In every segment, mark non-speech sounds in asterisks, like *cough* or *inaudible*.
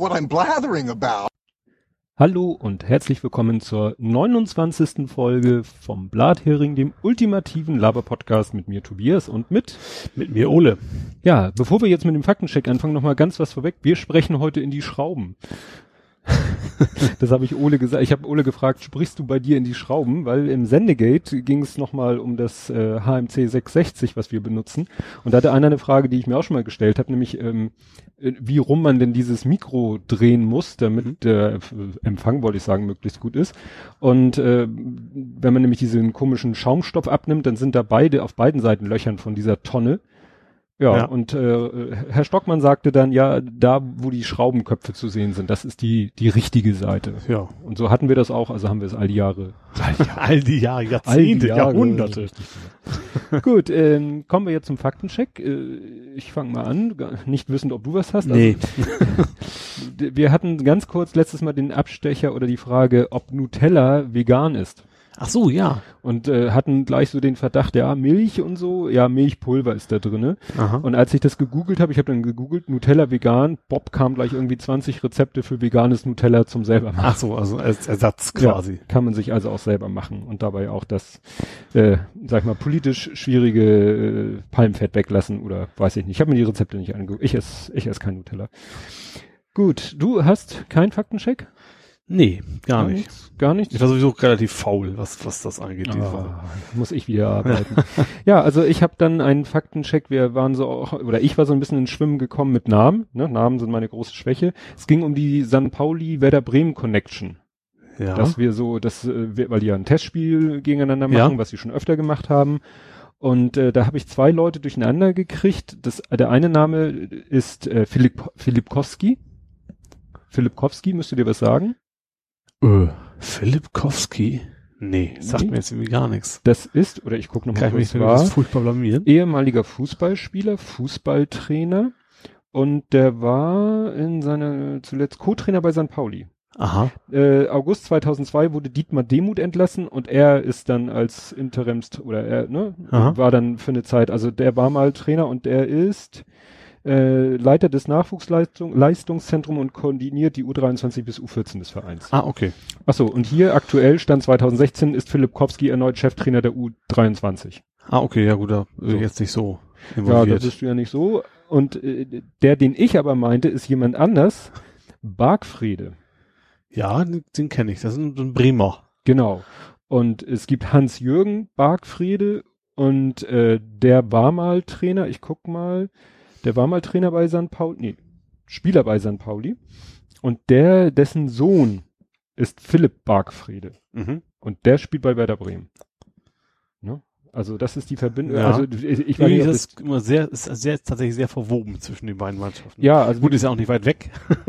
what I'm blathering about. Hallo und herzlich willkommen zur 29. Folge vom Blathering, dem ultimativen Laber-Podcast mit mir Tobias und mit mit mir Ole. Ja, bevor wir jetzt mit dem Faktencheck anfangen, nochmal ganz was vorweg. Wir sprechen heute in die Schrauben. Das habe ich Ole gesagt. Ich habe Ole gefragt, sprichst du bei dir in die Schrauben? Weil im Sendegate ging es nochmal um das äh, HMC 660, was wir benutzen. Und da hatte einer eine Frage, die ich mir auch schon mal gestellt habe, nämlich ähm, äh, wie rum man denn dieses Mikro drehen muss, damit mhm. der Empfang, wollte ich sagen, möglichst gut ist. Und äh, wenn man nämlich diesen komischen Schaumstoff abnimmt, dann sind da beide auf beiden Seiten Löchern von dieser Tonne. Ja, ja, und äh, Herr Stockmann sagte dann, ja, da, wo die Schraubenköpfe zu sehen sind, das ist die, die richtige Seite. Ja. Und so hatten wir das auch, also haben wir es all die Jahre. all die Jahre, Jahrzehnte, all die Jahre, Jahrhunderte. Gut, ähm, kommen wir jetzt zum Faktencheck. Äh, ich fange mal an, nicht wissend, ob du was hast. Nee. Also, *laughs* wir hatten ganz kurz letztes Mal den Abstecher oder die Frage, ob Nutella vegan ist. Ach so, ja. Und äh, hatten gleich so den Verdacht, ja, Milch und so, ja, Milchpulver ist da drinne. Aha. Und als ich das gegoogelt habe, ich habe dann gegoogelt, Nutella vegan, Bob kam gleich irgendwie 20 Rezepte für veganes Nutella zum selber machen. Ach so, also als Ersatz quasi. Ja, kann man sich also auch selber machen und dabei auch das, äh, sag ich mal, politisch schwierige äh, Palmfett weglassen oder weiß ich nicht. Ich habe mir die Rezepte nicht angeguckt. Ich esse ich esse kein Nutella. Gut, du hast keinen Faktencheck? Nee, gar, gar nicht. Nichts, gar nichts. Ich war sowieso relativ faul, was, was das angeht. Oh, muss ich wieder arbeiten. *laughs* ja, also ich habe dann einen Faktencheck. Wir waren so auch, oder ich war so ein bisschen ins Schwimmen gekommen mit Namen. Ne? Namen sind meine große Schwäche. Es ging um die San Pauli Werder Bremen Connection. Ja. Dass wir so, dass, äh, weil die ja ein Testspiel gegeneinander machen, ja. was sie schon öfter gemacht haben. Und äh, da habe ich zwei Leute durcheinander gekriegt. Das, der eine Name ist äh, Philipp Filipkowski. Filipkowski, müsst ihr dir was sagen? Äh, Filipkowski? Nee, sagt nee. mir jetzt irgendwie gar nichts. Das ist, oder ich gucke nochmal, was war, furchtbar blamieren. ehemaliger Fußballspieler, Fußballtrainer und der war in seiner, zuletzt Co-Trainer bei St. Pauli. Aha. Äh, August 2002 wurde Dietmar Demuth entlassen und er ist dann als Interimst, oder er, ne, Aha. war dann für eine Zeit, also der war mal Trainer und er ist äh, Leiter des Nachwuchsleistungszentrums und koordiniert die U23 bis U14 des Vereins. Ah, okay. Achso, und hier aktuell, Stand 2016, ist Philipp Kowski erneut Cheftrainer der U23. Ah, okay, ja gut, da so. jetzt nicht so involviert. Ja, das bist du ja nicht so. Und äh, der, den ich aber meinte, ist jemand anders, Bargfriede. Ja, den, den kenne ich, das ist ein, ein Bremer. Genau. Und es gibt Hans-Jürgen Bargfriede und äh, der war mal Trainer, ich guck mal, der war mal Trainer bei St. Pauli, nee, Spieler bei St. Pauli. Und der, dessen Sohn ist Philipp Bargfriede. Mhm. Und der spielt bei Werder Bremen. Ne? Also das ist die Verbindung. Ja. Also ich, ich nicht, das ist immer sehr, ist sehr tatsächlich sehr verwoben zwischen den beiden Mannschaften. Ja, also gut ist ja auch nicht weit weg. *laughs*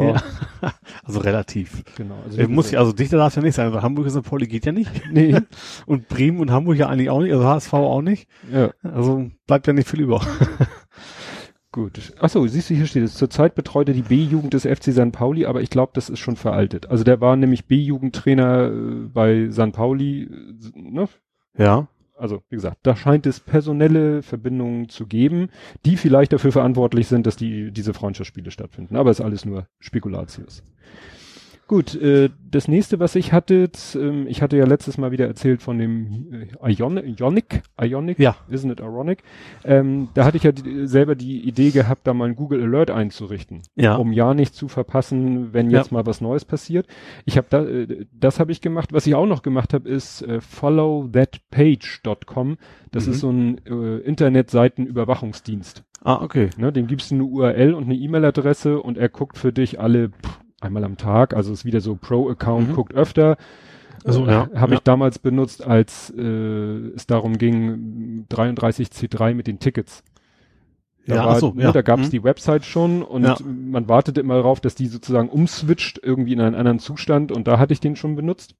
ja. ja. *laughs* Also relativ. Genau. Also äh, muss ja, also dichter darf ja nicht sein. Also Hamburg ist St. Pauli geht ja nicht. *laughs* Nee. Und Bremen und Hamburg ja eigentlich auch nicht. Also HSV auch nicht. Ja. Also bleibt ja nicht viel über. Gut. Achso, siehst du, hier steht es. Zurzeit betreut er die B-Jugend des FC St. Pauli, aber ich glaube, das ist schon veraltet. Also der war nämlich B-Jugendtrainer äh, bei St. Pauli, äh, ne? Ja. Also, wie gesagt, da scheint es personelle Verbindungen zu geben, die vielleicht dafür verantwortlich sind, dass die, diese Freundschaftsspiele stattfinden. Aber ist alles nur Spekulatius. Gut, äh, das nächste, was ich hatte, ähm, ich hatte ja letztes Mal wieder erzählt von dem äh, Ionic, Ionic, Ionic, ja. isn't it ironic? Ähm, da hatte ich ja die, selber die Idee gehabt, da mal ein Google Alert einzurichten, ja. um ja nicht zu verpassen, wenn jetzt ja. mal was Neues passiert. Ich habe da, äh, das habe ich gemacht. Was ich auch noch gemacht habe, ist äh, followthatpage.com. Das mhm. ist so ein äh, Internetseitenüberwachungsdienst. Ah, okay. Ne, dem gibst du eine URL und eine E-Mail-Adresse und er guckt für dich alle pff, einmal am Tag, also ist wieder so Pro-Account, mhm. guckt öfter. Also, äh, ja, habe ja. ich damals benutzt, als äh, es darum ging, 33C3 mit den Tickets. Da, ja, war, so, ne, ja. da gab es mhm. die Website schon und Ja. man wartete immer darauf, dass die sozusagen umswitcht irgendwie in einen anderen Zustand und da hatte ich den schon benutzt.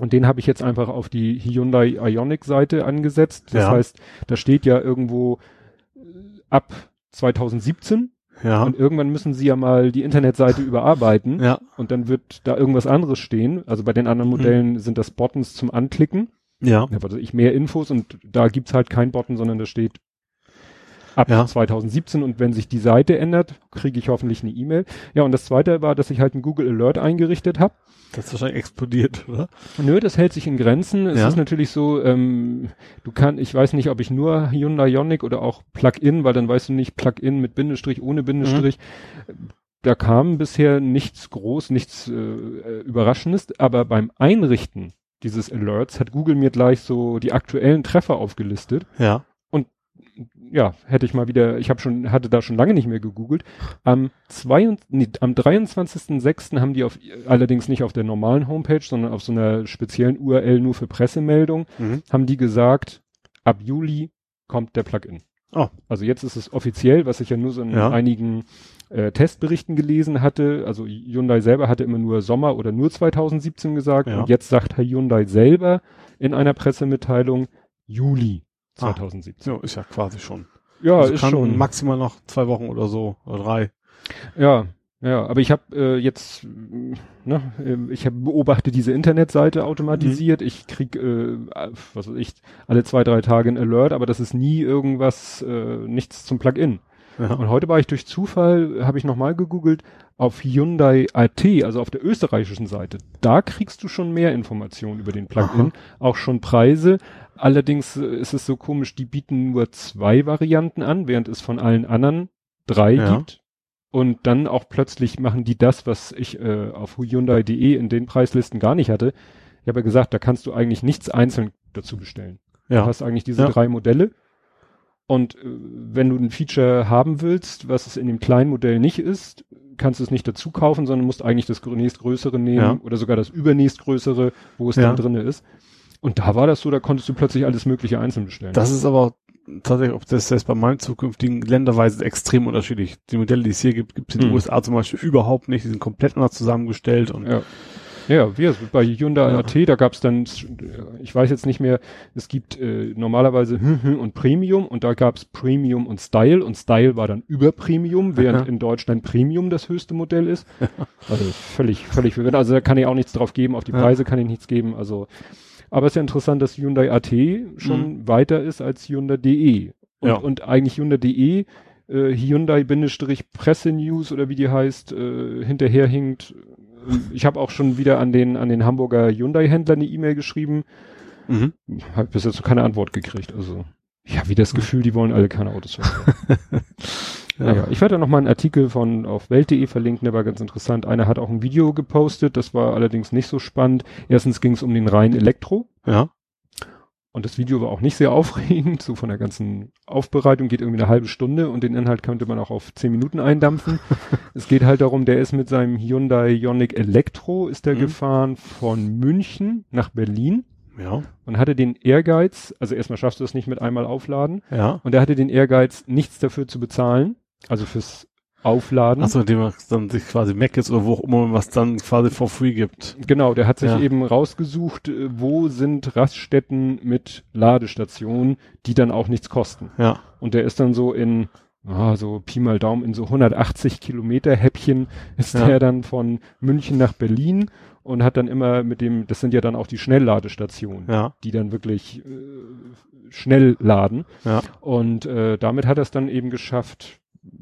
Und den habe ich jetzt einfach auf die Hyundai Ionic Seite angesetzt. Das heißt, da steht ja irgendwo äh, ab 2017 Ja. und irgendwann müssen sie ja mal die Internetseite überarbeiten ja. und dann wird da irgendwas anderes stehen. Also bei den anderen Mhm. Modellen sind das Buttons zum Anklicken. Ja. Ja, also ich mehr Infos und da gibt's halt kein Button, sondern da steht ab Ja. 2017 und wenn sich die Seite ändert, kriege ich hoffentlich eine E-Mail. Ja, und das zweite war, dass ich halt einen Google Alert eingerichtet habe. Das ist wahrscheinlich explodiert, oder? Nö, das hält sich in Grenzen. Es Ja. ist natürlich so, ähm, du kannst, ich weiß nicht, ob ich nur Hyundai Ioniq oder auch Plug-in, weil dann weißt du nicht Plug-in mit Bindestrich, ohne Bindestrich. Da kam bisher nichts groß, nichts äh, Überraschendes, aber beim Einrichten dieses Alerts hat Google mir gleich so die aktuellen Treffer aufgelistet. Ja. Ja, hätte ich mal wieder, ich habe schon, hatte da schon lange nicht mehr gegoogelt. Am, zwei, nee, am 23.06. haben die auf, allerdings nicht auf der normalen Homepage, sondern auf so einer speziellen URL nur für Pressemeldung, Mhm. haben die gesagt, ab Juli kommt der Plugin. Oh. Also jetzt ist es offiziell, was ich ja nur so in Ja. einigen äh, Testberichten gelesen hatte. Also Hyundai selber hatte immer nur Sommer oder nur 2017 gesagt. Ja. Und jetzt sagt Hyundai selber in einer Pressemitteilung Juli Ah. 2017. Ja, ist ja quasi schon. Ja, Also ist schon. maximal noch zwei Wochen oder so, oder drei. Ja, ja, aber ich habe äh, jetzt, äh, ne, äh, ich hab, beobachte diese Internetseite automatisiert. Mhm. Ich krieg, äh, was weiß ich, alle zwei, drei Tage ein Alert, aber das ist nie irgendwas, äh, nichts zum Plugin. Ja. Und heute war ich durch Zufall, habe ich nochmal gegoogelt, auf Hyundai AT, also auf der österreichischen Seite. Da kriegst du schon mehr Informationen über den Plugin, auch schon Preise. Allerdings äh, ist es so komisch, die bieten nur zwei Varianten an, während es von allen anderen drei Ja. gibt. Und dann auch plötzlich machen die das, was ich äh, auf Hyundai.de in den Preislisten gar nicht hatte. Ich habe ja gesagt, da kannst du eigentlich nichts einzeln dazu bestellen. Du ja. hast eigentlich diese Ja. drei Modelle. Und äh, wenn du ein Feature haben willst, was es in dem kleinen Modell nicht ist, kannst du es nicht dazu kaufen, sondern musst eigentlich das grö- nächstgrößere nehmen Ja. oder sogar das übernächstgrößere, wo es Ja. dann drinne ist. Und da war das so, da konntest du plötzlich alles Mögliche einzeln bestellen. Das ist aber tatsächlich, ob das jetzt bei meinem zukünftigen länderweise extrem unterschiedlich. Die Modelle, die es hier gibt, gibt es in den Hm. USA zum Beispiel überhaupt nicht. Die sind komplett anders zusammengestellt und ja. Ja, wir, bei Hyundai Ja. AT, da gab's dann, ich weiß jetzt nicht mehr, es gibt äh, normalerweise *laughs* und Premium und da gab's Premium und Style und Style war dann über Premium, während Aha. in Deutschland Premium das höchste Modell ist. Also völlig, völlig verwirrend. Also da kann ich auch nichts drauf geben, auf die Ja. Preise kann ich nichts geben. Also, aber es ist ja interessant, dass Hyundai AT schon weiter ist als Hyundai DE. Und, Ja. und eigentlich Hyundai DE, äh, Hyundai-Presse-News oder wie die heißt, äh, hinterherhinkt. Ich habe auch schon wieder an den, an den Hamburger Hyundai-Händler eine E-Mail geschrieben. Mhm. Habe bis jetzt noch keine Antwort gekriegt. Also, ich habe wieder das Gefühl, die wollen alle keine Autos verkaufen. *laughs* ja. Naja, ich werde da noch mal einen Artikel von auf Welt.de verlinken, der war ganz interessant. Einer hat auch ein Video gepostet, das war allerdings nicht so spannend. Erstens ging es um den reinen Elektro ja. und das Video war auch nicht sehr aufregend, so von der ganzen Aufbereitung geht irgendwie eine halbe Stunde und den Inhalt könnte man auch auf zehn Minuten eindampfen. *laughs* es geht halt darum, der ist mit seinem Hyundai Ioniq Elektro, ist der Mhm. gefahren von München nach Berlin Ja. und hatte den Ehrgeiz, also erstmal schaffst du es nicht mit einmal aufladen, Ja. und er hatte den Ehrgeiz, nichts dafür zu bezahlen, also fürs Aufladen. Achso, indem man dann sich quasi Mac ist oder wo auch immer was dann quasi for free gibt. Genau, der hat sich Ja. eben rausgesucht, äh, wo sind Raststätten mit Ladestationen, die dann auch nichts kosten. Ja. Und der ist dann so in, ah, so Pi mal Daumen, in so 180 Kilometer Häppchen ist Ja. der dann von München nach Berlin und hat dann immer mit dem, das sind ja dann auch die Schnellladestationen, Ja. die dann wirklich äh, schnell laden. Ja. Und äh, damit hat er es dann eben geschafft,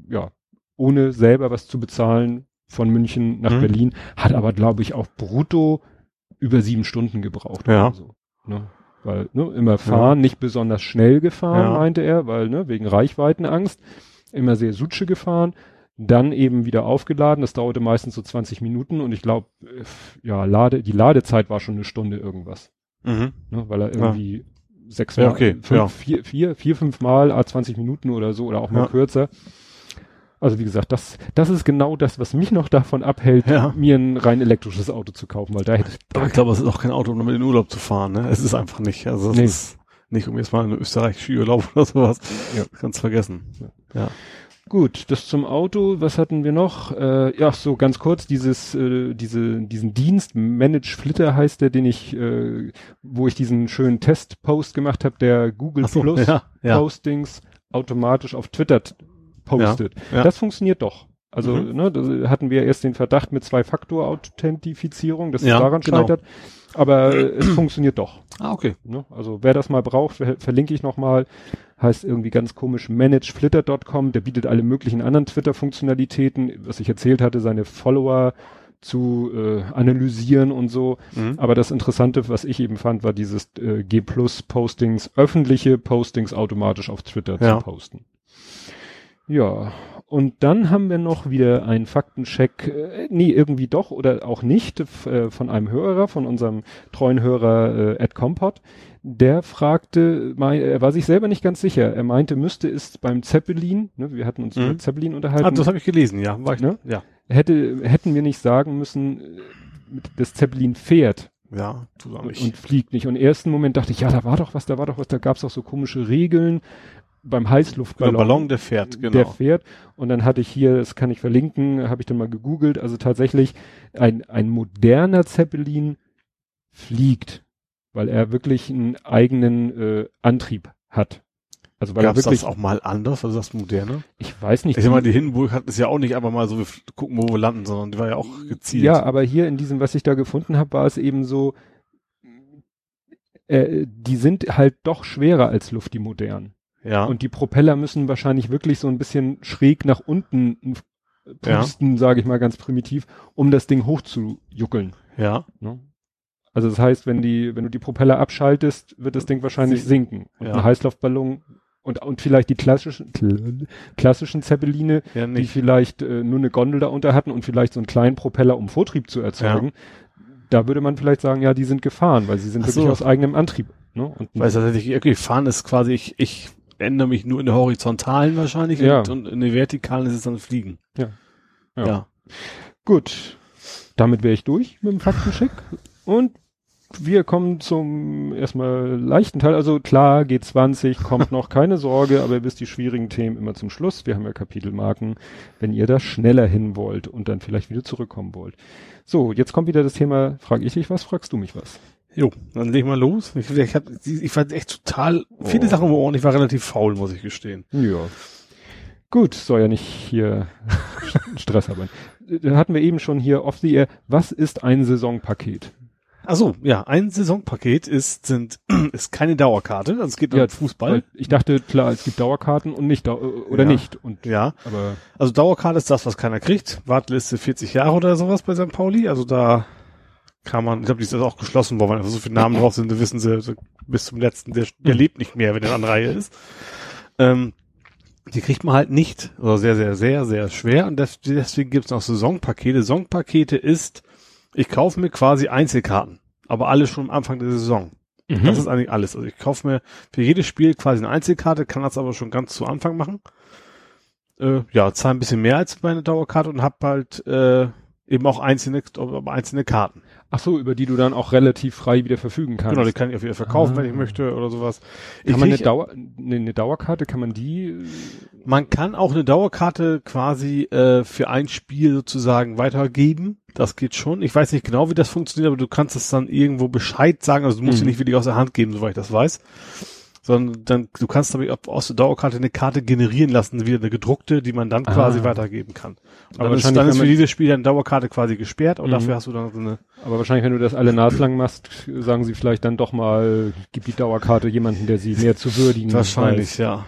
ja, ohne selber was zu bezahlen von München nach Mhm. Berlin, hat aber, glaube ich, auch brutto über sieben Stunden gebraucht. Ja. Oder so, ne? Weil, ne, immer fahren, nicht besonders schnell gefahren, Ja. meinte er, weil, ne, wegen Reichweitenangst, immer sehr sutsche gefahren, dann eben wieder aufgeladen, das dauerte meistens so 20 Minuten und ich glaube, ja, Lade, die Ladezeit war schon eine Stunde irgendwas, Mhm. ne, weil er Ja. irgendwie sechs Ja, Mal, okay, fünf, ja. vier, vier, vier, fünf Mal, a 20 Minuten oder so oder auch mal Ja. kürzer. Also wie gesagt, das, das ist genau das, was mich noch davon abhält, Ja. mir ein rein elektrisches Auto zu kaufen, weil da hätte Aber ich glaube, es ist auch kein Auto, um damit in den Urlaub zu fahren. Ne? Es ist einfach nicht. Also es Nee. ist nicht, um jetzt mal in Österreich Skiurlaub *laughs* oder sowas. Ja. Kannst vergessen. Ja. Gut, das zum Auto. Was hatten wir noch? Äh, ja, so ganz kurz dieses, äh, diese, diesen Dienst Manage Flitter heißt der, den ich, äh, wo ich diesen schönen Testpost gemacht habe, der Google so, Plus ja, ja. Postings automatisch auf Twitter postet. Ja. Das funktioniert doch. Also Mhm. ne, da hatten wir erst den Verdacht mit Zwei-Faktor-Authentifizierung, dass es daran genau. scheitert. Aber äh, *clears throat* es funktioniert doch. Ah, okay. Ne? Also wer das mal braucht, ver verlinke ich nochmal. Heißt irgendwie ganz komisch manageflitter.com. Der bietet alle möglichen anderen Twitter-Funktionalitäten, was ich erzählt hatte, seine Follower zu äh, analysieren und so. Mhm. Aber das Interessante, was ich eben fand, war dieses äh, G Plus Postings, öffentliche Postings automatisch auf Twitter Ja. zu posten. Ja, und dann haben wir noch wieder einen Faktencheck, äh, nee, irgendwie doch oder auch nicht, äh, von einem Hörer, von unserem treuen Hörer äh, Ed Compot. Der fragte, er war sich selber nicht ganz sicher. Er meinte, müsste es beim Zeppelin, ne, wir hatten uns Mhm. über Zeppelin unterhalten, Ah, das habe ich gelesen, ja. War ich, Ne? Ja. hätte, hätten wir nicht sagen müssen, äh, das Zeppelin fährt Ja, auch und, und fliegt nicht. Und im ersten Moment dachte ich, ja, da war doch was, da war doch was, da gab es auch so komische Regeln beim Genau, Heißluftballon. Ballon, der fährt, genau. Der fährt. Und dann hatte ich hier, das kann ich verlinken, habe ich dann mal gegoogelt, also tatsächlich ein, ein moderner Zeppelin fliegt, weil er wirklich einen eigenen äh, Antrieb hat. Also weil Gab er es wirklich, das auch mal anders, also das moderne? ich weiß nicht, Ich sag mal, die Hindenburg hat es ja auch nicht einfach mal so, wir gucken, wo wir landen, sondern die war ja auch gezielt. Ja, aber hier in diesem, was ich da gefunden habe, war es eben so, äh, die sind halt doch schwerer als Luft, die modernen. Ja. Und die Propeller müssen wahrscheinlich wirklich so ein bisschen schräg nach unten Ja. pusten, sage ich mal ganz primitiv, um das Ding hochzujuckeln. ja. Ne? Also das heißt, wenn die, wenn du die Propeller abschaltest, wird das Ding wahrscheinlich Sin- sinken. Und Ja. ein Heißluftballon und, und vielleicht die klassischen, kl- klassischen Zeppeline, Ja, die vielleicht äh, nur eine Gondel da unter hatten und vielleicht so einen kleinen Propeller, um Vortrieb zu erzeugen, da würde man vielleicht sagen, ja, die sind gefahren, weil sie sind Ach wirklich so. aus eigenem Antrieb. Ne? Und Weil tatsächlich, okay, fahren ist quasi, ich, ich ändere mich nur in der horizontalen wahrscheinlich Ja. und, in der vertikalen ist es dann Fliegen. Ja. Ja. Ja. Gut, damit wäre ich durch mit dem Faktencheck und wir kommen zum erstmal leichten Teil. Also klar, G20 kommt noch, *laughs* keine Sorge, aber ihr wisst die schwierigen Themen immer zum Schluss. Wir haben ja Kapitelmarken, wenn ihr da schneller hin wollt und dann vielleicht wieder zurückkommen wollt. So, jetzt kommt wieder das Thema, frage ich dich was, fragst du mich was? Jo, dann leg mal los. Ich, ich, hab, ich war echt total, viele Oh. Sachen im Ohr und ich war relativ faul, muss ich gestehen. Ja. Gut, soll ja nicht hier *laughs* Stress haben. Dann hatten wir eben schon hier off the air. Was ist ein Saisonpaket? Ach so, ja, ein Saisonpaket ist, sind, *clears throat* ist keine Dauerkarte, also es geht Ja, um Fußball. Ich dachte, klar, es gibt Dauerkarten und nicht, Dau oder Ja. nicht. Und, Ja, aber, also Dauerkarte ist das, was keiner kriegt. Warteliste 40 Jahre oder sowas bei St. Pauli, also da kann man, ich glaube, die ist also auch geschlossen worden, weil einfach so viele Namen drauf sind, da wissen sie bis zum letzten, der, der lebt nicht mehr, wenn er an Reihe ist. Ähm, die kriegt man halt nicht, oder sehr, sehr, sehr, sehr schwer und des, deswegen gibt es noch Saisonpakete. Saisonpakete ist, ich kaufe mir quasi Einzelkarten, aber alle schon am Anfang der Saison. Mhm. Das ist eigentlich alles. Also ich kaufe mir für jedes Spiel quasi eine Einzelkarte, kann das aber schon ganz zu Anfang machen. Äh, ja, zahle ein bisschen mehr als meine Dauerkarte und hab halt äh, eben auch einzelne, einzelne Karten. Ach so, über die du dann auch relativ frei wieder verfügen kannst. Genau, die kann ich auch wieder verkaufen, Ah. wenn ich möchte oder sowas. kann Ich man eine, Dauer, eine, eine Dauerkarte, kann man die, äh, Man kann auch eine Dauerkarte quasi äh, für ein Spiel sozusagen weitergeben. Das geht schon. Ich weiß nicht genau, wie das funktioniert, aber du kannst es dann irgendwo Bescheid sagen. Also du musst Mhm. sie nicht wirklich aus der Hand geben, soweit ich das weiß. Sondern dann, du kannst aber aus der Dauerkarte eine Karte generieren lassen, wieder eine gedruckte, die man dann Ah. quasi weitergeben kann. Und Aber dann ist, dann ist für dieses Spiel deine Dauerkarte quasi gesperrt und Mhm. dafür hast du dann so eine, aber wahrscheinlich, wenn du das alle naslang machst, sagen sie vielleicht dann doch mal, gib die Dauerkarte jemanden, der sie mehr zu würdigen wahrscheinlich, weiß. ja.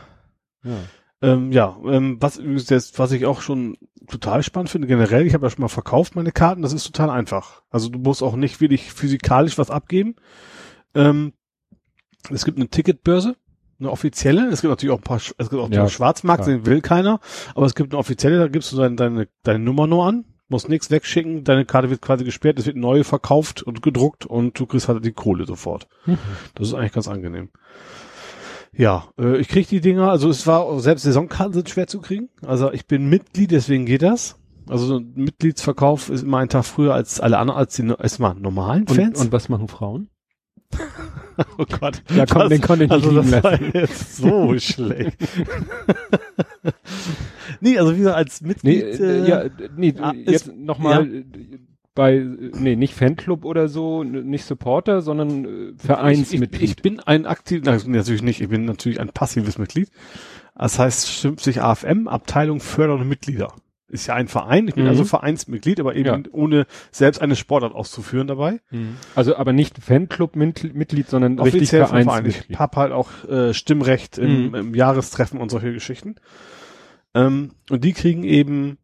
Ja. Ähm, ja, ähm, was jetzt, was ich auch schon total spannend finde, generell, ich habe ja schon mal verkauft meine Karten, das ist total einfach. Also du musst auch nicht wirklich physikalisch was abgeben. Ähm, es gibt eine Ticketbörse, eine offizielle, es gibt natürlich auch ein paar, es gibt auch Ja, den Schwarzmarkt, klar. den will keiner, aber es gibt eine offizielle, da gibst du deine, deine, deine Nummer nur an, musst nichts wegschicken, deine Karte wird quasi gesperrt, es wird neu verkauft und gedruckt und du kriegst halt die Kohle sofort. Mhm. Das ist eigentlich ganz angenehm. Ja, äh, ich krieg die Dinger, also es war, selbst Saisonkarten sind schwer zu kriegen. Also ich bin Mitglied, deswegen geht das. Also so ein Mitgliedsverkauf ist immer ein Tag früher als alle anderen, als die erstmal normalen Und, Fans. und was machen Frauen? *laughs* oh Gott. Ja, komm, den konnte ich nicht also das war lassen. jetzt so *laughs* schlecht. nee, also wie gesagt, als Nee, Mitglied. äh, ja, nee, ah, jetzt nochmal äh, bei, äh, nee, nicht Fanclub oder so, nicht Supporter, sondern äh, Vereinsmitglied. Ich, ich, ich bin ein aktiv, nein, natürlich nicht, ich bin natürlich ein passives Mitglied. Das heißt, stimmt sich AFM, Abteilung fördernde Mitglieder. Ist ja ein Verein, ich bin Mhm. also Vereinsmitglied, aber eben Ja. ohne selbst eine Sportart auszuführen dabei. Also aber nicht Fanclub-Mitglied, sondern richtig Offiziell vom Verein. Ich Vereinsmitglied. hab halt auch äh, Stimmrecht im, Mhm. im Jahrestreffen und solche Geschichten. Ähm, und die kriegen eben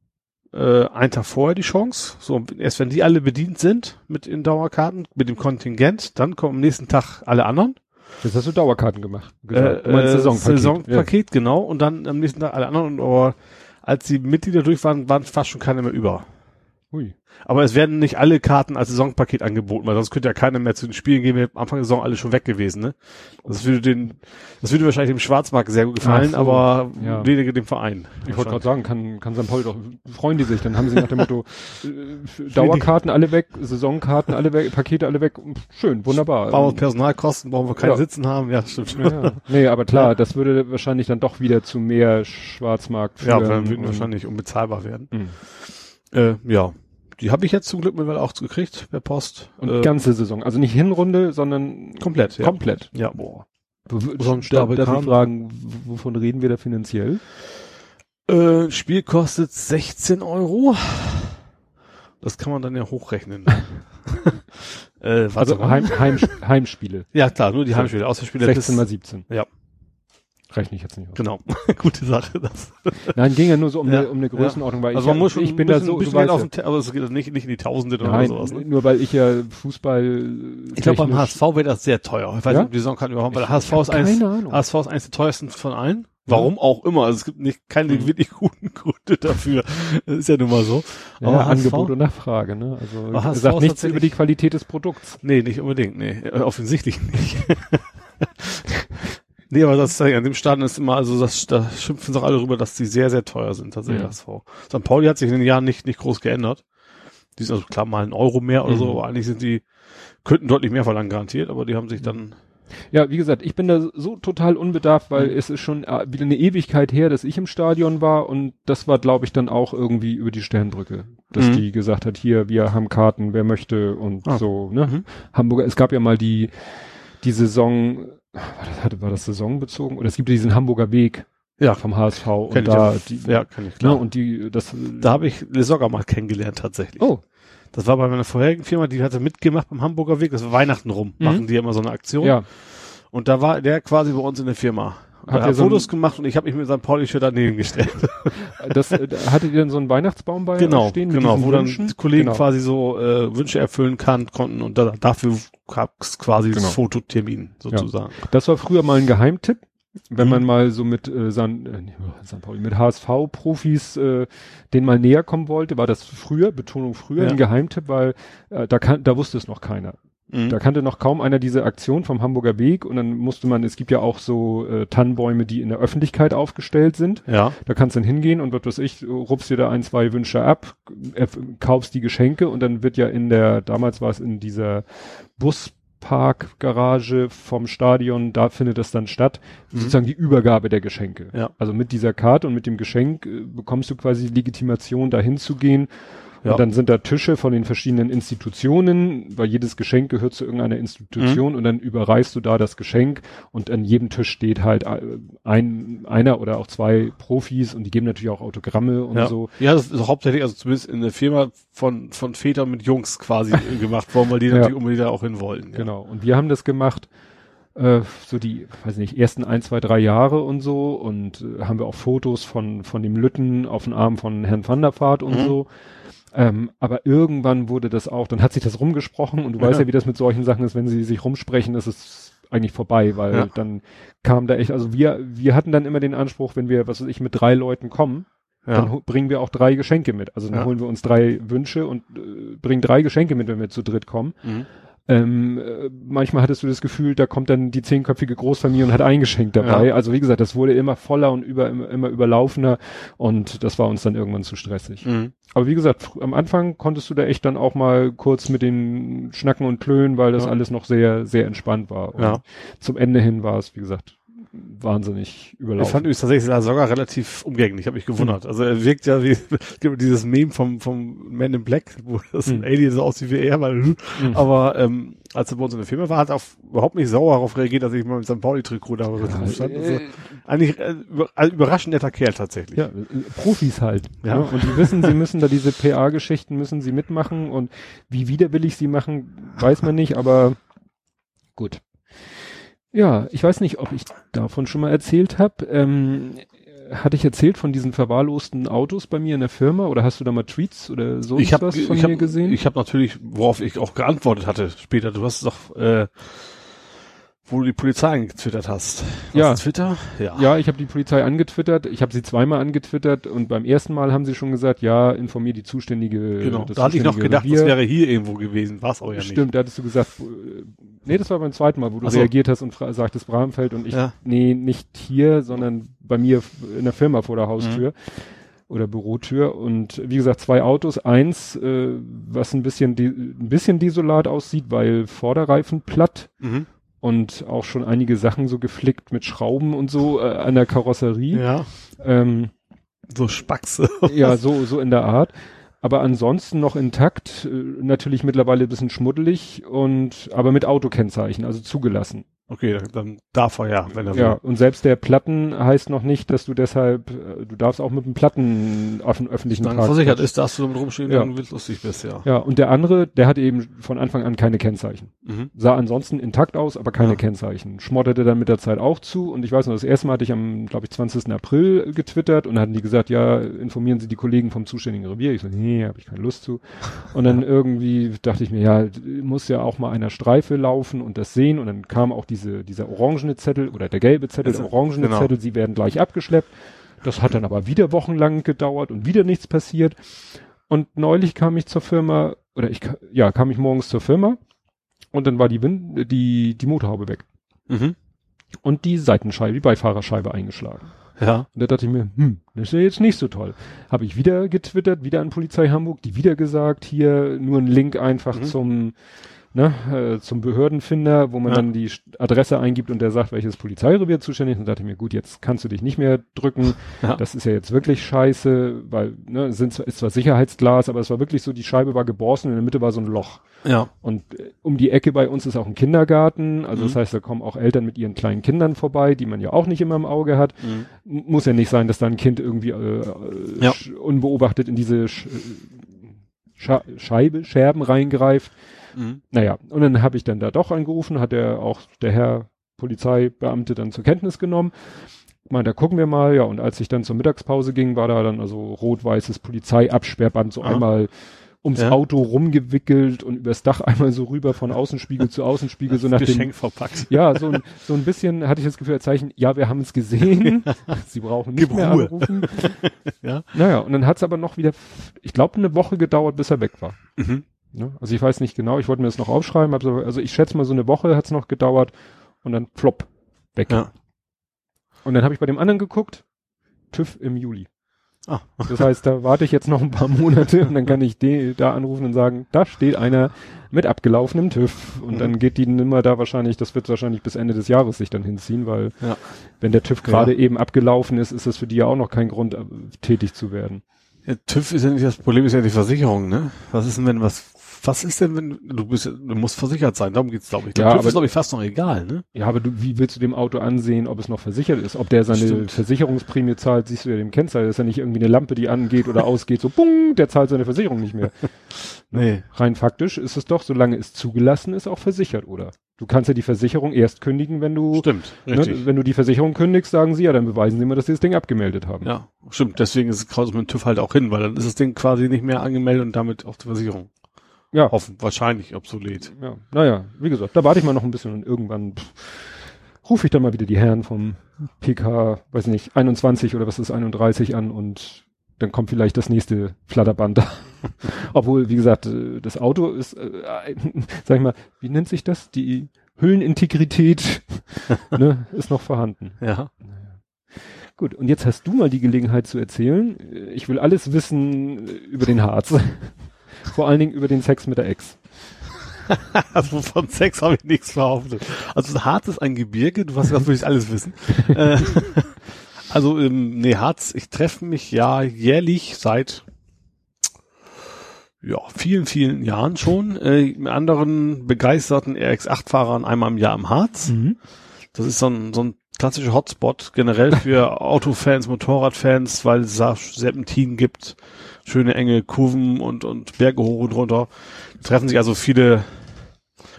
äh, einen Tag vorher die Chance. So, erst wenn die alle bedient sind mit in Dauerkarten, mit dem Kontingent, dann kommen am nächsten Tag alle anderen. Jetzt hast du Dauerkarten gemacht. Äh, gesagt. Du meinst äh, Saisonpaket. Saisonpaket, genau. Und dann am nächsten Tag alle anderen. Und aber als die Mitglieder durch waren, waren fast schon keine mehr über. Ja. Ui. Aber es werden nicht alle Karten als Saisonpaket angeboten, weil sonst könnte ja keiner mehr zu den Spielen gehen, wäre am Anfang der Saison alle schon weg gewesen, ne? Das würde den, das würde wahrscheinlich dem Schwarzmarkt sehr gut gefallen, so, aber ja. weniger dem Verein. Ich wollte gerade sagen, kann, kann St. Pauli doch, freuen die sich, dann haben sie nach dem Motto, *laughs* äh, Dauerkarten alle weg, Saisonkarten alle weg, Pakete alle weg, schön, wunderbar. Brauchen wir Personalkosten, brauchen wir keine Ja. Sitzen haben, ja, stimmt. ja, ja. Nee, aber klar, das würde wahrscheinlich dann doch wieder zu mehr Schwarzmarkt Ja, führen. dann würden wahrscheinlich unbezahlbar werden. Mhm. Äh, ja. Die habe ich jetzt zum Glück mittlerweile auch gekriegt per Post. Und äh, ganze Saison, also nicht Hinrunde, sondern komplett, ja. komplett. Ja, boah. So So ein Stapel darf ich fragen, wovon reden wir da finanziell? Äh, Spiel kostet 16 Euro. Das kann man dann ja hochrechnen. *laughs* äh, Also. Heim, Heim, Heimspiele. Ja, klar, nur die Heimspiele. Außerspiele 16 mal das- 17. Ja. Rechne ich jetzt nicht aus. Genau. *laughs* Gute Sache. Das. Nein, ging ja nur so um, Ja, eine, um eine Größenordnung, weil Also ich, man muss schon ich bin ein bisschen, da so, bisschen Geld weißt auf ja. den, Te- aber es geht nicht, nicht in die Tausende oder Nein, sowas. Ne? nur weil ich ja Fußball Ich glaube, beim HSV wäre das sehr teuer. Ich weiß Ja? nicht, ob die Saison kann überhaupt, weil der HSV ist eins. HSV ist eins der teuersten von allen. Warum auch immer. Also es gibt nicht keine Mhm. wirklich guten *laughs* Gründe dafür. Das ist ja nun mal so. ja, aber HSV? Angebot und Nachfrage, ne? Also Aber HSV sagt ist nichts über die Qualität des Produkts. Nee, nicht unbedingt. Nee, äh, offensichtlich nicht. *laughs* nee, aber das an dem Stadion ist immer, also das, da schimpfen sich auch alle rüber, dass die sehr, sehr teuer sind, tatsächlich Ja. HSV. St. Pauli hat sich in den Jahren nicht, nicht groß geändert. Die sind also klar mal ein Euro mehr oder so, Mhm. aber eigentlich sind die, könnten deutlich mehr verlangen garantiert, aber die haben sich dann, Ja, wie gesagt, ich bin da so total unbedarft, weil Mhm. es ist schon äh, wieder eine Ewigkeit her, dass ich im Stadion war und das war, glaube ich, dann auch irgendwie über die Sternbrücke, dass Mhm. die gesagt hat, hier, wir haben Karten, wer möchte und Ah. so, ne? Mhm. Hamburger, es gab ja mal die, die Saison, war das, hatte, war das saisonbezogen? Oder es gibt diesen Hamburger Weg ja, vom HSV kenn und da, ja. die, ja, kann ich ne, klar. und die, das, da habe ich Lesogger mal kennengelernt tatsächlich. oh, Das war bei meiner vorherigen Firma, die hatte mitgemacht beim Hamburger Weg, das war Weihnachten rum, Mhm. machen die immer so eine Aktion. ja, Und da war der quasi bei uns in der Firma. Habt Hat ihr er so ein- Fotos gemacht und ich habe mich mit seinem Pauli-Shirt daneben gestellt. *laughs* das, äh, hattet ihr denn so einen Weihnachtsbaum bei genau, stehen? genau, wo dann Wünschen? Kollegen Genau. quasi so äh, Wünsche erfüllen kann, konnten und da, dafür gab es quasi Genau. das Fototermin sozusagen. Das war früher mal ein Geheimtipp. Wenn Mhm. man mal so mit äh, San, äh, San Pauli, mit HSV-Profis äh, den mal näher kommen wollte, war das früher, Betonung früher, Ja. ein Geheimtipp, weil äh, da kann, da wusste es noch keiner. Mhm. Da kannte noch kaum einer diese Aktion vom Hamburger Weg und dann musste man, es gibt ja auch so äh, Tannenbäume, die in der Öffentlichkeit aufgestellt sind. Ja, Da kannst du dann hingehen und was weiß ich, rupst dir da ein, zwei Wünsche ab, äh, kaufst die Geschenke und dann wird ja in der, damals war es in dieser Busparkgarage vom Stadion, da findet das dann statt, Mhm. sozusagen die Übergabe der Geschenke. Ja. Also mit dieser Karte und mit dem Geschenk äh, bekommst du quasi die Legitimation, da hinzugehen. Ja. Und dann sind da Tische von den verschiedenen Institutionen, weil jedes Geschenk gehört zu irgendeiner Mhm. Institution und dann überreichst du da das Geschenk und an jedem Tisch steht halt äh, ein, einer oder auch zwei Profis und die geben natürlich auch Autogramme und ja. so. Ja, das ist hauptsächlich, also zumindest in der Firma von, von Vätern mit Jungs quasi *laughs* gemacht worden, weil die Ja. natürlich unbedingt da auch hin wollen. Ja. Genau. Und wir haben das gemacht, äh, so die, weiß nicht, ersten ein, zwei, drei Jahre und so und äh, haben wir auch Fotos von, von dem Lütten auf dem Arm von Herrn van der Vaart und Mhm. so. Ähm, aber irgendwann wurde das auch, dann hat sich das rumgesprochen und du weißt Ja. ja, wie das mit solchen Sachen ist, wenn sie sich rumsprechen, ist es eigentlich vorbei, weil Ja. dann kam da echt, also wir, wir hatten dann immer den Anspruch, wenn wir, was weiß ich, mit drei Leuten kommen, dann Ja. ho- bringen wir auch drei Geschenke mit. Also dann Ja. holen wir uns drei Wünsche und äh, bringen drei Geschenke mit, wenn wir zu dritt kommen. Mhm. Ähm, äh, manchmal hattest du das Gefühl, da kommt dann die zehnköpfige Großfamilie und hat ein Geschenk dabei. Ja. Also wie gesagt, das wurde immer voller und über, immer, immer überlaufener und das war uns dann irgendwann zu stressig. Mhm. Aber wie gesagt, am Anfang konntest du da echt dann auch mal kurz mit den Schnacken und Klönen, weil das Ja. alles noch sehr, sehr entspannt war. Und Ja. zum Ende hin war es, wie gesagt, wahnsinnig überlaufen. Ich fand übrigens tatsächlich sogar relativ umgänglich, habe mich gewundert. Also er wirkt ja wie *laughs* dieses Meme vom vom Man in Black, wo das ein Mhm. Alien so aussieht wie er, weil Mhm. aber ähm, als er bei uns in der Firma war, hat er auf, überhaupt nicht sauer darauf reagiert, dass ich mal mit seinem Pauli-Trikot da Ja, stand. Also, äh, eigentlich äh, über, also überraschend netter Kerl tatsächlich. Ja, äh, Profis halt. Ja. Ne? Und die wissen, sie müssen da diese PA-Geschichten müssen sie mitmachen und wie widerwillig sie machen, weiß man nicht, aber gut. Ja, ich weiß nicht, ob ich davon schon mal erzählt habe. Ähm, hatte ich erzählt von diesen verwahrlosten Autos bei mir in der Firma oder hast du da mal Tweets oder so ich was von ich mir hab, gesehen? Ich habe natürlich, worauf ich auch geantwortet hatte später. Du hast es doch, äh, wo du die Polizei angetwittert hast. Was Ja. Twitter? Ja. Ja, ich habe die Polizei angetwittert. Ich habe sie zweimal angetwittert und beim ersten Mal haben sie schon gesagt, ja, informier die zuständige. Genau. das Da hatte ich noch gedacht, Revier. das wäre hier irgendwo gewesen. War es aber ja nicht. Stimmt, da hattest du gesagt, äh, nee, das war beim zweiten Mal, wo du Ach so. reagiert hast und sagtest Bramfeld und ich, Ja. nee, nicht hier, sondern bei mir in der Firma vor der Mhm. Haustür oder Bürotür und wie gesagt, zwei Autos, eins, äh, was ein bisschen, ein bisschen desolat aussieht, weil Vorderreifen platt Mhm. Und auch schon einige Sachen so geflickt mit Schrauben und so äh, an der Karosserie. Ja. Ähm, So Spaxe. *laughs* ja, so, so in der Art. Aber ansonsten noch intakt, äh, natürlich mittlerweile ein bisschen schmuddelig und aber mit Autokennzeichen, also zugelassen. Okay, dann darf er ja, wenn er Ja, will. und selbst der Platten heißt noch nicht, dass du deshalb, äh, du darfst auch mit dem Platten auf dem öffentlichen Dann Parkplatz- versichert ist, dass du damit rumstehen Ja. und lustig bist, ja. Ja, und der andere, der hatte eben von Anfang an keine Kennzeichen. Mhm. Sah ansonsten intakt aus, aber keine Ja. Kennzeichen. Schmotterte dann mit der Zeit auch zu und ich weiß noch, das erste Mal hatte ich am, glaube ich, 20. April getwittert und dann hatten die gesagt, ja, informieren Sie die Kollegen vom zuständigen Revier. Ich so, nee, habe ich keine Lust zu. Und dann *laughs* irgendwie dachte ich mir, ja, muss ja auch mal einer Streife laufen und das sehen und dann kam auch diese, dieser orangene Zettel oder der gelbe Zettel, der Also, orangene genau. Zettel, sie werden gleich abgeschleppt. Das hat dann aber wieder wochenlang gedauert und wieder nichts passiert. Und neulich kam ich zur Firma, oder ich, ja, kam ich morgens zur Firma und dann war die, Wind, die, die Motorhaube weg Mhm. und die Seitenscheibe, die Beifahrerscheibe eingeschlagen. Ja. Und da dachte ich mir, hm, das ist ja jetzt nicht so toll. Habe ich wieder getwittert, wieder an Polizei Hamburg, die wieder gesagt, hier nur ein Link einfach Mhm. zum, ne, äh, zum Behördenfinder, wo man Ja. dann die Adresse eingibt und der sagt, welches Polizeirevier zuständig ist. Und dachte ich mir, gut, jetzt kannst du dich nicht mehr drücken. *laughs* Ja. Das ist ja jetzt wirklich scheiße, weil, ne, es sind zwar, ist zwar Sicherheitsglas, aber es war wirklich so, die Scheibe war geborsten und in der Mitte war so ein Loch. Ja. Und äh, um die Ecke bei uns ist auch ein Kindergarten. Also Mhm. das heißt, da kommen auch Eltern mit ihren kleinen Kindern vorbei, die man ja auch nicht immer im Auge hat. Mhm. Muss ja nicht sein, dass da ein Kind irgendwie äh, äh, Ja. unbeobachtet in diese Sch Scha Scheibe, Scherben reingreift. Mhm. Naja, und dann habe ich dann da doch angerufen, hat er auch der Herr Polizeibeamte dann zur Kenntnis genommen. Meint, da gucken wir mal, ja, und als ich dann zur Mittagspause ging, war da dann also rot-weißes Polizeiabsperrband so Ah. einmal ums Ja. Auto rumgewickelt und übers Dach einmal so rüber von Außenspiegel zu Außenspiegel, *laughs* so nach dem, Geschenk verpackt. ja, so ein, so ein bisschen hatte ich das Gefühl, als Zeichen, ja, wir haben es gesehen, *laughs* Sie brauchen nicht Gib mehr Ruhe. anrufen. *laughs* Ja. Naja, und dann hat es aber noch wieder, ich glaube, eine Woche gedauert, bis er weg war. Mhm. Ne? Also ich weiß nicht genau, ich wollte mir das noch aufschreiben, aber, also ich schätze mal so eine Woche hat es noch gedauert und dann plopp, weg. Ja. Und dann habe ich bei dem anderen geguckt, TÜV im Juli. Ah. Das heißt, da warte ich jetzt noch ein paar Monate und dann kann ich de, da anrufen und sagen, da steht einer mit abgelaufenem TÜV. Und Mhm. dann geht die Nummer da wahrscheinlich, das wird wahrscheinlich bis Ende des Jahres sich dann hinziehen, weil Ja. wenn der TÜV Ja. gerade eben abgelaufen ist, ist das für die ja auch noch kein Grund, äh, tätig zu werden. Ja, TÜV ist ja nicht das Problem, ist ja die Versicherung, ne? Was ist denn, wenn was, was ist denn, wenn, du bist, du musst versichert sein, darum geht's, glaube ich. Der Ja, TÜV aber- ist, glaube ich, fast noch egal, ne? Ja, aber du, wie willst du dem Auto ansehen, ob es noch versichert ist? Ob der seine Stimmt. Versicherungsprämie zahlt, siehst du ja dem Kennzeichen. Das ist ja nicht irgendwie eine Lampe, die angeht oder ausgeht, so bung, der zahlt seine Versicherung nicht mehr. *laughs* Nee. Rein faktisch ist es doch, solange es zugelassen ist, auch versichert, oder? Du kannst ja die Versicherung erst kündigen, wenn du, Stimmt, ne, richtig. wenn du die Versicherung kündigst, sagen sie ja, dann beweisen sie mal, dass sie das Ding abgemeldet haben. Ja, stimmt. Deswegen ist es kraus mit dem TÜV halt auch hin, weil dann ist das Ding quasi nicht mehr angemeldet und damit auch die Versicherung. Ja. Hoffen, wahrscheinlich obsolet. Ja, naja, wie gesagt, da warte ich mal noch ein bisschen und irgendwann pff, rufe ich dann mal wieder die Herren vom PK, weiß nicht, 21 oder was ist 31 an und dann kommt vielleicht das nächste Flatterband da. *laughs* Obwohl, wie gesagt, äh, das Auto ist, äh, ein- *laughs* sag ich mal, wie nennt sich das? Die Hüllenintegrität *laughs* ne, ist noch vorhanden. Ja. Gut, und jetzt hast du mal die Gelegenheit zu erzählen. Äh, Ich will alles wissen äh, über den Harz. Vor allen Dingen über den Sex mit der Ex. *laughs* also von Sex habe ich nichts behauptet. Also Harz ist ein Gebirge, du hast das will ich alles wissen. Äh, *laughs* also ähm, nee, Harz, ich treffe mich ja jährlich seit ja, vielen, vielen Jahren schon äh, mit anderen begeisterten RX-8-Fahrern einmal im Jahr im Harz. Mhm. Das ist so ein, so ein klassischer Hotspot generell für *laughs* Autofans, Motorradfans, weil es da Serpentin gibt, schöne enge Kurven und, und Berge hoch und runter. Da treffen sich also viele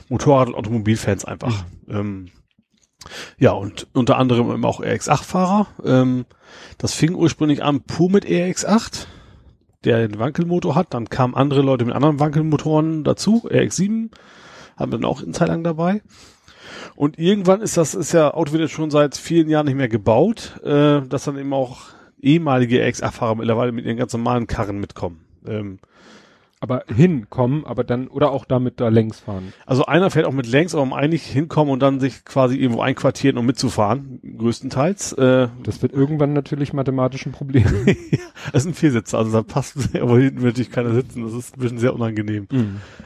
Motorrad- und Automobilfans einfach. Ähm, ja, und unter anderem eben auch RX-8-Fahrer. Ähm, das fing ursprünglich an pur mit RX-8, der einen Wankelmotor hat. Dann kamen andere Leute mit anderen Wankelmotoren dazu. RX-7 haben wir dann auch eine Zeit lang dabei. Und irgendwann ist das, ist ja Auto wird jetzt schon seit vielen Jahren nicht mehr gebaut, äh, dass dann eben auch ehemalige RX-8-Fahrer mittlerweile mit ihren ganz normalen Karren mitkommen. Ähm, Aber hinkommen, aber dann, oder auch damit da längs fahren. Also einer fährt auch mit längs, aber um eigentlich hinkommen und dann sich quasi irgendwo einquartieren, um mitzufahren, größtenteils. Äh, Das wird irgendwann natürlich mathematisch ein Problem. *laughs* das ist ein Viersitzer, also da passt, *laughs* aber hinten wird natürlich keiner sitzen, das ist ein bisschen sehr unangenehm.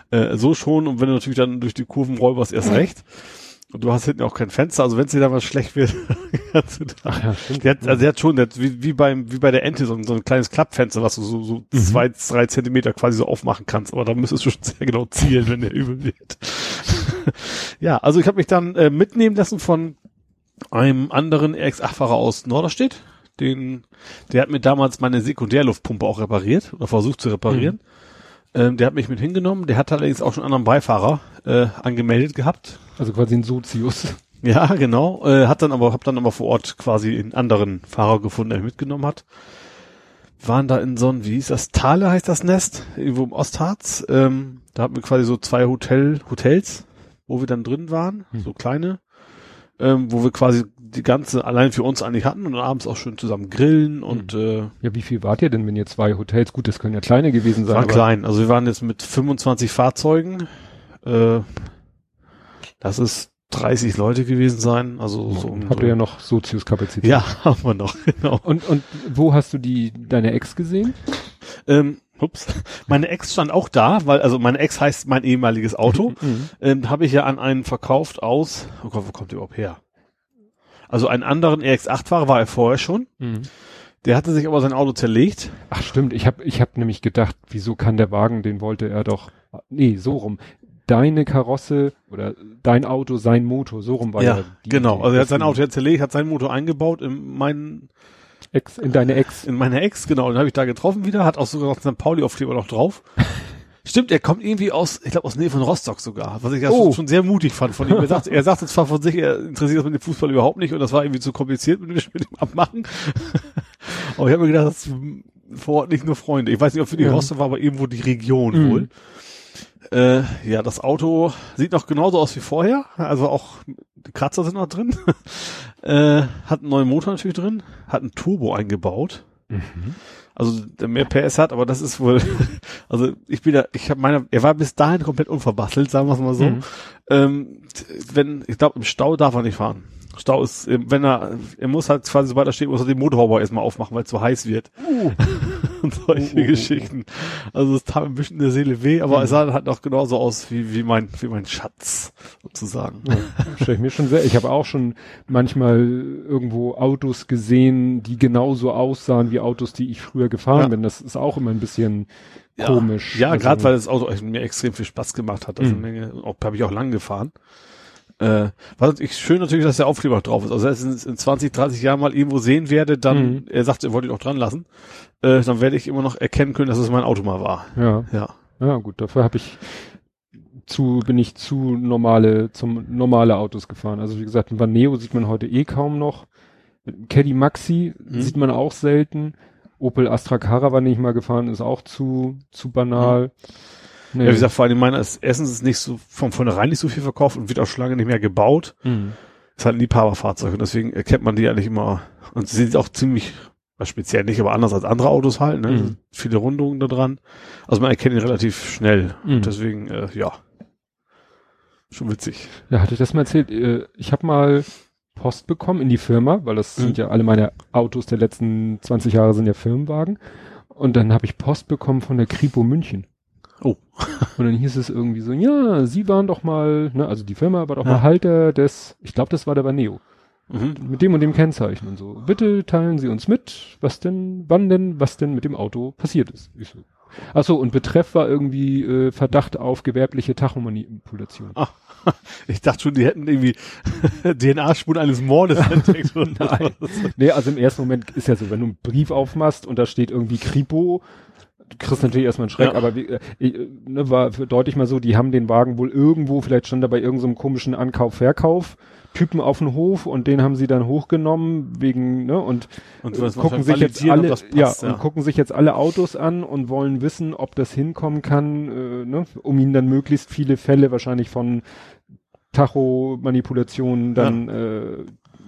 Äh, so schon, und wenn du natürlich dann durch die Kurven räuberst, erst *laughs* recht. Und du hast hinten auch kein Fenster, also wenn es dir dann was schlecht wird, *laughs* kannst du da. Ja. Der hat, also der hat schon, der hat wie, wie beim, wie bei der Ente, so ein, so ein kleines Klappfenster, was du so, so zwei, drei Zentimeter quasi so aufmachen kannst. Aber da müsstest du schon sehr genau zielen, wenn der übel wird. *laughs* ja, also ich habe mich dann äh, mitnehmen lassen von einem anderen RX-8-Fahrer aus Norderstedt. Den, der hat mir damals meine Sekundärluftpumpe auch repariert oder versucht zu reparieren. Ähm, der hat mich mit hingenommen. Der hat allerdings auch schon einen anderen Beifahrer äh, angemeldet gehabt. Also quasi ein Sozius. Ja, genau. Äh, hat dann aber, hab dann aber vor Ort quasi einen anderen Fahrer gefunden, der mich mitgenommen hat. Waren da in so ein, wie hieß das, Thale heißt das Nest, irgendwo im Ostharz. Ähm, da hatten wir quasi so zwei Hotel, Hotels, wo wir dann drin waren, Hm. so kleine, ähm, wo wir quasi die ganze allein für uns eigentlich hatten und abends auch schön zusammen grillen und äh, Ja, wie viel wart ihr denn, wenn ihr zwei Hotels, gut, das können ja kleine gewesen sein. war klein. Also wir waren jetzt mit 25 Fahrzeugen. Äh, das ist 30 Leute gewesen sein. Also so um Habt so ihr ja noch Sozius-Kapazität. Ja, *laughs* haben wir noch, genau. Und, und wo hast du die, deine Ex gesehen? Ähm, ups. Meine Ex stand auch da, weil, also meine Ex heißt mein ehemaliges Auto. Mhm. ähm, habe ich ja an einen verkauft aus, oh Gott, wo kommt der überhaupt her? Also einen anderen RX-8-Fahrer war er vorher schon. Mhm. Der hatte sich aber sein Auto zerlegt. Ach stimmt, ich habe ich hab nämlich gedacht, wieso kann der Wagen, den wollte er doch, nee, so rum. Deine Karosse oder dein Auto, sein Motor, so rum war ja, die genau. Also er hat sein Auto ja zerlegt, hat sein Motor eingebaut in meinen, Ex, in deine Ex. in meine Ex, genau. Den habe ich da getroffen wieder, hat auch sogar noch St. Pauli-Aufkleber noch drauf. *laughs* Stimmt, er kommt irgendwie aus, ich glaube aus Nähe von Rostock sogar, was ich ja Oh. schon, schon sehr mutig fand von ihm. Er sagt, er sagte zwar von sich, er interessiert sich mit dem Fußball überhaupt nicht und das war irgendwie zu kompliziert mit dem, *laughs* mit dem Abmachen. *laughs* aber ich habe mir gedacht, das ist vor Ort nicht nur Freunde. Ich weiß nicht, ob für die Ja. Rostock war, aber irgendwo die Region Mhm. wohl. Äh, ja, das Auto sieht noch genauso aus wie vorher. Also auch die Kratzer sind noch drin. *laughs* äh, hat einen neuen Motor natürlich drin, hat ein Turbo eingebaut. Mhm. Also der mehr PS hat, aber das ist wohl, *laughs* also ich bin da, ich habe meiner, er war bis dahin komplett unverbastelt, sagen wir es mal so. Mhm. Ähm, wenn, ich glaube, im Stau darf er nicht fahren. Stau ist, wenn er, er muss halt quasi, sobald er steht, muss er den Motorhaube erstmal aufmachen, weil es so heiß wird. *laughs* Und solche Uh, uh, uh. Geschichten. Also es tat ein bisschen der Seele weh, aber Mhm. es sah halt noch genauso aus wie, wie mein, wie mein Schatz, sozusagen. Stell ich mir schon sehr. Ich habe auch schon manchmal irgendwo Autos gesehen, die genauso aussahen wie Autos, die ich früher gefahren Ja. bin. Das ist auch immer ein bisschen komisch. Ja, Also, gerade weil das Auto mir extrem viel Spaß gemacht hat. Also Mhm. Menge, auch habe ich auch lang gefahren. Äh, was ich schön natürlich, dass der Aufkleber drauf ist. Also wenn ich es in, in 20, 30 Jahren mal irgendwo sehen werde, dann, Mhm. er sagt, er wollte ihn auch dran lassen, äh, dann werde ich immer noch erkennen können, dass es mein Auto mal war. Ja, Ja. ja, gut. Dafür habe ich zu, bin ich zu normale, zum normale Autos gefahren. Also wie gesagt, ein Vaneo sieht man heute eh kaum noch. Caddy Maxi Mhm. sieht man auch selten. Opel Astra Caravan, den ich mal gefahren, ist auch zu, zu banal. Nee. Ja, wie gesagt, vor allem meiner ist, erstens ist nicht so, von vornherein nicht so viel verkauft und wird auch schon lange nicht mehr gebaut. Mhm. Ist halt ein Liebhaberfahrzeug und deswegen erkennt man die eigentlich immer, und sie sind auch ziemlich, was speziell nicht, aber anders als andere Autos halt, ne? Mhm. Viele Rundungen da dran. Also man erkennt ihn relativ schnell. Mhm. Deswegen, äh, ja. Schon witzig. Ja, hatte ich das mal erzählt? Äh, Ich habe mal Post bekommen in die Firma, weil das Mhm. sind ja alle meine Autos der letzten 20 Jahre sind ja Firmenwagen. Und dann habe ich Post bekommen von der Kripo München. Oh. *laughs* Und dann hieß es irgendwie so, ja, Sie waren doch mal, ne, also die Firma war doch Ja. mal Halter des, ich glaube, das war der Baneo. Mhm. mit dem und dem Kennzeichen und so. Bitte teilen Sie uns mit, was denn, wann denn, was denn mit dem Auto passiert ist. Ich so. Ach so, und Betreff war irgendwie äh, Verdacht auf gewerbliche Tachomanipulation. Ah, *laughs* ich dachte schon, die hätten irgendwie *laughs* DNA-Spuren eines Mordes entdeckt. Nein. Nee, also im ersten Moment ist ja so, wenn du einen Brief aufmachst und da steht irgendwie Kripo, du kriegst natürlich erstmal einen Schreck, Ja. aber wie, äh, ich, äh, ne, war deutlich mal so, die haben den Wagen wohl irgendwo, vielleicht stand da bei irgendeinem komischen Ankauf, Verkauf, Typen auf dem Hof und den haben sie dann hochgenommen wegen, ne, und Und äh, gucken man sich jetzt alle, passt, ja, ja. und gucken sich jetzt alle Autos an und wollen wissen, ob das hinkommen kann, äh, ne, um ihnen dann möglichst viele Fälle wahrscheinlich von Tacho-Manipulationen dann äh,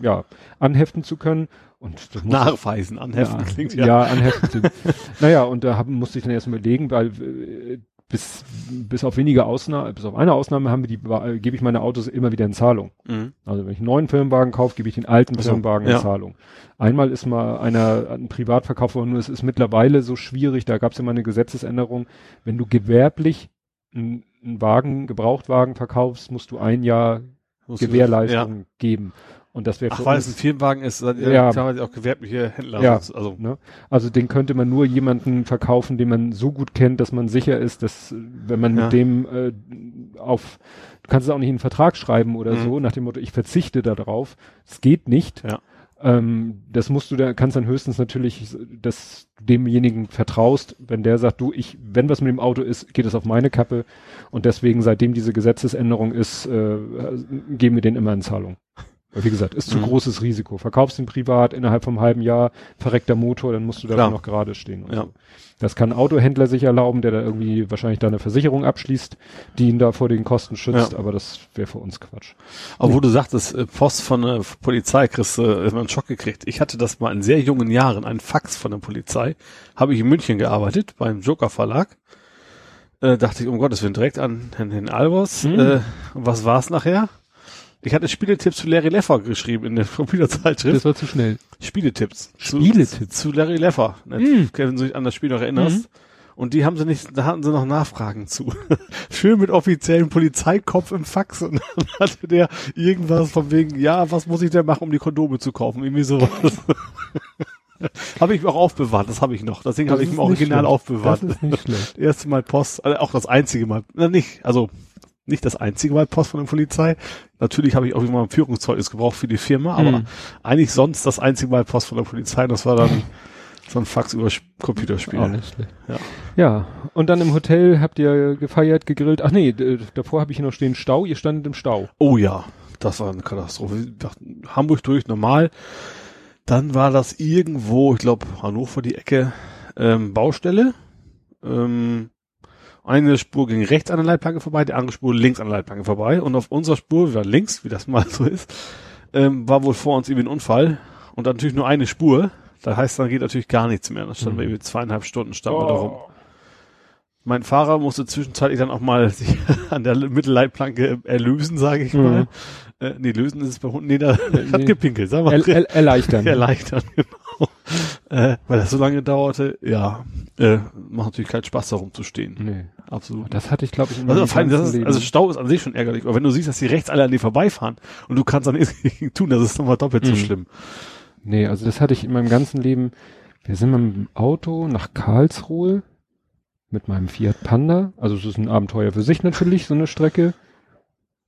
ja anheften zu können. Und das Nachweisen, anheften ja, klingt ja. ja. anheften. klingt- *laughs* naja, und da haben, musste ich dann erst mal überlegen, weil äh, bis, bis auf wenige Ausnahmen, bis auf eine Ausnahme haben wir die, äh, gebe ich meine Autos immer wieder in Zahlung. Mhm. Also wenn ich einen neuen Firmenwagen kaufe, gebe ich den alten Ach so, Firmenwagen in ja. Zahlung. Einmal ist mal einer ein Privatverkauf worden, nur es ist mittlerweile so schwierig, da gab es ja mal eine Gesetzesänderung, wenn du gewerblich einen, einen Wagen, Gebrauchtwagen verkaufst, musst du ein Jahr Gewährleistung Ja. geben. Und das wäre Ach, weil es ein Firmenwagen ist, dann Ja. ja. teilweise auch gewerbliche Händler. Ja. sonst- Also, Ne? Also den könnte man nur jemanden verkaufen, den man so gut kennt, dass man sicher ist, dass äh, wenn man Ja. mit dem äh, auf, du kannst es auch nicht in einen Vertrag schreiben oder Mhm. so, nach dem Motto, ich verzichte darauf. Es geht nicht. Ja. Ähm, das musst du da, kannst dann höchstens natürlich, dass du demjenigen vertraust, wenn der sagt, du, ich, wenn was mit dem Auto ist, geht es auf meine Kappe. Und deswegen, seitdem diese Gesetzesänderung ist, äh, geben wir den immer in Zahlung. Wie gesagt, ist zu Mhm. großes Risiko. Verkaufst ihn privat, innerhalb vom halben Jahr verreckt der Motor, dann musst du da noch gerade stehen. Ja. so. Das kann ein Autohändler sich erlauben, der da irgendwie wahrscheinlich da eine Versicherung abschließt, die ihn da vor den Kosten schützt, Ja. aber das wäre für uns Quatsch. Aber wo du sagtest, äh, Post von der Polizei kriegst du äh, erstmal einen Schock gekriegt. Ich hatte das mal in sehr jungen Jahren, ein Fax von der Polizei. Habe ich in München gearbeitet, beim Joker Verlag. Äh, dachte ich, um Gottes Willen, direkt an Herrn, Herrn Albers. Mhm. Äh, was war's nachher? Ich hatte Spieletipps zu Larry Leffer geschrieben in der *laughs* Computerzeitschrift. war zu schnell. Spieletipps. Zu- Spieletips? Zu Larry Leffer. Ne? Wenn du dich an das Spiel noch erinnerst. Mhm. Und die haben sie nicht, da hatten sie noch Nachfragen zu. *laughs* Schön mit offiziellen Polizeikopf im Fax und dann hatte der irgendwas von wegen, ja, was muss ich denn machen, um die Kondome zu kaufen? Irgendwie sowas. *laughs* habe ich auch aufbewahrt, das habe ich noch. Deswegen habe ich im Original aufbewahrt. Das ist nicht schlecht. Erste Mal Post, also auch das einzige Mal, na nicht, also nicht das einzige Mal Post von der Polizei. Natürlich habe ich auch immer ein Führungszeugnis gebraucht für die Firma, aber Mhm. eigentlich sonst das einzige Mal Post von der Polizei. Das war dann so ein Fax über Sp- Computerspiel. Auch nicht schlecht. Ja. Ja, und dann im Hotel habt ihr gefeiert, gegrillt. Ach nee, davor habe ich hier noch stehen Stau. Ihr standet im Stau. Oh ja, das war eine Katastrophe. Hamburg durch, normal. Dann war das irgendwo, ich glaube, Hannover die Ecke, ähm, Baustelle. Ähm, eine Spur ging rechts an der Leitplanke vorbei, die andere Spur links an der Leitplanke vorbei. Und auf unserer Spur, wir waren links, wie das *laughs* mal so ist, ähm, war wohl vor uns irgendwie ein Unfall. Und dann natürlich nur eine Spur. Das heißt, dann geht natürlich gar nichts mehr. Dann standen wir Mhm. irgendwie zweieinhalb Stunden, standen wir da rum. Mein Fahrer musste zwischenzeitlich dann auch mal *laughs* sich an der Mittelleitplanke erlösen, sage ich Mhm. mal. Äh, nee, lösen ist es bei Hunden. Nee, da *laughs* hat nee. gepinkelt, sag mal. Er, er, erleichtern. Erleichtern, genau. *laughs* Äh, weil das so lange dauerte, ja, äh, macht natürlich keinen Spaß, da rumzustehen. Nee. Absolut. Das hatte ich, glaube ich, in Also, meinem vor allem, das ganzen ist, Leben. also Stau ist an sich schon ärgerlich, aber wenn du siehst, dass die rechts alle an dir vorbeifahren und du kannst dann nichts *laughs* gegen tun, das ist nochmal doppelt so Mhm. schlimm. Nee, also das hatte ich in meinem ganzen Leben. Wir sind mit dem Auto nach Karlsruhe mit meinem Fiat Panda. Also es ist ein Abenteuer für sich natürlich, so eine Strecke.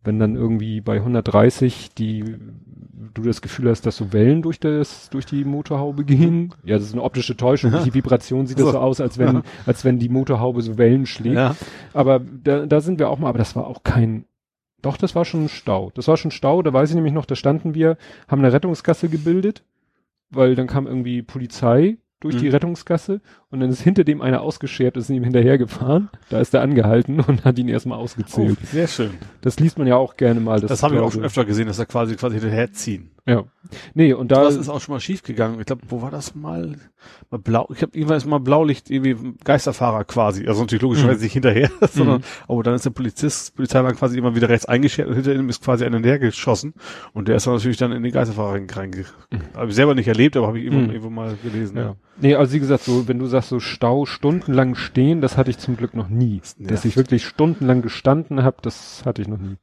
Wenn dann irgendwie bei 130 die, du das Gefühl hast, dass so Wellen durch das, durch die Motorhaube gehen. Ja, das ist eine optische Täuschung. Durch die Vibration sieht das So. so aus, als wenn, als wenn die Motorhaube so Wellen schlägt. Ja. Aber da, da sind wir auch mal, aber das war auch kein, doch, das war schon ein Stau. Das war schon Stau, da weiß ich nämlich noch, da standen wir, haben eine Rettungsgasse gebildet, weil dann kam irgendwie Polizei durch Mhm. die Rettungsgasse und dann ist hinter dem einer ausgeschert, ist ihm hinterhergefahren. Da ist er angehalten *laughs* und hat ihn erstmal Oh, ausgezählt. sehr schön. Das liest man ja auch gerne mal. Das, habe ich auch glaube- schon öfter gesehen, dass er quasi quasi hinterherziehen. Ja. Nee, und da, Das ist auch schon mal schief gegangen. Ich glaube, wo war das mal? Mal blau. Ich habe irgendwann mal Blaulicht irgendwie Geisterfahrer quasi. Also natürlich logischerweise Mhm. nicht hinterher, *laughs* sondern aber dann ist der Polizist, Polizeiwagen quasi immer wieder rechts eingeschert und hinter ihm ist quasi einer hergeschossen und der ist dann natürlich dann in den Geisterfahrer reinge. Mhm. Habe ich selber nicht erlebt, aber habe ich irgendwo, Mhm. irgendwo mal gelesen. ja. Nee, also wie gesagt, so, wenn du sagst, so Stau stundenlang stehen, das hatte ich zum Glück noch nie. Dass ich wirklich stundenlang gestanden habe, das hatte ich noch nie.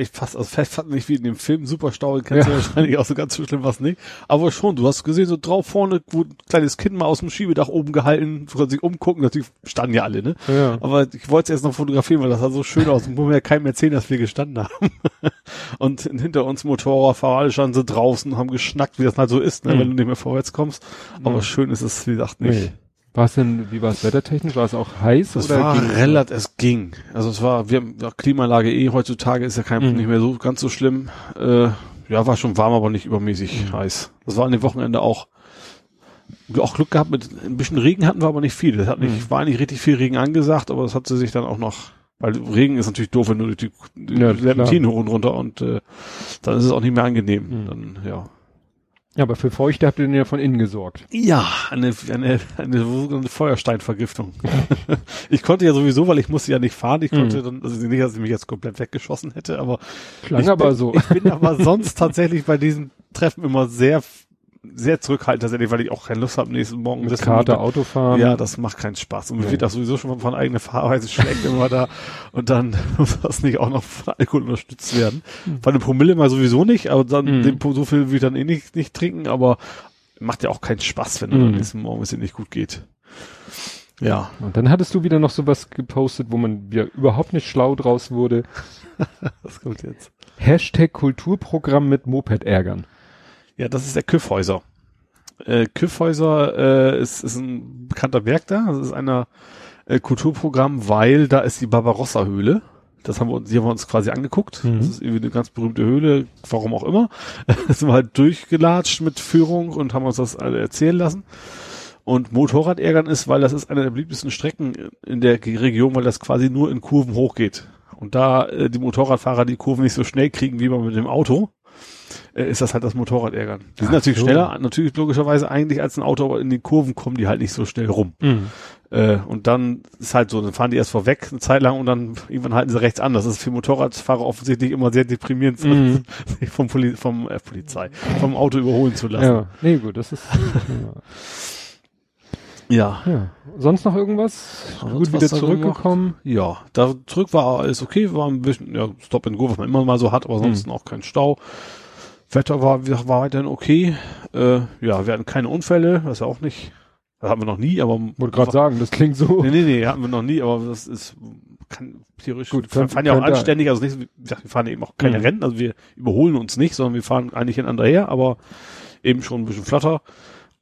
Ich fast, also fast fast nicht wie in dem Film Superstau, kennst du Ja. wahrscheinlich auch so ganz so schlimm was nicht. Aber schon, du hast gesehen, so drauf vorne, wo ein kleines Kind mal aus dem Schiebedach oben gehalten, wo sich umgucken, natürlich standen ja alle, ne? Ja. Aber ich wollte es erst noch fotografieren, weil das sah so schön aus und wo wir ja keinem erzählen, dass wir gestanden haben. *laughs* und hinter uns Motorradfahrer, alle standen so draußen und haben geschnackt, wie das halt so ist, ne, Mhm. wenn du nicht mehr vorwärts kommst. Aber Mhm. schön ist es, wie gesagt, nicht. Nee. War es denn, wie war es wettertechnisch? War es auch heiß Das oder war noch? relativ, es ging. Also es war, wir haben ja, Klimaanlage eh heutzutage ist ja kein, Mhm. nicht mehr so ganz so schlimm. Äh, ja, war schon warm, aber nicht übermäßig Mhm. heiß. Das war an dem Wochenende auch, auch Glück gehabt mit ein bisschen Regen hatten wir aber nicht viel. Das hat nicht, Mhm. war nicht richtig viel Regen angesagt, aber das hat sie sich dann auch noch, weil Regen ist natürlich doof, wenn du durch die, die Ja, Serpentinen hoch und runter und äh, dann ist es auch nicht mehr angenehm. Mhm. Dann, ja. Ja, aber für Feuchte habt ihr den ja von innen gesorgt. Ja, eine, eine, eine sogenannte Feuersteinvergiftung. *laughs* ich konnte ja sowieso, weil ich musste ja nicht fahren, ich konnte Mhm. dann, also nicht, dass ich mich jetzt komplett weggeschossen hätte, aber Klang ich aber bin, so. Ich bin aber sonst tatsächlich bei diesen Treffen immer sehr, sehr zurückhaltend tatsächlich, weil ich auch keine Lust habe nächsten Morgen. Mit das- Kater Autofahren. Ja, das macht keinen Spaß. Und mir Nee. wird das sowieso schon von eigener Fahrweise schlecht immer da. Und dann *laughs* muss das nicht auch noch von Alkohol unterstützt werden. Bei einem Promille mal sowieso nicht, aber dann Mhm. den, so viel will ich dann eh nicht, nicht trinken, aber macht ja auch keinen Spaß, wenn Mhm. dann nächsten Morgen es dir nicht gut geht. Ja. Und dann hattest du wieder noch sowas gepostet, wo man wieder überhaupt nicht schlau draus wurde. *laughs* Was kommt jetzt? Hashtag Kulturprogramm mit Moped ärgern. Ja, das ist der Küffhäuser. Äh, Küffhäuser äh, ist, ist ein bekannter Berg da. Das ist einer äh, Kulturprogramm, weil da ist die Barbarossa-Höhle. Das haben wir uns, die haben wir uns quasi angeguckt. Mhm. Das ist irgendwie eine ganz berühmte Höhle, warum auch immer. Da sind wir halt durchgelatscht mit Führung und haben uns das alle erzählen lassen. Und Motorradärgern ist, weil das ist eine der beliebtesten Strecken in der Region, weil das quasi nur in Kurven hochgeht. Und da äh, die Motorradfahrer die Kurven nicht so schnell kriegen wie man mit dem Auto, äh, ist das halt das Motorradärgern. Die sind Ach natürlich so. schneller, natürlich logischerweise eigentlich als ein Auto, aber in den Kurven kommen die halt nicht so schnell rum. Äh, und dann ist halt so, dann fahren die erst vorweg eine Zeit lang und dann irgendwann halten sie rechts an. Das ist für Motorradfahrer offensichtlich immer sehr deprimierend, Mhm. *laughs* sich vom, Poli vom äh, Polizei, vom Auto überholen zu lassen. Ja, nee, gut, das ist, Ja. *laughs* ja. ja. Sonst noch irgendwas? Sonst gut was wieder zurückgekommen? Ja, da zurück war alles okay, war ein bisschen, ja, Stop and Go, was man immer mal so hat, aber ansonsten auch kein Stau. Wetter war, war weiterhin okay. Äh, ja, wir hatten keine Unfälle, das ist ja auch nicht, das hatten wir noch nie, aber Wollte gerade sagen, das klingt so. Nee, nee, nee, hatten wir noch nie, aber das ist kann theoretisch Gut, wir fahren ja auch anständig, also nicht, wir fahren eben auch keine Mhm. Rennen, also wir überholen uns nicht, sondern wir fahren eigentlich hintereinander her, aber eben schon ein bisschen flotter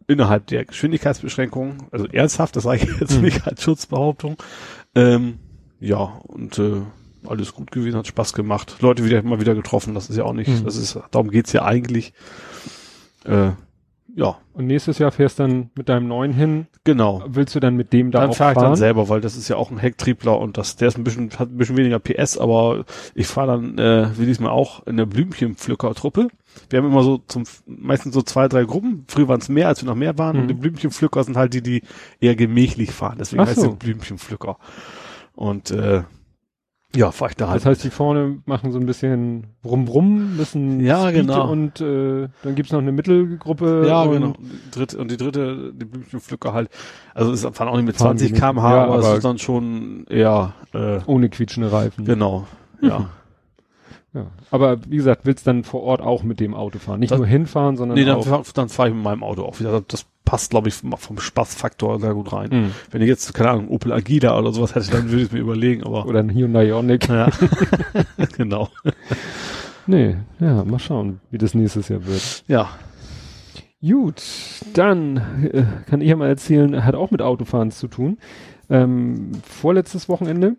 innerhalb der Geschwindigkeitsbeschränkungen, also ernsthaft, das sage ich jetzt Mhm. nicht als Schutzbehauptung. Ähm, ja, und äh, alles gut gewesen, hat Spaß gemacht. Leute wieder immer wieder getroffen, das ist ja auch nicht, Mhm. das ist, darum geht's ja eigentlich. Äh, ja, Und nächstes Jahr fährst dann mit deinem neuen hin. genau. Willst du dann mit dem da dann auch fahre ich fahren? dann selber, weil das ist ja auch ein Hecktriebler und das, der ist ein bisschen, hat ein bisschen weniger PS, aber ich fahre dann, äh, wie diesmal auch, in der Blümchenpflückertruppe. Wir haben immer so zum, meistens so zwei, drei Gruppen. Früher waren es mehr, als wir noch mehr waren. Mhm. Und die Blümchenpflücker sind halt die, die eher gemächlich fahren. Deswegen Ach heißt so. es Blümchenpflücker. Und, äh, ja, fahre ich da halt. Das heißt, die vorne machen so ein bisschen Brumm Brumm, bisschen Ja, genau. und äh, dann gibt's noch eine Mittelgruppe. ja, und genau. Die dritte, und die dritte, die Blümchenpflücker halt. Also es fahren auch nicht mit Fahren die 20 nicht. kmh, Ja, aber, es ist dann schon eher, äh, Ohne quietschende Reifen. genau. Ja. *laughs* Ja. Aber wie gesagt, willst dann vor Ort auch mit dem Auto fahren. Nicht Das- nur hinfahren, sondern Nee, dann, fahr- dann fahre ich mit meinem Auto auch wieder. Das passt, glaube ich, vom vom Spaßfaktor sehr gut rein. Mhm. Wenn ich jetzt, keine Ahnung, Opel Agida oder sowas hätte, dann würde ich es mir überlegen, aber Oder ein Hyundai Ioniq. ja, *laughs* *laughs* genau. Nee, ja, mal schauen, wie das nächstes Jahr wird. Ja, Gut, dann äh, kann ich ja mal erzählen, hat auch mit Autofahren zu tun. Ähm, vorletztes Wochenende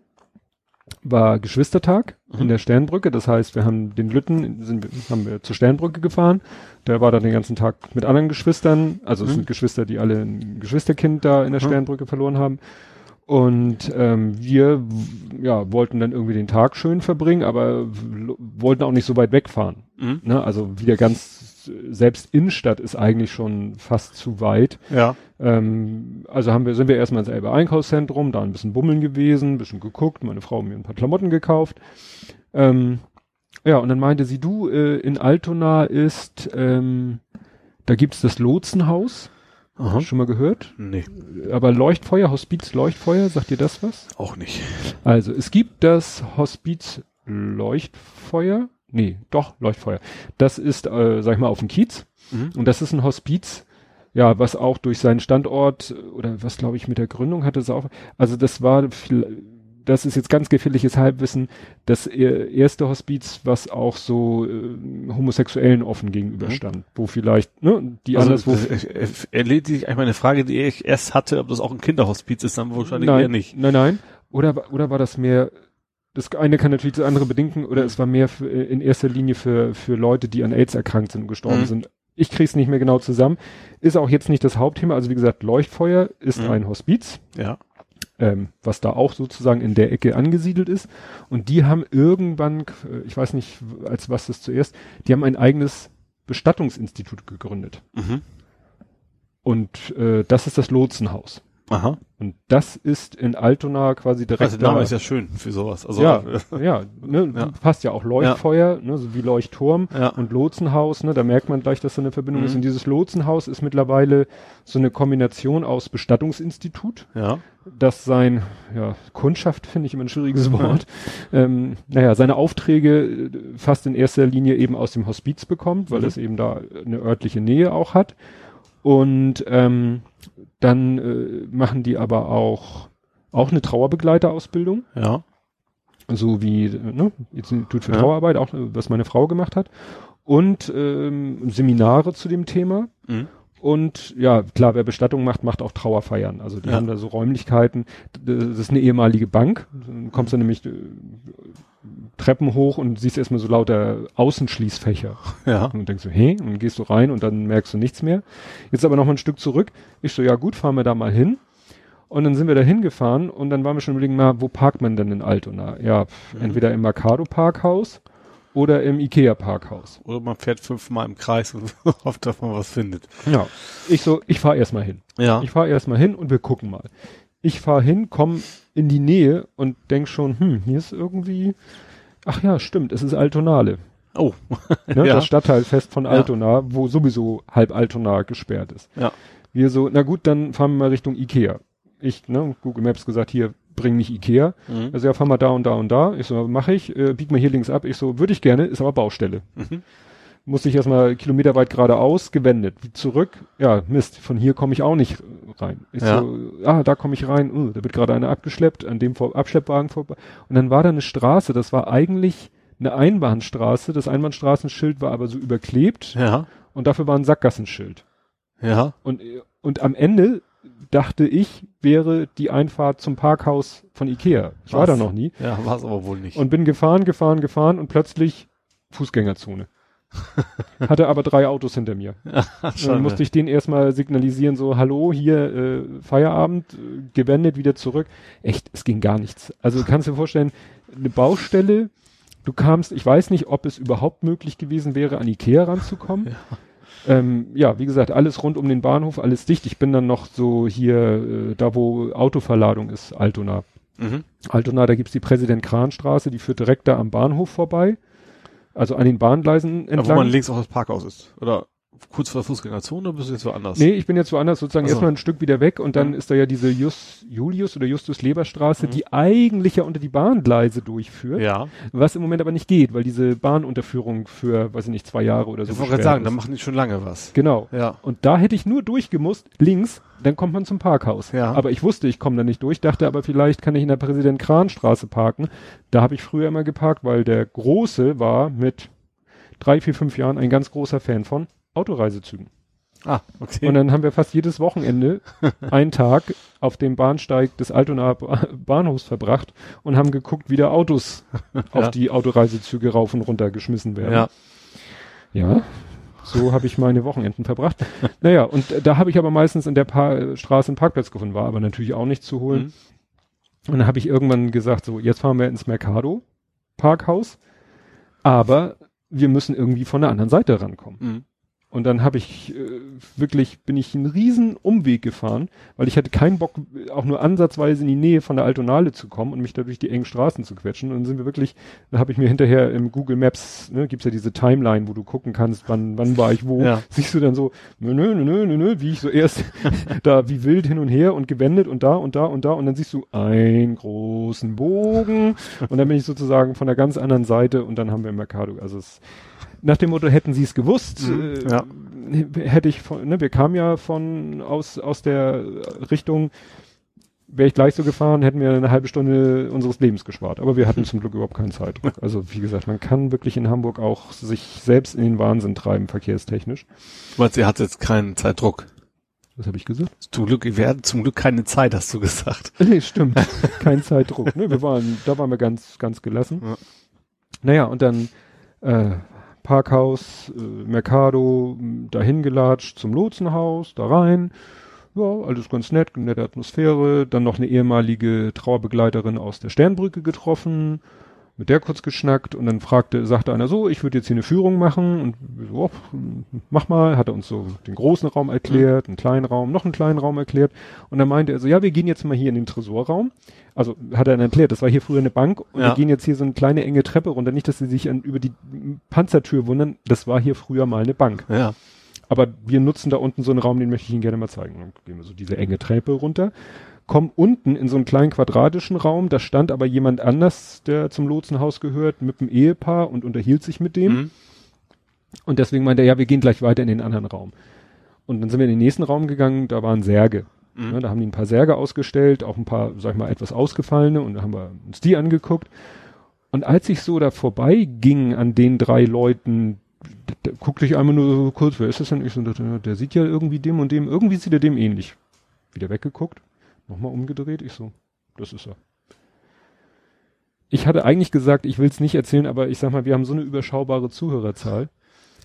war Geschwistertag Mhm. in der Sternbrücke. Das heißt, wir haben den Lütten, sind, haben wir zur Sternbrücke gefahren. Der war da den ganzen Tag mit anderen Geschwistern. Also es Mhm. sind Geschwister, die alle ein Geschwisterkind da in der Mhm. Sternbrücke verloren haben. Und ähm, wir ja, wollten dann irgendwie den Tag schön verbringen, aber wollten auch nicht so weit wegfahren. mhm. Ne? Also wieder ganz, selbst Innenstadt ist eigentlich schon fast zu weit. ja, Ähm, also haben wir, sind wir erstmal ins Elbe Einkaufszentrum, da ein bisschen bummeln gewesen, ein bisschen geguckt, meine Frau hat mir ein paar Klamotten gekauft. Ähm, ja, und dann meinte sie, du, äh, in Altona ist, ähm, da gibt's das Lotsenhaus. Aha. Schon mal gehört? Nee, Aber Leuchtfeuer, Hospiz Leuchtfeuer, sagt dir das was? auch nicht. Also, es gibt das Hospiz Leuchtfeuer. Nee, doch, Leuchtfeuer. Das ist, äh, sag ich mal, auf dem Kiez. Mhm. Und das ist ein Hospiz, ja, was auch durch seinen Standort äh, oder was glaube ich mit der Gründung hatte es auch. Also das war, das ist jetzt ganz gefährliches Halbwissen, das e- erste Hospiz, was auch so äh, Homosexuellen offen gegenüberstand, wo vielleicht, ne, die Also, anderswo. das, äh, äh, erledigt eigentlich eine Frage, die ich erst hatte, ob das auch ein Kinderhospiz ist, dann wahrscheinlich eher nein, nicht. nein, nein. Oder, oder war das mehr, das eine kann natürlich das andere bedinken, oder es war mehr für, in erster Linie für, für Leute, die an AIDS erkrankt sind und gestorben Mhm. sind. Ich krieg's nicht mehr genau zusammen. Ist auch jetzt nicht das Hauptthema. Also wie gesagt, Leuchtfeuer ist Mhm. ein Hospiz, Ja. ähm, was da auch sozusagen in der Ecke angesiedelt ist. Und die haben irgendwann, äh, ich weiß nicht, als was das zuerst, die haben ein eigenes Bestattungsinstitut gegründet. Mhm. Und äh, das ist das Lotsenhaus. Aha. Und das ist in Altona quasi direkt Also der Name da. ist ja schön für sowas. Also, ja, äh, ja, ne, *laughs* Ja. passt ja auch Leuchtfeuer, ne, so wie Leuchtturm Ja. und Lotsenhaus, ne, da merkt man gleich, dass da eine Verbindung Mhm. ist. Und dieses Lotsenhaus ist mittlerweile so eine Kombination aus Bestattungsinstitut, ja. das sein, ja, Kundschaft finde ich immer ein schwieriges Wort, *laughs* ähm, naja, seine Aufträge äh, fast in erster Linie eben aus dem Hospiz bekommt, weil Mhm. es eben da eine örtliche Nähe auch hat. Und ähm, dann äh, machen die aber auch auch eine Trauerbegleiterausbildung Ja. so wie ne, Institut für Ja. Trauerarbeit, auch was meine Frau gemacht hat, und ähm, Seminare zu dem Thema. Mhm. Und ja, klar, wer Bestattung macht, macht auch Trauerfeiern. Also die Ja. haben da so Räumlichkeiten. Das ist eine ehemalige Bank. Dann kommst du nämlich äh, Treppen hoch und siehst erstmal so lauter Außenschließfächer. Ja. Und denkst so, hey, und dann gehst du rein und dann merkst du nichts mehr. Jetzt aber noch mal ein Stück zurück. Ich so, ja gut, fahren wir da mal hin. Und dann sind wir da hingefahren und dann waren wir schon überlegen, na, wo parkt man denn in Altona? Ja, Mhm. entweder im Mercado Parkhaus oder im Ikea Parkhaus. Oder man fährt fünfmal im Kreis und *laughs* hofft, dass man was findet. Ja. Ich so, ich fahr erst mal hin. Ja. Ich fahr erst mal hin und wir gucken mal. Ich fahr hin, komm in die Nähe und denk schon, hm, hier ist irgendwie, ach ja, stimmt, es ist Altonale. oh. *laughs* Ne? Ja. Das Stadtteilfest von Ja. Altona, wo sowieso halb Altona gesperrt ist. Ja. Wir so, na gut, dann fahren wir mal Richtung Ikea. Ich, ne, Google Maps gesagt, hier, bring mich Ikea. Mhm. Also ja, fahr mal da und da und da. Ich so, mach ich, äh, bieg mal hier links ab. Ich so, würde ich gerne, ist aber Baustelle. Mhm. Musste ich erstmal kilometerweit geradeaus, gewendet. Wie zurück, ja, Mist, von hier komme ich auch nicht rein. Ich Ja. so, ah, da komme ich rein, uh, da wird gerade einer abgeschleppt, an dem vor Abschleppwagen vorbei. Und dann war da eine Straße, das war eigentlich eine Einbahnstraße. Das Einbahnstraßenschild war aber so überklebt Ja. und dafür war ein Sackgassenschild. Ja. Und, und am Ende dachte ich, wäre die Einfahrt zum Parkhaus von Ikea. Ich war da noch nie. Ja, war es aber wohl nicht. Und bin gefahren, gefahren, gefahren und plötzlich Fußgängerzone. *laughs* Hatte aber drei Autos hinter mir. *laughs* Und dann musste ich denen erstmal signalisieren, so, hallo, hier, äh, Feierabend, äh, gewendet, wieder zurück. Echt, es ging gar nichts. Also *laughs* du kannst dir vorstellen, eine Baustelle, du kamst, ich weiß nicht, ob es überhaupt möglich gewesen wäre, an Ikea ranzukommen. Ja. Ähm, ja, wie gesagt, alles rund um den Bahnhof, alles dicht. Ich bin dann noch so hier, äh, da wo Autoverladung ist, Altona. Mhm. Altona, da gibt's die Präsident-Kran-Straße, die führt direkt da am Bahnhof vorbei. Also an den Bahngleisen Da, entlang. wo man links auch das Parkhaus ist. Oder kurz vor der Fußgängerzone, oder bist du jetzt woanders? Nee, ich bin jetzt woanders sozusagen Ach so. erstmal ein Stück wieder weg und dann Mhm. ist da ja diese Just, Julius oder Justus Leber Straße, Mhm. die eigentlich ja unter die Bahngleise durchführt, Ja. was im Moment aber nicht geht, weil diese Bahnunterführung für, weiß ich nicht, zwei Jahre oder so. Ich wollte gerade sagen, da ist. machen die schon lange was. Genau. Ja. Und da hätte ich nur durchgemusst, links, dann kommt man zum Parkhaus. Ja. Aber ich wusste, ich komme da nicht durch, dachte aber vielleicht kann ich in der Präsident-Kran-Straße parken. Da habe ich früher immer geparkt, weil der Große war mit drei, vier, fünf Jahren ein ganz großer Fan von Autoreisezügen. Ah, okay. Und dann haben wir fast jedes Wochenende *laughs* einen Tag auf dem Bahnsteig des Altonaer Ba- Bahnhofs verbracht und haben geguckt, wie da Autos *laughs* auf Ja. die Autoreisezüge rauf und runter geschmissen werden. ja. Ja, so habe ich meine Wochenenden verbracht. naja, und äh, da habe ich aber meistens in der pa Straße einen Parkplatz gefunden, war aber natürlich auch nicht zu holen. Mhm. Und dann habe ich irgendwann gesagt, so, jetzt fahren wir ins Mercado Parkhaus, aber wir müssen irgendwie von der anderen Seite rankommen. Mhm. Und dann habe ich äh, wirklich, bin ich einen riesen Umweg gefahren, weil ich hatte keinen Bock, auch nur ansatzweise in die Nähe von der Altonale zu kommen und mich da durch die engen Straßen zu quetschen. Und dann sind wir wirklich, da habe ich mir hinterher im Google Maps, ne, gibt's ja diese Timeline, wo du gucken kannst, wann, wann war ich wo. Ja. Siehst du dann so, nö, nö, nö, nö, nö, wie ich so erst *laughs* da wie wild hin und her und gewendet und da und da und da und dann siehst du einen großen Bogen und dann bin ich sozusagen von der ganz anderen Seite und dann haben wir Mercado. Also es nach dem Motto, hätten sie es gewusst, Mhm, äh, ja. hätte ich von, ne, wir kamen ja von aus, aus der Richtung, wäre ich gleich so gefahren, hätten wir eine halbe Stunde unseres Lebens gespart. Aber wir hatten zum Glück überhaupt keinen Zeitdruck. Also wie gesagt, man kann wirklich in Hamburg auch sich selbst in den Wahnsinn treiben, verkehrstechnisch. Du meinst, ihr hattet jetzt keinen Zeitdruck. Was habe ich gesagt? Zum Glück, wir hatten zum Glück keine Zeit, hast du gesagt. *laughs* Nee, stimmt. Kein Zeitdruck. Ne, wir waren, da waren wir ganz, ganz gelassen. Ja. Naja, und dann äh, Parkhaus, äh, Mercado, dahin gelatscht zum Lotsenhaus, da rein. Ja, alles ganz nett, nette Atmosphäre. Dann noch eine ehemalige Trauerbegleiterin aus der Sternbrücke getroffen, mit der kurz geschnackt und dann fragte, sagte einer so, ich würde jetzt hier eine Führung machen und so, oh, mach mal, hat er uns so den großen Raum erklärt, einen kleinen Raum, noch einen kleinen Raum erklärt und dann meinte er so, ja, wir gehen jetzt mal hier in den Tresorraum. Also hat er dann erklärt, das war hier früher eine Bank und Ja. wir gehen jetzt hier so eine kleine enge Treppe runter, nicht, dass sie sich an, über die Panzertür wundern, das war hier früher mal eine Bank. Ja. Aber wir nutzen da unten so einen Raum, den möchte ich Ihnen gerne mal zeigen. Dann gehen wir so diese enge Treppe runter, kommen unten in so einen kleinen quadratischen Raum, da stand aber jemand anders, der zum Lotsenhaus gehört, mit einem Ehepaar und unterhielt sich mit dem. Mhm. Und deswegen meinte er, ja, wir gehen gleich weiter in den anderen Raum. Und dann sind wir in den nächsten Raum gegangen, da waren Särge. Mhm. Ne, da haben die ein paar Särge ausgestellt, auch ein paar, sag ich mal, etwas ausgefallene und da haben wir uns die angeguckt. Und als ich so da vorbei ging an den drei Leuten, da, da guckte ich einmal nur so kurz, wer ist das denn? Ich so, der, der sieht ja irgendwie dem und dem, irgendwie sieht er dem ähnlich. Wieder weggeguckt, nochmal umgedreht, ich so, das ist er. Ich hatte eigentlich gesagt, ich will es nicht erzählen, aber ich sag mal, wir haben so eine überschaubare Zuhörerzahl.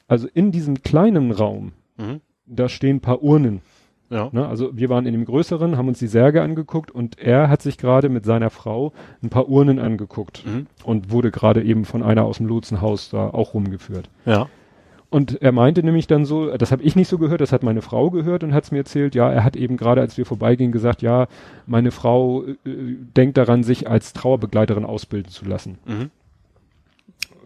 Also in diesem kleinen Raum, Mhm. da stehen ein paar Urnen. Ja. Ne? Also wir waren in dem größeren, haben uns die Särge angeguckt und er hat sich gerade mit seiner Frau ein paar Urnen angeguckt Mhm. und wurde gerade eben von einer aus dem Lotsenhaus da auch rumgeführt. Ja. Und er meinte nämlich dann so, das habe ich nicht so gehört, das hat meine Frau gehört und hat es mir erzählt, ja, er hat eben gerade, als wir vorbeigingen, gesagt, ja, meine Frau äh, denkt daran, sich als Trauerbegleiterin ausbilden zu lassen. Mhm.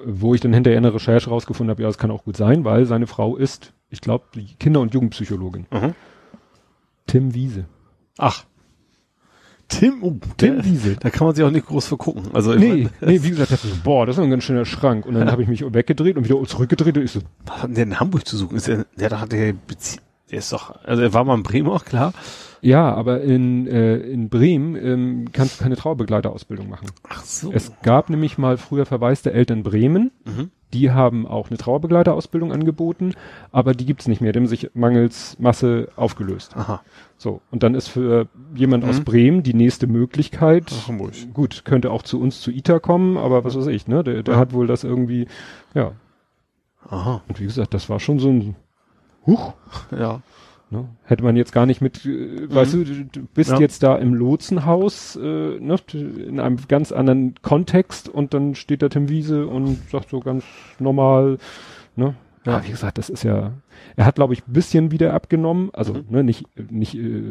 Wo ich dann hinterher in der Recherche rausgefunden habe, ja, das kann auch gut sein, weil seine Frau ist, ich glaube, die Kinder- und Jugendpsychologin. Mhm. Tim Wiese. Ach. Tim, oh, Tim Wiese. da kann man sich auch nicht groß vergucken. Also, Nee, mein, nee, wie gesagt, das ist, boah, das ist ein ganz schöner Schrank. Und dann habe ich mich weggedreht und wieder zurückgedreht und ich so, was hat denn der in Hamburg zu suchen? Ist der, der hat der, Bezie der ist doch, also er war mal in Bremen auch, klar. ja, aber in, äh, in Bremen ähm, kannst du keine Trauerbegleiterausbildung machen. Ach so. Es gab nämlich mal früher verwaiste Eltern Bremen, Mhm. Die haben auch eine Trauerbegleiterausbildung angeboten, aber die gibt's nicht mehr, die haben sich mangels Masse aufgelöst. Aha. So, und dann ist für jemand aus Mhm. Bremen die nächste Möglichkeit, Hamburg. gut, könnte auch zu uns zu ITA kommen, aber was weiß ich, ne, der, der Ja. hat wohl das irgendwie, ja, Aha. und wie gesagt, das war schon so ein, huch, Ja. Ne? Hätte man jetzt gar nicht mit, äh, weißt du, du bist Ja. jetzt da im Lotsenhaus, äh, ne, in einem ganz anderen Kontext und dann steht da Tim Wiese und sagt so ganz normal, ne? Ja, wie gesagt, das ist ja, er hat, glaube ich, ein bisschen wieder abgenommen, also Mhm. ne, nicht, nicht, äh,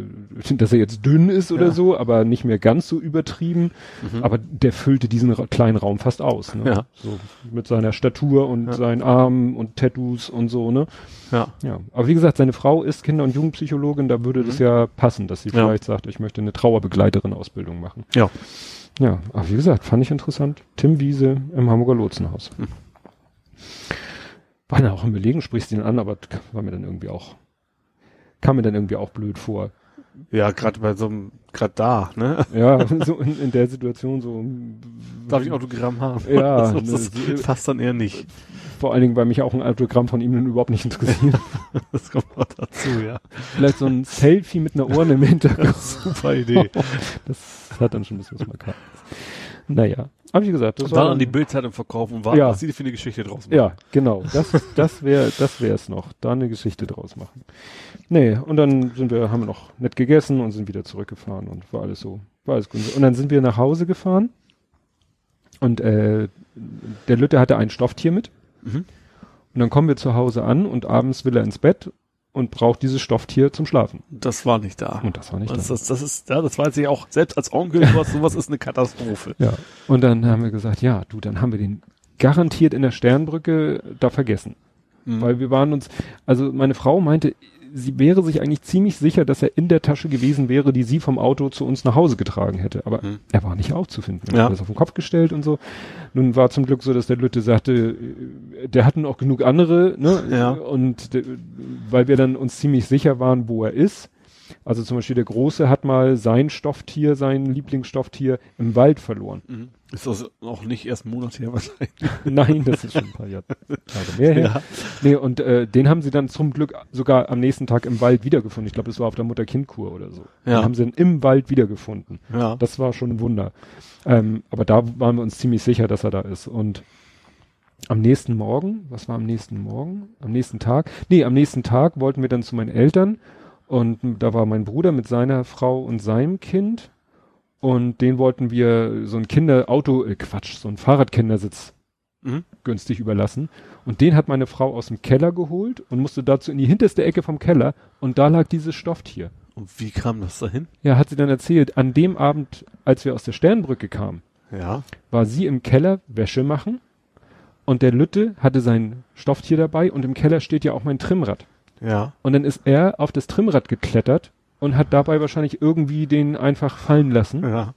dass er jetzt dünn ist oder Ja. so, aber nicht mehr ganz so übertrieben, Mhm. aber der füllte diesen kleinen Raum fast aus, ne? Ja. So mit seiner Statur und Ja. seinen Armen und Tattoos und so, ne? ja. Ja, aber wie gesagt, seine Frau ist Kinder- und Jugendpsychologin, da würde das ja passen, dass sie Mhm. Vielleicht sagt, ich möchte eine Trauerbegleiterin-Ausbildung machen. Ja. Ja, aber wie gesagt, fand ich interessant. Tim Wiese im Hamburger Lotsenhaus. Mhm. War dann auch im Belegen, sprichst ihn an, aber war mir dann irgendwie auch, kam mir dann irgendwie auch blöd vor. Ja, gerade bei so einem, gerade da, ne? Ja, so in, in der Situation so. Darf ich ein Autogramm haben? Ja, *laughs* das, das ne, passt dann eher nicht. Vor allen Dingen, weil mich auch ein Autogramm von ihm überhaupt nicht interessiert. *laughs* Das kommt auch dazu, ja. Vielleicht so ein Selfie mit einer Urne im *laughs* Hintergrund. Super Idee. Das hat dann schon ein bisschen was Makabres. Naja, aber wie gesagt, das Und dann war an die Bildzeitung verkaufen und warten, Ja. was sie für eine Geschichte draus machen. ja, genau. Das, das wäre, das wäre es noch. Da eine Geschichte draus machen. Nee, und dann sind wir, haben wir noch nett gegessen und sind wieder zurückgefahren und war alles so, war alles gut. Und dann sind wir nach Hause gefahren und äh, der Lütte hatte ein Stofftier mit Mhm. Und dann kommen wir zu Hause an und abends will er ins Bett und braucht dieses Stofftier zum Schlafen. Das war nicht da. Und das war nicht das, da. das, das ist, ja, das weiß ich auch, selbst als Onkel, *laughs* sowas, sowas ist eine Katastrophe. Ja. Und dann haben wir gesagt, ja, du, dann haben wir den garantiert in der Sternbrücke da vergessen. Mhm. Weil wir waren uns, also meine Frau meinte, sie wäre sich eigentlich ziemlich sicher, dass er in der Tasche gewesen wäre, die sie vom Auto zu uns nach Hause getragen hätte. Aber Mhm. er war nicht aufzufinden. Er Ja. hat das auf den Kopf gestellt und so. Nun war zum Glück so, dass der Lütte sagte, äh, der hatten auch genug andere, ne? Ja. Und de, weil wir dann uns ziemlich sicher waren, wo er ist. Also zum Beispiel der Große hat mal sein Stofftier, sein Lieblingsstofftier im Wald verloren. Mhm. Ist das auch nicht erst ein Monat her wahrscheinlich? *laughs* Nein, das ist schon ein paar Jahre mehr her. Nee, und äh, den haben sie dann zum Glück sogar am nächsten Tag im Wald wiedergefunden. Ich glaube, das war auf der Mutter-Kind-Kur oder so. Ja. Den haben sie dann im Wald wiedergefunden. Ja. Das war schon ein Wunder. Ähm, aber da waren wir uns ziemlich sicher, dass er da ist. Und am nächsten Morgen, was war am nächsten Morgen? Am nächsten Tag? Nee, am nächsten Tag wollten wir dann zu meinen Eltern und da war mein Bruder mit seiner Frau und seinem Kind und den wollten wir so ein Kinderauto, äh Quatsch, so ein Fahrradkindersitz Mhm. günstig überlassen. Und den hat meine Frau aus dem Keller geholt und musste dazu in die hinterste Ecke vom Keller und da lag dieses Stofftier. Und wie kam das dahin? Ja, hat sie dann erzählt, an dem Abend, als wir aus der Sternbrücke kamen, Ja. war sie im Keller Wäsche machen und der Lütte hatte sein Stofftier dabei und im Keller steht ja auch mein Trimmrad. Ja. Und dann ist er auf das Trimmrad geklettert und hat dabei wahrscheinlich irgendwie den einfach fallen lassen. Ja.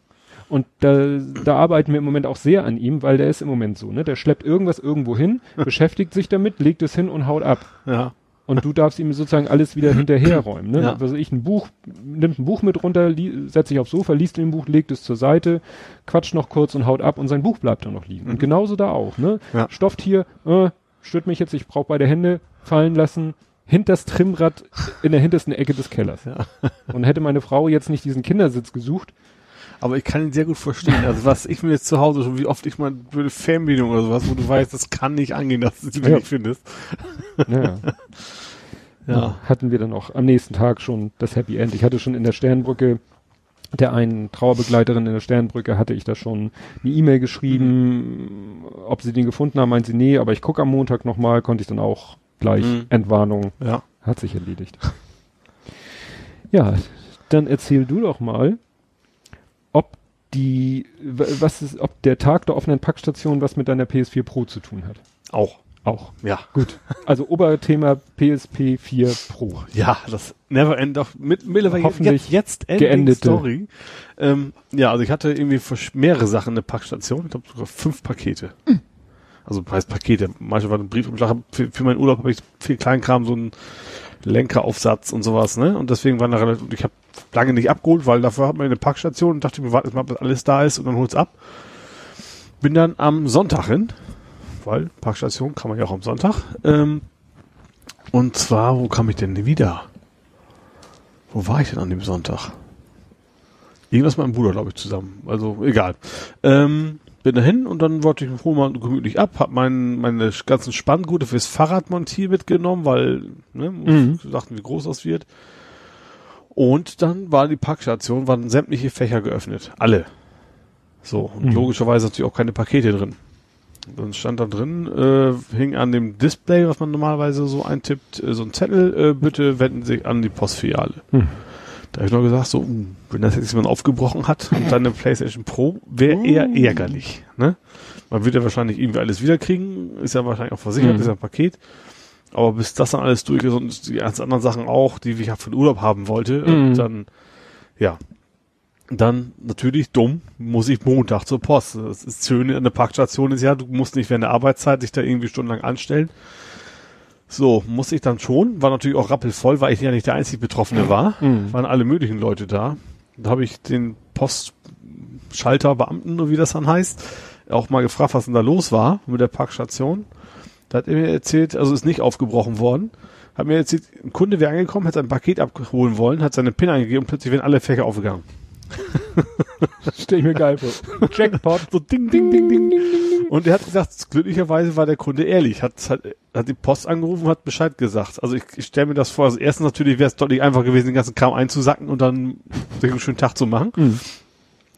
Und da, da arbeiten wir im Moment auch sehr an ihm, weil der ist im Moment so, ne? Der schleppt irgendwas irgendwo hin, *laughs* beschäftigt sich damit, legt es hin und haut ab. Ja. Und du darfst ihm sozusagen alles wieder hinterherräumen. Ne? Ja. Also ich ein Buch, nimmt ein Buch mit runter, setzt sich aufs Sofa, liest ein Buch, legt es zur Seite, quatscht noch kurz und haut ab und sein Buch bleibt dann noch liegen. Und genauso da auch. Ne? Ja. Stofftier, äh, stört mich jetzt, ich brauche beide Hände fallen lassen, hinters Trimmrad in der hintersten Ecke des Kellers. Ja. Und hätte meine Frau jetzt nicht diesen Kindersitz gesucht, Aber ich kann ihn sehr gut verstehen. Also was ich mir jetzt zu Hause schon, wie oft ich mal würde Fernbedienung oder sowas, wo du weißt, das kann nicht angehen, dass du die Ja. nicht findest. naja, Ja. hatten wir dann auch am nächsten Tag schon das Happy End. Ich hatte schon in der Sternbrücke, der einen Trauerbegleiterin in der Sternbrücke, hatte ich da schon eine E-Mail geschrieben, ob sie den gefunden haben, meint sie, nee, aber ich gucke am Montag nochmal, konnte ich dann auch gleich Mhm. Entwarnung, Ja. hat sich erledigt. *laughs* ja, dann erzähl du doch mal, ob die, was ist, ob der Tag der offenen Packstation was mit deiner PS4 Pro zu tun hat. Auch. Auch. Ja. Gut. Also Oberthema PSP 4 Pro. Ja, das Never End doch mit mittlerweile Hoffentlich jetzt, jetzt geendete. Story. Ähm, ja, also ich hatte irgendwie für mehrere Sachen eine Packstation. Ich glaube sogar fünf Pakete. Also heißt Pakete. Manchmal war ein Briefumschlag. Für, für meinen Urlaub habe ich viel Kleinkram, so einen Lenkeraufsatz und sowas. Ne? Und deswegen waren da relativ. Ich habe lange nicht abgeholt, weil dafür hat man eine Packstation und dachte mir, warte mal, bis alles da ist und dann hol's ab. Bin dann am Sonntag hin, weil Packstation kann man ja auch am Sonntag. Ähm, und zwar, wo kam ich denn wieder? Wo war ich denn an dem Sonntag? Irgendwas mit meinem Bruder, glaube ich, zusammen. Also egal. Ähm, bin dahin und dann wollte ich hol mal gemütlich ab, hab mein, meine ganzen Spanngute fürs Fahrradmontier mitgenommen, weil ne, Mhm. dachten, wie groß das wird. Und dann war die Packstation, waren sämtliche Fächer geöffnet. Alle. So, und Mhm. logischerweise natürlich auch keine Pakete drin. Dann stand da drin, äh, hing an dem Display, was man normalerweise so eintippt, äh, so ein Zettel, äh, bitte wenden Sie an die Postfiliale. Hm. Da habe ich noch gesagt, so, uh, wenn das jetzt jemand aufgebrochen hat und dann eine PlayStation Pro, wäre eher ärgerlich. Ne? Man wird ja wahrscheinlich irgendwie alles wiederkriegen, ist ja wahrscheinlich auch versichert, Mhm. ist ja ein Paket. Aber bis das dann alles durch ist und die ganzen anderen Sachen auch, die ich ja für den Urlaub haben wollte, Mhm. und dann, ja, dann natürlich dumm, muss ich Montag zur Post. Das ist schön an der Parkstation ist ja, du musst nicht während der Arbeitszeit dich da irgendwie stundenlang anstellen. So, muss ich dann schon, war natürlich auch rappelvoll, weil ich ja nicht der einzig Betroffene war, Mhm. waren alle möglichen Leute da. Da habe ich den Postschalter, Beamten, oder wie das dann heißt, auch mal gefragt, was denn da los war mit der Parkstation. Da hat er mir erzählt, also ist nicht aufgebrochen worden. Hat mir erzählt, ein Kunde wäre angekommen, hat sein Paket abholen wollen, hat seine PIN eingegeben und plötzlich wären alle Fächer aufgegangen. *laughs* Stell ich mir geil vor. Jackpot. So ding, ding, ding, ding. Und er hat gesagt, glücklicherweise war der Kunde ehrlich, hat, hat, hat die Post angerufen und hat Bescheid gesagt. Also ich, ich stelle mir das vor, also erstens natürlich wäre es deutlich einfacher gewesen, den ganzen Kram einzusacken und dann einen schönen Tag zu machen. Mhm.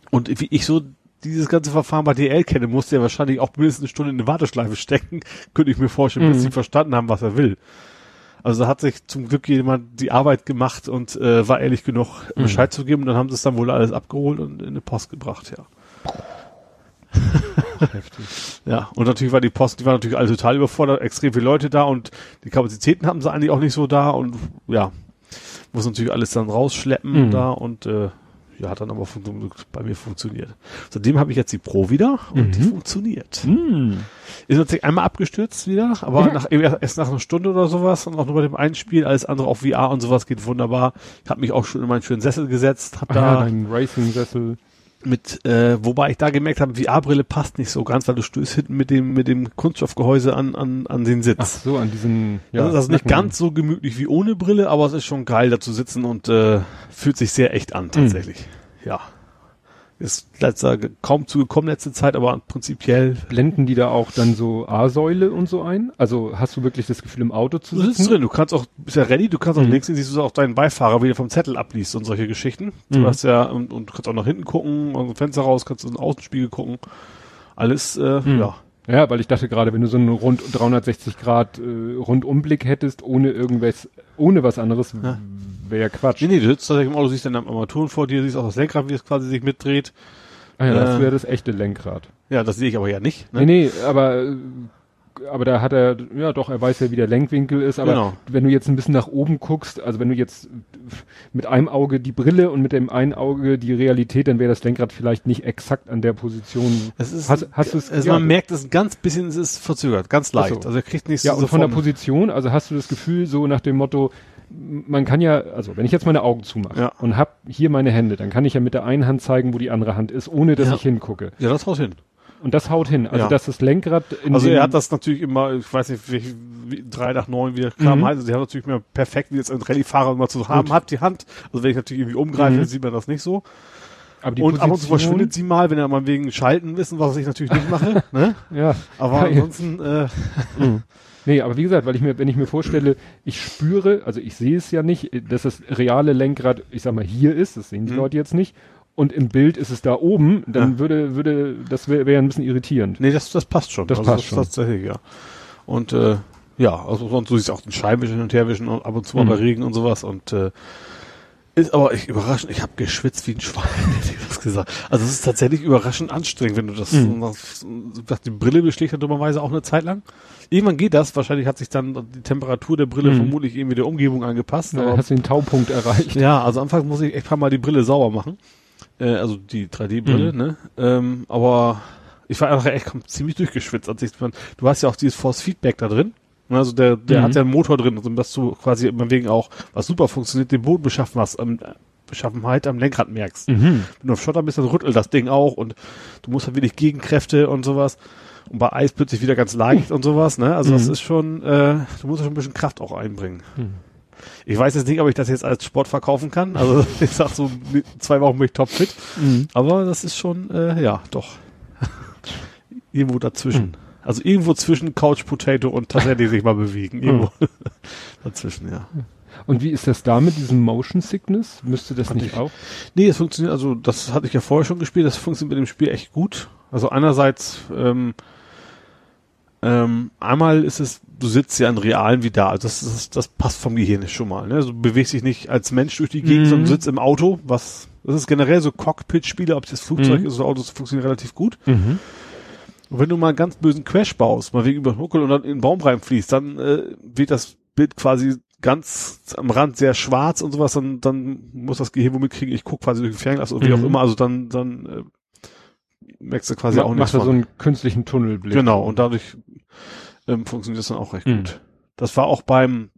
Und wie ich so dieses ganze Verfahren bei DL kenne, musste er wahrscheinlich auch mindestens eine Stunde in eine Warteschleife stecken. Könnte ich mir vorstellen, bis Mhm. sie verstanden haben, was er will. Also hat sich zum Glück jemand die Arbeit gemacht und äh, war ehrlich genug, Mhm. Bescheid zu geben. Und dann haben sie es dann wohl alles abgeholt und in die Post gebracht, ja. Heftig. *laughs* Ja, und natürlich war die Post, die war natürlich alle total überfordert, extrem viele Leute da und die Kapazitäten hatten sie eigentlich auch nicht so da und ja, muss natürlich alles dann rausschleppen Mhm. da und äh, ja, hat dann aber bei mir funktioniert. Seitdem habe ich jetzt die Pro wieder und die Mhm. funktioniert. Hm. Ist natürlich einmal abgestürzt wieder, aber Ja. nach, erst nach einer Stunde oder sowas und auch nur bei dem einen Spiel, alles andere auf VR und sowas geht wunderbar. Ich habe mich auch schon in meinen schönen Sessel gesetzt, habe Ah, ja, da dein Racing-Sessel. Mit, äh, wobei ich da gemerkt habe, VR-Brille passt nicht so ganz, weil du stößt hinten mit dem, mit dem Kunststoffgehäuse an, an, an den Sitz. Ach so, an diesen, ja. das ist also nicht ganz so gemütlich wie ohne Brille, aber es ist schon geil, da zu sitzen und äh, fühlt sich sehr echt an, tatsächlich. Ja. Ist letzter, kaum zugekommen letzte Zeit, aber prinzipiell Blenden die da auch dann so A-Säule und so ein? Also hast du wirklich das Gefühl, im Auto zu Du sitzt sitzen? drin, du kannst auch, bist ja ready, du kannst auch Mhm. links siehst du auch deinen Beifahrer, wie der vom Zettel abliest und solche Geschichten. Du Mhm. hast ja, und, und du kannst auch nach hinten gucken, aus dem Fenster raus, kannst in den Außenspiegel gucken. Alles, äh, Mhm. ja. Ja, weil ich dachte gerade, wenn du so einen rund 360 Grad äh, Rundumblick hättest, ohne irgendwas, ohne was anderes, Ja. wäre ja Quatsch. Nee, nee, du sitzt tatsächlich im Auto, siehst dann am Armaturen vor dir, siehst auch das Lenkrad, wie es quasi sich mitdreht. Ah ja, das äh, wäre das echte Lenkrad. Ja, das sehe ich aber ja nicht. Nee, nee, aber, äh, aber da hat er, ja doch, er weiß ja, wie der Lenkwinkel ist, aber Genau. wenn du jetzt ein bisschen nach oben guckst, also wenn du jetzt mit einem Auge die Brille und mit dem einen Auge die Realität, dann wäre das Lenkrad vielleicht nicht exakt an der Position. Es ist, Hast- hast du's- also ja. man merkt es ein ganz bisschen, es ist verzögert, ganz leicht. So. Also er kriegt nicht Ja, so und von der Position, also hast du das Gefühl, so nach dem Motto, man kann ja, also wenn ich jetzt meine Augen zumache Ja. und hab hier meine Hände, dann kann ich ja mit der einen Hand zeigen, wo die andere Hand ist, ohne dass Ja. ich hingucke. Ja, das haut hin. Und das haut hin. Also Ja. dass das Lenkrad in Also er hat das natürlich immer, ich weiß nicht, wie, wie drei nach neun wieder kam, Mhm. also sie haben natürlich mehr perfekt, wie jetzt ein Rallye-Fahrer immer zu haben Gut. hat, die Hand. Also wenn ich natürlich irgendwie umgreife, Mhm. sieht man das nicht so. aber die und ab und zu Position- verschwindet sie mal, wenn er mal wegen Schalten wissen, was ich natürlich nicht mache. *laughs* ne? Ja. Aber ansonsten, äh, *laughs* Mhm. Nee, aber wie gesagt, weil ich mir, wenn ich mir vorstelle, ich spüre, also ich sehe es ja nicht, dass das reale Lenkrad, ich sag mal, hier ist, das sehen die Mhm. Leute jetzt nicht, und im Bild ist es da oben, dann Ja. würde, würde, das wäre wär ein bisschen irritierend. nee, das, das passt schon. Das also passt das, schon. Tatsächlich, ja. Und äh, ja, also sonst du siehst auch den Scheibenwischen hin und her wischen und ab und zu mal Mhm. bei Regen und sowas und äh, ist aber echt überraschend. Ich habe geschwitzt wie ein Schwein, *laughs* hätte ich das gesagt. Also es ist tatsächlich überraschend anstrengend, wenn du das, Mhm. das, das die Brille beschlägt ja dummerweise auch eine Zeit lang. Irgendwann geht das. Wahrscheinlich hat sich dann die Temperatur der Brille Mhm. vermutlich irgendwie der Umgebung angepasst. Da aber hast du den Taupunkt erreicht. ja, also anfangs muss ich echt ein paar Mal die Brille sauber machen. Äh, also die 3D-Brille, Mhm. ne? Ähm, aber ich war einfach echt ziemlich durchgeschwitzt. Als ich, du hast ja auch dieses Force-Feedback da drin. Also der, der Mhm. hat ja einen Motor drin, also dass du quasi wegen auch, was super funktioniert, den Boden beschaffen hast, am, Beschaffenheit am Lenkrad merkst. Mhm. Wenn du auf Schotter bist, dann rüttelt das Ding auch und du musst halt wirklich Gegenkräfte und sowas. Und bei Eis plötzlich wieder ganz leicht und sowas, ne? Also das Mhm. ist schon, äh, du musst schon ein bisschen Kraft auch einbringen. Mhm. Ich weiß jetzt nicht, ob ich das jetzt als Sport verkaufen kann. Also *laughs* ich sag so, zwei Wochen bin ich topfit. Mhm. Aber das ist schon, äh, ja, doch. *laughs* irgendwo dazwischen. Mhm. Also irgendwo zwischen Couch Potato und tatsächlich sich mal bewegen. Irgendwo *laughs* dazwischen, ja. Und wie ist das da mit diesem Motion Sickness? Müsste das Hat nicht ich- auch? Nee, es funktioniert, also das hatte ich ja vorher schon gespielt, das funktioniert mit dem Spiel echt gut. Also einerseits, ähm, ähm, einmal ist es, du sitzt ja in realen wie da, also das, das, das passt vom Gehirn nicht schon mal. Ne? Also du bewegst dich nicht als Mensch durch die Gegend, Mhm. sondern du sitzt im Auto, was, das ist generell so Cockpit-Spiele, ob es das Flugzeug Mhm. ist oder Auto, das funktioniert relativ gut. Mhm. Und wenn du mal einen ganz bösen Crash baust, mal wegen über den Huckel und dann in den Baum reinfließt, dann äh, wird das Bild quasi ganz am Rand sehr schwarz und sowas, dann, dann muss das Gehirn womit kriegen, ich gucke quasi durch den Fernglas oder wie Mhm. auch immer, also dann, dann äh, merkst du quasi Ma auch nichts er von. so einen künstlichen Tunnelblick. genau, und dadurch ähm, funktioniert das dann auch recht Mhm. gut. Das war auch beim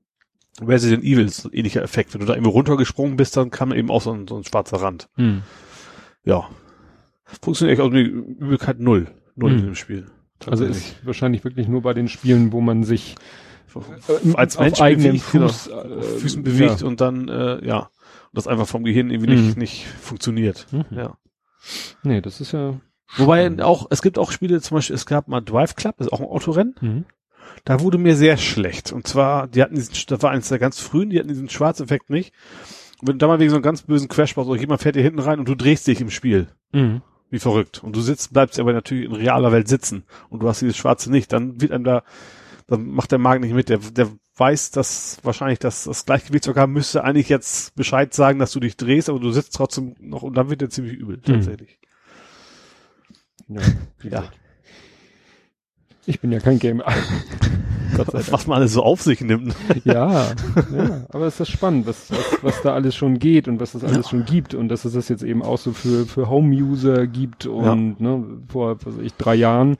Resident Evil so ein ähnlicher Effekt. Wenn du da eben runtergesprungen bist, dann kam eben auch so ein, so ein schwarzer Rand. Mhm. Ja. Funktioniert echt, also die Übelkeit null. Null Mhm. in dem Spiel. Also ist wahrscheinlich wirklich nur bei den Spielen, wo man sich äh, als auf Mensch eigenen bewegt, genau, Fuß, auf äh, Füßen bewegt ja. und dann, äh, ja, und das einfach vom Gehirn irgendwie nicht, Mhm. nicht funktioniert. Mhm. Ja. Nee, das ist ja. Wobei auch, es gibt auch Spiele, zum Beispiel, es gab mal Drive Club, das ist auch ein Autorennen, Mhm. da wurde mir sehr schlecht. Und zwar, die hatten diesen, das war eines der ganz frühen, die hatten diesen Schwarzeffekt nicht. Und wenn du da mal wegen so einem ganz bösen Crash baust, oder jemand fährt dir hinten rein und du drehst dich im Spiel. Mhm. wie verrückt. Und du sitzt, bleibst aber natürlich in realer Welt sitzen und du hast dieses Schwarze nicht, dann wird einem da, dann macht der Magen nicht mit. Der, der weiß, dass wahrscheinlich das, das Gleichgewichtsorgan müsste eigentlich jetzt Bescheid sagen, dass du dich drehst, aber du sitzt trotzdem noch und dann wird der ziemlich übel, tatsächlich. *laughs* Ja. Ja. Ich bin ja kein Gamer. *laughs* Was man alles so auf sich nimmt. *laughs* Ja, ja, aber es ist spannend, was, was, was da alles schon geht und was es alles schon gibt und dass es das jetzt eben auch so für, für Home-User gibt und ne, vor was weiß ich, drei Jahren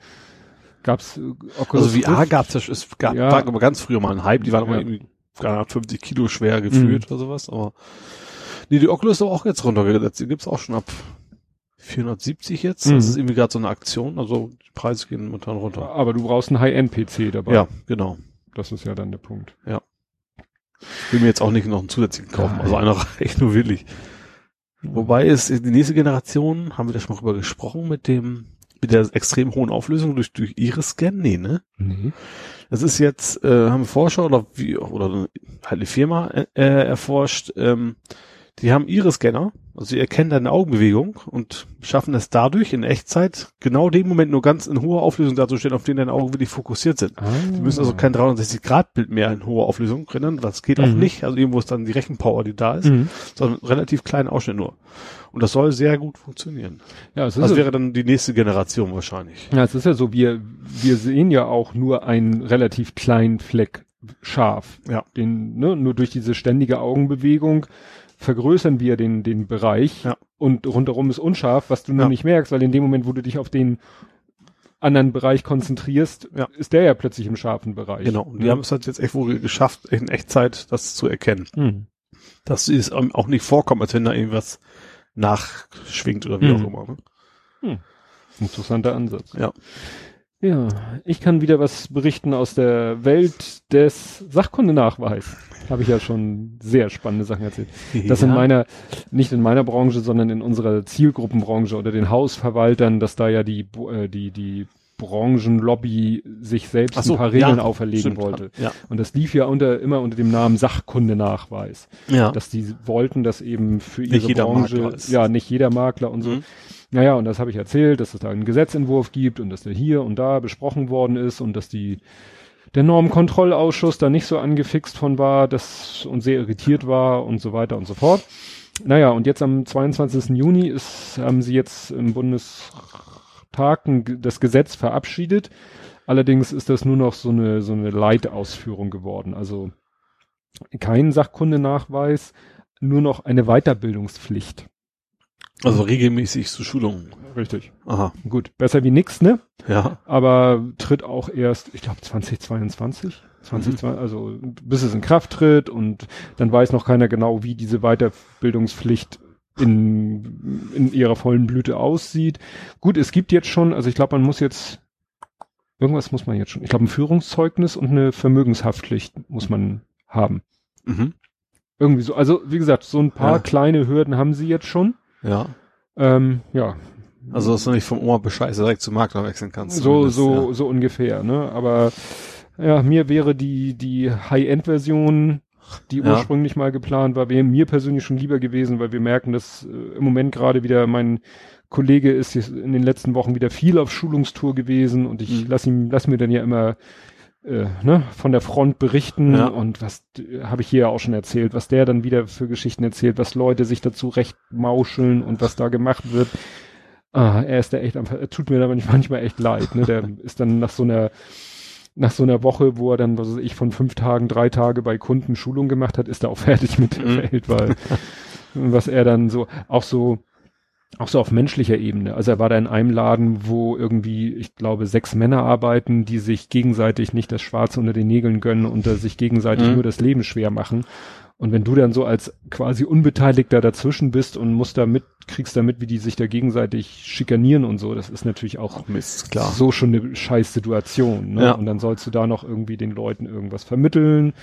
gab's äh, Oculus Also VR gab's ja, schon- es gab, Ja. war aber ganz früher mal ein Hype, die waren Ja. irgendwie 350 Kilo schwer gefühlt oder sowas, aber nee, die Oculus ist aber auch jetzt runtergesetzt, die gibt's auch schon ab 470 jetzt, Mhm. das ist irgendwie gerade so eine Aktion, also die Preise gehen momentan runter. Aber du brauchst einen High-End-PC dabei. Ja, genau. Das ist ja dann der Punkt. will mir jetzt auch nicht noch einen zusätzlichen kaufen. Ja. Also einer *laughs* reicht nur willig. Wobei es die nächste Generation, haben wir da schon mal drüber gesprochen, mit dem, mit der extrem hohen Auflösung durch, durch Iris-Scan? Nee, ne? Nee. Das ist jetzt, äh, haben Forscher oder wie, oder halt eine Firma äh, äh, erforscht, ähm, die haben Iris-Scanner, also sie erkennen deine Augenbewegung und schaffen es dadurch in Echtzeit genau den Moment nur ganz in hoher Auflösung darzustellen, auf den deine Augen wirklich fokussiert sind. Ah. Die müssen also kein 360-Grad-Bild mehr in hoher Auflösung rendern, das geht auch Mhm. nicht, also irgendwo ist dann die Rechenpower, die da ist, Mhm. sondern relativ kleinen Ausschnitt nur. Und das soll sehr gut funktionieren. Ja, es ist Das wäre dann die nächste Generation wahrscheinlich. Ja, es ist ja so, wir, wir sehen ja auch nur einen relativ kleinen Fleck scharf. Ja. Den, ne, nur durch diese ständige Augenbewegung vergrößern wir den, den Bereich Ja. und rundherum ist unscharf, was du nur Ja. nicht merkst, weil in dem Moment, wo du dich auf den anderen Bereich konzentrierst, Ja. ist der ja plötzlich im scharfen Bereich. Genau. Und die haben es halt jetzt echt wohl geschafft, in Echtzeit das zu erkennen. Hm. Dass es ähm, auch nicht vorkommt, als wenn da irgendwas nachschwingt oder wie Mhm. auch immer. Ne? Interessanter Ansatz. Ja. Ja, ich kann wieder was berichten aus der Welt des Sachkundenachweis. Habe ich ja schon sehr spannende Sachen erzählt. Das in meiner, nicht in meiner Branche, sondern in unserer Zielgruppenbranche oder den Hausverwaltern, dass da ja die, äh, die, die Branchenlobby sich selbst so, ein paar Regeln ja, auferlegen Stimmt. wollte. Ja. Und das lief ja unter, immer unter dem Namen Sachkundenachweis. Ja. Dass die wollten, dass eben für ihre Branche, ja, nicht jeder Makler und so. Mhm. Naja, und das habe ich erzählt, dass es da einen Gesetzentwurf gibt und dass der hier und da besprochen worden ist und dass die der Normkontrollausschuss da nicht so angefixt von war, das und sehr irritiert war und so weiter und so fort. Naja, und jetzt am 22. Juni ist, haben sie jetzt im Bundestag ein, das Gesetz verabschiedet. Allerdings ist das nur noch so eine, so eine Leitausführung geworden. Also kein Sachkundenachweis, nur noch eine Weiterbildungspflicht. Also regelmäßig zu Schulungen. Richtig. Aha. Gut, besser wie nix, ne? Ja. aber tritt auch erst, ich glaube 2022, 2020, also bis es in Kraft tritt und dann weiß noch keiner genau, wie diese Weiterbildungspflicht in, in ihrer vollen Blüte aussieht. Gut, es gibt jetzt schon, also ich glaube, man muss jetzt, irgendwas muss man jetzt schon, ich glaube ein Führungszeugnis und eine Vermögenshaftpflicht muss man haben. Mhm. Irgendwie so, also wie gesagt, so ein paar Ja. kleine Hürden haben sie jetzt schon. Ja. Ähm, ja, Also, dass du nicht vom Oma Bescheid direkt zum Makler wechseln kannst. So, so, ja. so ungefähr, ne? Aber ja, mir wäre die, die High-End-Version, die Ja. ursprünglich mal geplant war, wäre mir persönlich schon lieber gewesen, weil wir merken, dass äh, im Moment gerade wieder mein Kollege ist in den letzten Wochen wieder viel auf Schulungstour gewesen und ich Mhm. lass ihm, lass mir dann ja immer äh, ne, von der Front berichten Ja. und was äh, habe ich hier auch schon erzählt, was der dann wieder für Geschichten erzählt, was Leute sich dazu recht mauscheln und was da gemacht wird. Ah, er ist da echt einfach, er tut mir da manchmal echt leid, ne? Der *laughs* ist dann nach so einer nach so einer Woche, wo er dann, was weiß ich, von fünf Tagen, drei Tage bei Kunden Schulung gemacht hat, ist er auch fertig mit der Mhm. Welt, weil *laughs* was er dann so, auch so, auch so auf menschlicher Ebene. Also er war da in einem Laden, wo irgendwie, ich glaube, sechs Männer arbeiten, die sich gegenseitig nicht das Schwarze unter den Nägeln gönnen und da sich gegenseitig Mhm. nur das Leben schwer machen. Und wenn du dann so als quasi Unbeteiligter dazwischen bist und musst da mit, kriegst da mit, wie die sich da gegenseitig schikanieren und so, das ist natürlich auch Mist, klar. so schon eine scheiß Situation. Ne? Ja. Und dann sollst du da noch irgendwie den Leuten irgendwas vermitteln,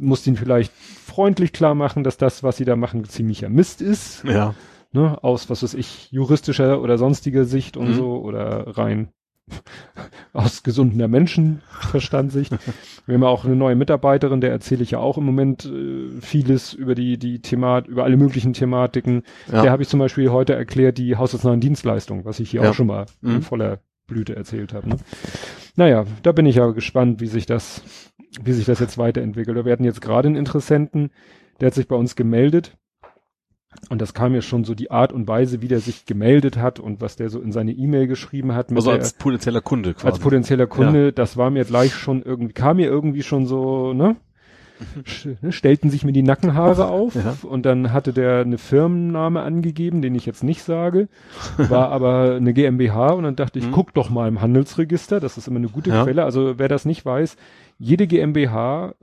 musst ihnen vielleicht freundlich klar machen, dass das, was sie da machen, ziemlicher Mist ist, Ja. Ne? aus, was weiß ich, juristischer oder sonstiger Sicht und Mhm. so oder rein *laughs* aus gesunder Menschenverstandsicht. *laughs* Wir haben ja auch eine neue Mitarbeiterin, der erzähle ich ja auch im Moment äh, vieles über die, die Themat, über alle möglichen Thematiken. Ja. Der habe ich zum Beispiel heute erklärt, die haushaltsnahen Dienstleistungen, was ich hier Ja. auch schon mal in Mhm. voller Blüte erzählt habe. Ne? Naja, da bin ich ja gespannt, wie sich das, wie sich das jetzt weiterentwickelt. Wir hatten jetzt gerade einen Interessenten, der hat sich bei uns gemeldet. Und das kam mir schon so die Art und Weise, wie der sich gemeldet hat und was der so in seine E-Mail geschrieben hat. Also der, als potenzieller Kunde quasi. als potenzieller Kunde, das war mir gleich schon irgendwie, kam mir irgendwie schon so, ne? Sch- ne, Stellten sich mir die Nackenhaare auf Ja. und dann hatte der eine Firmenname angegeben, den ich jetzt nicht sage, war aber eine GmbH und dann dachte ich, Mhm. guck doch mal im Handelsregister, das ist immer eine gute Ja. Quelle. Also wer das nicht weiß, jede GmbH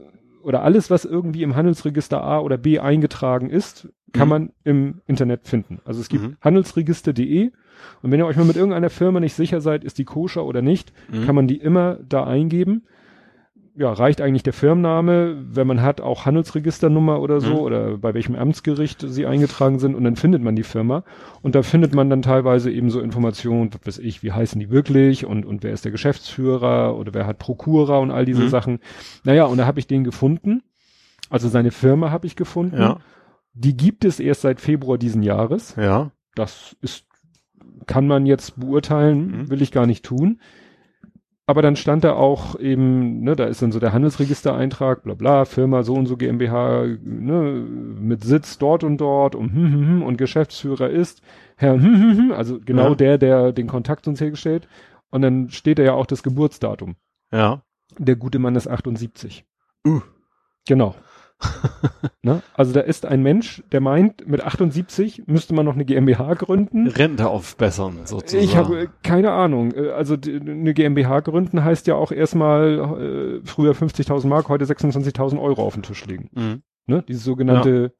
oder alles, was irgendwie im Handelsregister A oder B eingetragen ist, kann Mhm. man im Internet finden. Also es gibt Mhm. handelsregister.de und wenn ihr euch mal mit irgendeiner Firma nicht sicher seid, ist die koscher oder nicht, Mhm. kann man die immer da eingeben. Ja, reicht eigentlich der Firmenname, wenn man hat auch Handelsregisternummer oder so Mhm. oder bei welchem Amtsgericht sie eingetragen sind und dann findet man die Firma und da findet man dann teilweise eben so Informationen, was weiß ich, wie heißen die wirklich und, und wer ist der Geschäftsführer oder wer hat Prokura und all diese Mhm. Sachen. Naja, und da habe ich den gefunden. Also seine Firma habe ich gefunden. Ja, Die gibt es erst seit Februar diesen Jahres. ja. Das ist, kann man jetzt beurteilen, Mhm. will ich gar nicht tun. Aber dann stand da auch eben, ne, da ist dann so der Handelsregistereintrag, bla bla, Firma so und so GmbH, ne, mit Sitz dort und dort und hm, hm, hm, und Geschäftsführer ist Herr hm, hm, hm, also genau Ja. der, der den Kontakt uns hergestellt. Und dann steht da ja auch das Geburtsdatum. Ja. Der gute Mann ist 78. Uh. Genau. *laughs* ne? Also da ist ein Mensch, der meint, mit 78 müsste man noch eine GmbH gründen. Rente aufbessern, sozusagen. Ich habe äh, keine Ahnung. Äh, Also die, eine GmbH gründen heißt ja auch erstmal äh, früher 50.000 Mark, heute 26.000 Euro auf den Tisch legen. Mhm. Ne? Diese sogenannte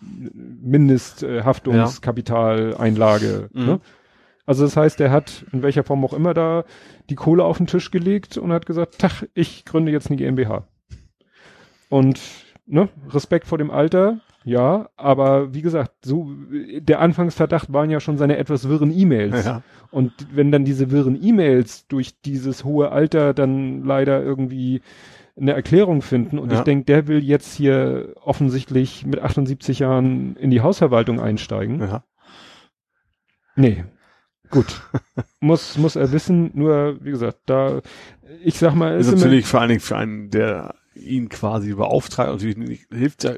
Mindesthaftungskapitaleinlage. Mhm. Ne? Also das heißt, er hat in welcher Form auch immer da die Kohle auf den Tisch gelegt und hat gesagt, Tach, ich gründe jetzt eine GmbH. Und ne, Respekt vor dem Alter, ja, aber wie gesagt, so der Anfangsverdacht waren ja schon seine etwas wirren E-Mails. Ja. Und wenn dann diese wirren E-Mails durch dieses hohe Alter dann leider irgendwie eine Erklärung finden und Ja. ich denke, der will jetzt hier offensichtlich mit 78 Jahren in die Hausverwaltung einsteigen. ja. Nee. Gut. muss, muss er wissen, nur, wie gesagt, da, ich sag mal, Ist ist natürlich vor allen Dingen für einen, der ihn quasi beauftragt, natürlich nicht, hilft ja,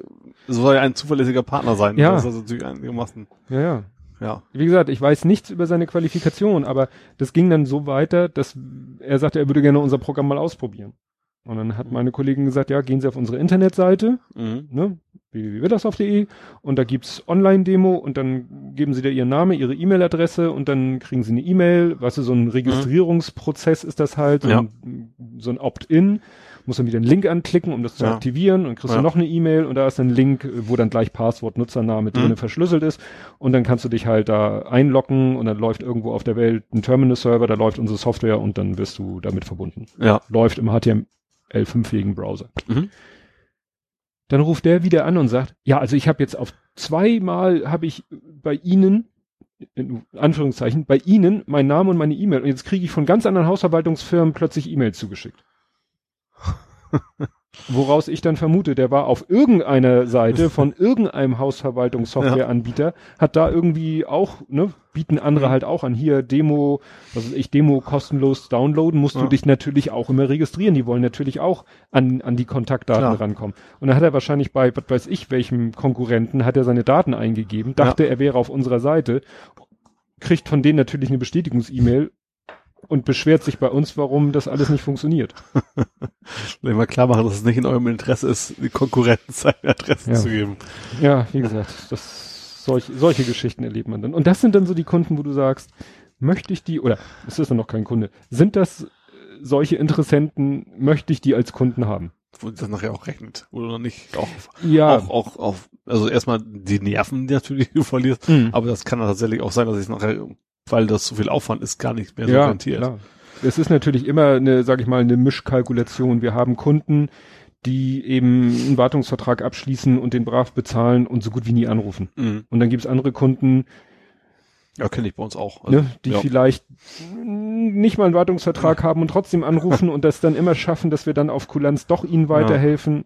soll ja ein zuverlässiger Partner sein. Ja. Das ist also natürlich einigermaßen, ja, ja. ja. Wie gesagt, ich weiß nichts über seine Qualifikation, aber das ging dann so weiter, dass er sagte, er würde gerne unser Programm mal ausprobieren. Und dann hat meine Kollegin gesagt, ja, gehen Sie auf unsere Internetseite, Mhm. ne, www.wittersdorf.de und da gibt's Online-Demo und dann geben Sie da Ihren Namen, Ihre E-Mail-Adresse und dann kriegen Sie eine E-Mail, was ist so ein Registrierungsprozess ist das halt, so Ja. ein, so ein Opt-in, muss dann wieder einen Link anklicken, um das zu Ja. aktivieren und kriegst Ja. du noch eine E-Mail und da ist ein Link, wo dann gleich Passwort, Nutzername drinne Mhm. verschlüsselt ist und dann kannst du dich halt da einloggen und dann läuft irgendwo auf der Welt ein Terminal-Server, da läuft unsere Software und dann wirst du damit verbunden. Ja. Läuft im HTML5-fähigen Browser. Mhm. Dann ruft der wieder an und sagt, ja, also ich habe jetzt auf zweimal habe ich bei Ihnen, in Anführungszeichen, bei Ihnen meinen Namen und meine E-Mail und jetzt kriege ich von ganz anderen Hausverwaltungsfirmen plötzlich E-Mails zugeschickt. Woraus ich dann vermute, der war auf irgendeiner Seite *laughs* von irgendeinem Hausverwaltungssoftwareanbieter, hat da irgendwie auch, ne, bieten andere Mhm. halt auch an, hier Demo, was weiß ich, Demo kostenlos downloaden, musst du Ja. dich natürlich auch immer registrieren. Die wollen natürlich auch an, an die Kontaktdaten Klar. rankommen. Und dann hat er wahrscheinlich bei, was weiß ich, welchem Konkurrenten, hat er seine Daten eingegeben, dachte, er wäre auf unserer Seite, kriegt von denen natürlich eine Bestätigungs-E-Mail und beschwert sich bei uns, warum das alles nicht funktioniert. *laughs* Wenn wir klar machen, dass es nicht in eurem Interesse ist, die Konkurrenz seine Adressen Ja. zu geben. Ja, wie gesagt, das, solch, solche Geschichten erlebt man dann. Und das sind dann so die Kunden, wo du sagst, möchte ich die, oder es ist dann noch kein Kunde, sind das äh, solche Interessenten, möchte ich die als Kunden haben? Wo das nachher auch rechnet. Oder noch nicht. Auch, Ja, auch, auch, auf, also erstmal die Nerven, die natürlich du verlierst. Mhm. Aber das kann tatsächlich auch sein, dass ich es nachher, weil das zu viel Aufwand ist, gar nicht mehr so ja, rentiert. klar. Es ist natürlich immer eine, sag ich mal, eine Mischkalkulation. Wir haben Kunden, die eben einen Wartungsvertrag abschließen und den brav bezahlen und so gut wie nie anrufen. Mhm. Und dann gibt's andere Kunden, Ja, kenne ich bei uns auch. Also, ne, die ja. vielleicht nicht mal einen Wartungsvertrag haben und trotzdem anrufen und das dann immer schaffen, dass wir dann auf Kulanz doch ihnen weiterhelfen.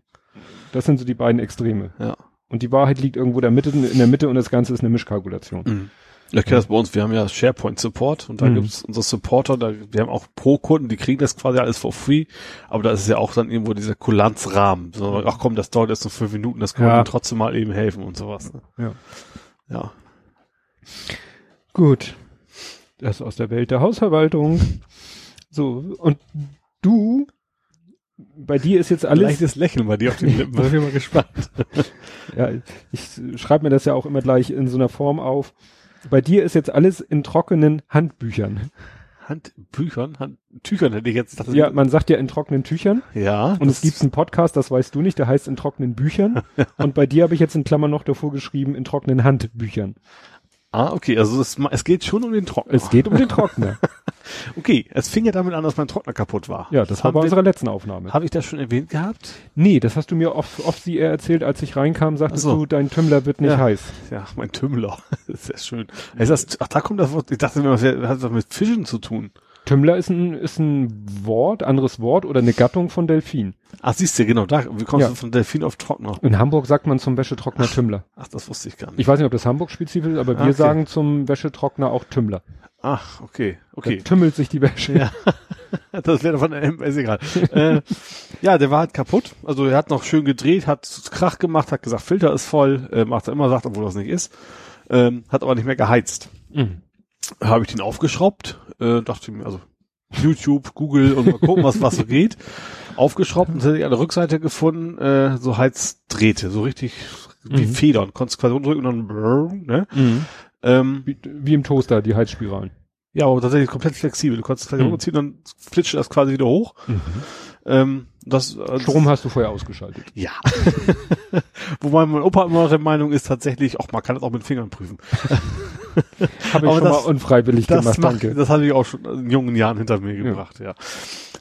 Das sind so die beiden Extreme. Ja. Und die Wahrheit liegt irgendwo der Mitte, in der Mitte und das Ganze ist eine Mischkalkulation. Mhm. Ich kenne das bei uns, wir haben ja SharePoint Support und da Mhm. gibt's unsere Supporter, da, wir haben auch Pro-Kunden, die kriegen das quasi alles for free, aber da ist ja auch dann irgendwo dieser Kulanzrahmen. So, ach komm, das dauert jetzt noch fünf Minuten, das können Ja. wir trotzdem mal eben helfen und sowas. Ne? Ja. Ja. Gut. Das aus der Welt der Hausverwaltung. So, und du, bei dir ist jetzt alles, Leichtes Lächeln bei dir auf den *laughs* Lippen, bin ich mal gespannt. *laughs* ja, ich schreibe mir das ja auch immer gleich in so einer Form auf. Bei dir ist jetzt alles in trockenen Handbüchern. Handbüchern, Handtüchern hätte ich jetzt gedacht. Ja, man sagt ja in trockenen Tüchern. ja. Und es gibt einen Podcast, das weißt du nicht, der heißt in trockenen Büchern. *laughs* Und bei dir habe ich jetzt in Klammern noch davor geschrieben, in trockenen Handbüchern. Ah, okay, also es, es geht schon um den Trockner. Es geht um den Trockner. *laughs* okay, es fing ja damit an, dass mein Trockner kaputt war. Ja, das war haben bei wir- unserer letzten Aufnahme. Habe ich das schon erwähnt gehabt? Nee, das hast du mir oft, oft sie erzählt, als ich reinkam, sagtest Ach so. du, dein Tümmler wird nicht Ja. heiß. Ja, mein Tümmler. *laughs* Das ist ja schön. Ist das, ach, da kommt das Wort. Ich dachte mir, das hat was mit Fischen zu tun. Tümmler ist ein, ist ein Wort, anderes Wort oder eine Gattung von Delfin. Ach, siehst du, genau, da, wie kommst Ja. du von Delfin auf Trockner? In Hamburg sagt man zum Wäschetrockner Tümmler. Ach, das wusste ich gar nicht. Ich weiß nicht, ob das Hamburg-spezifisch ist, aber wir okay. sagen zum Wäschetrockner auch Tümmler. Ach, okay, okay. Da tümmelt sich die Wäsche. Ja. *laughs* das wäre von der ist egal. äh, ja, der war halt kaputt. Also er hat noch schön gedreht, hat Krach gemacht, hat gesagt, Filter ist voll, äh, macht er immer, sagt, obwohl das nicht ist. Ähm, hat aber nicht mehr geheizt. Mhm. Habe ich den aufgeschraubt, äh, dachte mir, also YouTube, Google und mal gucken, was, was so geht. Aufgeschraubt und dann hätte ich an der Rückseite gefunden, äh, so Heizdrähte, so richtig wie Mhm. Federn. Konntest quasi drücken und dann brrr, ne? Mhm. Ähm, Wie, wie im Toaster, die Heizspiralen. ja, aber tatsächlich komplett flexibel. Du konntest gleich Mhm. runterziehen, dann flitscht das quasi wieder hoch. Ähm, das, äh, Strom hast du vorher ausgeschaltet. Ja. *laughs* Wobei mein Opa immer der Meinung ist tatsächlich, auch man kann das auch mit Fingern prüfen. *laughs* Habe ich Aber schon das- mal unfreiwillig Das, gemacht, macht, danke. das hatte ich auch schon in jungen Jahren hinter mir gebracht, ja.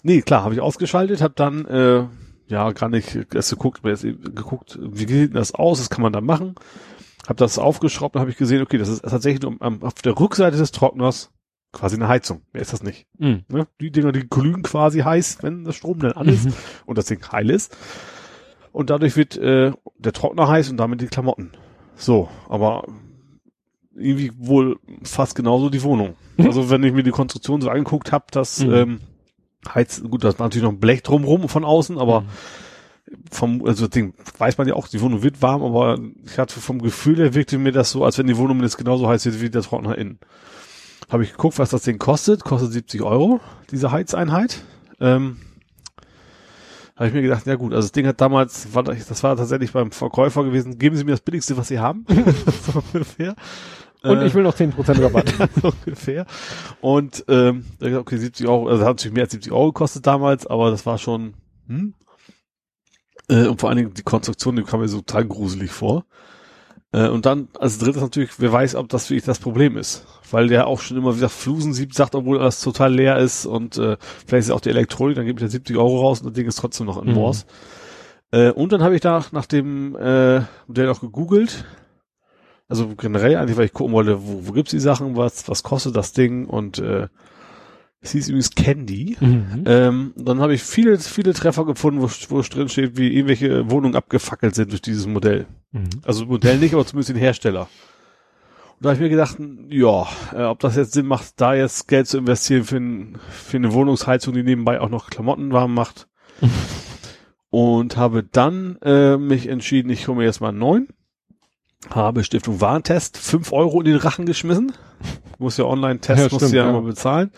Nee, klar, habe ich ausgeschaltet, habe dann äh, ja gar nicht erst geguckt, erst geguckt, wie sieht denn das aus, was kann man da machen? Habe das aufgeschraubt und habe ich gesehen, okay, das ist tatsächlich nur am, auf der Rückseite des Trockners quasi eine Heizung. Mehr ist das nicht. Mhm. Ne? Die Dinger, die glühen quasi heiß, wenn das Strom dann an ist Mhm. und das Ding heil ist. Und dadurch wird äh, der Trockner heiß und damit die Klamotten. So, aber irgendwie wohl fast genauso die Wohnung. *laughs* Also wenn ich mir die Konstruktion so angeguckt habe, das Mhm. ähm, heizt, gut, das war natürlich noch ein Blech drumrum von außen, aber vom, also das Ding weiß man ja auch, die Wohnung wird warm, aber ich hatte vom Gefühl her wirkte mir das so, als wenn die Wohnung jetzt genauso heiß wird wie der Trockner innen. Habe ich geguckt, was das Ding kostet, kostet 70 Euro, diese Heizeinheit. Ähm, habe ich mir gedacht, ja gut, also das Ding hat damals, war, das war tatsächlich beim Verkäufer gewesen, geben Sie mir das billigste, was Sie haben. *laughs* so ungefähr. Und Äh, ich will noch 10% Rabatt. *laughs* so ungefähr. Und ähm, okay, 70 Euro, also hat natürlich mehr als 70 Euro gekostet damals, aber das war schon, hm? Äh, und vor allen Dingen die Konstruktion, die kam mir so total gruselig vor. Äh, und dann als drittes natürlich, wer weiß, ob das wirklich das Problem ist. Weil der auch schon immer, wie gesagt, Flusen sieht, sagt, obwohl das total leer ist und äh, vielleicht ist auch die Elektronik, dann gebe ich da 70 Euro raus und das Ding ist trotzdem noch in Mhm. Morse. Äh, und dann habe ich da nach dem äh, Modell auch gegoogelt. Also generell eigentlich, weil ich gucken wollte, wo, wo gibt's die Sachen, was, was kostet das Ding und äh, es hieß übrigens Candy. Mhm. Ähm, dann habe ich viele, viele Treffer gefunden, wo, wo es drin steht, wie irgendwelche Wohnungen abgefackelt sind durch dieses Modell. Mhm. Also Modell nicht, aber zumindest den Hersteller. Und da habe ich mir gedacht, ja, äh, ob das jetzt Sinn macht, da jetzt Geld zu investieren für, ein, für eine Wohnungsheizung, die nebenbei auch noch Klamotten warm macht. *laughs* Und habe dann äh, mich entschieden, ich hole mir jetzt mal einen neuen. Habe Stiftung Warentest 5 Euro in den Rachen geschmissen. Muss ja Online-Test, Ja, musst du stimmt, ja, ja. immer bezahlen.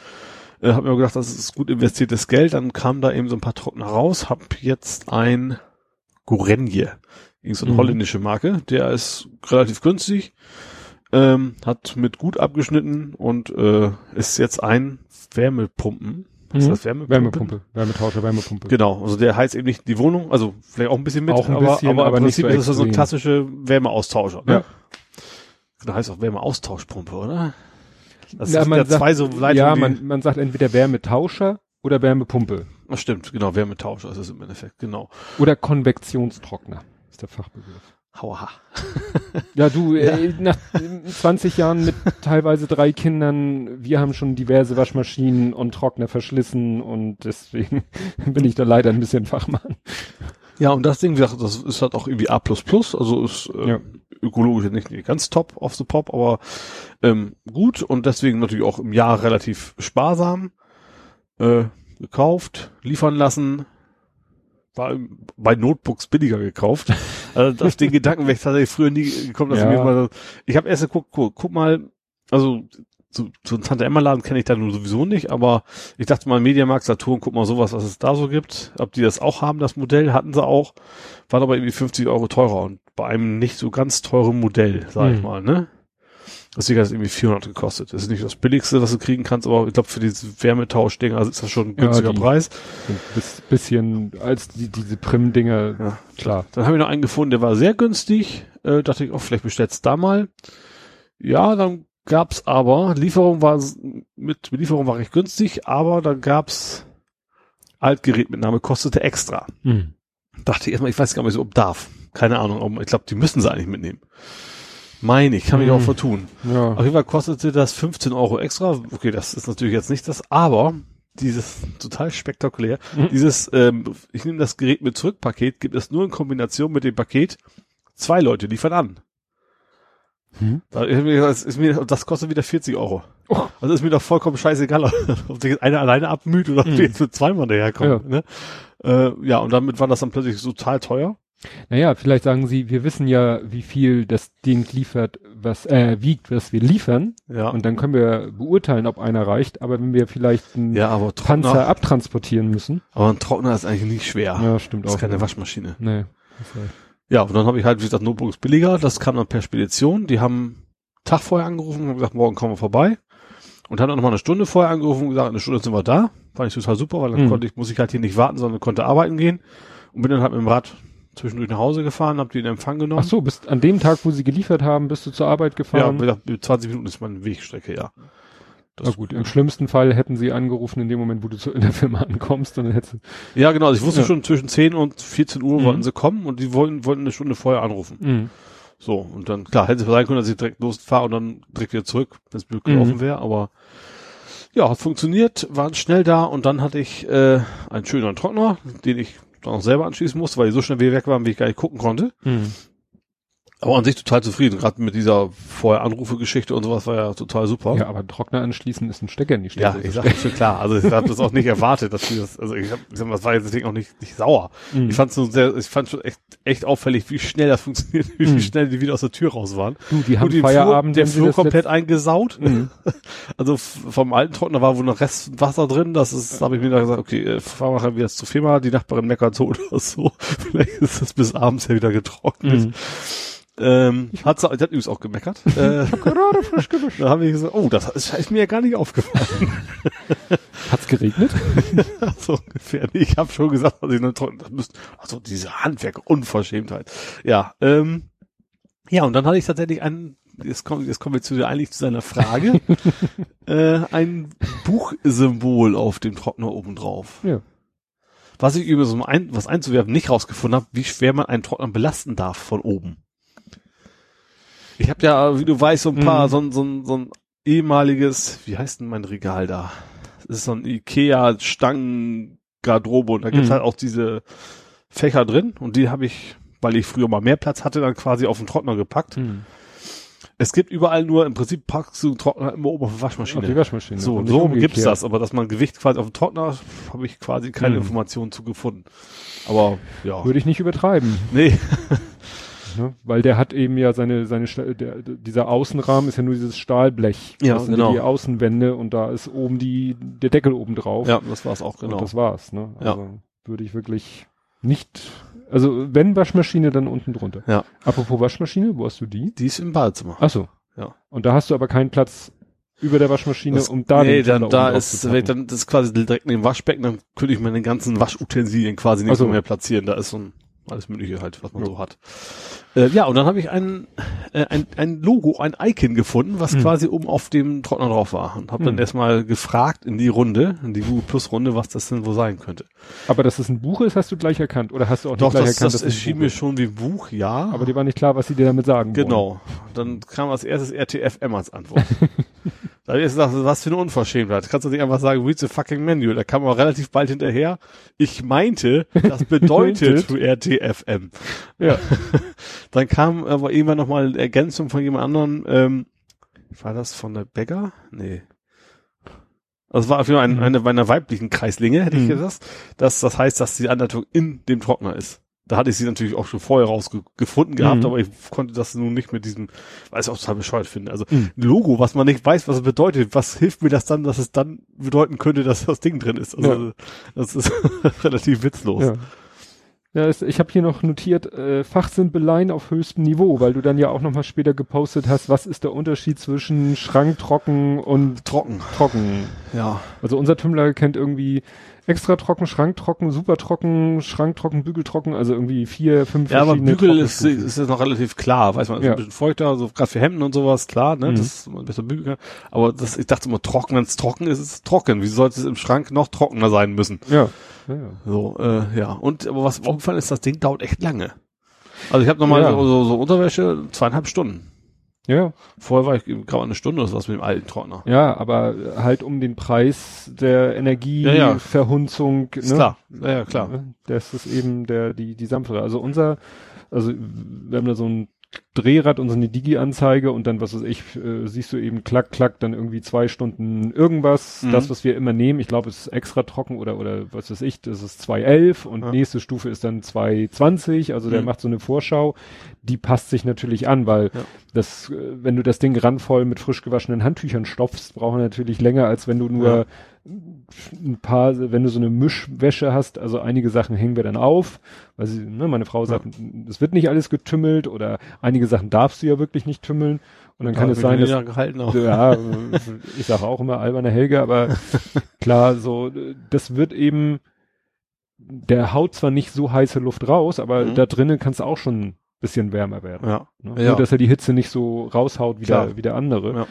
Äh, habe mir gedacht, das ist gut investiertes Geld. Dann kam da eben so ein paar Trockner raus. Hab jetzt ein Gorenje. Irgend so eine Mhm. holländische Marke. Der ist relativ günstig. Ähm, hat mit gut abgeschnitten und äh, ist jetzt ein Wärmepumpen. Was ist Mhm. das Wärmepumpen? Wärmepumpe, Wärmetauscher, Wärmepumpe. Genau, also der heizt eben nicht die Wohnung, also vielleicht auch ein bisschen mit, Auch ein aber, bisschen, aber, aber im Prinzip so ist das so ein extrem. klassische Wärmeaustauscher. Ne? Ja. Da heißt auch Wärmeaustauschpumpe, oder? Das Ja, sind man ja sagt- zwei so Leitungen, ja, man, man sagt entweder Wärmetauscher oder Wärmepumpe. Ach, stimmt, genau, Wärmetauscher ist es im Endeffekt, genau. Oder Konvektionstrockner ist der Fachbegriff. Hauaha. *laughs* Ja, du, *laughs* äh, nach 20 Jahren mit teilweise drei Kindern, wir haben schon diverse Waschmaschinen und Trockner verschlissen und deswegen *laughs* bin ich da leider ein bisschen Fachmann. Ja, und das Ding, wie gesagt, das ist halt auch irgendwie A++, also ist äh, Ja. Ökologisch nicht, ganz top of the pop, aber ähm, gut und deswegen natürlich auch im Jahr relativ sparsam äh, gekauft, liefern lassen, war bei Notebooks billiger gekauft. *laughs* Also auf den Gedanken wäre ich tatsächlich früher nie gekommen, dass Ja. ich mir mal, ich habe erst geguckt, guck, guck mal, also so, so einen Tante Emma Laden kenne ich da nun sowieso nicht, aber ich dachte mal Mediamarkt, Saturn, guck mal sowas, was es da so gibt, ob die das auch haben, das Modell, hatten sie auch, war aber irgendwie 50 Euro teurer und bei einem nicht so ganz teuren Modell, sag ich Hm. mal, ne? Deswegen hat es irgendwie 400 gekostet. Das ist nicht das billigste, was du kriegen kannst, aber ich glaube für diese Wärmetauschdinger also ist das schon ein Ja, günstiger die- Preis. Ein bis, bisschen als die, diese Prim-Dinger, Ja. klar. Dann habe ich noch einen gefunden, der war sehr günstig. Äh, dachte ich, oh, vielleicht bestellst du da mal. Ja, dann gab's aber, Lieferung war mit Lieferung war recht günstig, aber dann gab's Altgerät mit Name kostete extra. Hm. Dachte ich erstmal, ich weiß gar nicht, ob darf. Keine Ahnung, aber ich glaube, die müssen sie eigentlich mitnehmen. Meine ich, kann mich Hm. auch vertun. Ja. Auf jeden Fall kostete das 15 Euro extra. Okay, das ist natürlich jetzt nicht das, aber dieses total spektakulär, Mhm. dieses, ähm, ich nehme das Gerät mit zurück Paket, gibt es nur in Kombination mit dem Paket. Zwei Leute liefern an. Hm? Das, ist mir, das kostet wieder 40 Euro. Oh. Also ist mir doch vollkommen scheißegal, *laughs* ob sich jetzt einer alleine abmüht oder ob Mhm. die jetzt mit zweimal daherkommen. Ja. Ne? Äh, ja, und damit war das dann plötzlich total teuer. Naja, vielleicht sagen sie, wir wissen ja, wie viel das Ding liefert, was, äh, wiegt, was wir liefern. Ja, Und dann können wir beurteilen, ob einer reicht. Aber wenn wir vielleicht einen ja Panzer Trockner, abtransportieren müssen. aber ein Trockner ist eigentlich nicht schwer. Ja, stimmt das auch. ist keine ja. Waschmaschine. Nee. das war- Ja, und dann habe ich halt, wie gesagt, Notebooks billiger. Das kam dann per Spedition. Die haben Tag vorher angerufen und haben gesagt, morgen kommen wir vorbei. Und dann noch mal eine Stunde vorher angerufen und gesagt, eine Stunde sind wir da. Fand ich total super, weil dann Mhm. konnte ich, muss ich halt hier nicht warten, sondern konnte arbeiten gehen. Und bin dann halt mit dem Rad zwischendurch nach Hause gefahren, hab die in Empfang genommen. Ach so, bist an dem Tag, wo sie geliefert haben, bist du zur Arbeit ja, gefahren? gesagt, 20 Minuten ist meine Wegstrecke, ja. Das Na gut, im schlimmsten Fall hätten sie angerufen in dem Moment, wo du zu, in der Firma ankommst, und dann hättest Ja, genau. Also ich wusste Ja. schon zwischen 10 und 14 Uhr Mhm. wollten sie kommen und die wollten, wollten eine Stunde vorher anrufen. Mhm. So, und dann, klar, hätte es sein können, dass ich direkt losfahre und dann direkt wieder zurück, wenn es blöd Mhm. gelaufen wäre, aber ja, hat funktioniert, waren schnell da und dann hatte ich äh, einen schönen Trockner, den ich dann auch selber anschließen musste, weil die so schnell wieder weg waren, wie ich gar nicht gucken konnte. Mhm. Aber an sich total zufrieden, gerade mit dieser vorher Anrufe-Geschichte und sowas war ja total super. Ja, aber Trockner anschließen ist ein Stecker in die Ja, Steckdose ich sag schon klar. Also ich habe das auch nicht erwartet, dass die das, also ich hab, ich sag mal, das war jetzt deswegen auch nicht, nicht sauer. Mhm. Ich fand's nur sehr, ich fand schon echt, echt auffällig, wie schnell das funktioniert, wie Mhm. schnell die wieder aus der Tür raus waren. du, die haben Und den Feierabend, Flur, sie Flur das komplett eingesaut. Mhm. *laughs* Also vom alten Trockner war wohl noch Rest Wasser drin. Das ist, habe ich mir da gesagt, okay, äh, fahr mal wieder zur Firma, die Nachbarin meckert so *laughs* oder so. Vielleicht ist das bis abends ja wieder getrocknet. Ähm, hat sie, die hat übrigens auch gemeckert. *laughs* äh, Gerade frisch gewischt. da habe ich gesagt, oh, das ist, ist mir ja gar nicht aufgefallen. *laughs* Hat's geregnet? *laughs* so ungefähr. Ich habe schon gesagt, dass ich noch trocken, das müsste, also diese Handwerk, Unverschämtheit. Ja, ähm, ja, und dann hatte ich tatsächlich einen, jetzt kommen, jetzt kommen wir zu eigentlich zu seiner Frage, äh, ein Buchsymbol auf dem Trockner oben drauf. Ja. Was ich über so ein, was einzuwerfen nicht rausgefunden habe, wie schwer man einen Trockner belasten darf von oben. Ich habe ja, wie du weißt, so ein paar, Mhm. so, ein, so, ein, so ein ehemaliges, wie heißt denn mein Regal da? Das ist so ein Ikea Stangen-Garderobe und da gibt's Mhm. halt auch diese Fächer drin und die habe ich, weil ich früher mal mehr Platz hatte, dann quasi auf den Trockner gepackt. Mhm. Es gibt überall nur, im Prinzip packst du den Trockner immer oben auf die Auf Waschmaschine. die Waschmaschine. So, so gibt's das, aber dass man Gewicht quasi auf dem Trockner, habe ich quasi keine Mhm. Informationen zu gefunden. Aber ja, Würde ich nicht übertreiben. nee, *laughs* Ne? Weil der hat eben ja seine, seine, der, dieser Außenrahmen ist ja nur dieses Stahlblech. Ja, das sind genau. Die Außenwände und da ist oben die, der Deckel oben drauf. ja, das war's auch genau. Und das war's, ne? Ja. Also würde ich wirklich nicht, also wenn Waschmaschine, dann unten drunter. Ja. Apropos Waschmaschine, wo hast du die? Die ist im Badezimmer. Ach so. Ja. Und da hast du aber keinen Platz über der Waschmaschine, Das- um da nee, dann, da ist, draufzupacken. dann, das ist quasi direkt neben dem Waschbecken, dann könnte ich meine ganzen Waschutensilien quasi nicht Ach so. so mehr platzieren. Da ist so ein alles mögliche halt, was man Ja. so hat. Äh, ja, und dann habe ich ein, äh, ein, ein Logo, ein Icon gefunden, was Mhm. quasi oben auf dem Trockner drauf war. Und habe dann Mhm. erstmal gefragt in die Runde, in die Google Plus Runde, was das denn wohl sein könnte. Aber dass es ein Buch ist, hast du gleich erkannt. Oder hast du auch nicht Doch, gleich das, erkannt, das erschien mir schon wie ein Buch, ja. Aber dir war nicht klar, was sie dir damit sagen wollen. Genau. Dann kam als erstes RTFM als Antwort. *laughs* da erst gesagt, was für eine Unverschämtheit. Kannst du nicht einfach sagen, read the fucking menu. Da kam aber relativ bald hinterher. Ich meinte, das *laughs* bedeutet RTFM. Ja. *laughs* Dann kam aber irgendwann nochmal eine Ergänzung von jemand anderem. Ähm, war das von der Bäcker? Nee. Es war auf jeden Fall Mhm. eine meiner weiblichen Kreislinge, hätte ich Mhm. gesagt. Das, das heißt, dass die Anleitung in dem Trockner ist. Da hatte ich sie natürlich auch schon vorher rausgefunden gehabt, Mhm. aber ich konnte das nun nicht mit diesem, es auch total bescheuert finde. Also Mhm. ein Logo, was man nicht weiß, was es bedeutet, was hilft mir das dann, dass es dann bedeuten könnte, dass das Ding drin ist? Also das ist *laughs* relativ witzlos. Ja. Ja, es, ich habe hier noch notiert, äh, Fachsimpeleien auf höchstem Niveau, weil du dann ja auch nochmal später gepostet hast, was ist der Unterschied zwischen schranktrocken und Trocken. trocken. Ja. Also unser Tümmler kennt irgendwie extra trocken, schranktrocken, super trocken, schranktrocken, bügeltrocken, also irgendwie vier, fünf Ja, aber Bügel ist, ist jetzt noch relativ klar, weiß man, ist Ja. ein bisschen feuchter, so gerade für Hemden und sowas, klar, ne, Mhm. das man besser bügeln kann. Aber das, ich dachte immer, trocken, wenn es trocken ist, ist es trocken. Wie sollte es im Schrank noch trockener sein müssen? Ja. ja, ja. So, äh, ja. Und aber was aufgefallen ist, das Ding dauert echt lange. Also ich habe nochmal Ja. so, so Unterwäsche, zweieinhalb Stunden. Ja, Vorher war ich gerade eine Stunde oder was mit dem alten Trockner. ja, aber halt um den Preis der Energieverhunzung, Ist ne? klar. Ja, ja, klar. Das ist eben der, die, die sanftere. Also unser, also wir haben da so ein Drehrad und so eine Digi-Anzeige und dann, was weiß ich, äh, siehst du eben klack, klack, dann irgendwie zwei Stunden irgendwas. Mhm. Das, was wir immer nehmen, ich glaube, es ist extra trocken oder, oder was weiß ich, das ist 211 und Ja. nächste Stufe ist dann 220. Also der Mhm. macht so eine Vorschau. Die passt sich natürlich an, weil Ja. das, äh, wenn du das Ding randvoll mit frisch gewaschenen Handtüchern stopfst, braucht er natürlich länger, als wenn du nur Ja. Ein paar, wenn du so eine Mischwäsche hast, also einige Sachen hängen wir dann auf, weil sie, ne, meine Frau sagt, es wird nicht alles getümmelt oder einige Sachen darfst du ja wirklich nicht tümmeln und dann kann es sein, dass ja, ich sage auch immer alberne Helge, aber *laughs* klar, so das wird eben der haut zwar nicht so heiße Luft raus, aber Mhm. da drinnen kann es auch schon ein bisschen wärmer werden. Ja. Ne? Ja. Nur, dass er die Hitze nicht so raushaut wie, Klar. der, wie der andere. Ja.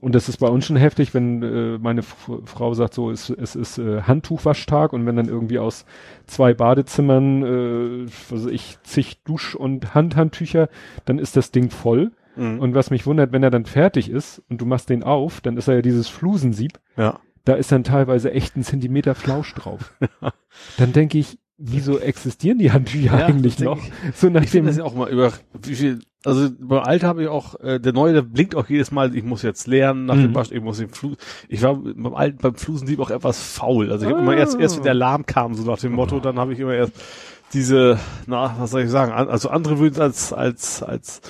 Und das ist bei uns schon heftig, wenn äh, meine F Frau sagt so, es, es ist äh, Handtuchwaschtag und wenn dann irgendwie aus zwei Badezimmern, äh, was weiß ich, zig Dusch- und Handhandtücher, dann ist das Ding voll. Mhm. Und was mich wundert, wenn er dann fertig ist und du machst den auf, dann ist er ja dieses Flusensieb, ja. da ist dann teilweise echt ein Zentimeter Flausch drauf. *laughs* dann denke ich, wieso existieren die Handtücher Ja, eigentlich noch? So nach Ich dem, das ja auch mal über, wie viel, also beim Alter habe ich auch, äh, der Neue, der blinkt auch jedes Mal, ich muss jetzt lernen nach dem Mhm. Wasch, ich muss den Flu, ich war beim Alten, beim Flusensieb auch etwas faul. Also ich habe Ah. immer erst, erst wenn der Alarm kam, so nach dem Motto, dann habe ich immer erst diese, na, was soll ich sagen, also andere würden als, als, als,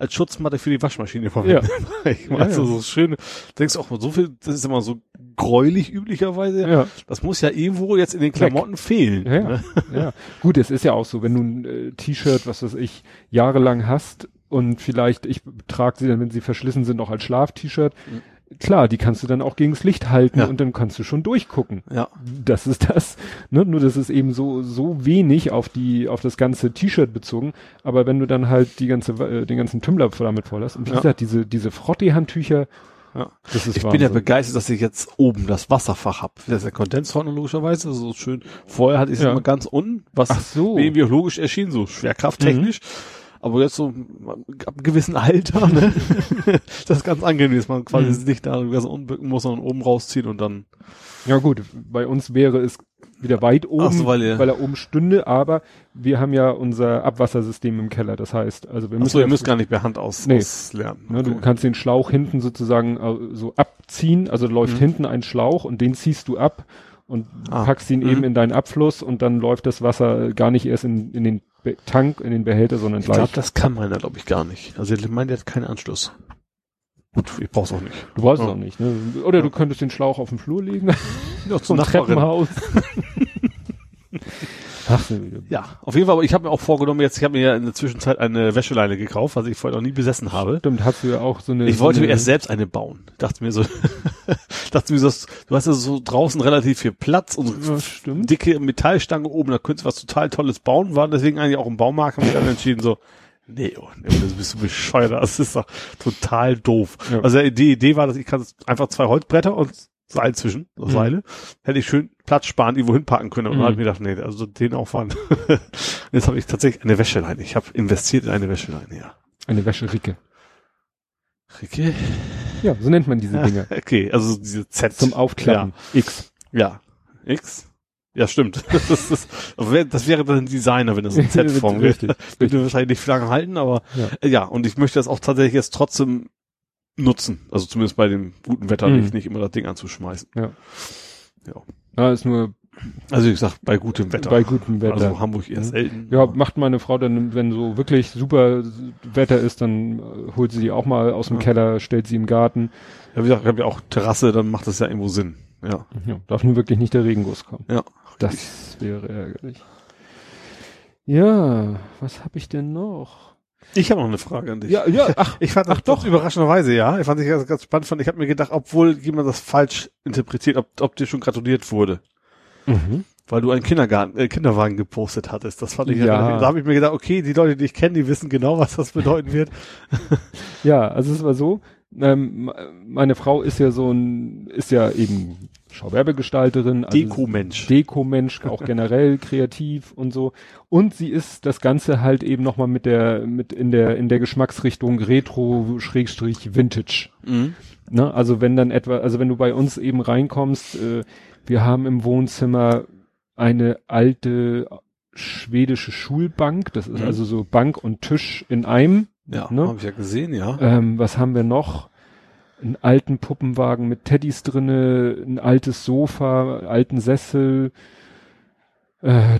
als Schutzmatte für die Waschmaschine verwenden. *laughs* ich meine, Ja, so, ja. so schön, denkst auch mal, so viel, das ist immer so gräulich üblicherweise. ja. Das muss ja irgendwo jetzt in den Klamotten fehlen. Ja, ne? *laughs* ja. Gut, es ist ja auch so, wenn du ein äh, T-Shirt, was weiß ich, jahrelang hast und vielleicht, ich trage sie dann, wenn sie verschlissen sind, auch als Schlaf-T-Shirt. Klar, die kannst du dann auch gegens Licht halten Ja. und dann kannst du schon durchgucken. Ja. Das ist das. Ne? Nur das ist eben so, so wenig auf die, auf das ganze T-Shirt bezogen. Aber wenn du dann halt die ganze, äh, den ganzen Tümmler damit voll hast. Und wie Ja. gesagt, diese, diese Frottee-Handtücher, Ja. das ist Ich bin ja Wahnsinn. begeistert, dass ich jetzt oben das Wasserfach hab. Das ist ja Kondenstrockner logischerweise, so schön. Vorher hatte ich es Ja. immer ganz unten, was Ach so. irgendwie logisch erschien, so schwerkrafttechnisch. Aber jetzt so ab einem gewissen Alter, ne? *laughs* das ist ganz angenehm, dass man quasi Mhm. nicht da ganz unten muss, sondern oben rausziehen und dann. Ja gut, bei uns wäre es wieder weit oben, Ach so, weil ihr- weil er oben stünde, aber wir haben ja unser Abwassersystem im Keller. Das heißt, also wir müssen Achso, ihr ja- müsst gar nicht per Hand aus, Nee. auslernen. ne, du Okay. kannst den Schlauch hinten sozusagen äh, so abziehen, also läuft Mhm. hinten ein Schlauch und den ziehst du ab und Ah. packst ihn Mhm. eben in deinen Abfluss und dann läuft das Wasser gar nicht erst in, in den Tank, in den Behälter, sondern Ich gleich. glaube, das kann meiner, glaube ich, gar nicht. Also ich meine, der hat keinen Anschluss. Gut, ich brauch's auch nicht. du brauchst es Ja. auch nicht. Ne? Oder Ja. du könntest den Schlauch auf den Flur legen, Ja, *laughs* zum Treppenhaus. *laughs* Ach, so, Ja, auf jeden Fall, aber ich habe mir auch vorgenommen, jetzt, ich habe mir ja in der Zwischenzeit eine Wäscheleine gekauft, was ich vorher noch nie besessen habe. stimmt, hast du ja auch so eine. Ich so wollte eine, mir erst selbst eine bauen. Dachte mir so, *laughs* dachte mir so, du hast ja so draußen relativ viel Platz und stimmt. dicke Metallstange oben, da könntest du was total Tolles bauen, war deswegen eigentlich auch im Baumarkt, haben wir dann entschieden so, nee, oh, nee, das bist du bescheuert, das ist doch total doof. Ja. Also die Idee war, dass ich kann einfach zwei Holzbretter und Seil zwischen, Mhm. Seile, hätte ich schön Platz sparen, irgendwo hinpacken können. Und Mhm. dann habe ich mir gedacht, nee, also den Aufwand. *laughs* Jetzt habe ich tatsächlich eine Wäscheleine. Ich habe investiert in eine Wäscheleine, ja. Eine Wäschericke. Ricky? Ja, so nennt man diese *laughs* Dinger. Okay, also diese Z. Zum Aufklappen. X. Ja. X? Ja, stimmt. *laughs* Das, ist, das, wär- das wäre dann ein Designer, wenn das ein Z-Form wäre. Würde wahrscheinlich nicht lange halten, aber Ja. ja, und ich möchte das auch tatsächlich jetzt trotzdem nutzen. Also zumindest bei dem guten Wetter Mhm. nicht, immer das Ding anzuschmeißen. Ja, ist nur Also wie gesagt, bei gutem Wetter. bei gutem Wetter. Also Hamburg eher Mhm. selten. Ja, macht meine Frau dann, wenn so wirklich super Wetter ist, dann äh, holt sie die auch mal aus dem Ja. Keller, stellt sie im Garten. Ja, wie gesagt, ich habe ja auch Terrasse, dann macht das ja irgendwo Sinn. Ja. Ja, darf nur wirklich nicht der Regenguss kommen. Ja. Das wäre ärgerlich. Ja, was habe ich denn noch? Ich habe noch eine Frage an dich. Ja, ja, *laughs* ach, Ich fand das Ach, doch. überraschenderweise, ja. Ich fand ich ganz, ganz spannend fand. Ich habe mir gedacht, obwohl jemand das falsch interpretiert, ob, ob dir schon gratuliert wurde. mhm. Weil du einen Kindergarten, äh, Kinderwagen gepostet hattest. Das fand ich ja. Ja. Da habe ich mir gedacht, okay, die Leute, die ich kenne, die wissen genau, was das bedeuten wird. *laughs* Ja, also es war so, ähm, me- meine Frau ist ja so ein, ist ja eben Schauwerbegestalterin, also Deko-Mensch. Deko-Mensch, auch generell *laughs* kreativ und so. Und sie ist das Ganze halt eben nochmal mit der, mit in der, in der Geschmacksrichtung Retro, Schrägstrich, Vintage. Mhm. Ne? Also wenn dann etwa, also wenn du bei uns eben reinkommst, äh, wir haben im Wohnzimmer eine alte schwedische Schulbank, das ist Mhm. also so Bank und Tisch in einem. Ja, Ne? habe ich ja gesehen, ja. Ähm, was haben wir noch? Einen alten Puppenwagen mit Teddys drinne, ein altes Sofa, einen alten Sessel, äh,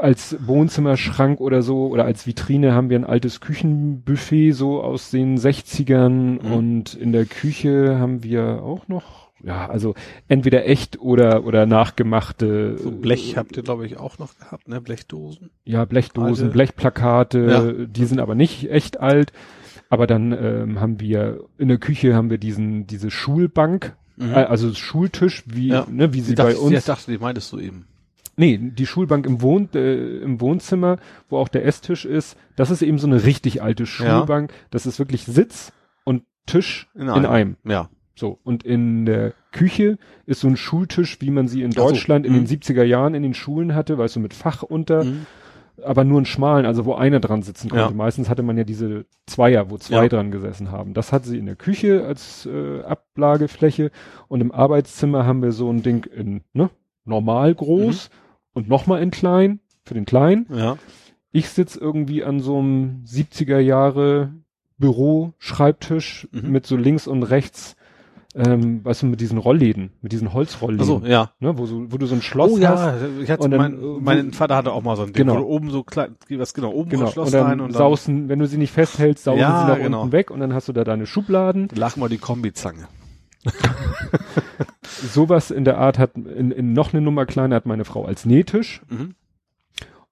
als Wohnzimmerschrank oder so oder als Vitrine haben wir ein altes Küchenbuffet so aus den 60ern Mhm. und in der Küche haben wir auch noch, ja, also entweder echt oder, oder nachgemachte So Blech habt ihr, glaube ich, auch noch gehabt, ne? Blechdosen. ja, Blechdosen, Alte- Blechplakate, Ja. die sind aber nicht echt alt. Aber dann ähm, haben wir in der Küche haben wir diesen diese Schulbank, Mhm. äh, also Schultisch, wie Ja. ne, wie sie dachte, bei uns. Ich dachte, die meintest du eben. Nee, die Schulbank im Wohn äh, im Wohnzimmer, wo auch der Esstisch ist. Das ist eben so eine richtig alte Schulbank. Das ist wirklich Sitz und Tisch In in einem. einem. Ja. So, und in der Küche ist so ein Schultisch, wie man sie in Ach so, Deutschland in mhm. den 70er Jahren in den Schulen hatte, weißt du, mit Fach unter Mhm. Aber nur einen schmalen, also wo einer dran sitzen konnte. Ja. Meistens hatte man ja diese Zweier, wo zwei Ja. dran gesessen haben. Das hat sie in der Küche als äh, Ablagefläche und im Arbeitszimmer haben wir so ein Ding in ne, normal groß Mhm. und nochmal in klein, für den kleinen. Ja. Ich sitz irgendwie an so einem 70er Jahre Büro, Schreibtisch Mhm. mit so links und rechts, ähm, weißt du, mit diesen Rollläden, mit diesen Holzrollläden, Also ja. ne, wo, so, wo du so ein Schloss oh hast. ja, ich hatte dann, mein, äh, mein Vater hatte auch mal so ein Ding, Genau. wo du oben so klein, was genau, oben Genau, Schloss und dann, rein und dann sausen, wenn du sie nicht festhältst, sausen Ja, sie nach genau. unten weg und dann hast du da deine Schubladen. lach mal die Kombizange. *laughs* Sowas in der Art hat, in, in noch eine Nummer kleiner hat meine Frau als Nähtisch. Mhm.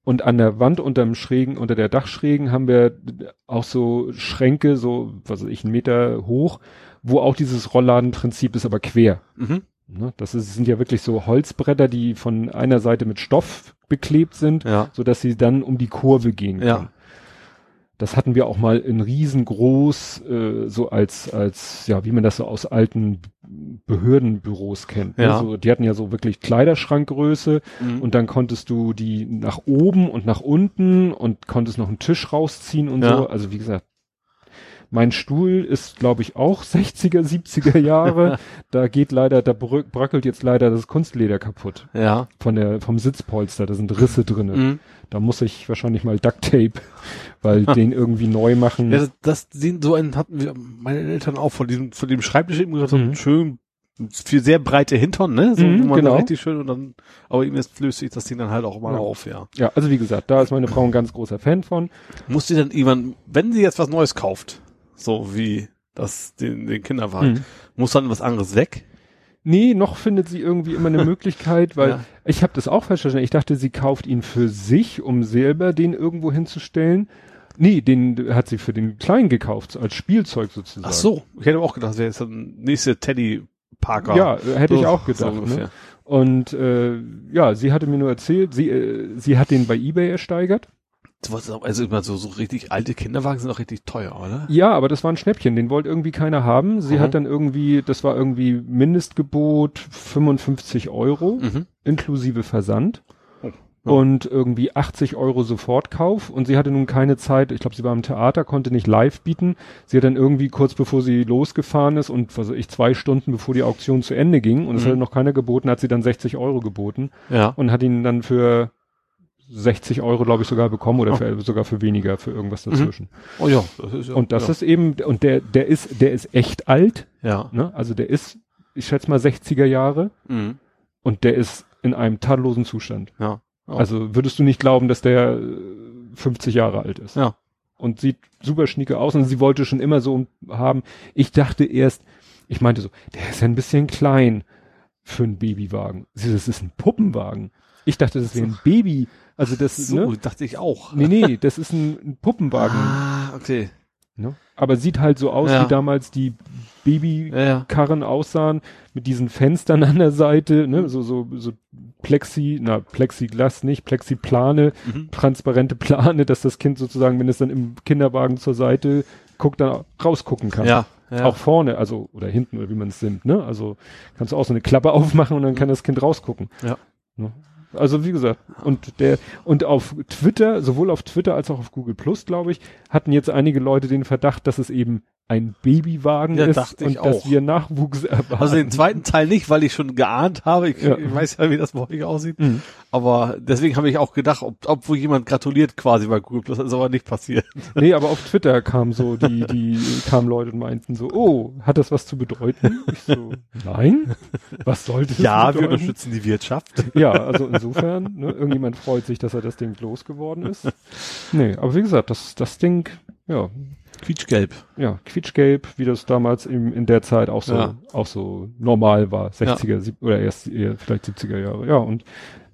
Und an der Wand unterm Schrägen, unter der Dachschrägen haben wir auch so Schränke, so, was weiß ich, einen Meter hoch, wo auch dieses Rollladenprinzip ist, aber quer. Mhm. Ne? Das ist, sind ja wirklich so Holzbretter, die von einer Seite mit Stoff beklebt sind, Ja. so dass sie dann um die Kurve gehen Ja. Das hatten wir auch mal in riesengroß, äh, so als, als, ja, wie man das so aus alten Behördenbüros kennt. Ne? Ja. So, die hatten ja so wirklich Kleiderschrankgröße Mhm. und dann konntest du die nach oben und nach unten und konntest noch einen Tisch rausziehen und Ja. so. Also wie gesagt, mein Stuhl ist, glaube ich, auch *laughs* 60er, 70er Jahre. *laughs* da geht leider, da brö- bröckelt jetzt leider das Kunstleder kaputt ja. von der, vom Sitzpolster. Da sind Risse drinne. Mhm. Da muss ich wahrscheinlich mal Ducktape, *laughs* weil den irgendwie neu machen. Ja, das, das den, so einen hatten wir meine Eltern auch von diesem von dem Schreibtisch eben gesagt, so Mhm. einen schön viel sehr breite Hintern, ne? So, Mhm, wo man genau. richtig schön und dann aber ihm jetzt löst sich das Ding dann halt auch mal Ja. auf, ja. ja, also wie gesagt, da ist meine Frau ein ganz großer Fan von. Muss sie dann irgendwann, wenn sie jetzt was Neues kauft, so wie das den, den Kinderwagen, Mhm. muss dann was anderes weg? Nee, noch findet sie irgendwie immer eine *laughs* Möglichkeit, weil Ja. ich habe das auch falsch verstanden. Ich dachte, sie kauft ihn für sich, um selber den irgendwo hinzustellen. Nee, den hat sie für den Kleinen gekauft, als Spielzeug sozusagen. Ach so, ich hätte auch gedacht, das wäre jetzt ein nächste Teddy Parker. Ja, hätte ich So- auch so gedacht. ungefähr. ne? Und äh, ja, sie hatte mir nur erzählt, sie, äh, sie hat den bei eBay ersteigert. Also immer so, so richtig alte Kinderwagen sind auch richtig teuer, oder? Ja, aber das war ein Schnäppchen, den wollte irgendwie keiner haben. Sie Mhm. hat dann irgendwie, das war irgendwie Mindestgebot 55 Euro, Mhm. inklusive Versand. Ja. Und irgendwie 80 Euro Sofortkauf. Und sie hatte nun keine Zeit, ich glaube, sie war im Theater, konnte nicht live bieten. Sie hat dann irgendwie kurz bevor sie losgefahren ist und was weiß ich, zwei Stunden bevor die Auktion zu Ende ging und es Mhm. hatte noch keiner geboten, hat sie dann 60 Euro geboten Ja. und hat ihn dann für 60 Euro, glaube ich, sogar bekommen oder Oh. für, sogar für weniger, für irgendwas dazwischen. Oh ja, das ist ja. Und das ja. ist eben, und der, der ist, der ist echt alt, Ja. ne? Also der ist, ich schätze mal 60er Jahre Mhm. und der ist in einem tadellosen Zustand. Ja. Oh. Also würdest du nicht glauben, dass der äh, 50 Jahre alt ist. Ja. Und sieht super schnieke aus und sie wollte schon immer so haben. Ich dachte erst, ich meinte so, der ist ja ein bisschen klein für einen Babywagen. Sie, das ist ein Puppenwagen. Ich dachte, das wäre ein Baby. Also das, so, ne? dachte ich auch. Nee, nee, das ist ein, ein Puppenwagen. Ah, okay. Ne? Aber sieht halt so aus, Ja. wie damals die Babykarren Ja, ja. aussahen, mit diesen Fenstern an der Seite, ne? so, so, so Plexi, na, Plexiglas nicht, Plexiplane, Mhm. transparente Plane, dass das Kind sozusagen, wenn es dann im Kinderwagen zur Seite guckt, dann rausgucken kann. Ja. ja. Auch vorne, also, oder hinten, oder wie man es nimmt, ne? Also, kannst du auch so eine Klappe *laughs* aufmachen und dann kann das Kind rausgucken. Ja. Ne? Also, wie gesagt, und der, und auf Twitter, sowohl auf Twitter als auch auf Google Plus, glaube ich, hatten jetzt einige Leute den Verdacht, dass es eben ein Babywagen Ja, ist und dass auch. wir Nachwuchs erwarten. Also den zweiten Teil nicht, weil ich schon geahnt habe. Ich, Ja. ich weiß ja, wie das bei euch aussieht. Mhm. Aber deswegen habe ich auch gedacht, ob, ob wohl jemand gratuliert quasi bei Google Plus. Das ist aber nicht passiert. Nee, aber auf Twitter kam so, die, die kamen Leute und meinten so, oh, hat das was zu bedeuten? Ich so, nein? Was sollte das Ja, wir bedeuten? unterstützen die Wirtschaft. Ja, also insofern, ne, irgendjemand freut sich, dass er das Ding losgeworden ist. Nee, aber wie gesagt, das, das Ding, ja, Quietschgelb. ja, quietschgelb, wie das damals im, in der Zeit auch so, Ja. auch so normal war, 60er, sieb- oder erst eher vielleicht 70er Jahre. Ja, und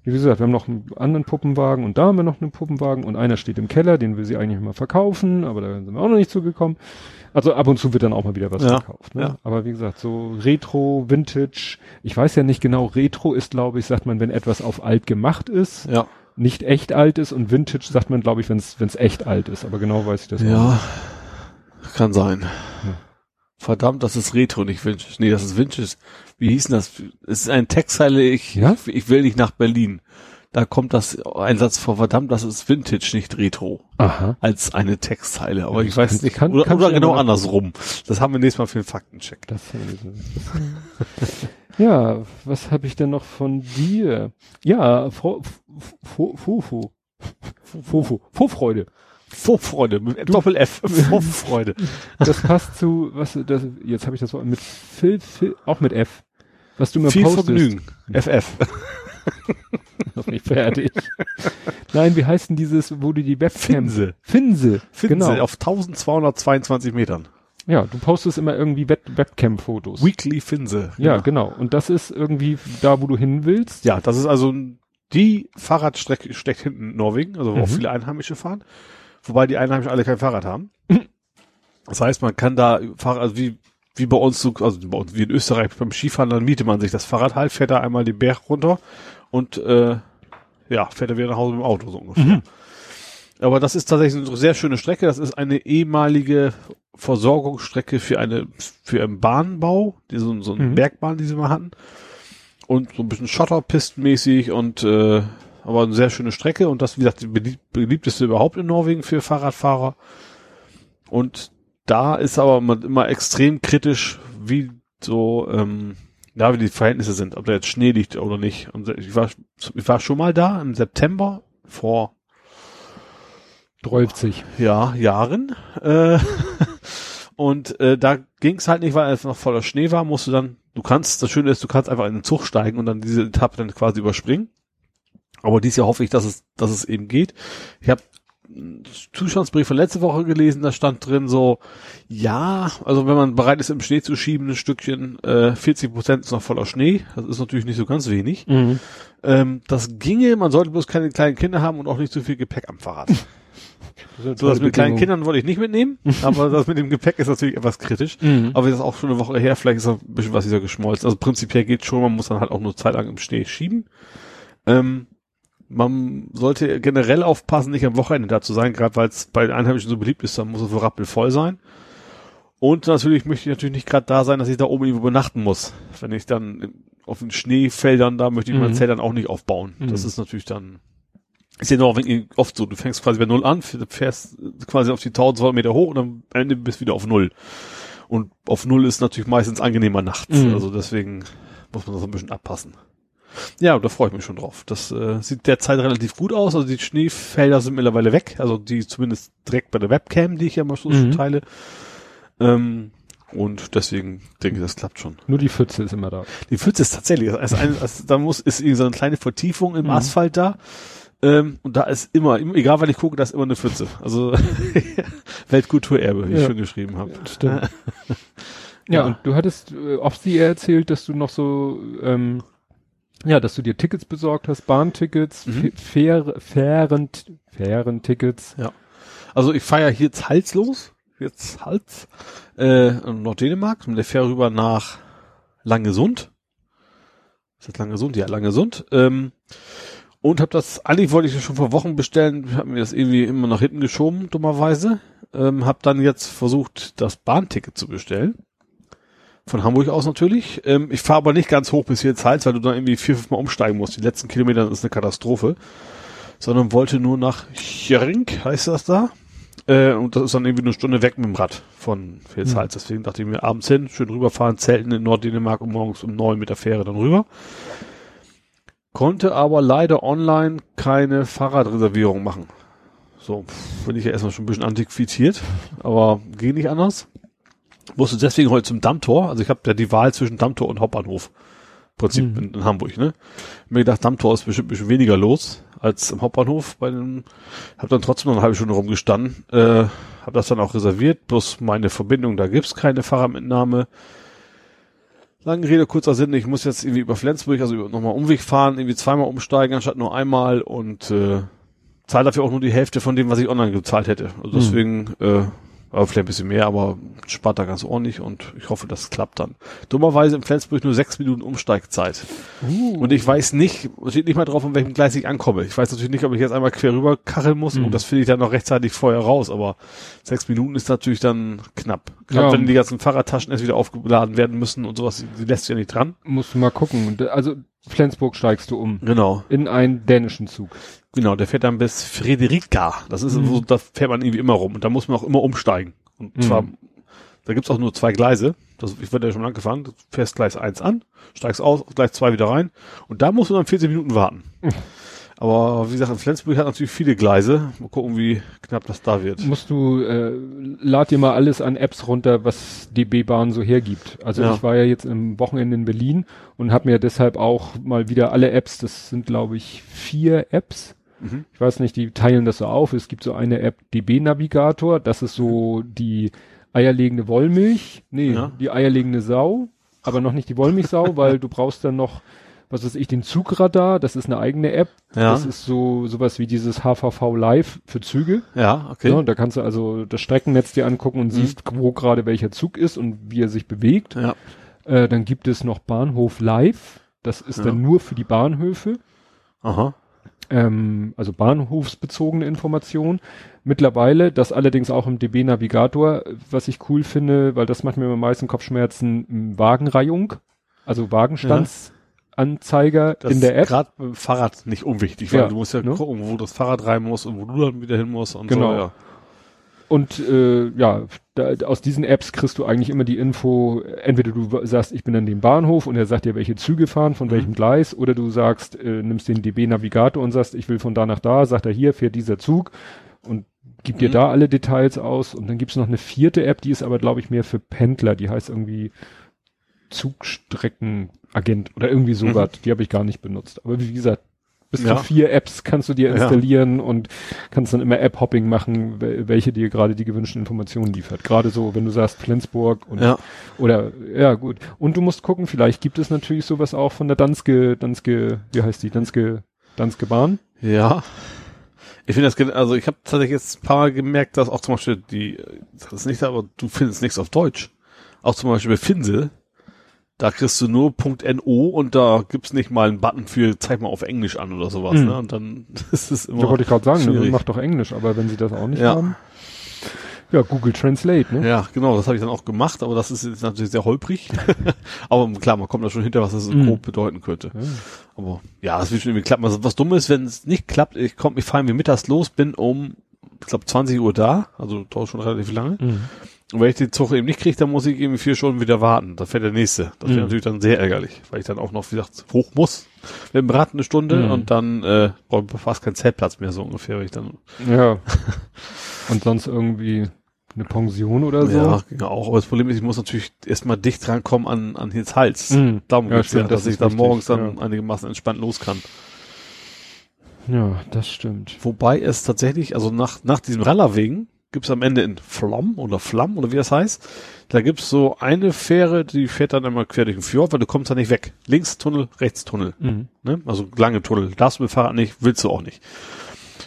wie gesagt, wir haben noch einen anderen Puppenwagen und da haben wir noch einen Puppenwagen und einer steht im Keller, den will sie eigentlich mal verkaufen, aber da sind wir auch noch nicht zugekommen. Also ab und zu wird dann auch mal wieder was Ja, verkauft. Ne? ja. Aber wie gesagt, so Retro, Vintage, ich weiß ja nicht genau, Retro ist, glaube ich, sagt man, wenn etwas auf alt gemacht ist, Ja. nicht echt alt ist und Vintage sagt man, glaube ich, wenn es echt alt ist. Aber genau weiß ich das auch Ja. nicht. Kann sein. Verdammt, das ist Retro, nicht Vintage. Nee, das ist Vintage. Wie hieß denn das? Es ist ein Textzeile, ich, Ja? ich will nicht nach Berlin. Da kommt das ein Satz vor, verdammt, das ist Vintage, nicht Retro. Aha. Als eine Textzeile. Aber Ja, ich weiß kann- nicht. kann- oder kannst oder genau andersrum. Das haben wir nächstes Mal für den Faktencheck. Das ja, was habe ich denn noch von dir? Ja, Fro- F- F- Fofo. Vorfreude. Mit Doppel F. *laughs* Vorfreude. Das passt zu, was, das, jetzt habe ich das Wort mit Phil, Phil, auch mit F. Was du mir Viel postest. Vergnügen. FF. Noch nicht fertig. Nein, wie heißt denn dieses, wo du die Webcam... Finse. Finse. Finden genau. Auf 1222 Metern. Ja, du postest immer irgendwie Web Webcam-Fotos. Weekly Finse. Ja, genau. Und das ist irgendwie da, wo du hin willst. Ja, das ist also die Fahrradstrecke steckt hinten in Norwegen, also wo Mhm. auch viele Einheimische fahren. Wobei die Einheimischen alle kein Fahrrad haben. Das heißt, man kann da Fahrrad, also wie, wie bei uns, so, also bei uns wie in Österreich beim Skifahren, dann mietet man sich das Fahrrad halt, fährt da einmal den Berg runter und äh, ja, fährt er wieder nach Hause mit dem Auto so ungefähr. Mhm. Aber das ist tatsächlich eine sehr schöne Strecke. Das ist eine ehemalige Versorgungsstrecke für eine für einen Bahnbau, die so, so eine Mhm. Bergbahn, die sie mal hatten. Und so ein bisschen Schotterpistenmäßig und äh, aber eine sehr schöne Strecke und das, wie gesagt, die belieb beliebteste überhaupt in Norwegen für Fahrradfahrer. Und da ist aber immer, immer extrem kritisch, wie so, ähm, ja, wie die Verhältnisse sind, ob da jetzt Schnee liegt oder nicht. Und ich war, ich war schon mal da im September vor 30. ja, Jahren. Äh, *laughs* und äh, da ging es halt nicht, weil es noch voller Schnee war, musst du dann, du kannst, das Schöne ist, du kannst einfach in den Zug steigen und dann diese Etappe dann quasi überspringen. Aber dies Jahr hoffe ich, dass es, dass es eben geht. Ich habe Zustandsbrief von letzte Woche gelesen, da stand drin so, ja, also wenn man bereit ist, im Schnee zu schieben, ein Stückchen, äh, 40 Prozent ist noch voller Schnee, das ist natürlich nicht so ganz wenig. Mhm. Ähm, das ginge, man sollte bloß keine kleinen Kinder haben und auch nicht zu viel Gepäck am Fahrrad. *laughs* So, das mit kleinen Kindern wollte ich nicht mitnehmen, *laughs* aber das mit dem Gepäck ist natürlich etwas kritisch. Mhm. Aber das ist auch schon eine Woche her, vielleicht ist auch ein bisschen was wieder geschmolzen. Also prinzipiell geht schon, man muss dann halt auch nur Zeit lang im Schnee schieben. Ähm, man sollte generell aufpassen, nicht am Wochenende da zu sein, gerade weil es bei den Einheimischen so beliebt ist, dann muss es so rappelvoll sein. Und natürlich möchte ich natürlich nicht gerade da sein, dass ich da oben irgendwo übernachten muss. Wenn ich dann auf den Schneefeldern da möchte ich mein Mhm. Zelt dann auch nicht aufbauen. Das Mhm. ist natürlich dann ist ja noch oft so, du fängst quasi bei Null an, fährst quasi auf die 1200 Meter hoch und am Ende bist du wieder auf Null. Und auf Null ist natürlich meistens angenehmer nachts. Mhm. Also deswegen muss man das ein bisschen abpassen. Ja, da freue ich mich schon drauf. Das äh, sieht derzeit relativ gut aus. Also die Schneefelder sind mittlerweile weg. Also die zumindest direkt bei der Webcam, die ich ja mal so Mhm. teile. Ähm, und deswegen denke ich, das klappt schon. Nur die Pfütze ist immer da. Die Pfütze ist tatsächlich, also ein, also da muss, ist irgendwie so eine kleine Vertiefung im Mhm. Asphalt da. Ähm, und da ist immer, egal wann ich gucke, da ist immer eine Pfütze. Also *laughs* Weltkulturerbe, wie ich Ja. schon geschrieben habe. Stimmt. *laughs* ja, Ja. und du hattest äh, oft sie erzählt, dass du noch so, ähm, ja, dass du dir Tickets besorgt hast, Bahntickets, Mhm. faire, fairen, fairen Tickets. Also ich fahre hier jetzt halslos, jetzt Hals, äh, in Norddänemark, mit der Fähre rüber nach Langesund. Ist das Langesund? Ja, Langesund. Ähm, und habe das, eigentlich wollte ich das schon vor Wochen bestellen, habe mir das irgendwie immer nach hinten geschoben, dummerweise. Ähm, habe dann jetzt versucht, das Bahnticket zu bestellen. Von Hamburg aus natürlich. Ähm, ich fahre aber nicht ganz hoch bis hier jetzt Hals, weil du dann irgendwie vier, fünf Mal umsteigen musst. Die letzten Kilometer ist eine Katastrophe. Sondern wollte nur nach Jering, heißt das da. Äh, und das ist dann irgendwie eine Stunde weg mit dem Rad von Vilshals. Deswegen dachte ich mir abends hin, schön rüberfahren, zelten in Norddänemark und morgens um neun mit der Fähre dann rüber. Konnte aber leider online keine Fahrradreservierung machen. So, bin ich ja erstmal schon ein bisschen antiquiert, aber ging nicht anders. Musste deswegen heute zum Dammtor. Also ich habe ja die Wahl zwischen Dammtor und Hauptbahnhof. Im Prinzip Mhm. in, in Hamburg, ne? Hab mir gedacht, Dammtor ist bestimmt ein bisschen weniger los als im Hauptbahnhof bei dem, hab dann trotzdem noch eine halbe Stunde rumgestanden, äh, hab das dann auch reserviert, bloß meine Verbindung, da gibt's keine Fahrradmitnahme. Lange Rede, kurzer Sinn, ich muss jetzt irgendwie über Flensburg, also nochmal Umweg fahren, irgendwie zweimal umsteigen, anstatt nur einmal und äh, zahle dafür auch nur die Hälfte von dem, was ich online gezahlt hätte. Also Hm. deswegen, äh, aber vielleicht ein bisschen mehr, aber spart da ganz ordentlich und ich hoffe, das klappt dann. Dummerweise in Flensburg nur sechs Minuten Umsteigzeit. Uh. Und ich weiß nicht, steht nicht mal drauf, an welchem Gleis ich ankomme. Ich weiß natürlich nicht, ob ich jetzt einmal quer rüber kacheln muss. Mhm. Und das finde ich dann noch rechtzeitig vorher raus. Aber sechs Minuten ist natürlich dann knapp. Gerade Ja. wenn die ganzen Fahrradtaschen erst wieder aufgeladen werden müssen und sowas, die lässt sich ja nicht dran. Musst du mal gucken. Äh, Also Flensburg steigst du um. Genau. In einen dänischen Zug. Genau, der fährt dann bis Frederika. Das ist, Mhm. so, da fährt man irgendwie immer rum. Und da muss man auch immer umsteigen. Und Mhm. zwar, da gibt's auch nur zwei Gleise. Das, ich werde ja schon angefahren. Du fährst Gleis 1 an, steigst aus, Gleis 2 wieder rein. Und da musst du dann 40 Minuten warten. Mhm. *laughs* Aber wie gesagt, Flensburg hat natürlich viele Gleise. Mal gucken, wie knapp das da wird. Musst du, äh, lad dir mal alles an Apps runter, was DB Bahn so hergibt. Also Ja. ich war ja jetzt im Wochenende in Berlin und habe mir deshalb auch mal wieder alle Apps, das sind glaube ich vier Apps. Mhm. Ich weiß nicht, die teilen das so auf. Es gibt so eine App DB Navigator, das ist so die eierlegende Wollmilch. Nee, Ja. die eierlegende Sau, aber noch nicht die Wollmilchsau, *laughs* weil du brauchst dann noch was weiß ich, den Zugradar, das ist eine eigene App. Ja, Das ist so sowas wie dieses HVV Live für Züge. ja, okay. Ja, und da kannst du also das Streckennetz dir angucken und Mhm. siehst, wo gerade welcher Zug ist und wie er sich bewegt. Ja. Äh, dann gibt es noch Bahnhof Live. Das ist Ja. dann nur für die Bahnhöfe. Aha. Ähm, also bahnhofsbezogene Information. Mittlerweile, das allerdings auch im DB Navigator, was ich cool finde, weil das macht mir am meisten Kopfschmerzen, Wagenreihung. Also Wagenstandsanzeiger Das in der App. gerade beim Fahrrad nicht unwichtig, weil Ja, du musst ja ne? gucken, wo das Fahrrad rein muss und wo du dann wieder hin musst und Genau. so. Ja. Und äh, ja, da, aus diesen Apps kriegst du eigentlich immer die Info, entweder du sagst, ich bin an dem Bahnhof und er sagt dir, welche Züge fahren, von Mhm. welchem Gleis, oder du sagst, äh, nimmst den DB-Navigator und sagst, ich will von da nach da, sagt er, hier fährt dieser Zug und gibt dir Mhm. da alle Details aus. Und dann gibt's noch eine vierte App, die ist aber, glaube ich, mehr für Pendler, die heißt irgendwie Zugstreckenagent oder irgendwie sowas. Mhm. Die habe ich gar nicht benutzt. Aber wie gesagt, Bis Ja. zu vier Apps kannst du dir Ja. installieren und kannst dann immer App-Hopping machen, wel- welche dir gerade die gewünschten Informationen liefert. Gerade so, wenn du sagst Flensburg und Ja. oder ja gut. Und du musst gucken, vielleicht gibt es natürlich sowas auch von der Danske, Danske, wie heißt die? Danske, Danske Bahn. Ja. Ich finde das, also ich habe tatsächlich jetzt ein paar Mal gemerkt, dass auch zum Beispiel die, das ist nicht, aber du findest nichts auf Deutsch. Auch zum Beispiel bei Finsel, da kriegst du nur .no und da gibt's nicht mal einen Button für zeig mal auf Englisch an oder sowas, Mhm. ne? Und dann *laughs* ist es immer. Da wollte ich gerade sagen, ne, schwierig. macht doch Englisch, aber wenn sie das auch nicht Ja. haben. Ja, Google Translate, ne? Ja, genau, das habe ich dann auch gemacht, aber das ist jetzt natürlich sehr holprig. *laughs* aber klar, man kommt da schon hinter, was das so Mhm. grob bedeuten könnte. Ja. Aber ja, das wird schon irgendwie klappen. Also, was dumm ist, wenn es nicht klappt, ich komm, ich fahre mir mittags los, bin um, ich glaube 20 Uhr da, also dauert schon relativ lange. Mhm. Und wenn ich den Zug eben nicht kriege, dann muss ich irgendwie vier Stunden wieder warten. Da fährt der nächste. Das wäre Mhm. natürlich dann sehr ärgerlich, weil ich dann auch noch, wie gesagt, hoch muss mit dem Rad eine Stunde Mhm. und dann äh, brauche ich fast keinen Zeltplatz mehr so ungefähr, weil ich dann Ja. *laughs* Und sonst irgendwie eine Pension oder so. ja ging auch. Aber das Problem ist, ich muss natürlich erstmal dicht rankommen an an Hils Hals. Mhm. Darum Ja, geht's ja, dass das ich dann morgens dann ja. einigermaßen entspannt los kann. Ja, das stimmt. Wobei es tatsächlich, also nach, nach diesem Rallerwegen gibt's am Ende in Flamm oder Flamm oder wie das heißt, da gibt's so eine Fähre, die fährt dann einmal quer durch den Fjord, weil du kommst da nicht weg. Links Tunnel, rechts Tunnel. Mhm. Ne? Also lange Tunnel. Darfst du mit Fahrrad nicht, willst du auch nicht.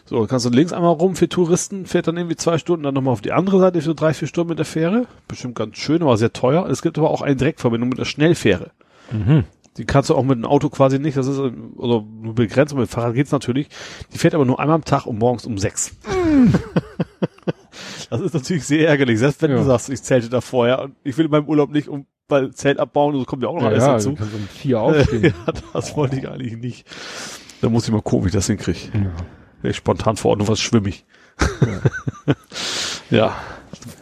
So, kannst du links einmal rum für Touristen, fährt dann irgendwie zwei Stunden, dann nochmal auf die andere Seite für drei, vier Stunden mit der Fähre. Bestimmt ganz schön, aber sehr teuer. Es gibt aber auch eine Direktverbindung mit der Schnellfähre. Mhm. Die kannst du auch mit dem Auto quasi nicht, das ist oder nur begrenzt, mit dem Fahrrad geht's natürlich. Die fährt aber nur einmal am Tag und morgens um sechs. *laughs* das ist natürlich sehr ärgerlich, selbst wenn Ja. du sagst, ich zelte da vorher und ich will in meinem Urlaub nicht um weil Zelt abbauen so kommt ja auch noch Ja, alles ja, dazu. kannst um vier aufstehen. *laughs* ja, das wollte ich eigentlich nicht. Da muss ich mal gucken, wie ich das hinkriege. ja. Wäre ich spontan vor Ort und was schwimmig. *laughs* ja.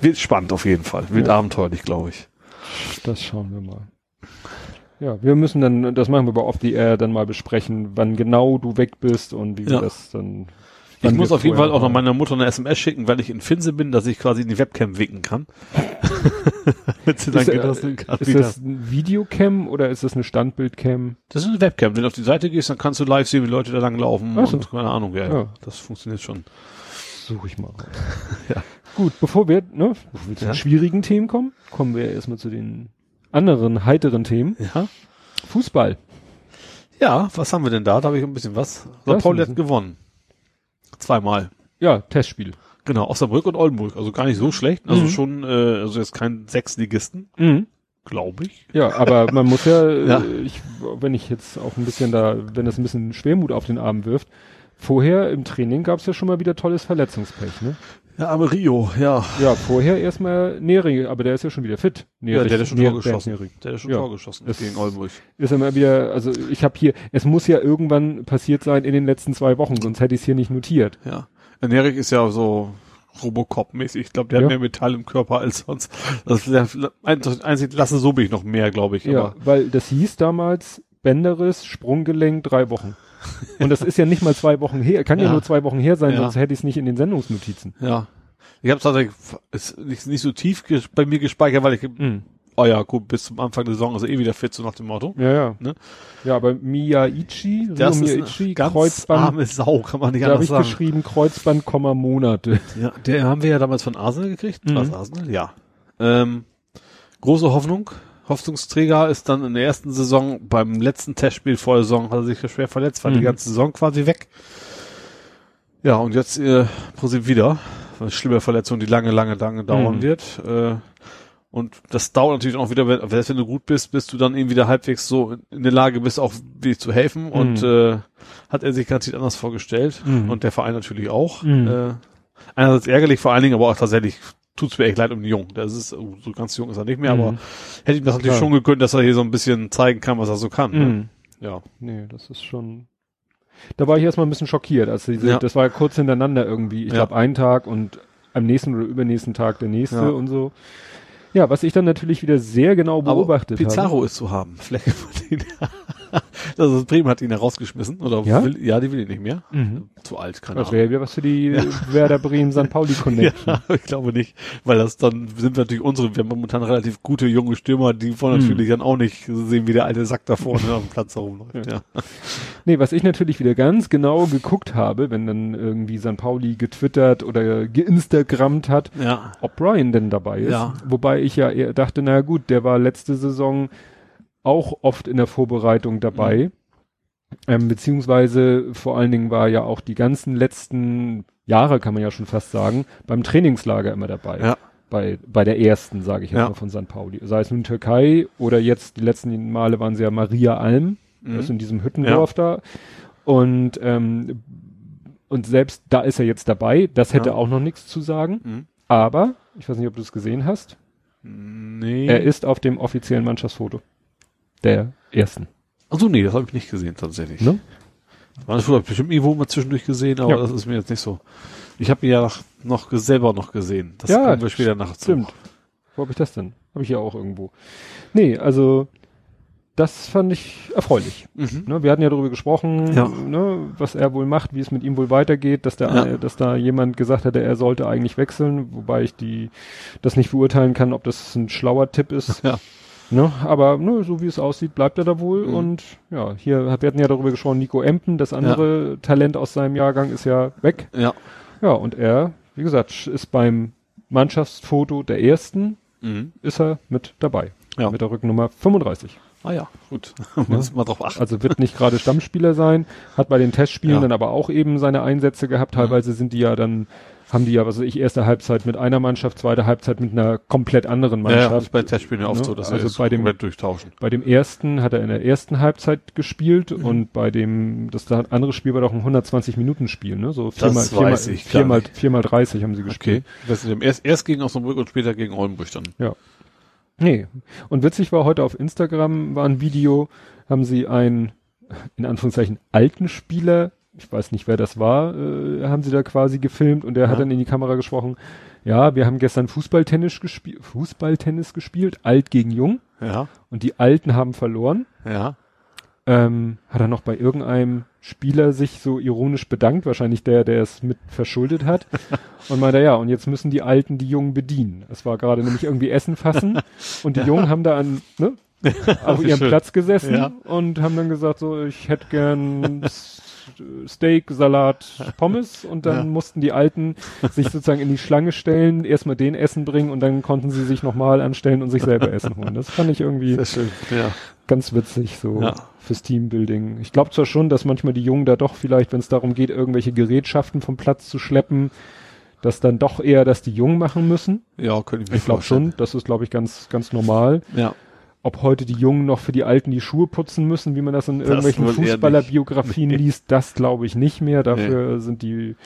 Wird spannend auf jeden Fall. Wird Ja. abenteuerlich, glaube ich. Das schauen wir mal. Ja, wir müssen dann, das machen wir bei Off the Air dann mal besprechen, wann genau du weg bist und wie wir Ja. das dann. Ich muss wir auf jeden Fall auch noch meiner Mutter eine SMS schicken, weil ich in Finse bin, dass ich quasi in die Webcam winken kann. *laughs* Damit sie dann das kann ist wieder. das ein Videocam oder ist das eine Standbildcam? Das ist eine Webcam. Wenn du auf die Seite gehst, dann kannst du live sehen, wie Leute da lang laufen Ach so. und keine Ahnung, ja, Ja. Das funktioniert schon. Suche ich mal. *laughs* Ja. Gut, bevor wir, ne, bevor wir zu Ja. den schwierigen Themen kommen, kommen wir erstmal zu den anderen heiteren Themen. Ja. Fußball. Ja, was haben wir denn da? Da habe ich ein bisschen was. So, Das Paul ist- hat gewonnen. Zweimal. Ja, Testspiel. Genau, Osnabrück und Oldenburg. Also gar nicht so schlecht. Also Mhm. schon, äh, also jetzt kein Sechsligisten, Mhm. glaube ich. Ja, aber man muss ja, *laughs* Ja. Äh, ich, wenn ich jetzt auch ein bisschen da, wenn das ein bisschen Schwermut auf den Arm wirft, vorher im Training gab es ja schon mal wieder tolles Verletzungspech, ne? Ja, aber Rio, ja. Ja, vorher erstmal Neri, aber der ist ja schon wieder fit. Ja, der hat ja schon Tor geschossen. Der hat ja schon Ja. Tor geschossen Es- gegen Oldenburg. Ist immer wieder, also ich habe hier, es muss ja irgendwann passiert sein in den letzten zwei Wochen, sonst hätte ich es hier nicht notiert. Ja. Nerik ist ja so Robocop-mäßig. Ich glaube, der Ja. hat mehr Metall im Körper als sonst. Das ist der einzig, Lasse Sobich noch mehr, glaube ich. Ja, Aber weil das hieß damals Bänderriss, Sprunggelenk, drei Wochen. Und das ist ja nicht mal zwei Wochen her, kann ja, Ja. nur zwei Wochen her sein, Ja. sonst hätte ich es nicht in den Sendungsnotizen. ja. Ich habe tatsächlich ist nicht, nicht so tief bei mir gespeichert, weil ich Mhm. oh ja, gut, bis zum Anfang der Saison ist er eh wieder fit, so nach dem Motto. Ja, ja. Ne? Ja, aber Miyaichi, Das ist Miyaichi, eine ganz Kreuzband, arme Sau, kann man nicht da habe anders ich sagen. geschrieben, Kreuzband, Komma, Monate. Ja, der haben wir ja damals von Arsenal gekriegt. Mhm. Was, Arsenal? Ja. Ähm, große Hoffnung. Hoffnungsträger ist dann in der ersten Saison, beim letzten Testspiel vor der Saison, hat er sich schwer verletzt, war Mhm. die ganze Saison quasi weg. Ja, und jetzt äh, Prinzip wieder. Eine schlimme Verletzung, die lange, lange, lange dauern Mhm. wird. Äh, und das dauert natürlich auch wieder, wenn, selbst wenn du gut bist, bist du dann eben wieder halbwegs so in der Lage bist, auch wirklich zu helfen. Und äh, hat er sich ganz anders vorgestellt. Mhm. Und der Verein natürlich auch. Mhm. Äh, einerseits ärgerlich, vor allen Dingen, aber auch tatsächlich tut's mir echt leid um den Jungen. Das ist, so ganz jung ist er nicht mehr, aber Mhm. hätte ihm das natürlich Klar. schon gegönnt, dass er hier so ein bisschen zeigen kann, was er so kann. Ne? Mhm. Ja. Nee, das ist schon. Da war ich erstmal ein bisschen schockiert. Also diese, Ja. das war ja kurz hintereinander irgendwie. Ich Ja. glaube, ein Tag und am nächsten oder übernächsten Tag der nächste Ja. und so. Ja, was ich dann natürlich wieder sehr genau Aber beobachtet habe. Pizarro ist zu haben. Fleckeverdiener. *laughs* *laughs* Also Bremen hat ihn ja rausgeschmissen. Oder Ja? Will, ja, die will ihn nicht mehr. Mhm. Zu alt, keine Das Ahnung. wäre ja was für die Werder Bremen St. Pauli *laughs* Connection. Ja, ich glaube nicht, weil das dann sind wir natürlich unsere, wir haben momentan relativ gute junge Stürmer, die wollen Hm. natürlich dann auch nicht sehen, wie der alte Sack da vorne am Platz herumläuft. Ja. Nee, was ich natürlich wieder ganz genau geguckt habe, wenn dann irgendwie St. Pauli getwittert oder geinstagrammt hat, ja. ob Brian denn dabei ist. Ja. Wobei ich ja dachte, na gut, der war letzte Saison auch oft in der Vorbereitung dabei. Ähm, beziehungsweise vor allen Dingen war ja auch die ganzen letzten Jahre, kann man ja schon fast sagen, beim Trainingslager immer dabei. Ja. Bei, bei der ersten, sage ich jetzt Ja. mal von St. Pauli. Sei es nun Türkei oder jetzt die letzten Male waren sie ja Maria Alm, Mhm. das in diesem Hüttendorf da. Und, ähm, und selbst da ist er jetzt dabei. Das hätte Ja. auch noch nichts zu sagen. Mhm. Aber, ich weiß nicht, ob du es gesehen hast, Nee. er ist auf dem offiziellen Mannschaftsfoto. Der ersten. Achso, nee, das habe ich nicht gesehen tatsächlich. Ne? Das vielleicht bestimmt irgendwo mal zwischendurch gesehen, aber Ja. das ist mir jetzt nicht so. Ich habe ihn ja noch, noch selber noch gesehen. Das Ja, kommen wir später nach zu. Stimmt. Wo habe ich das denn? Habe ich ja auch irgendwo. Nee, also das fand ich erfreulich. Mhm. Ne, wir hatten ja darüber gesprochen, Ja. ne, was er wohl macht, wie es mit ihm wohl weitergeht, dass, der, Ja. dass da jemand gesagt hatte, er sollte eigentlich wechseln, wobei ich die das nicht beurteilen kann, ob das ein schlauer Tipp ist. Ja. Ne, aber ne, so wie es aussieht, bleibt er da wohl. Mhm. Und ja, hier, wir hatten ja darüber gesprochen, Nico Empen, das andere Talent aus seinem Jahrgang ist ja weg. Ja. Ja, und er, wie gesagt, ist beim Mannschaftsfoto der ersten, Mhm. ist er mit dabei. Ja. Mit der Rücknummer 35. Ah ja, gut. *laughs* Muss mal drauf achten. Also wird nicht gerade Stammspieler sein, hat bei den Testspielen Ja. dann aber auch eben seine Einsätze gehabt. Teilweise sind die ja dann, haben die ja, was weiß ich, erste Halbzeit mit einer Mannschaft, zweite Halbzeit mit einer komplett anderen Ja, ja, das Mannschaft. ist bei Testspielen ja oft Ne? so, dass Also bei dem- komplett durchtauschen. Bei dem ersten hat er in der ersten Halbzeit gespielt Mhm. und bei dem, das da- andere Spiel war doch ein 120 Minuten Spiel, ne? So viermal, viermal, viermal, viermal 30 haben sie gespielt. Okay. Das ist erst, erst gegen Osnabrück und später gegen Oldenburg dann. Nee. Und witzig war heute auf Instagram war ein Video, haben sie einen, in Anführungszeichen, alten Spieler, ich weiß nicht, wer das war, äh, haben sie da quasi gefilmt und der hat Ja. dann in die Kamera gesprochen, ja, wir haben gestern Fußballtennis gespielt, Fußballtennis gespielt, alt gegen jung, Ja. und die Alten haben verloren. Ja. Ähm, hat er noch bei irgendeinem Spieler sich so ironisch bedankt, wahrscheinlich der, der es mit verschuldet hat. *laughs* und meinte, ja, und jetzt müssen die Alten die Jungen bedienen. Es war gerade nämlich irgendwie Essen fassen und die Jungen haben da an, ne, *laughs* auf ihrem schön. Platz gesessen Ja. und haben dann gesagt, so, ich hätte gern Steak, Salat, *laughs* Pommes und dann Ja. mussten die Alten sich sozusagen in die Schlange stellen, erstmal den Essen bringen und dann konnten sie sich nochmal anstellen und sich selber Essen holen. Das fand ich irgendwie Sehr schön. Ja. ganz witzig so Ja. fürs Teambuilding. Ich glaube zwar schon, dass manchmal die Jungen da doch vielleicht, wenn es darum geht, irgendwelche Gerätschaften vom Platz zu schleppen, dass dann doch eher das die Jungen machen müssen. Ja, könnte ich mir Ich glaube schon, das ist glaube ich ganz ganz normal. Ja. Ob heute die Jungen noch für die Alten die Schuhe putzen müssen, wie man das in Das irgendwelchen. Fußballerbiografien Nee. liest, das glaube ich nicht mehr. Dafür sind die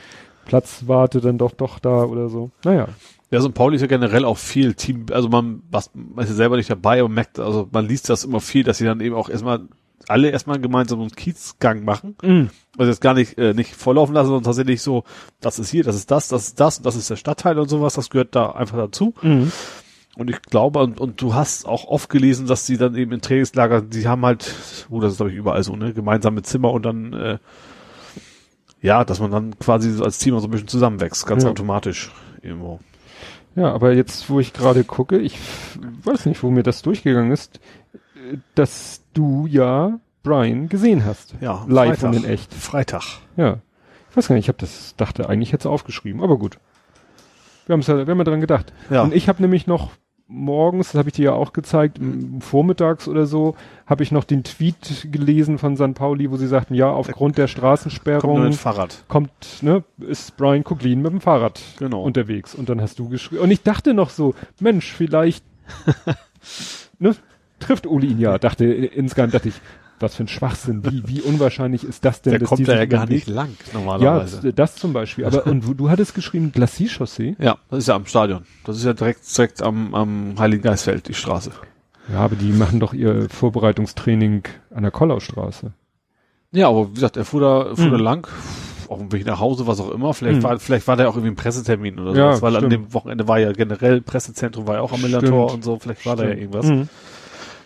Platzwarte dann doch doch da oder so. Naja. Ja, so ein Pauli ist ja generell auch viel Team, also man, was, man ist ja selber nicht dabei und merkt, also man liest das immer viel, dass sie dann eben auch erstmal, alle erstmal gemeinsam einen Kiezgang machen. Also jetzt gar nicht, äh, nicht volllaufen lassen, sondern tatsächlich so, das ist hier, das ist das, das ist das, das ist der Stadtteil und sowas, das gehört da einfach dazu. Mhm. Und ich glaube, und, und du hast auch oft gelesen, dass sie dann eben in Trainingslager, die haben halt, oh, das ist glaube ich überall so, ne, gemeinsame Zimmer und dann, äh, ja, dass man dann quasi als Team auch so ein bisschen zusammenwächst, ganz Ja. automatisch irgendwo. Ja, aber jetzt, wo ich gerade gucke, ich weiß nicht, wo mir das durchgegangen ist, dass du ja Brian gesehen hast. Ja, Live Freitag. und in echt. Freitag. Ja. Ich weiß gar nicht, ich habe das, dachte eigentlich hätte es aufgeschrieben, aber gut. Wir haben ja, wir haben ja dran gedacht. Ja. Und ich habe nämlich noch morgens, das habe ich dir ja auch gezeigt, m- vormittags oder so, habe ich noch den Tweet gelesen von St. Pauli, wo sie sagten, ja, aufgrund der Kommt Straßensperrung mit Fahrrad. kommt, ne, ist Brian Cooklin mit dem Fahrrad Genau. unterwegs. Und dann hast du geschrieben. Und ich dachte noch so, Mensch, vielleicht, *laughs* ne, trifft Uli ihn ja. Dachte, insgesamt dachte ich, was für ein Schwachsinn, wie, wie unwahrscheinlich ist das denn, Der dass kommt da ja gar nicht lang, Ja, normalerweise. das, das zum Beispiel. Aber, und du, du hattest geschrieben, Glacis-Chaussee? Ja, das ist ja am Stadion. Das ist ja direkt, direkt am, am Heiligen Geistfeld, die Straße. Ja, aber die machen doch ihr Vorbereitungstraining an der Kollaustraße. Ja, aber wie gesagt, er fuhr da, fuhr Mhm. da lang, auf dem Weg nach Hause, was auch immer. Vielleicht Mhm. war, vielleicht war der auch irgendwie ein Pressetermin oder Ja, so. Weil an stimmt. dem Wochenende war ja generell Pressezentrum war ja auch am Millantor Stimmt. und so. Vielleicht war da ja Stimmt. irgendwas. Mhm.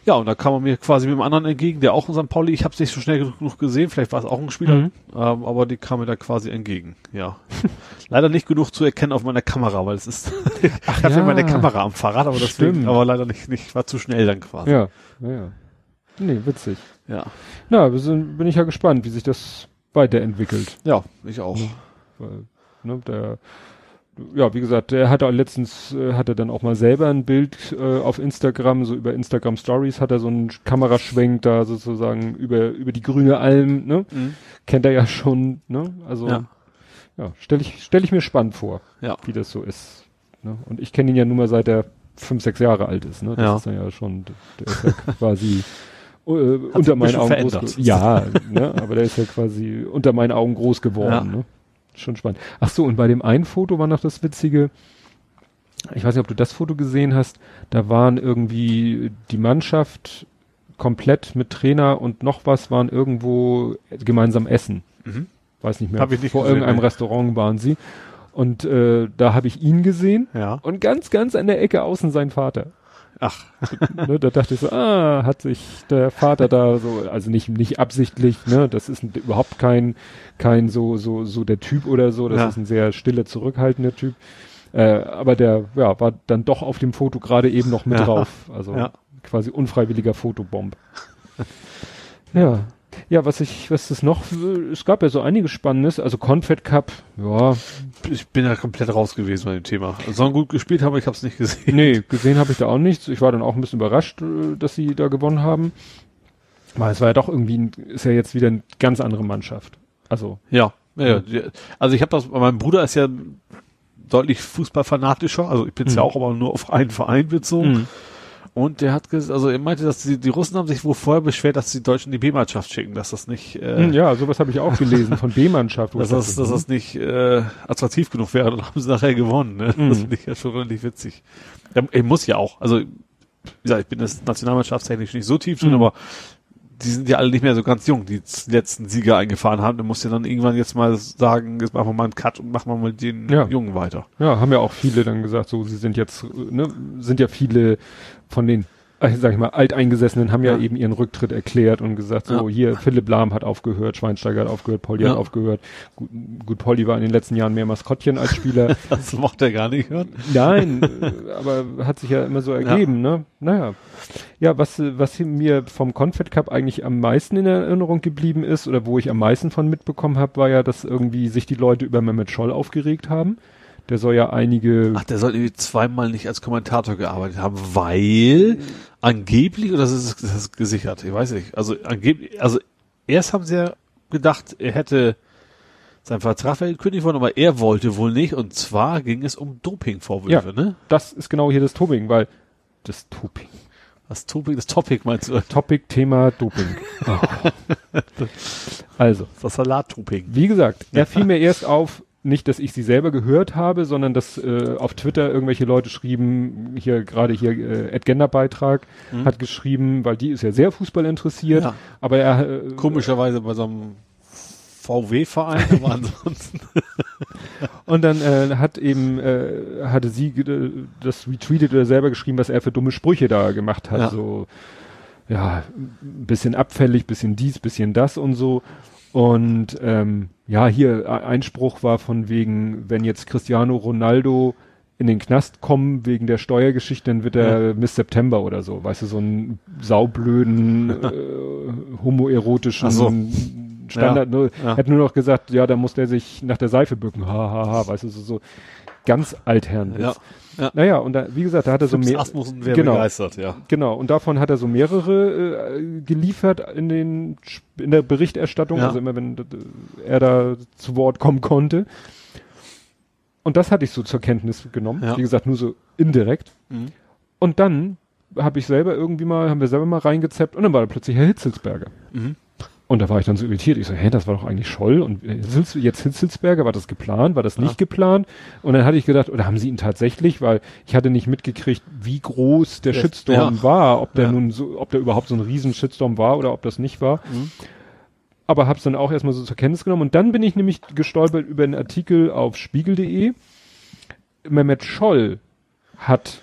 Ja, und da kam er mir quasi mit dem anderen entgegen, der auch in St. Pauli, ich habe es nicht so schnell genug gesehen, vielleicht war es auch ein Spieler, Mhm. ähm, aber die kam mir da quasi entgegen, ja. *laughs* leider nicht genug zu erkennen auf meiner Kamera, weil es ist, *laughs* ich habe ja ja. meine Kamera am Fahrrad, aber das Stimmt. aber leider nicht, nicht, war zu schnell dann quasi. Ja, ja, ja. Nee, witzig. Ja, Na, wir sind, bin ich ja gespannt, wie sich das weiterentwickelt. ja ich auch. Weil, ne, der, ja, wie gesagt, hatte auch letztens, äh, hat er dann auch mal selber ein Bild äh, auf Instagram, so über Instagram Stories hat er so einen Kameraschwenk da sozusagen über, über die grüne Alm, ne? Mhm. Kennt er ja schon, ne? Also, Ja. ja, stelle ich, stell ich mir spannend vor, Ja. wie das so ist. Ne? Und ich kenne ihn ja nur mal seit er fünf, sechs Jahre alt ist, ne? Das Ja. ist dann ja schon, der ist ja quasi äh, unter ein meinen Augen groß verändert. ge- Ja, ne? aber der ist ja quasi unter meinen Augen groß geworden, Ja. ne? Schon spannend. Ach so, und bei dem einen Foto war noch das Witzige, ich weiß nicht, ob du das Foto gesehen hast, da waren irgendwie die Mannschaft komplett mit Trainer und noch was waren irgendwo gemeinsam essen. Mhm. Weiß nicht mehr. Hab ich nicht Vor gesehen, irgendeinem nee. Restaurant waren sie. Und äh, da habe ich ihn gesehen Ja. und ganz, ganz an der Ecke außen sein Vater. Ach, *laughs* ne, da dachte ich so, ah, hat sich der Vater da so, also nicht nicht absichtlich, ne, das ist ein, überhaupt kein kein so so so der Typ oder so, das Ja. ist ein sehr stiller, zurückhaltender Typ. Äh, aber der ja war dann doch auf dem Foto gerade eben noch mit Ja. drauf, also Ja. quasi unfreiwilliger Fotobomb. ja. Ja, was ich, was ist noch, es gab ja so einiges Spannendes, also Confed Cup, ja, ich bin ja komplett raus gewesen bei dem Thema. Sollen gut gespielt haben, ich habe es nicht gesehen. Nee, gesehen habe ich da auch nichts. Ich war dann auch ein bisschen überrascht, äh, dass sie da gewonnen haben. Weil es war ja doch irgendwie, ein, ist ja jetzt wieder eine ganz andere Mannschaft. Also, Ja, ja, ja. Also ich habe das, mein Bruder ist ja deutlich Fußballfanatischer, also ich bin's ja Mhm. auch, aber nur auf einen Verein bezogen. Und der hat gesagt, also er meinte, dass die, die Russen haben sich wohl vorher beschwert, dass die Deutschen die B-Mannschaft schicken, dass das nicht, äh, Hm, ja, sowas habe ich auch gelesen von B-Mannschaft. dass, ich das, dass das nicht äh, attraktiv genug wäre, dann haben sie nachher gewonnen. Ne? Mhm. Das finde ich ja schon relativ witzig. Ja, er muss ja auch, also wie gesagt, ich bin das nationalmannschaftstechnisch nicht so tief drin, Mhm. aber die sind ja alle nicht mehr so ganz jung, die letzten Sieger eingefahren haben. Du musst ja dann irgendwann jetzt mal sagen, jetzt machen wir mal einen Cut und machen wir mal den Ja. Jungen weiter. Ja, haben ja auch viele dann gesagt, so, sie sind jetzt, ne, sind ja viele von den, äh, sag ich mal, Alteingesessenen haben ja, Ja. eben ihren Rücktritt erklärt und gesagt, so, Ja. hier, Philipp Lahm hat aufgehört, Schweinsteiger hat aufgehört, Polly Ja. hat aufgehört. Gut, gut, Polly war in den letzten Jahren mehr Maskottchen als Spieler. *laughs* Das mochte er gar nicht hören. Nein, äh, aber hat sich ja immer so ergeben, ne? Naja. Ja, was, was mir vom Confed Cup eigentlich am meisten in Erinnerung geblieben ist oder wo ich am meisten von mitbekommen habe, war ja, dass irgendwie sich die Leute über Mehmet Scholl aufgeregt haben. Der soll ja einige Ach, der soll irgendwie zweimal nicht als Kommentator gearbeitet haben, weil angeblich, oder das ist, das ist gesichert, ich weiß nicht, also angeblich, also erst haben sie ja gedacht, er hätte sein Vertrag wäre gekündigt worden, aber er wollte wohl nicht, und zwar ging es um Dopingvorwürfe, ne? das ist genau hier das Tobing, weil das Tobing. Das Doping, das Topic meinst du? Topic Thema Doping. Oh. *laughs* Also, Das Salat-Doping. wie gesagt, er fiel mir erst auf, nicht, dass ich sie selber gehört habe, sondern dass äh, auf Twitter irgendwelche Leute schrieben, hier gerade hier äh, Ed Gender Beitrag Mhm. hat geschrieben, weil die ist ja sehr Fußball interessiert, Ja. aber er äh, Komischerweise bei so einem VW-Verein, aber ansonsten. *laughs* und dann äh, hat eben äh, hatte sie äh, das retweetet oder selber geschrieben, was er für dumme Sprüche da gemacht hat, Ja. so ja, ein bisschen abfällig, bisschen dies, bisschen das und so. Und ähm, ja, hier Einspruch war von wegen, wenn jetzt Cristiano Ronaldo in den Knast kommen wegen der Steuergeschichte, dann wird er Miss September oder so, weißt du, so einen saublöden, *laughs* äh, homoerotischen so. Standard. Ja, Nur, ja. Hat nur noch gesagt, ja, da muss der sich nach der Seife bücken, ha, ha, ha, weißt du, so, so ganz altherren. Ja, ja. Naja, und da, wie gesagt, da hat er so Fips mehr. Asmussen wäre genau. begeistert, ja. Genau, und davon hat er so mehrere äh, geliefert in den in der Berichterstattung, Ja. also immer wenn er da zu Wort kommen konnte. Und das hatte ich so zur Kenntnis genommen, Ja. wie gesagt, nur so indirekt. Mhm. Und dann habe ich selber irgendwie mal, haben wir selber mal reingezappt und dann war da plötzlich Herr Hitzelsberger. Mhm. Und da war ich dann so irritiert. Ich so, hä, das war doch eigentlich Scholl und Hitzels, jetzt Hitzelsberger, war das geplant, war das nicht geplant? Und dann hatte ich gedacht, oder haben sie ihn tatsächlich, weil ich hatte nicht mitgekriegt, wie groß der Das- Shitstorm ja. war, ob der Ja. nun so, ob der überhaupt so ein riesen Shitstorm war oder ob das nicht war. Mhm. Aber hab's dann auch erstmal so zur Kenntnis genommen und dann bin ich nämlich gestolpert über einen Artikel auf spiegel.de. Mehmet Scholl hat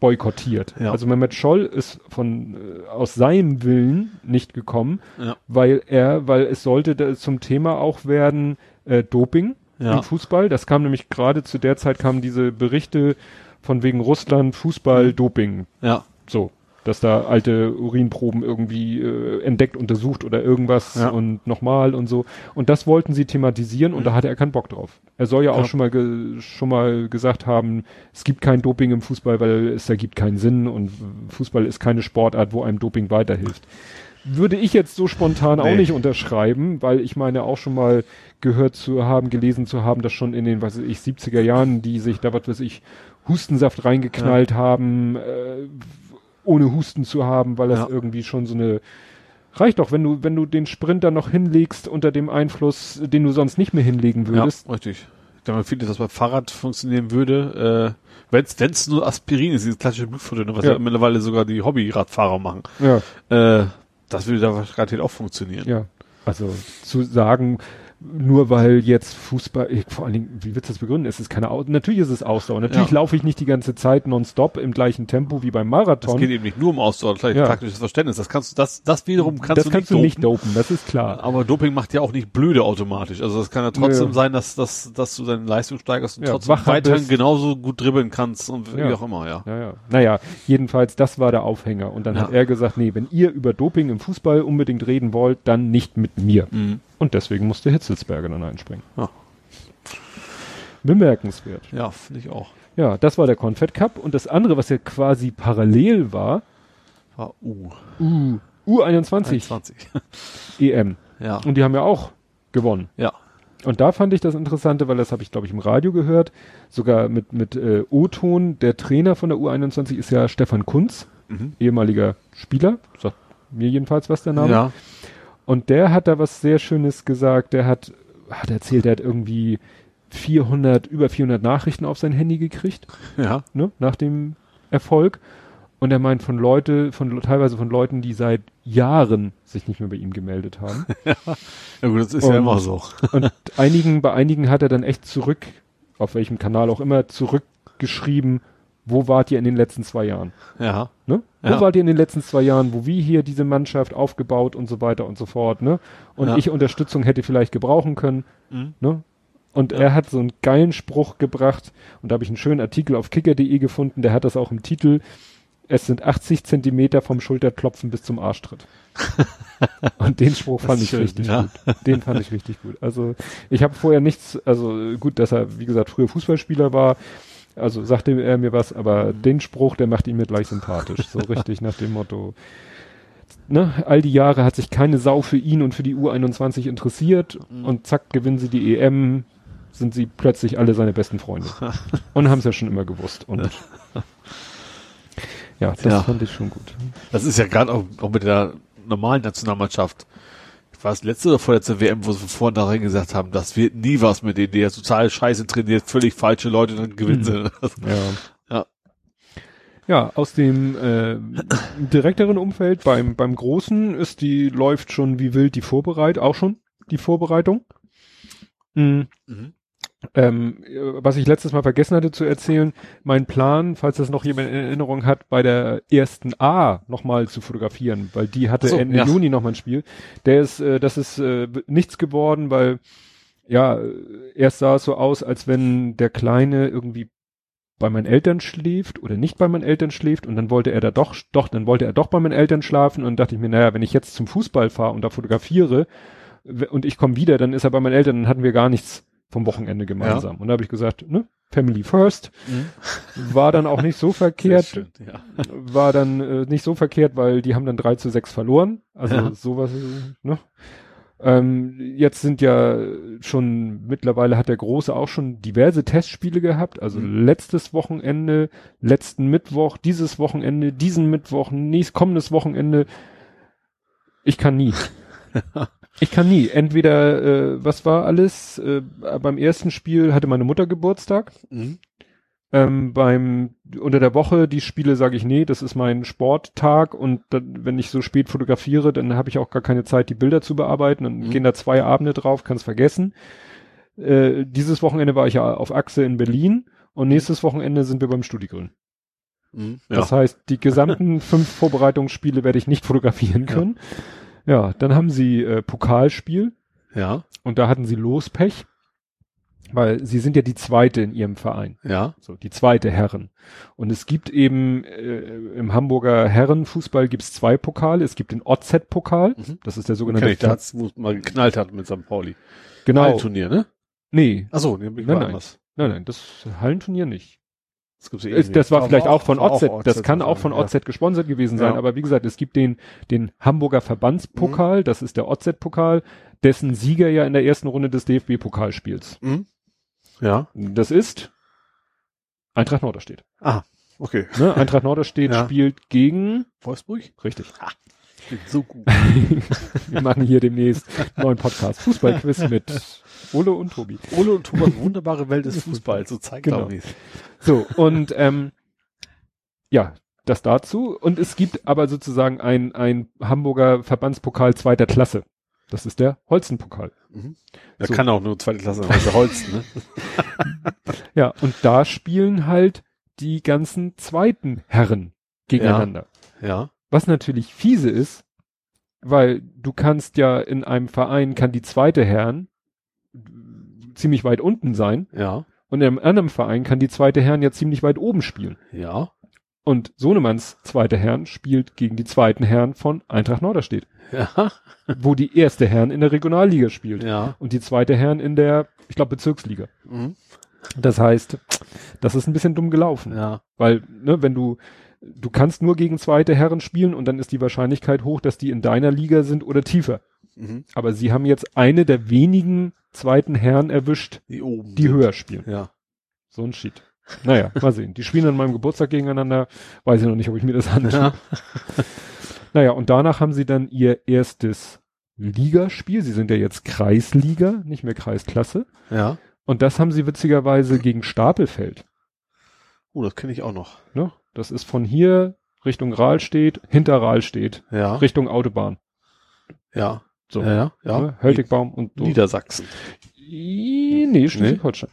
boykottiert. Ja. Also Mehmet Scholl ist von äh, aus seinem Willen nicht gekommen, Ja. weil er, weil es sollte zum Thema auch werden äh, Doping Ja. im Fußball. Das kam nämlich gerade zu der Zeit kamen diese Berichte von wegen Russland Fußball Doping Ja. so, dass da alte Urinproben irgendwie äh, entdeckt, untersucht oder irgendwas Ja. und nochmal und so. Und das wollten sie thematisieren und da hatte er keinen Bock drauf. Er soll ja auch Ja. schon mal ge schon mal gesagt haben, es gibt kein Doping im Fußball, weil es ergibt keinen Sinn und Fußball ist keine Sportart, wo einem Doping weiterhilft. Würde ich jetzt so spontan auch Nee. nicht unterschreiben, weil ich meine auch schon mal gehört zu haben, gelesen zu haben, dass schon in den, was weiß ich, 70er Jahren, die sich da, was weiß ich, Hustensaft reingeknallt haben, äh, ohne Husten zu haben, weil das Ja. irgendwie schon so eine reicht doch, wenn du wenn du den Sprinter noch hinlegst unter dem Einfluss, den du sonst nicht mehr hinlegen würdest. Ja, richtig. Ich denke mal, viele, dass beim Fahrrad funktionieren würde, äh, wenn's, wenn's nur Aspirin ist, dieses klassische Blutfutter, was Ja. ja. mittlerweile sogar die Hobbyradfahrer machen, Ja, äh, das würde da garantiert auch funktionieren. ja. Also zu sagen, nur weil jetzt Fußball, ich, vor allen Dingen, wie willst du das begründen? Es ist keine natürlich ist es Ausdauer. Natürlich Ja. laufe ich nicht die ganze Zeit nonstop im gleichen Tempo wie beim Das Marathon. geht eben nicht nur um Ausdauer, ist Ja. taktisches Verständnis. Das kannst du, das, das wiederum kannst das du kannst nicht du nicht dopen. dopen, das ist klar. Aber Doping macht ja auch nicht blöde automatisch. Also das kann ja trotzdem Nö. sein, dass, dass, dass du deine Leistung steigerst und Ja, trotzdem wacher weiterhin bist. genauso gut dribbeln kannst und wie auch immer, ja. Ja, ja. Naja, jedenfalls, das war der Aufhänger. Und dann hat er gesagt, nee, wenn ihr über Doping im Fußball unbedingt reden wollt, dann nicht mit mir. Mhm. Und deswegen musste Hitzelsberger dann einspringen. Ja. Bemerkenswert. Ja, finde ich auch. Ja, das war der Confed Cup. Und das andere, was ja quasi parallel war, War U. U, U21 21. EM. ja. Und die haben ja auch gewonnen. Ja. Und da fand ich das Interessante, weil das habe ich, glaube ich, im Radio gehört, sogar mit, mit äh, O-Ton. Der Trainer von der U21 ist ja Stefan Kunz, Mhm. ehemaliger Spieler, sagt mir jedenfalls was der Name. Ja. Und der hat da was sehr Schönes gesagt. Der hat, hat erzählt, der hat irgendwie 400, über 400 Nachrichten auf sein Handy gekriegt, Ja. ne, nach dem Erfolg. Und er meint von Leute, von teilweise von Leuten, die seit Jahren sich nicht mehr bei ihm gemeldet haben. *laughs* Ja gut, das ist Und- ja immer so. Und einigen, bei einigen hat er dann echt zurück, auf welchem Kanal auch immer, zurückgeschrieben, wo wart ihr in den letzten zwei Jahren? Ja. Ne? Wo Ja. wart ihr in den letzten zwei Jahren, wo wir hier diese Mannschaft aufgebaut und so weiter und so fort, ne? Und Ja. ich Unterstützung hätte vielleicht gebrauchen können, Mhm. ne? Und Ja. er hat so einen geilen Spruch gebracht und da habe ich einen schönen Artikel auf kicker.de gefunden, der hat das auch im Titel. Es sind 80 Zentimeter vom Schulterklopfen bis zum Arschtritt. *laughs* und den Spruch fand ich schön, richtig ja. gut. Den fand ich richtig gut. Also ich habe vorher nichts, also gut, dass er, wie gesagt, früher Fußballspieler war, also sagte er mir was, aber den Spruch, der macht ihn mir gleich sympathisch. So *laughs* richtig nach dem Motto, ne, all die Jahre hat sich keine Sau für ihn und für die U21 interessiert Mhm. und zack, gewinnen sie die EM, sind sie plötzlich alle seine besten Freunde. *laughs* und haben es ja schon immer gewusst. Und *laughs* ja, das Ja. fand ich schon gut. Das ist ja gerade auch, auch mit der normalen Nationalmannschaft. War es letzte oder vorletzte WM, wo sie von vornherein gesagt haben, das wird nie was mit denen, der ist total scheiße trainiert, völlig falsche Leute, dann gewinnen sie. *laughs* Ja. Ja. Ja, aus dem äh, direkteren Umfeld beim beim Großen ist die läuft schon wie wild die Vorbereitung, auch schon die Vorbereitung. Mhm. Mhm. Ähm, äh, was ich letztes Mal vergessen hatte zu erzählen, mein Plan, falls das noch jemand in Erinnerung hat, bei der ersten A nochmal zu fotografieren, weil die hatte so, Ende ja. Juni nochmal ein Spiel. Der ist, äh, das ist äh, nichts geworden, weil ja, erst sah es so aus, als wenn der Kleine irgendwie bei meinen Eltern schläft oder nicht bei meinen Eltern schläft und dann wollte er da doch, doch, dann wollte er doch bei meinen Eltern schlafen und dachte ich mir, naja, wenn ich jetzt zum Fußball fahre und da fotografiere und ich komme wieder, dann ist er bei meinen Eltern, dann hatten wir gar nichts vom Wochenende gemeinsam. Und da habe ich gesagt, ne, Family first, war dann auch nicht so *laughs* verkehrt, schön, ja. war dann äh, nicht so verkehrt, weil die haben dann 3 zu 6 verloren. Also Ja. sowas, ne? Ähm, jetzt sind ja schon, mittlerweile hat der Große auch schon diverse Testspiele gehabt. Also Mhm. letztes Wochenende, letzten Mittwoch, dieses Wochenende, diesen Mittwoch, nächst kommendes Wochenende. Ich kann nie. *laughs* Ich kann nie. Entweder, äh, was war alles? Äh, beim ersten Spiel hatte meine Mutter Geburtstag. Mhm. Ähm, beim unter der Woche die Spiele sage ich nee, das ist mein Sporttag und dann, wenn ich so spät fotografiere, dann habe ich auch gar keine Zeit, die Bilder zu bearbeiten. Dann Mhm. gehen da zwei Abende drauf, kann's vergessen. Äh, dieses Wochenende war ich ja auf Achse in Berlin und nächstes Wochenende sind wir beim Studigrün. Mhm. Das heißt, die gesamten *laughs* fünf Vorbereitungsspiele werde ich nicht fotografieren können. Ja, dann haben sie äh, Pokalspiel ja, und da hatten sie Lospech, weil sie sind ja die zweite in ihrem Verein. ja, So, die zweite Herren. Und es gibt eben äh, im Hamburger Herrenfußball gibt's zwei Pokale. Es gibt den OZ-Pokal, Mhm. das ist der sogenannte ich, da hat's, wo mal geknallt hat mit St. Pauli. Genau. Turnier, ne? Nee, Achso, nee, Nein, nein. nein, nein, das Hallenturnier nicht. Das, gibt's ja Ist, eh das war vielleicht auch von OZ, das kann auch von ja. OZ gesponsert gewesen sein, Ja. aber wie gesagt, es gibt den, den Hamburger Mhm. Verbandspokal, das ist der OZ-Pokal, dessen Sieger ja in der ersten Runde des DFB-Pokalspiels. Mhm. Ja, Das ist Eintracht Norderstedt. okay. Ne? Eintracht Norderstedt *laughs* Ja. spielt gegen, Wolfsburg? richtig, Ich bin so gut. *laughs* wir machen hier demnächst einen neuen Podcast, Fußballquiz mit Ole und Tobi. Ole und Thomas, wunderbare Welt des Fußballs, so zeigt Genau. auch nicht. So, und ähm, ja, das dazu. Und es gibt aber sozusagen ein, ein Hamburger Verbandspokal zweiter Klasse. Das ist der Holzenpokal. Er So. kann auch nur zweite Klasse, also Holzen, ne? *laughs* Ja, und da spielen halt die ganzen zweiten Herren gegeneinander. Ja, Was natürlich fiese ist, weil du kannst ja in einem Verein kann die zweite Herren ziemlich weit unten sein ja, und in einem anderen Verein kann die zweite Herren ja ziemlich weit oben spielen. ja, Und Sohnemanns zweite Herren spielt gegen die zweiten Herren von Eintracht Norderstedt, ja, *laughs* wo die erste Herren in der Regionalliga spielt ja. und die zweite Herren in der, ich glaube, Bezirksliga. Mhm. Das heißt, das ist ein bisschen dumm gelaufen, Ja, weil, ne, wenn du, du kannst nur gegen zweite Herren spielen und dann ist die Wahrscheinlichkeit hoch, dass die in deiner Liga sind oder tiefer. mhm. Aber sie haben jetzt eine der wenigen zweiten Herren erwischt, die oben. die höher spielen. Ja, So ein Shit. Naja, mal sehen. Die spielen an meinem Geburtstag gegeneinander. Weiß ich noch nicht, ob ich mir das anschaue. ja, *laughs* Naja, und danach haben sie dann ihr erstes Ligaspiel. Sie sind ja jetzt Kreisliga, nicht mehr Kreisklasse. ja. Und das haben sie witzigerweise gegen Stapelfeld. Oh, das kenne ich auch noch. Ne? Das ist von hier Richtung Rahlstedt, hinter Rahlstedt, Ja, Richtung Autobahn. ja, So. ja, ja. ja. Ne? Höltigbaum und so. Niedersachsen. I- Nee, Schleswig-Holstein.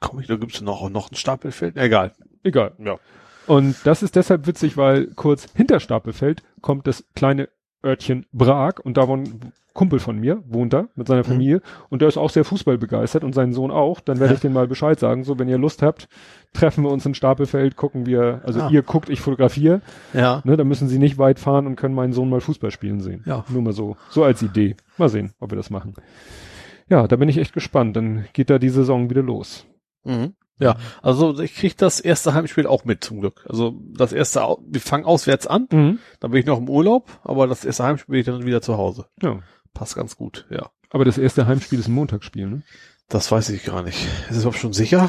Komm ich, da gibt's noch, noch ein Stapelfeld? Egal. Egal. Ja. Und das ist deshalb witzig, weil kurz hinter Stapelfeld kommt das kleine Örtchen Brag und da wohnt ein Kumpel von mir, wohnt da mit seiner Familie und der ist auch sehr Fußball begeistert und sein Sohn auch. Dann werde Ja. ich denen mal Bescheid sagen. So, wenn ihr Lust habt, treffen wir uns in Stapelfeld, gucken wir, also Ah. ihr guckt, ich fotografiere, Ja. ne, dann müssen sie nicht weit fahren und können meinen Sohn mal Fußball spielen sehen. Ja. Nur mal so, so als Idee. Mal sehen, ob wir das machen. Ja, da bin ich echt gespannt. Dann geht da die Saison wieder los. Mhm. Ja, also ich krieg das erste Heimspiel auch mit zum Glück. Also das erste, wir fangen auswärts an, Mhm. dann bin ich noch im Urlaub, aber das erste Heimspiel bin ich dann wieder zu Hause. Ja. Passt ganz gut, ja. Aber das erste Heimspiel ist ein Montagsspiel, ne? Das weiß ich gar nicht. Ist es überhaupt schon sicher?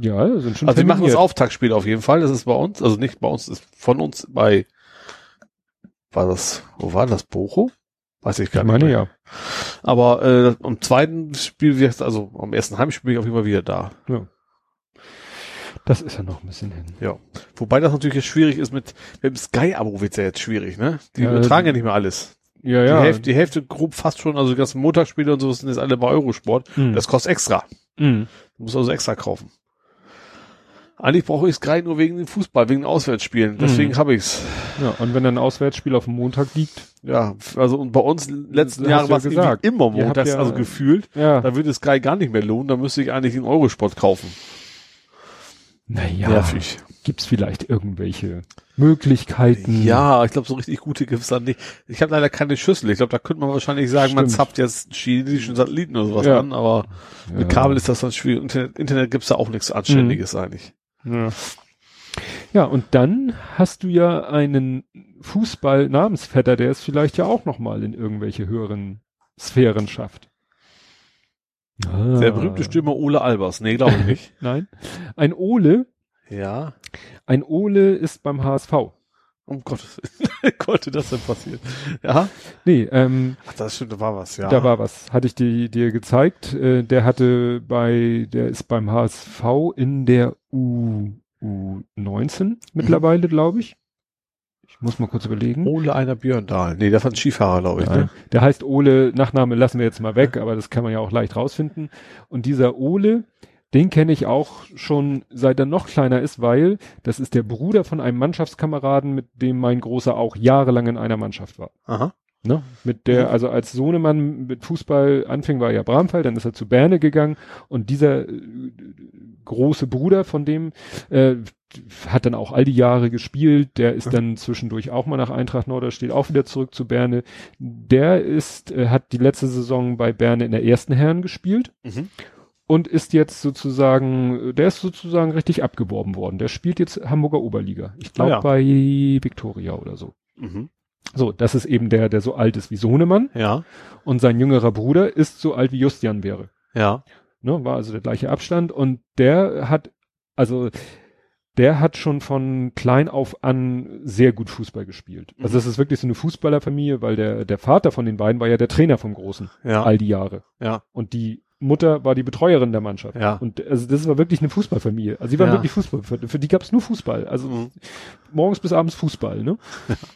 Ja, sind schon Also wir machen das. Auftaktspiel auf jeden Fall. Das ist bei uns, also nicht bei uns, ist von uns bei, war das, wo war das? Bochum? Weiß ich gar Ich meine nicht. mehr. ja. Aber äh, am zweiten Spiel, also am ersten Heimspiel bin ich auf jeden Fall wieder da. Das ist ja noch ein bisschen hin. Ja. Wobei das natürlich jetzt schwierig ist mit, mit dem Sky-Abo wird's ja jetzt schwierig, ne? Die Ja, übertragen die- ja nicht mehr alles. Ja, Die, ja. Hälfte, die Hälfte grob fast schon, also die ganzen Montagsspiele und so sind jetzt alle bei Eurosport. Mhm. Das kostet extra. Mhm. Du musst also extra kaufen. Eigentlich brauche ich Sky nur wegen dem Fußball, wegen den Auswärtsspielen. Deswegen Mhm. habe ich's. Ja, und wenn dann ein Auswärtsspiel auf dem Montag liegt, Ja, also und bei uns letzten Jahre war es immer montags, ja- also gefühlt. ja. Da würde Sky gar nicht mehr lohnen. Da müsste ich eigentlich den Eurosport kaufen. Naja, Nervig. gibt's vielleicht irgendwelche Möglichkeiten? Ja, ich glaube, so richtig gute gibt's da nicht. Ich habe leider keine Schüssel. Ich glaube, da könnte man wahrscheinlich sagen, man Stimmt. zappt jetzt einen chinesischen Satelliten oder sowas Ja. an, aber Ja. mit Kabel ist das dann schwierig. Internet, Internet gibt's da auch nichts Anständiges eigentlich. Ja. ja, und dann hast du ja einen Fußball-Namensvetter, der es vielleicht ja auch nochmal in irgendwelche höheren Sphären schafft. Ah. Der berühmte Stürmer Ole Albers. Nee, glaube ich nicht. *laughs* Nein. Ein Ole, ja. ein Ole ist beim HSV. Um Gottes Willen. *laughs* Konnte das denn passieren? Ja. Nee, ähm, Ach, das stimmt, da war was, ja. Da war was, hatte ich dir, dir gezeigt. Äh, der hatte bei, der ist beim HSV in der U, U19 mittlerweile, glaube ich. Ich muss mal kurz überlegen. Ole einer Björndal. Nee, der war ein Skifahrer, glaube ich, Ja. ne? Der heißt Ole, Nachname lassen wir jetzt mal weg, aber das kann man ja auch leicht rausfinden. Und dieser Ole, Den kenne ich auch schon seit er noch kleiner ist, weil das ist der Bruder von einem Mannschaftskameraden, mit dem mein Großer auch jahrelang in einer Mannschaft war. Aha. Ne? Mit der, Mhm. also als Sohnemann mit Fußball anfing, war er ja Bramfeld, dann ist er zu Berne gegangen und dieser äh, große Bruder von dem äh, hat dann auch all die Jahre gespielt, der ist dann zwischendurch auch mal nach Eintracht Norderstedt auch wieder zurück zu Berne. Der ist, äh, hat die letzte Saison bei Berne in der ersten Herren gespielt Mhm. Und ist jetzt sozusagen, der ist sozusagen richtig abgeworben worden. Der spielt jetzt Hamburger Oberliga. Ich glaube Ah, ja. bei Viktoria oder so. Mhm. So, das ist eben der, der so alt ist wie Sohnemann Ja. und sein jüngerer Bruder ist so alt wie Justian wäre. Ja. Ne, war also der gleiche Abstand und der hat, also der hat schon von klein auf an sehr gut Fußball gespielt. Also Mhm. das ist wirklich so eine Fußballerfamilie, weil der, der Vater von den beiden war ja der Trainer vom Großen Ja. all die Jahre. Ja. Und die Mutter war die Betreuerin der Mannschaft. Ja. Und also das war wirklich eine Fußballfamilie. Also sie waren Ja. wirklich Fußball. Für, für die gab es nur Fußball. Also Mhm. morgens bis abends Fußball, ne?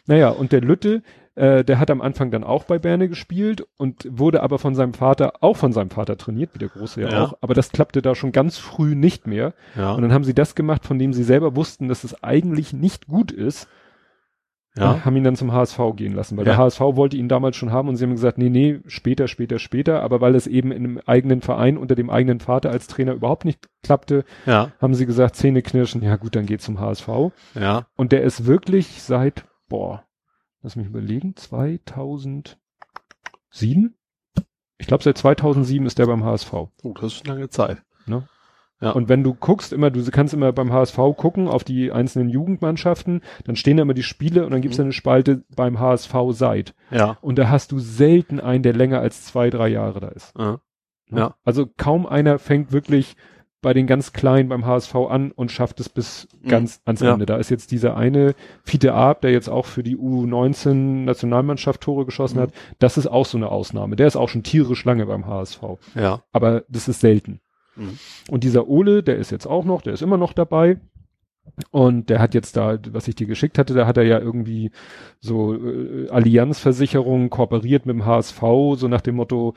naja, und der Lütte, äh, der hat am Anfang dann auch bei Berne gespielt und wurde aber von seinem Vater, auch von seinem Vater trainiert, wie der Große ja, Ja. auch, aber das klappte da schon ganz früh nicht mehr. Ja. Und dann haben sie das gemacht, von dem sie selber wussten, dass es eigentlich nicht gut ist, ja. haben ihn dann zum HSV gehen lassen, weil Ja. der HSV wollte ihn damals schon haben und sie haben gesagt, nee, nee, später, später, später, aber weil es eben in einem eigenen Verein unter dem eigenen Vater als Trainer überhaupt nicht klappte, Ja. haben sie gesagt, Zähne knirschen, ja gut, dann geht zum HSV. Ja. Und der ist wirklich seit, boah, lass mich überlegen, 2007? Ich glaube, seit 2007 ist der beim HSV. Oh, das ist eine lange Zeit. Ne? Ja. Und wenn du guckst, immer, du kannst immer beim HSV gucken auf die einzelnen Jugendmannschaften, dann stehen da immer die Spiele und dann gibt's Mhm. eine Spalte beim HSV seit. Ja. Und da hast du selten einen, der länger als zwei, drei Jahre da ist. Ja. Ne? Ja. Also kaum einer fängt wirklich bei den ganz Kleinen beim HSV an und schafft es bis Mhm. ganz ans Ja. Ende. Da ist jetzt dieser eine Fiete Arp, der jetzt auch für die U19 Nationalmannschaft Tore geschossen Mhm. hat. Das ist auch so eine Ausnahme. Der ist auch schon tierisch lange beim HSV. Ja. Aber das ist selten. Mhm. Und dieser Ole, der ist jetzt auch noch, der ist immer noch dabei. Und der hat jetzt da, was ich dir geschickt hatte, da hat er ja irgendwie so äh, Allianzversicherung kooperiert mit dem HSV, so nach dem Motto,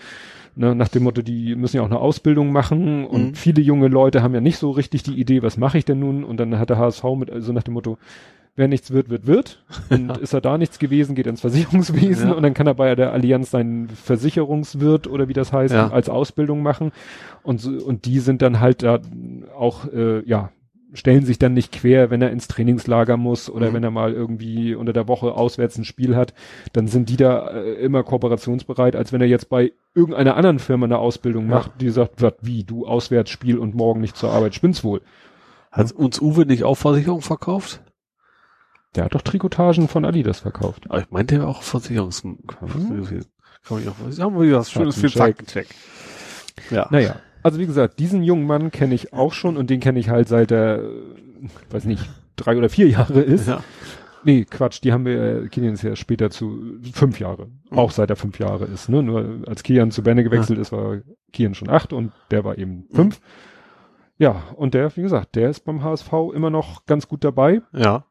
ne, nach dem Motto, die müssen ja auch eine Ausbildung machen und Mhm. viele junge Leute haben ja nicht so richtig die Idee, was mache ich denn nun? Und dann hat der HSV mit, so nach dem Motto, wer nichts wird, wird, wird. *laughs* Und ist er da nichts gewesen, geht er ins Versicherungswesen Ja. und dann kann er bei der Allianz seinen Versicherungswirt oder wie das heißt, Ja. als Ausbildung machen. Und, so, und die sind dann halt da auch, äh, ja, stellen sich dann nicht quer, wenn er ins Trainingslager muss oder Mhm. wenn er mal irgendwie unter der Woche auswärts ein Spiel hat, dann sind die da äh, immer kooperationsbereit, als wenn er jetzt bei irgendeiner anderen Firma eine Ausbildung Ja. macht, die sagt, wat, wie, du Auswärtsspiel und morgen nicht zur Arbeit, spinnst wohl. Hat uns Uwe nicht auch Versicherung verkauft? Der hat doch Trikotagen von Adidas verkauft. Aber ich meinte, war auch Versicherungs... Kann man auch, haben wir was Schönes für Faktencheck. Ja. Naja, also wie gesagt, diesen jungen Mann kenne ich auch schon und den kenne ich halt seit er, weiß nicht, drei oder vier Jahre ist. Ja. Nee, Quatsch, die haben wir, Kilian ist ja später zu fünf Jahre. Mhm. Auch seit er fünf Jahre ist. Ne? Nur als Kian zu Benne gewechselt ist, war Kian schon acht und der war eben fünf. Ja, und der, wie gesagt, der ist beim HSV immer noch ganz gut dabei. Ja.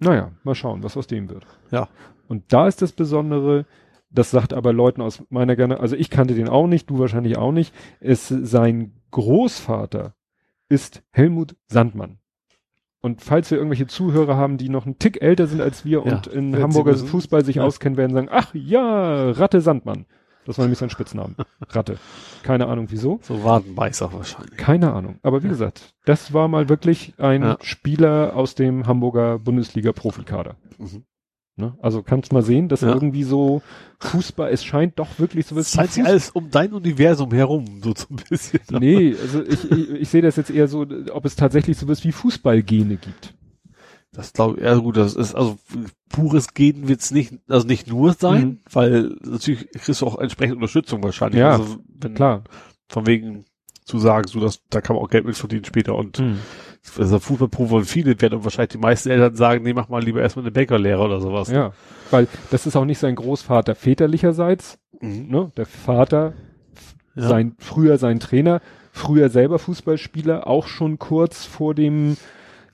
Naja, mal schauen, was aus dem wird. Ja. Und da ist das Besondere, das sagt aber Leuten aus meiner gerne, also ich kannte den auch nicht, du wahrscheinlich auch nicht, ist sein Großvater ist Helmut Sandmann. Und falls wir irgendwelche Zuhörer haben, die noch einen Tick älter sind als wir Ja, und in Hamburger. Fußball sich Ja. auskennen, werden sagen, ach ja, Ratte Sandmann. Das war nämlich sein Spitznamen. Ratte. Keine Ahnung wieso. So Wadenbeißer wahrscheinlich. Keine Ahnung. Aber wie Ja. gesagt, das war mal wirklich ein Ja. Spieler aus dem Hamburger Bundesliga-Profikader. Mhm. Ne? Also kannst mal sehen, dass Ja. irgendwie so Fußball, es scheint doch wirklich so Es scheint sich alles um dein Universum herum, so so ein bisschen. Nee, also ich, ich, ich sehe das jetzt eher so, ob es tatsächlich so was wie Fußballgene gibt. Das glaube ich, ja gut, das ist, also pures Gehen wird's nicht, also nicht nur sein, Mhm. weil natürlich kriegst du auch entsprechende Unterstützung wahrscheinlich. Ja, also, wenn, Klar. Von wegen zu sagen, so dass da kann man auch Geld mit verdienen später und also Fußballprofi und viele werden wahrscheinlich die meisten Eltern sagen, nee, mach mal lieber erstmal eine Bäckerlehre oder sowas. Ja, weil das ist auch nicht sein Großvater väterlicherseits, Mhm. ne? Der Vater, Ja. sein, früher sein Trainer, früher selber Fußballspieler, auch schon kurz vor dem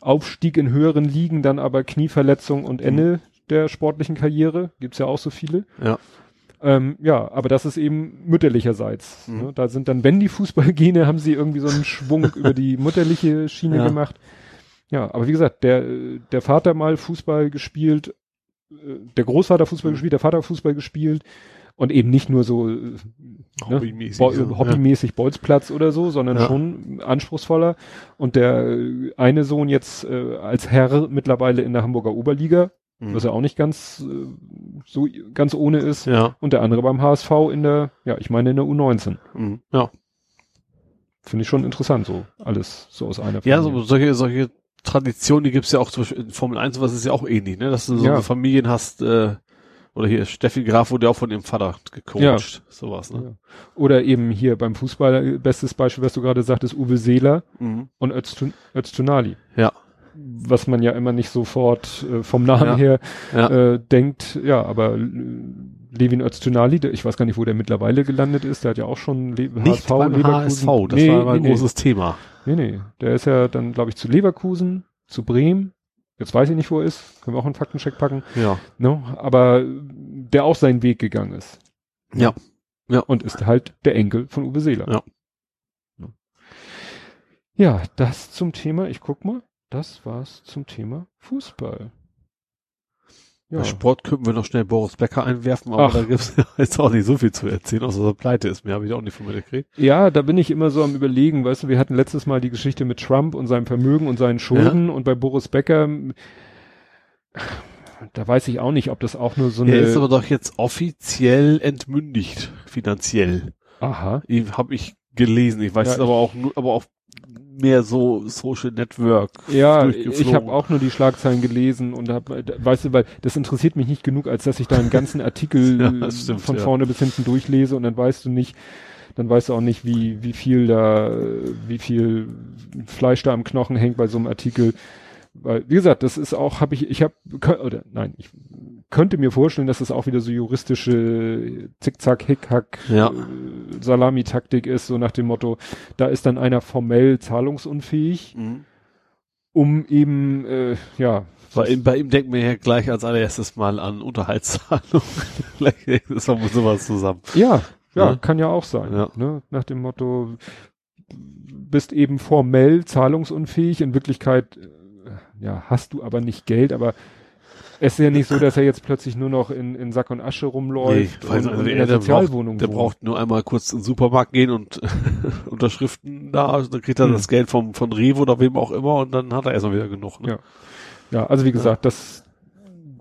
Aufstieg in höheren Ligen, dann aber Knieverletzung und Ende der sportlichen Karriere, gibt's ja auch so viele. Ja. Ähm, ja, aber das ist eben mütterlicherseits. Mhm. Ne? Da sind dann, wenn die Fußballgene, haben sie irgendwie so einen Schwung *laughs* über die mutterliche Schiene Ja. gemacht. Ja, aber wie gesagt, der, der Vater mal Fußball gespielt, äh, der Großvater Fußball Mhm. gespielt, der Vater Fußball gespielt und eben nicht nur so äh, ne, Hobbymäßig. Bo so, hobbymäßig Bolzplatz oder so, sondern Ja. schon anspruchsvoller. Und der äh, eine Sohn jetzt äh, als Herr mittlerweile in der Hamburger Oberliga, Ja. was ja auch nicht ganz äh, so ganz ohne ist. ja. Und der andere beim HSV in der, ja, ich meine in der U19. Mhm. Ja. Finde ich schon interessant, so alles so aus einer Ja, Familie. so, solche, solche Traditionen, die gibt's ja auch zum Beispiel in Formel 1, was ist ja auch ähnlich, ne? Dass du so Ja. eine Familien hast, äh, oder hier Steffi Graf wurde ja auch von ihrem Vater gecoacht, sowas, ne? Ja. Oder eben hier beim Fußball, äh, bestes Beispiel, was du gerade sagtest, Uwe Seeler Mhm. und Öztun Öztunali. Ja. Was man ja immer nicht sofort äh, vom Namen Ja. her Ja. äh, denkt, ja, aber äh, Levin Öztunali, der, ich weiß gar nicht, wo der mittlerweile gelandet ist, der hat ja auch schon Le Nicht beim Leverkusen. HSV, das nee, war mal ein nee, großes Thema. nee, nee, nee. Der ist ja dann, glaube ich, zu Leverkusen, zu Bremen. Jetzt weiß ich nicht, wo er ist. Können wir auch einen Faktencheck packen. Ja. Ne? Aber äh, der auch seinen Weg gegangen ist. Ja. Ja. Und ist halt der Enkel von Uwe Seeler. Ja. Ja, das zum Thema, ich guck mal, das war's zum Thema Fußball. Ja. Bei Sport könnten wir noch schnell Boris Becker einwerfen, aber Ach. da gibt's *laughs* jetzt auch nicht so viel zu erzählen, außer dass er pleite ist. Mehr habe ich auch nicht von mir gekriegt. Ja, da bin ich immer so am überlegen, weißt du, wir hatten letztes Mal die Geschichte mit Trump und seinem Vermögen und seinen Schulden und bei Boris Becker, da weiß ich auch nicht, ob das auch nur so eine, Er ist aber doch jetzt offiziell entmündigt, finanziell. aha, Habe ich gelesen. Ich weiß Ja, es aber auch nur, aber auch mehr so Social Network. Ja, ich habe auch nur die Schlagzeilen gelesen und habe, weißt du, weil das interessiert mich nicht genug, als dass ich da einen ganzen Artikel *laughs* Ja, stimmt, von ja. vorne bis hinten durchlese und dann weißt du nicht, dann weißt du auch nicht, wie wie viel da, äh, wie viel Fleisch da am Knochen hängt bei so einem Artikel. Weil, wie gesagt, das ist auch, habe ich, ich habe, oder nein, ich könnte mir vorstellen, dass das auch wieder so juristische Zickzack, Hickhack, Ja. äh, Salamitaktik ist, so nach dem Motto, da ist dann einer formell zahlungsunfähig Mhm. um eben, äh, ja, Bei ihm, bei ihm denkt man ja gleich als allererstes mal an Unterhaltszahlung. *laughs* Vielleicht ist auch sowas zusammen. ja, ja, Ja. kann ja auch sein, Ja. ne? nach dem Motto, bist eben formell zahlungsunfähig, in Wirklichkeit, äh, ja, hast du aber nicht Geld, aber es ist ja nicht so, dass er jetzt plötzlich nur noch in, in Sack und Asche rumläuft Nee, und, also und der- in der der braucht- Sozialwohnung Der wohnt. braucht nur einmal kurz in den Supermarkt gehen und *laughs* Unterschriften da, dann kriegt er Hm. das Geld vom, von Revo oder wem auch immer und dann hat er erstmal wieder genug. Ne? Ja. Ja, also wie gesagt, das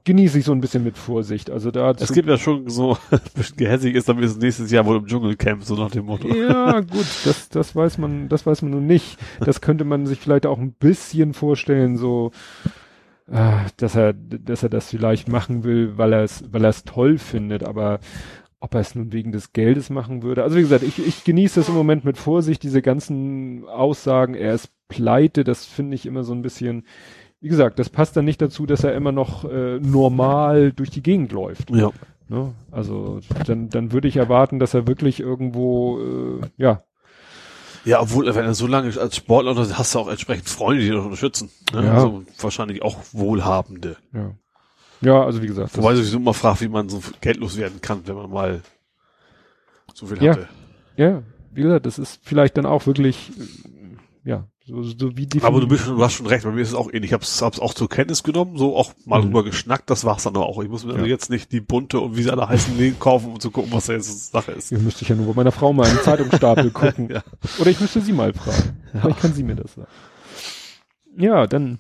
genieße ich so ein bisschen mit Vorsicht. Also da Es gibt ja schon so, *laughs* ein bisschen gehässig ist, dann ist es nächstes Jahr wohl im Dschungelcamp, so nach dem Motto. Ja, *laughs* gut, das, das weiß man, das weiß man nun nicht. Das könnte man sich vielleicht auch ein bisschen vorstellen, so, äh, dass er, dass er das vielleicht machen will, weil er es, weil er es toll findet, aber ob er es nun wegen des Geldes machen würde. Also wie gesagt, ich, ich genieße es im Moment mit Vorsicht, diese ganzen Aussagen, er ist pleite, das finde ich immer so ein bisschen, wie gesagt, das passt dann nicht dazu, dass er immer noch äh, normal durch die Gegend läuft. Ja. Ne? Also dann, dann würde ich erwarten, dass er wirklich irgendwo, äh, ja, Ja, obwohl, wenn er so lange als Sportler, dann hast du auch entsprechend Freunde, die dich unterstützen. Ne? Ja. Also wahrscheinlich auch Wohlhabende. ja. Ja, also wie gesagt, Wobei ich sowieso immer frage, wie man so geldlos werden kann, wenn man mal so viel Ja. hatte. ja, wie gesagt, das ist vielleicht dann auch wirklich, äh, ja, so, so wie die. Aber du bist schon, du hast schon recht, bei mir ist es auch ähnlich. Ich hab's, hab's auch zur Kenntnis genommen, so auch mal Mhm. drüber geschnackt, das war's dann auch. Ich muss mir also Ja. jetzt nicht die bunte und wie sie alle heißen Läden kaufen, um zu gucken, was da jetzt Sache ist. Ihr müsste ich ja nur bei meiner Frau mal einen Zeitungsstapel *laughs* gucken. Ja. Oder ich müsste sie mal fragen. Vielleicht kann sie mir das sagen. Ja, dann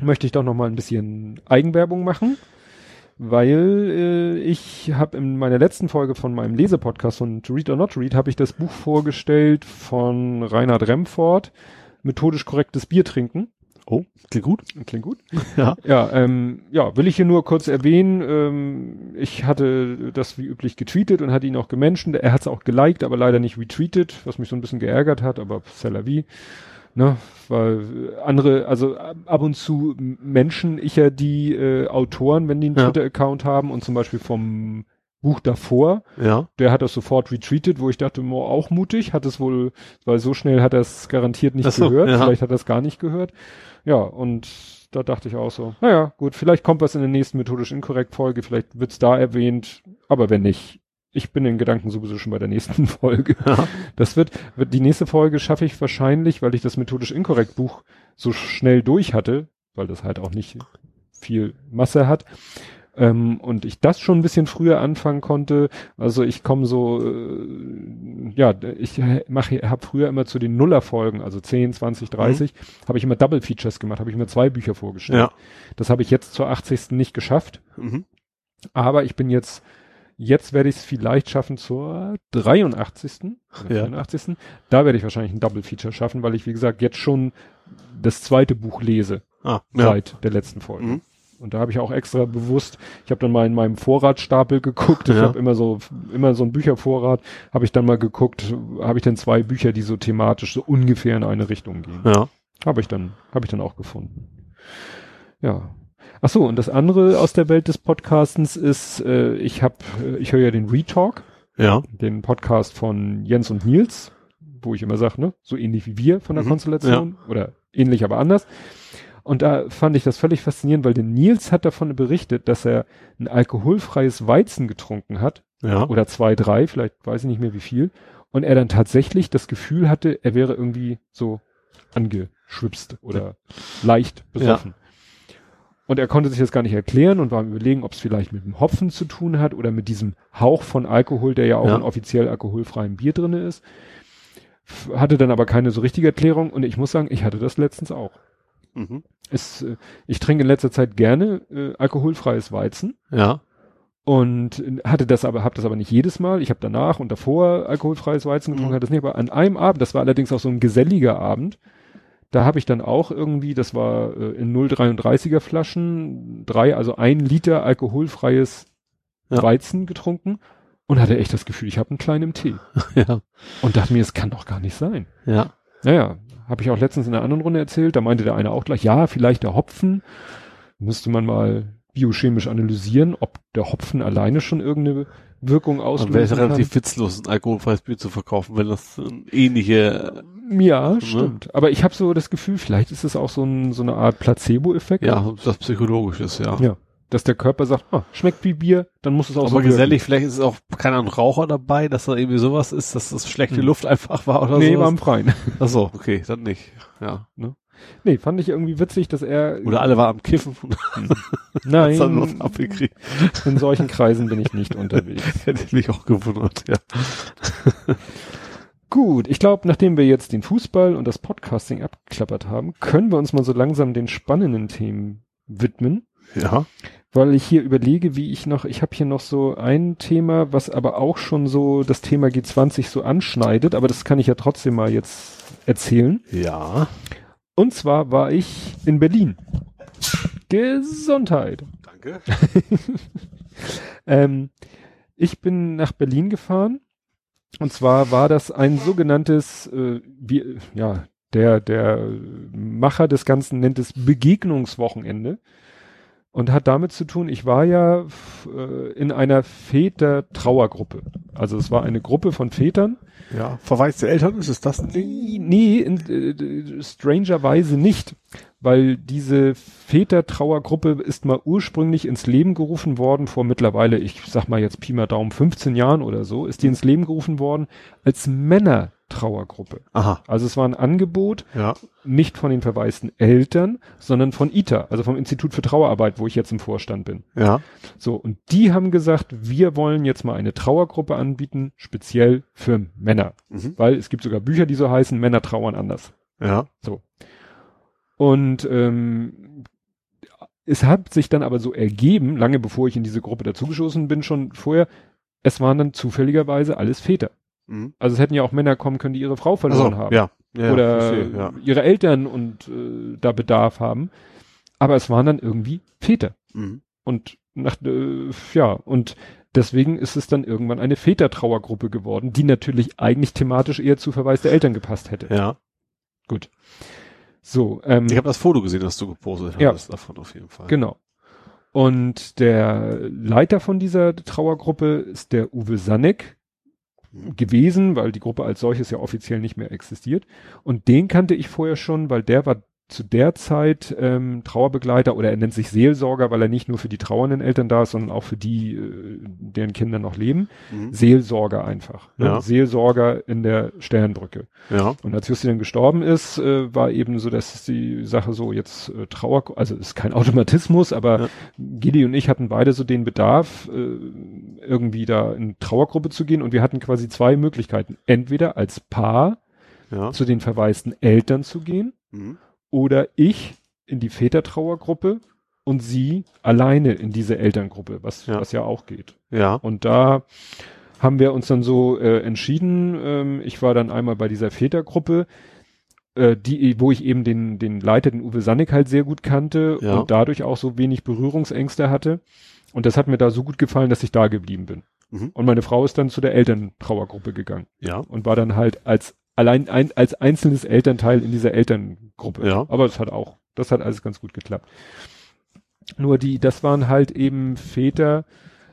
möchte ich doch noch mal ein bisschen Eigenwerbung machen, weil äh, ich habe in meiner letzten Folge von meinem Lesepodcast von To Read or Not to Read habe ich das Buch vorgestellt von Reinhard Remford, methodisch korrektes Bier trinken. Oh, klingt gut. Klingt gut. *laughs* Ja. Ja, ähm, ja, will ich hier nur kurz erwähnen. Ähm, ich hatte das wie üblich getweetet und hatte ihn auch gemenschen. Er hat es auch geliked, aber leider nicht retweetet, was mich so ein bisschen geärgert hat, aber c'est la vie. Ne, weil andere, also ab ab und zu Menschen ich ja die äh, Autoren, wenn die einen Ja. Twitter-Account haben und zum Beispiel vom Buch davor, Ja. der hat das sofort retweetet, wo ich dachte, mo, auch mutig, hat es wohl, weil so schnell hat er es garantiert nicht so, gehört, ja. vielleicht hat er es gar nicht gehört. Ja, und da dachte ich auch so, naja, gut, vielleicht kommt was in der nächsten methodisch inkorrekt Folge, vielleicht wird's da erwähnt, aber wenn nicht, ich bin in Gedanken sowieso schon bei der nächsten *laughs* Folge. Ja. Das wird, wird die nächste Folge schaffe ich wahrscheinlich, weil ich das methodisch inkorrekt Buch so schnell durch hatte, weil das halt auch nicht viel Masse hat. Ähm, und ich das schon ein bisschen früher anfangen konnte. Also ich komme so, äh, ja, ich mache, habe früher immer zu den Nullerfolgen, also 10, 20, 30, habe ich immer Double Features gemacht, habe ich mir zwei Bücher vorgestellt. Ja. Das habe ich jetzt zur 80. nicht geschafft. Mhm. Aber ich bin jetzt, jetzt werde ich es vielleicht schaffen zur 83. oder Ja. 84. Da werde ich wahrscheinlich ein Double Feature schaffen, weil ich, wie gesagt, jetzt schon das zweite Buch lese Ah, ja. seit der letzten Folge. Mhm. Und da habe ich auch extra bewusst, ich habe dann mal in meinem Vorratsstapel geguckt, ich Ja. habe immer so immer so ein Büchervorrat, habe ich dann mal geguckt, habe ich denn zwei Bücher, die so thematisch so ungefähr in eine Richtung gehen. Ja. Habe ich dann, habe ich dann auch gefunden. Ja. Ach so, und das andere aus der Welt des Podcastens ist, äh, ich habe, äh, ich höre ja den Retalk, Ja. den Podcast von Jens und Nils, wo ich immer sage, ne, so ähnlich wie wir von der Mhm, Konstellation oder ähnlich, aber anders. Und da fand ich das völlig faszinierend, weil der Nils hat davon berichtet, dass er ein alkoholfreies Weizen getrunken hat Ja. oder zwei, drei, vielleicht weiß ich nicht mehr wie viel. Und er dann tatsächlich das Gefühl hatte, er wäre irgendwie so angeschwipst oder leicht besoffen. Und er konnte sich das gar nicht erklären und war am überlegen, ob es vielleicht mit dem Hopfen zu tun hat oder mit diesem Hauch von Alkohol, der ja auch Ja. in offiziell alkoholfreiem Bier drinne ist. Hatte dann aber keine so richtige Erklärung und ich muss sagen, ich hatte das letztens auch. Mhm. Es, äh, ich trinke in letzter Zeit gerne äh, alkoholfreies Weizen Ja. und äh, hatte das aber, habe das aber nicht jedes Mal. Ich habe danach und davor alkoholfreies Weizen getrunken, Mhm. hat das nicht, aber an einem Abend, das war allerdings auch so ein geselliger Abend, da habe ich dann auch irgendwie, das war äh, in 0,33er Flaschen, drei, also ein Liter alkoholfreies Ja. Weizen getrunken und hatte echt das Gefühl, ich habe einen kleinen Tee. *laughs* Ja. Und dachte mir, es kann doch gar nicht sein. Ja. Naja, habe ich auch letztens in einer anderen Runde erzählt, da meinte der eine auch gleich, ja, vielleicht der Hopfen, müsste man mal biochemisch analysieren, ob der Hopfen alleine schon irgendeine Wirkung Dann wäre es auslösen kann. relativ witzlos, ein alkoholfreies Bier zu verkaufen, wenn das äh, ähnliche, Ja, stimmt. Aber ich habe so das Gefühl, vielleicht ist es auch so, ein, so eine Art Placebo-Effekt. ja, das psychologisch ist, ja. Ja. Dass der Körper sagt, ah, schmeckt wie Bier, dann muss es auch so Aber gesellig, vielleicht ist es auch keiner ein Raucher dabei, dass da irgendwie sowas ist, dass das schlechte Hm. Luft einfach war oder Nee, so. war im Freien. *laughs* Ach so, okay, dann nicht. Ja. nee, fand ich irgendwie witzig, dass er, Oder alle waren am Kiffen *laughs* nein, dann abgekriegt. in solchen Kreisen bin ich nicht unterwegs. *laughs* Hätte ich mich auch gewundert, ja. Gut, ich glaube, nachdem wir jetzt den Fußball und das Podcasting abgeklappert haben, können wir uns mal so langsam den spannenden Themen widmen, Ja. Weil ich hier überlege, wie ich noch, ich habe hier noch so ein Thema, was aber auch schon so das Thema G20 so anschneidet, aber das kann ich ja trotzdem mal jetzt erzählen. Ja. Und zwar war ich in Berlin. Gesundheit. Danke. *laughs* Ähm, ich bin nach Berlin gefahren. Und zwar war das ein sogenanntes, äh, wie, ja, der, der Macher des Ganzen nennt es Begegnungswochenende. Und hat damit zu tun, ich war ja äh, in einer Väter-Trauergruppe. Also es war eine Gruppe von Vätern. Ja. Verwaiste Eltern, ist es das ein Ding? Nee, nee in, äh, strangerweise nicht, weil diese Väter-Trauergruppe ist mal ursprünglich ins Leben gerufen worden, vor mittlerweile, ich sag mal jetzt Pi mal Daumen, 15 Jahren oder so, ist die ins Leben gerufen worden als Männer-Trauergruppe. Aha. Also es war ein Angebot, Ja. nicht von den verwaisten Eltern, sondern von ITA, also vom Institut für Trauerarbeit, wo ich jetzt im Vorstand bin. Ja. So, und die haben gesagt, wir wollen jetzt mal eine Trauergruppe anbieten, speziell für Männer. Mhm. Weil es gibt sogar Bücher, die so heißen, Männer trauern anders. Ja. Und ähm, es hat sich dann aber so ergeben, lange bevor ich in diese Gruppe dazugeschossen bin, schon vorher, es waren dann zufälligerweise alles Väter. Mhm. Also es hätten ja auch Männer kommen können, die ihre Frau verloren haben. ja. ja. oder verstehe, ja. ihre Eltern und äh, da Bedarf haben. Aber es waren dann irgendwie Väter. Mhm. Und nach, äh, ja, und deswegen ist es dann irgendwann eine Vätertrauergruppe geworden, die natürlich eigentlich thematisch eher zu Verweis der Eltern gepasst hätte. Ja. Gut. So, ähm, Ich habe das Foto gesehen, das du gepostet Ja. hast davon auf jeden Fall. genau. Und der Leiter von dieser Trauergruppe ist der Uwe Sanneck Mhm. Gewesen, weil die Gruppe als solches ja offiziell nicht mehr existiert. Und den kannte ich vorher schon, weil der war zu der Zeit ähm, Trauerbegleiter oder er nennt sich Seelsorger, weil er nicht nur für die trauernden Eltern da ist, sondern auch für die, äh, deren Kinder noch leben. Mhm. Seelsorger einfach. Ne? Ja. Seelsorger in der Sternbrücke. Ja. Und als Jussi dann gestorben ist, äh, war eben so, dass die Sache so jetzt äh, Trauer, also ist kein Automatismus, aber Ja. Gili und ich hatten beide so den Bedarf, äh, irgendwie da in Trauergruppe zu gehen und wir hatten quasi zwei Möglichkeiten. Entweder als Paar Ja. zu den verwaisten Eltern zu gehen Mhm. Oder ich in die Vätertrauergruppe und sie alleine in diese Elterngruppe, was Ja. was ja auch geht. Ja. Und da haben wir uns dann so äh, entschieden. Ähm, ich war dann einmal bei dieser Vätergruppe, äh, die, wo ich eben den, den Leiter, den Uwe Sannig halt sehr gut kannte Ja. und dadurch auch so wenig Berührungsängste hatte. Und das hat mir da so gut gefallen, dass ich da geblieben bin. Mhm. Und meine Frau ist dann zu der Elterntrauergruppe gegangen Ja. und war dann halt als allein ein, als einzelnes Elternteil in dieser Elterngruppe. Ja. Aber das hat auch, das hat alles ganz gut geklappt. Nur die, das waren halt eben Väter,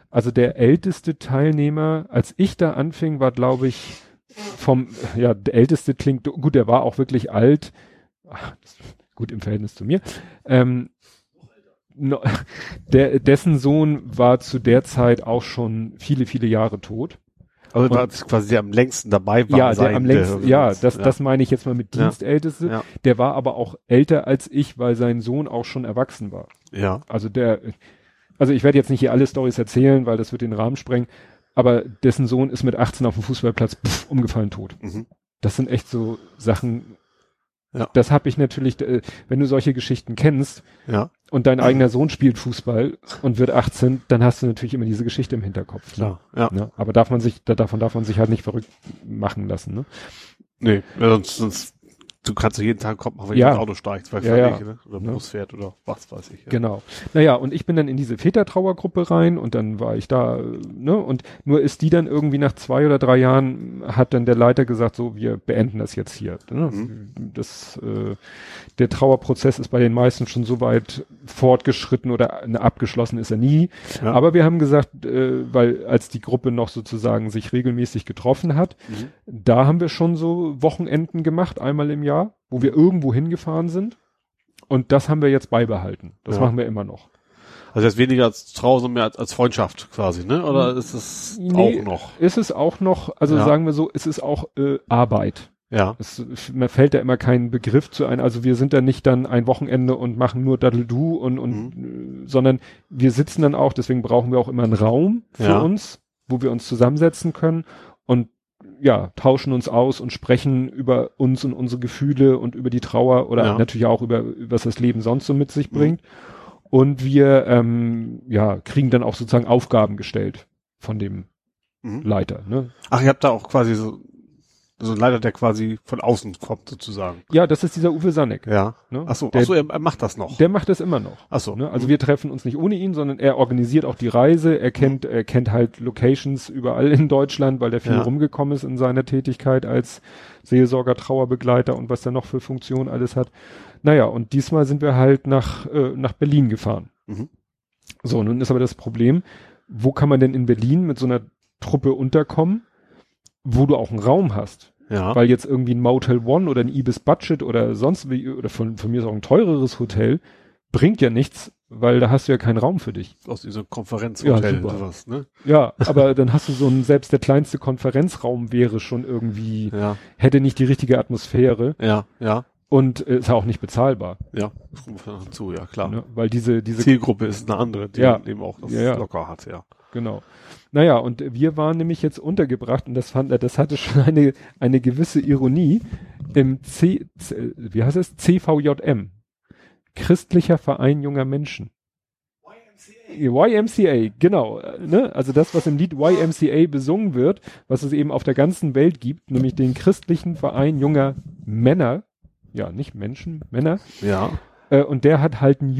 also der älteste Teilnehmer, als ich da anfing, war glaube ich vom, ja, der älteste klingt, gut, der war auch wirklich alt, Ach, gut im Verhältnis zu mir, ähm, no, der, dessen Sohn war zu der Zeit auch schon viele, viele Jahre tot. Also war das quasi der am längsten dabei war. Ja, der am längsten, ja, das, ja. das meine ich jetzt mal mit Ja. Dienstälteste. Ja. Der war aber auch älter als ich, weil sein Sohn auch schon erwachsen war. Ja. Also der, also ich werde jetzt nicht hier alle Stories erzählen, weil das wird den Rahmen sprengen, aber dessen Sohn ist mit 18 auf dem Fußballplatz pff, umgefallen tot. Mhm. Das sind echt so Sachen, Ja. das habe ich natürlich, äh, wenn du solche Geschichten kennst Ja. und dein eigener Sohn spielt Fußball und wird 18, dann hast du natürlich immer diese Geschichte im Hinterkopf. Ne? Klar. Ja. Ne? Aber darf man sich, da, davon darf man sich halt nicht verrückt machen lassen. Ne? Nee, ja, sonst, sonst, du kannst jeden Tag kommen, wenn Ja. du ins Auto steigst, weil Ja, ja. ne? oder Ne? Bus fährt oder was weiß ich. Ja. Genau. Naja, und ich bin dann in diese Vätertrauergruppe rein und dann war ich da, ne, und nur ist die dann irgendwie nach zwei oder drei Jahren hat dann der Leiter gesagt, so, wir beenden das jetzt hier. Ne? Mhm. Das, äh, der Trauerprozess ist bei den meisten schon so weit fortgeschritten oder ne, abgeschlossen ist er nie. Ja. Aber wir haben gesagt, äh, weil als die Gruppe noch sozusagen sich regelmäßig getroffen hat, Mhm. da haben wir schon so Wochenenden gemacht, einmal im Jahr, wo wir irgendwo hingefahren sind. Und das haben wir jetzt beibehalten. Das Ja. machen wir immer noch. Also jetzt weniger als Trauer, sondern mehr als, als Freundschaft quasi, ne? Oder ist es Nee. auch noch? Ist es auch noch, also Ja. sagen wir so, es ist auch äh, Arbeit. Ja. Es, mir fällt da immer kein Begriff zu ein. Also wir sind da nicht dann ein Wochenende und machen nur Daddle-Du und, und Mhm. äh, sondern wir sitzen dann auch, deswegen brauchen wir auch immer einen Raum für Ja. uns, wo wir uns zusammensetzen können und ja, tauschen uns aus und sprechen über uns und unsere Gefühle und über die Trauer oder Ja. natürlich auch über, was das Leben sonst so mit sich Mhm. bringt. Und wir ähm, ja, kriegen dann auch sozusagen Aufgaben gestellt von dem Mhm. Leiter. Ne? Ach, ihr habt da auch quasi so, so einen Leiter, der quasi von außen kommt, sozusagen. Ja, das ist dieser Uwe Sannek. Ja. Ne? Ach so, der, ach so, er, er macht das noch. der macht das immer noch. Ach so. Ne? Also wir treffen uns nicht ohne ihn, sondern er organisiert auch die Reise. Er kennt, er kennt halt Locations überall in Deutschland, weil der viel Ja. rumgekommen ist in seiner Tätigkeit als Seelsorger, Trauerbegleiter und was er noch für Funktionen alles hat. Naja, und diesmal sind wir halt nach, äh, nach Berlin gefahren. Mhm. So, nun ist aber das Problem, wo kann man denn in Berlin mit so einer Truppe unterkommen, wo du auch einen Raum hast? Ja. Weil jetzt irgendwie ein Motel One oder ein Ibis Budget oder sonst wie, oder von, von mir ist auch ein teureres Hotel, bringt ja nichts, weil da hast du ja keinen Raum für dich. Aus diesem Konferenzhotel Ja, super. sowas, ne? Ja, aber *laughs* dann hast du so einen, selbst der kleinste Konferenzraum wäre schon irgendwie, Ja. hätte nicht die richtige Atmosphäre Ja, ja, und äh, ist ja auch nicht bezahlbar. ja. Das kommt hinzu, ja, klar. Ne? Weil diese, diese Zielgruppe ist eine andere, die Ja. eben auch das ja. locker hat, ja. Genau. Naja, und wir waren nämlich jetzt untergebracht und das fand er, das hatte schon *laughs* eine, eine gewisse Ironie im C, C wie heißt es? CVJM. Christlicher Verein junger Menschen. YMCA, genau. äh, Ne? Also das, was im Lied YMCA besungen wird, was es eben auf der ganzen Welt gibt, nämlich den christlichen Verein junger Männer, ja, nicht Menschen, Männer, Ja, äh, und der hat halt ein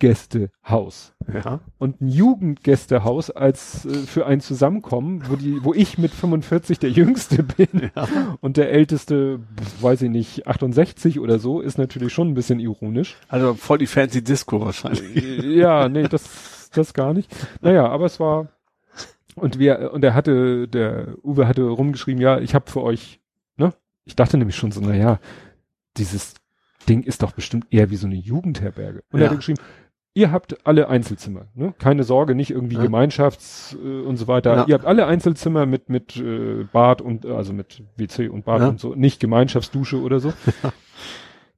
Jugendgästehaus ja. und ein Jugendgästehaus als äh, für ein Zusammenkommen, wo die, wo ich mit 45 der Jüngste bin Ja. und der Älteste, weiß ich nicht, 68 oder so, ist natürlich schon ein bisschen ironisch. Also voll die fancy Disco wahrscheinlich. Äh, ja, nee, das, das gar nicht. Naja, aber es war und wir und er hatte, der Uwe hatte rumgeschrieben, ja, ich habe für euch, ne? Ich dachte nämlich schon so, naja, dieses Ding ist doch bestimmt eher wie so eine Jugendherberge. Und Ja. er hat geschrieben, ihr habt alle Einzelzimmer, ne? Keine Sorge, nicht irgendwie Ja. Gemeinschafts- äh, und so weiter. Ja. Ihr habt alle Einzelzimmer mit, mit äh, Bad und, also mit WC und Bad Ja. und so, nicht Gemeinschaftsdusche oder so. *laughs*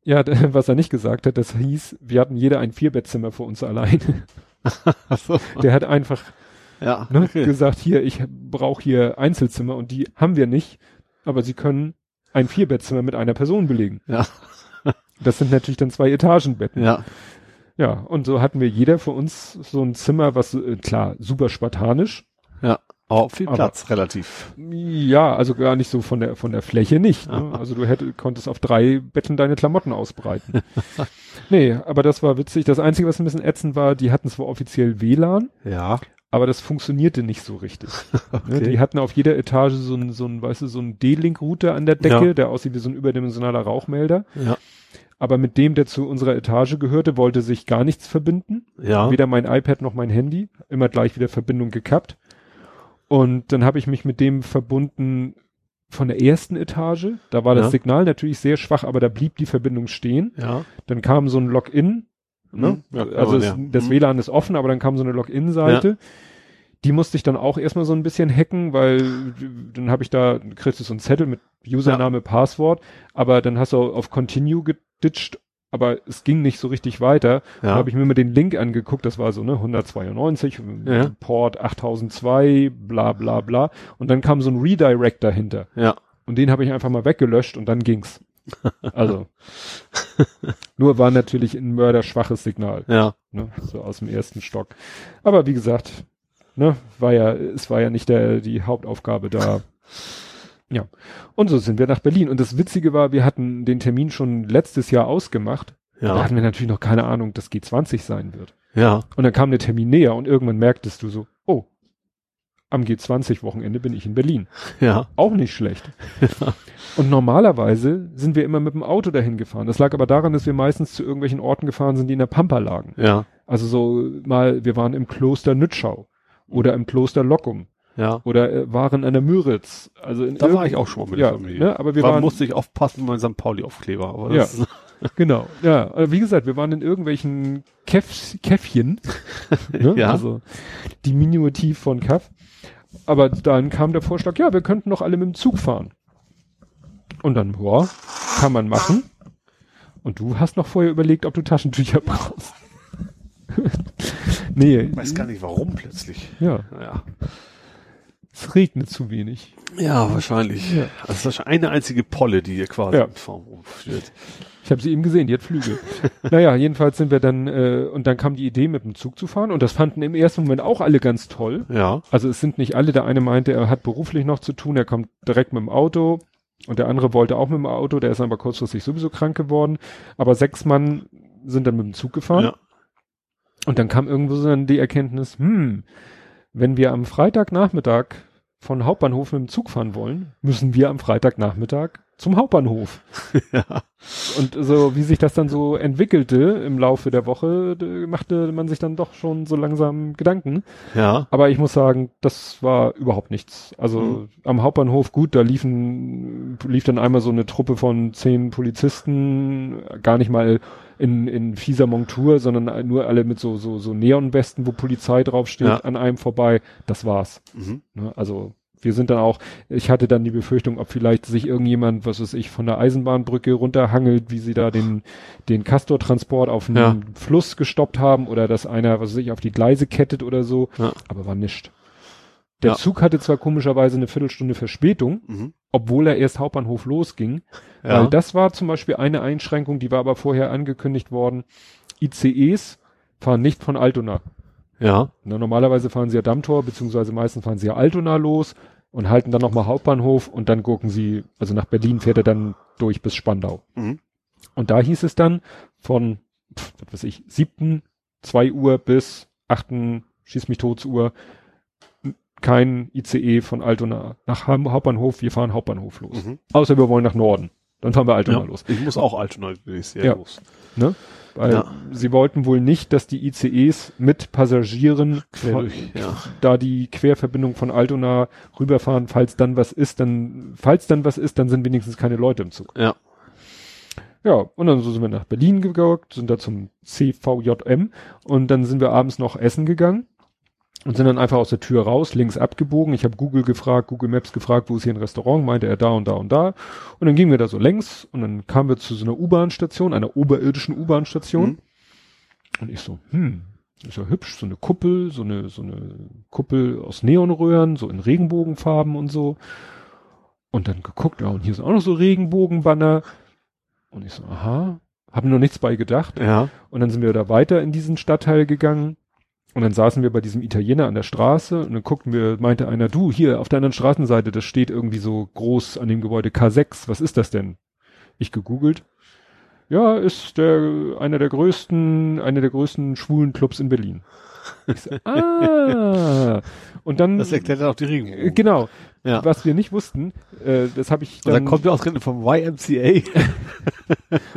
Ja, *laughs* was er nicht gesagt hat, das hieß, wir hatten jeder ein Vierbettzimmer für uns allein. *laughs* So. Der hat einfach Ja. ne, okay. gesagt, hier, ich brauche hier Einzelzimmer und die haben wir nicht, aber sie können ein Vierbettzimmer mit einer Person belegen. Ja. Das sind natürlich dann zwei Etagenbetten. Ja. Ja, und so hatten wir jeder für uns so ein Zimmer, was äh, klar super spartanisch. Ja. Aber viel Aber- Platz, relativ. Ja, also gar nicht so von der von der Fläche nicht. Ne? Also du hättest konntest auf drei Betten deine Klamotten ausbreiten. *laughs* nee, aber das war witzig. Das Einzige, was ein bisschen ätzend war, die hatten zwar offiziell WLAN, Ja. aber das funktionierte nicht so richtig. *laughs* Ne? Okay. Die hatten auf jeder Etage so ein, so ein, weißt du, so ein D-Link-Router an der Decke, Ja. der aussieht wie so ein überdimensionaler Rauchmelder. Ja. Aber mit dem, der zu unserer Etage gehörte, wollte sich gar nichts verbinden. Ja. Weder mein iPad noch mein Handy. Immer gleich wieder Verbindung gekappt. Und dann habe ich mich mit dem verbunden von der ersten Etage. Da war das Ja. Signal natürlich sehr schwach, aber da blieb die Verbindung stehen. Ja. Dann kam so ein Login. Ne? Mhm. Ja, also es, das Mhm. WLAN ist offen, aber dann kam so eine Login-Seite. Die musste ich dann auch erstmal so ein bisschen hacken, weil dann habe ich da, kriegst du so einen Zettel mit Username, Passwort, aber dann hast du auf Continue geditcht, aber es ging nicht so richtig weiter. Da Ja. habe ich mir mal den Link angeguckt, das war so, ne, 192, Ja. Port 8002, bla bla bla. Und dann kam so ein Redirect dahinter. Ja. Und den habe ich einfach mal weggelöscht und dann ging's. Also. *laughs* nur war natürlich ein mörderschwaches Signal, Ja. ne, so aus dem ersten Stock. Aber wie gesagt, ne, war ja, es war ja nicht der, die Hauptaufgabe da. *laughs* Ja. Und so sind wir nach Berlin. Und das Witzige war, wir hatten den Termin schon letztes Jahr ausgemacht. Da Ja. hatten wir natürlich noch keine Ahnung, dass G20 sein wird. Ja. Und dann kam der Termin näher und irgendwann merktest du so, oh, am G20-Wochenende bin ich in Berlin. Ja. Auch nicht schlecht. Und normalerweise sind wir immer mit dem Auto dahin gefahren. Das lag aber daran, dass wir meistens zu irgendwelchen Orten gefahren sind, die in der Pampa lagen. Ja. Also so mal, wir waren im Kloster Nützschau oder im Kloster Lockum Ja. oder äh, waren an der Müritz. Also in Da war ich auch schon mal mit ja, der Familie. Ne, aber wir War, waren, musste ich aufpassen mit meinem St. Pauli-Aufkleber. Aber Ja. *laughs* genau, ja, aber wie gesagt, wir waren in irgendwelchen Käff, Käffchen, *laughs* ne? Ja. also Diminutiv von Kaff. Aber dann kam der Vorschlag, ja, wir könnten doch alle mit dem Zug fahren. Und dann, boah, kann man machen. Und du hast noch vorher überlegt, ob du Taschentücher *laughs* brauchst. nee, ich weiß gar nicht, warum plötzlich. ja, Ja. Es regnet zu wenig. Ja, wahrscheinlich. Ja. Das ist eine einzige Polle, die hier quasi Ja. im Form rumführt. Ich habe sie eben gesehen, die hat Flügel. *laughs* naja, jedenfalls sind wir dann, äh, und dann kam die Idee, mit dem Zug zu fahren. Und das fanden im ersten Moment auch alle ganz toll. Ja. Also es sind nicht alle. Der eine meinte, er hat beruflich noch zu tun, er kommt direkt mit dem Auto. Und der andere wollte auch mit dem Auto, der ist aber kurzfristig sowieso krank geworden. Aber sechs Mann sind dann mit dem Zug gefahren. Ja. Und dann kam irgendwo so dann die Erkenntnis, hm, wenn wir am Freitagnachmittag von Hauptbahnhof mit dem Zug fahren wollen, müssen wir am Freitagnachmittag zum Hauptbahnhof. *laughs* ja. Und so, wie sich das dann so entwickelte im Laufe der Woche, machte man sich dann doch schon so langsam Gedanken. Ja. Aber ich muss sagen, das war überhaupt nichts. Also Mhm. am Hauptbahnhof, gut, da liefen, lief dann einmal so eine Truppe von zehn Polizisten, gar nicht mal in, in fieser Montur, sondern nur alle mit so, so, so Neonwesten, wo Polizei draufsteht, Ja. an einem vorbei. Das war's. Mhm. Ne? Also wir sind dann auch, ich hatte dann die Befürchtung, ob vielleicht sich irgendjemand, was weiß ich, von der Eisenbahnbrücke runterhangelt, wie sie da den, den Castor-Transport auf dem Ja. Fluss gestoppt haben oder dass einer, was weiß ich, auf die Gleise kettet oder so, Ja. aber war nischt. Der Ja. Zug hatte zwar komischerweise eine Viertelstunde Verspätung, Mhm. obwohl er erst Hauptbahnhof losging, weil das war zum Beispiel eine Einschränkung, die war aber vorher angekündigt worden. ICEs fahren nicht von Altona. Ja. Na, normalerweise fahren sie ja Dammtor, beziehungsweise meistens fahren sie ja Altona los und halten dann nochmal Hauptbahnhof und dann gucken sie, also nach Berlin fährt er dann durch bis Spandau. Mhm. Und da hieß es dann von, pf, was weiß ich, siebten, zwei Uhr bis achten, schieß mich tot Uhr, kein ICE von Altona nach Hauptbahnhof, wir fahren Hauptbahnhof los. Mhm. Außer wir wollen nach Norden. Dann fahren wir Altona Ja. los. Ich muss auch Altona Ja. los. Ne? Weil Ja. sie wollten wohl nicht, dass die ICEs mit Passagieren Quer durch, ja. da die Querverbindung von Altona rüberfahren, falls dann was ist, dann, falls dann was ist, dann sind wenigstens keine Leute im Zug. Ja. Ja, und dann sind wir nach Berlin gegangen, sind da zum CVJM und dann sind wir abends noch essen gegangen und sind dann einfach aus der Tür raus, links abgebogen. Ich habe Google gefragt, Google Maps gefragt, wo ist hier ein Restaurant, meinte er da und da und da. Und dann gingen wir da so längs und dann kamen wir zu so einer U-Bahn-Station, einer oberirdischen U-Bahn-Station. Mhm. Und ich so, hm, ist ja hübsch, so eine Kuppel, so eine, so eine Kuppel aus Neonröhren, so in Regenbogenfarben und so. Und dann geguckt, ja, und hier sind auch noch so Regenbogenbanner. Und ich so, aha, habe noch nichts bei gedacht. Ja. Und dann sind wir da weiter in diesen Stadtteil gegangen. Und dann saßen wir bei diesem Italiener an der Straße und dann guckten wir, meinte einer, du, hier auf der anderen Straßenseite, das steht irgendwie so groß an dem Gebäude K6, was ist das denn? Ich gegoogelt. Ja, ist der, einer der größten, einer der größten schwulen Clubs in Berlin. Ich so, *laughs* ah. Und dann, Das erklärt dann auch die Regenbogen. genau, Ja. was wir nicht wussten, äh, das habe ich Und dann dann, kommt ja ausgerechnet vom YMCA. *laughs*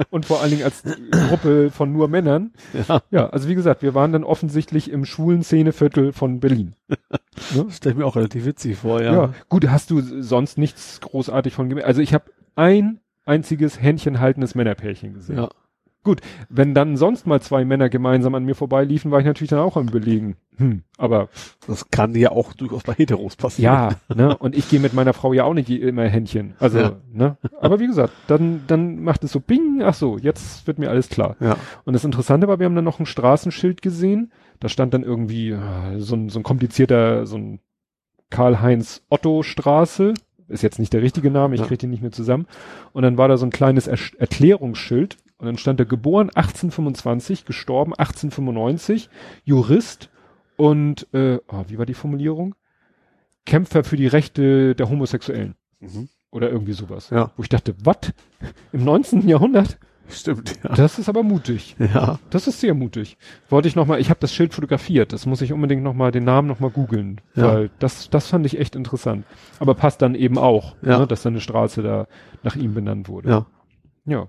und vor allen Dingen als Gruppe von nur Männern, ja. Ja, also wie gesagt, wir waren dann offensichtlich im schwulen Szeneviertel von Berlin. Ne? Stell mir auch relativ witzig vor, ja. Ja. gut, hast du sonst nichts großartig von gemerkt. Also ich habe ein einziges händchenhaltendes Männerpärchen gesehen. Ja. Gut, wenn dann sonst mal zwei Männer gemeinsam an mir vorbeiliefen, war ich natürlich dann auch am überlegen. Hm, aber Das kann ja auch durchaus bei Heteros passieren. ja, ne? Und ich gehe mit meiner Frau ja auch nicht immer Händchen. Also, Ja. ne? Aber wie gesagt, dann, dann macht es so Bing, ach so, jetzt wird mir alles klar. Ja. Und das Interessante war, wir haben dann noch ein Straßenschild gesehen. Da stand dann irgendwie äh, so ein, so ein komplizierter, so ein Karl-Heinz Otto Straße. Ist jetzt nicht der richtige Name, ich Ja. kriege den nicht mehr zusammen. Und dann war da so ein kleines er Erklärungsschild. Und dann stand da geboren 1825, gestorben 1895, Jurist und, äh, oh, wie war die Formulierung? Kämpfer für die Rechte der Homosexuellen. Mhm. Oder irgendwie sowas. Ja. Wo ich dachte, was? Im 19. Jahrhundert? Stimmt, ja. Das ist aber mutig. Ja. Das ist sehr mutig. Wollte ich noch mal, ich habe das Schild fotografiert. Das muss ich unbedingt noch mal den Namen noch mal googeln, Ja. weil das das fand ich echt interessant. Aber passt dann eben auch, Ja. ne, dass dann eine Straße da nach ihm benannt wurde. Ja. Ja.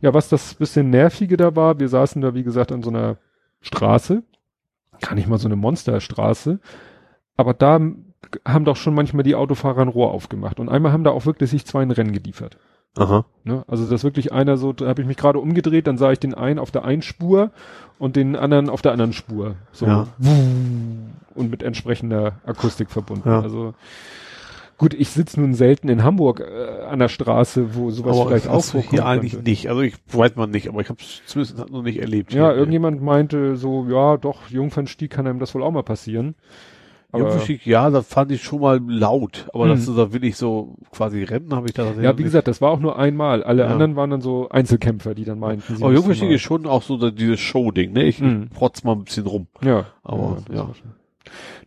Ja, was das bisschen nervige da war, wir saßen da wie gesagt an so einer Straße, gar nicht mal so eine Monsterstraße, aber da haben doch schon manchmal die Autofahrer ein Rohr aufgemacht und einmal haben da auch wirklich sich zwei ein Rennen geliefert. Aha. Ne? Also das wirklich einer so, da habe ich mich gerade umgedreht, dann sah ich den einen auf der einen Spur und den anderen auf der anderen Spur. So Ja. und mit entsprechender Akustik verbunden. Ja. Also gut, ich sitze nun selten in Hamburg äh, an der Straße, wo sowas Aber vielleicht auch vorkommen hier eigentlich könnte. nicht. Also ich weiß man nicht, aber ich habe es zumindest noch nicht erlebt. Ja, hier. irgendjemand meinte so, ja, doch, Jungfernstieg kann einem das wohl auch mal passieren. Jungfernstieg, ja, das fand ich schon mal laut, aber Mhm. dass du da wirklich so quasi rennen, habe ich da ja, wie gesagt, das war auch nur einmal. Alle Ja. anderen waren dann so Einzelkämpfer, die dann meinten, sie Aber Jungfernstieg ist schon auch so dieses Show-Ding, ne? Ich, ich protz mal ein bisschen rum. Ja, Aber, das ja.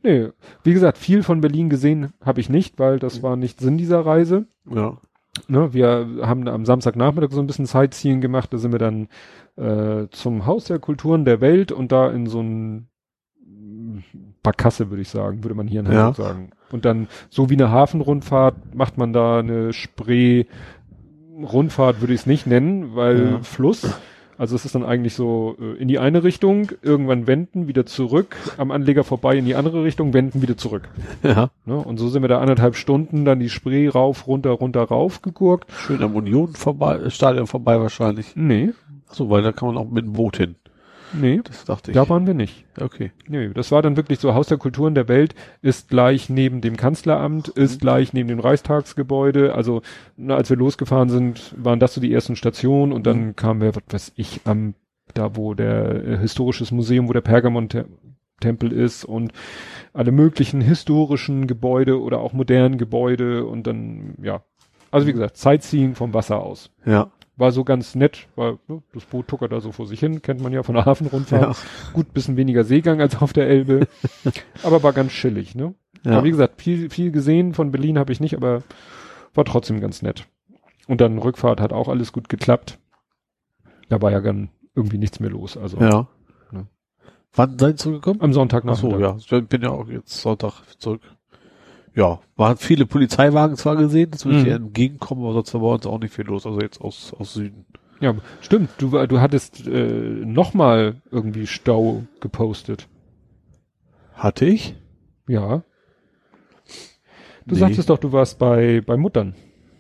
Nee, wie gesagt, viel von Berlin gesehen habe ich nicht, weil das war nicht Sinn dieser Reise. Ja. Ne, wir haben am Samstagnachmittag so ein bisschen Sightseeing gemacht, da sind wir dann äh, zum Haus der Kulturen der Welt und da in so ein Barkasse, würde ich sagen, würde man hier in Ja. Hamburg sagen. Und dann, so wie eine Hafenrundfahrt, macht man da eine Spree Rundfahrt würde ich es nicht nennen, weil Ja. Fluss. Also es ist dann eigentlich so äh, in die eine Richtung, irgendwann wenden, wieder zurück, am Anleger vorbei in die andere Richtung, wenden, wieder zurück. Ja. Ne? Und so sind wir da anderthalb Stunden dann die Spree rauf, runter, runter, rauf gegurkt. Schön am Union vorbei, Stadion vorbei wahrscheinlich. Nee, Achso, weil da kann man auch mit dem Boot hin. Nee, Das dachte ich. da waren wir nicht. okay. Nee, das war dann wirklich so, Haus der Kulturen der Welt ist gleich neben dem Kanzleramt, ist gleich neben dem Reichstagsgebäude. Also, na, als wir losgefahren sind, waren das so die ersten Stationen und dann kamen wir, was weiß ich, am, da wo der äh, historisches Museum, wo der Pergamon-Tempel ist und alle möglichen historischen Gebäude oder auch modernen Gebäude und dann, ja. Also wie gesagt, Sightseeing vom Wasser aus. Ja. War so ganz nett, weil ne, das Boot tuckert da so vor sich hin, kennt man ja von der *laughs* Hafenrundfahrt. Ja. Gut, bisschen weniger Seegang als auf der Elbe, *laughs* aber war ganz chillig, ne? Ja. Aber wie gesagt, viel, viel gesehen von Berlin habe ich nicht, aber war trotzdem ganz nett. Und dann Rückfahrt hat auch alles gut geklappt. Da war ja dann irgendwie nichts mehr los. Also Ja. Ne. Wann seid ihr zurückgekommen? am Sonntag Ach so, ja. Ich bin ja auch jetzt Sonntag zurück. Ja, waren viele Polizeiwagen zwar gesehen, das würde Mhm. ich eher entgegenkommen, aber sonst war bei uns auch nicht viel los, also jetzt aus, aus Süden. Ja, stimmt. Du, war- du hattest äh, nochmal irgendwie Stau gepostet. Hatte ich? Ja. Du Nee. sagtest doch, du warst bei, bei Muttern.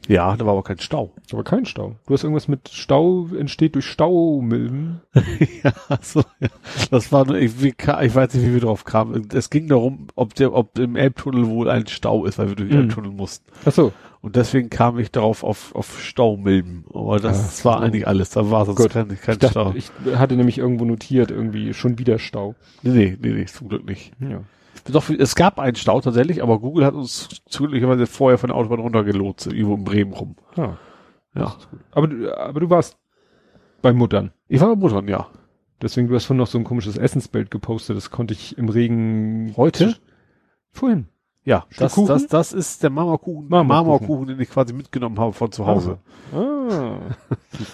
Ja, da war aber kein Stau. Aber kein Stau. Du hast irgendwas mit Stau entsteht durch Staumilben. *laughs* ja, so, ja. Das war nur, ich, wie, ich weiß nicht, wie wir drauf kamen. Es ging darum, ob der, ob im Elbtunnel wohl ein Stau ist, weil wir durch den Mhm. Elbtunnel mussten. Ach so. Und deswegen kam ich darauf auf, auf Staumilben. Aber das Ach war so. eigentlich alles. Da war sonst Gut. kein, kein Ich, dachte, Stau. ich hatte nämlich irgendwo notiert, irgendwie schon wieder Stau. nee, nee, nee, nee, zum Glück nicht. Ja. Doch, es gab einen Stau tatsächlich, aber Google hat uns zugleich vorher von der Autobahn runtergelotst, irgendwo in Bremen rum. ja. Ja. Aber, du- aber du warst bei Muttern. Ich war bei Muttern, ja. Deswegen, du hast vorhin noch so ein komisches Essensbild gepostet. Das konnte ich im Regen. Heute? Vorhin. Ja, das, Kuchen? das, das ist der Marmorkuchen, Marmorkuchen. Marmorkuchen, den ich quasi mitgenommen habe von zu Hause. Ah.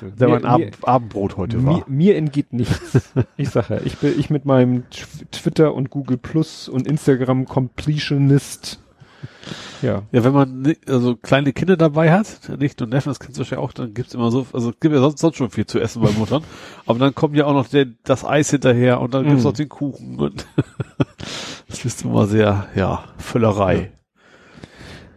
*laughs* Der Mir- mein Abend, Abendbrot heute mir, war. mir entgeht nichts. *laughs* Ich sage ja, ich bin ich mit meinem Tw- Twitter und Google Plus und Instagram Completionist. Ja. Ja, wenn man also kleine Kinder dabei hat, nicht nur Neffen, das kennst du ja auch, dann gibt's immer so, also es gibt ja sonst, sonst schon viel zu essen bei Muttern. *laughs* Aber dann kommt ja auch noch der, das Eis hinterher und dann gibt's Mm. noch den Kuchen und *laughs* das ist immer sehr, ja, Völlerei.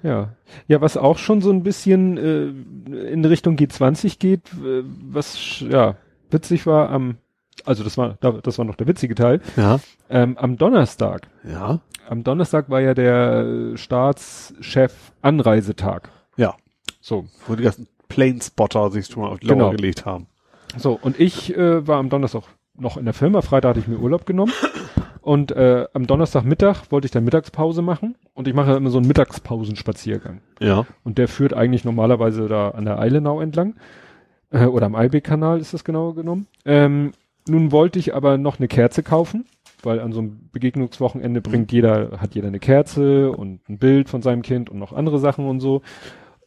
Ja. Ja, was auch schon so ein bisschen äh, in Richtung G20 geht, äh, was ja witzig war am, also das war, da- das war noch der witzige Teil, Ja. ähm, am Donnerstag. Ja. Am Donnerstag war ja der äh, Staatschef Anreisetag. Ja. So, Wo die ganzen Planespotter sich schon mal auf die Genau. Lauer gelegt haben. So, und ich äh, war am Donnerstag noch in der Firma. Freitag hatte ich mir Urlaub genommen. Und äh, am Donnerstagmittag wollte ich dann Mittagspause machen. Und ich mache immer so einen Mittagspausenspaziergang. Ja. Und der führt eigentlich normalerweise da an der Eilenau entlang. Äh, oder am Eibig-Kanal ist das genau genommen. Ähm, nun wollte ich aber noch eine Kerze kaufen. Weil an so einem Begegnungswochenende bringt jeder, hat jeder eine Kerze und ein Bild von seinem Kind und noch andere Sachen und so.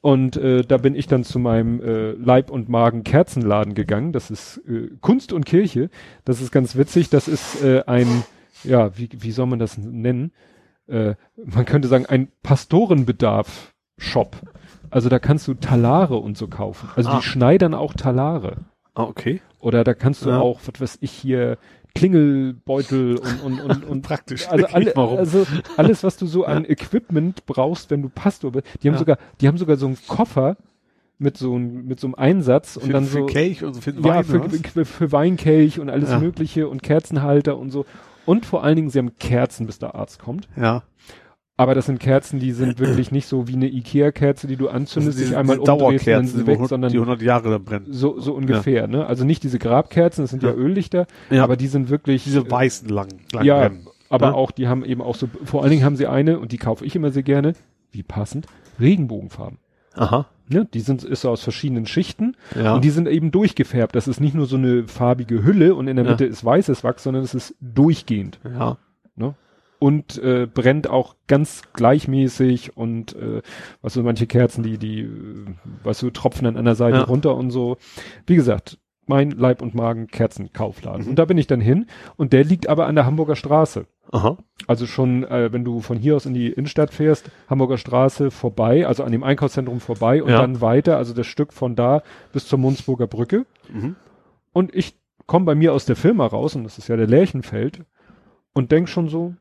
Und äh, da bin ich dann zu meinem äh, Leib- und Magen-Kerzenladen gegangen. Das ist äh, Kunst und Kirche. Das ist ganz witzig. Das ist äh, ein, ja, wie, wie soll man das nennen? Äh, man könnte sagen, ein Pastorenbedarf-Shop. Also da kannst du Talare und so kaufen. Also Ah. die schneidern auch Talare. Ah, okay. Oder da kannst du Ja. auch, was weiß ich hier, Klingelbeutel und, und, und, *laughs* und Praktisch. also, alle, also alles, was du so an Equipment brauchst, wenn du Pastor bist. Die haben Ja. sogar, die haben sogar so einen Koffer mit so, einem- mit so einem Einsatz und für, dann für so, Kelch und so für ja, Wein, für, oder was? für, für Weinkelch und alles Ja. Mögliche und Kerzenhalter und so. Und vor allen Dingen, sie haben Kerzen, bis der Arzt kommt. Ja. Aber das sind Kerzen, die sind wirklich nicht so wie eine Ikea-Kerze, die du anzündest, dich diese einmal umdrehst und dann sind weg, 100 sondern die 100 Jahre da brennen. so, so ungefähr, ne? Also nicht diese Grabkerzen, das sind ja, Ja. Öllichter, Ja. aber die sind wirklich, Diese äh, weißen lang, lang ja, brennen. aber ne? auch, die haben eben auch so, vor allen Dingen haben sie eine, und die kaufe ich immer sehr gerne, wie passend, Regenbogenfarben. Aha. Ne? Die sind, ist aus verschiedenen Schichten Ja. und die sind eben durchgefärbt. Das ist nicht nur so eine farbige Hülle und in der Ja. Mitte ist weißes Wachs, sondern es ist durchgehend. ja. Ne? Und äh, brennt auch ganz gleichmäßig und äh, was so manche Kerzen, die, die, äh, was so tropfen an der Seite Ja. runter und so. Wie gesagt, mein Leib- und Magen-Kerzenkaufladen. Mhm. Und da bin ich dann hin und der liegt aber an der Hamburger Straße. Aha. Also schon, äh, wenn du von hier aus in die Innenstadt fährst, Hamburger Straße vorbei, also an dem Einkaufszentrum vorbei und Ja. dann weiter, also das Stück von da bis zur Munzburger Brücke. Mhm. Und ich komme bei mir aus der Firma raus, und das ist ja der Lärchenfeld, und denk schon so,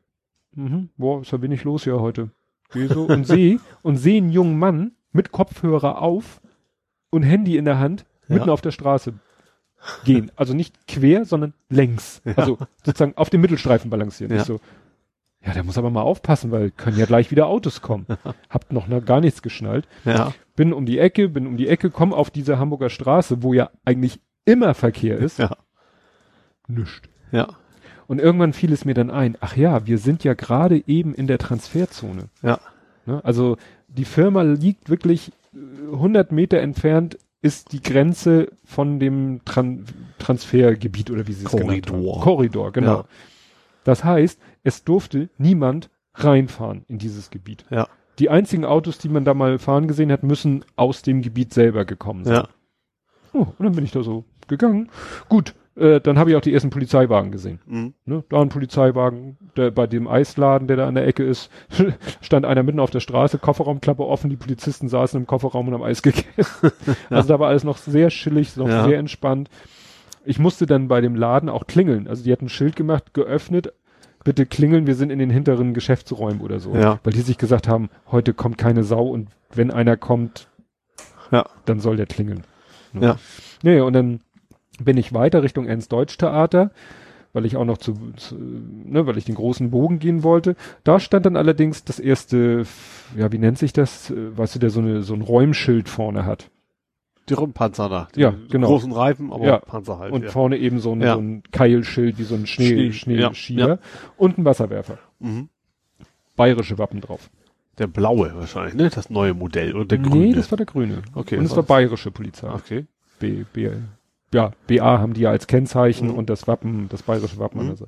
mhm, boah, ist ja wenig los hier heute. Geh so und *laughs* sehe und sehe einen jungen Mann mit Kopfhörer auf und Handy in der Hand mitten Ja. auf der Straße gehen. Also nicht quer, sondern längs. Also sozusagen auf dem Mittelstreifen balancieren. Ja. Ich so, ja, der muss aber mal aufpassen, weil können ja gleich wieder Autos kommen. *laughs* Habt noch ne, gar nichts geschnallt Ja. bin um die Ecke, bin um die Ecke, komm auf diese Hamburger Straße, wo ja eigentlich immer Verkehr ist. Ja. Nischt. Ja. Und irgendwann fiel es mir dann ein, ach ja, wir sind ja gerade eben in der Transferzone. Ja. Ne? Also die Firma liegt wirklich äh, 100 Meter entfernt ist die Grenze von dem Tran Transfergebiet oder wie sie es genannt Korridor. haben. Korridor, genau. Ja. Das heißt, es durfte niemand reinfahren in dieses Gebiet. Ja. Die einzigen Autos, die man da mal fahren gesehen hat, müssen aus dem Gebiet selber gekommen sein. Ja. Oh, und dann bin ich da so gegangen. Gut, äh, dann habe ich auch die ersten Polizeiwagen gesehen. Mhm. Ne? Da ein Polizeiwagen, der bei dem Eisladen, der da an der Ecke ist, *laughs* stand einer mitten auf der Straße, Kofferraumklappe offen, die Polizisten saßen im Kofferraum und haben Eis *laughs* gegessen. Also da war alles noch sehr chillig, noch Ja. sehr entspannt. Ich musste dann bei dem Laden auch klingeln. Also die hatten ein Schild gemacht, geöffnet, bitte klingeln, wir sind in den hinteren Geschäftsräumen oder so. Ja. Weil die sich gesagt haben, heute kommt keine Sau und wenn einer kommt, Ja. Dann soll der klingeln. Ne? Ja. Nee, und dann bin ich weiter Richtung Ernst-Deutsch-Theater, weil ich auch noch zu, zu ne, weil ich den großen Bogen gehen wollte. Da stand dann allerdings das erste, ja, wie nennt sich das? Äh, Weißt du, der so eine, so ein Räumschild vorne hat. Die Rundpanzer da. Die Ja, genau. Großen Reifen, aber Ja. Panzer halt. Und ja. vorne eben so ein, Ja. so ein Keilschild, wie so ein Schnee, Schnee, Schneeschieber und ein Wasserwerfer. Mhm. Bayerische Wappen drauf. Der blaue wahrscheinlich, ne? Das neue Modell. Und der nee, grüne. das war der grüne. Okay, Und das es war war- bayerische Polizei. okay. B, B, ja, BA haben die ja als Kennzeichen Mhm. und das Wappen, das bayerische Wappen. Mhm. Also.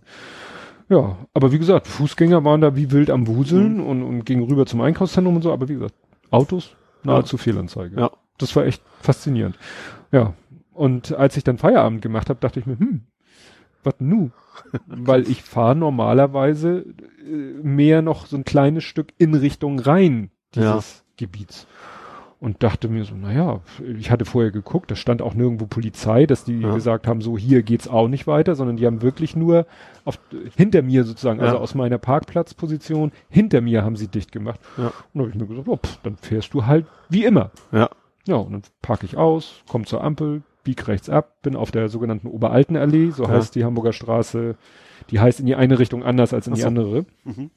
Ja, aber wie gesagt, Fußgänger waren da wie wild am Wuseln Mhm. und, und gingen rüber zum Einkaufszentrum und so, aber wie gesagt, Autos, nahezu Fehlanzeige. Ja. Das war echt faszinierend. Ja, und als ich dann Feierabend gemacht habe, dachte ich mir, hm, was nu? *laughs* Weil ich fahre normalerweise äh, mehr noch so ein kleines Stück in Richtung Rhein dieses Gebiets. Und dachte mir so, naja, ich hatte vorher geguckt, da stand auch nirgendwo Polizei, dass die Ja. gesagt haben, so hier geht's auch nicht weiter, sondern die haben wirklich nur auf, hinter mir sozusagen, also Ja. aus meiner Parkplatzposition, hinter mir haben sie dicht gemacht. Ja. Und da habe ich mir gesagt, oh, pff, dann fährst du halt wie immer. Ja. Ja, und dann parke ich aus, komm zur Ampel, bieg rechts ab, bin auf der sogenannten Oberaltenallee, so Ja. heißt die Hamburger Straße, die heißt in die eine Richtung anders als in Ach die so. andere. Mhm.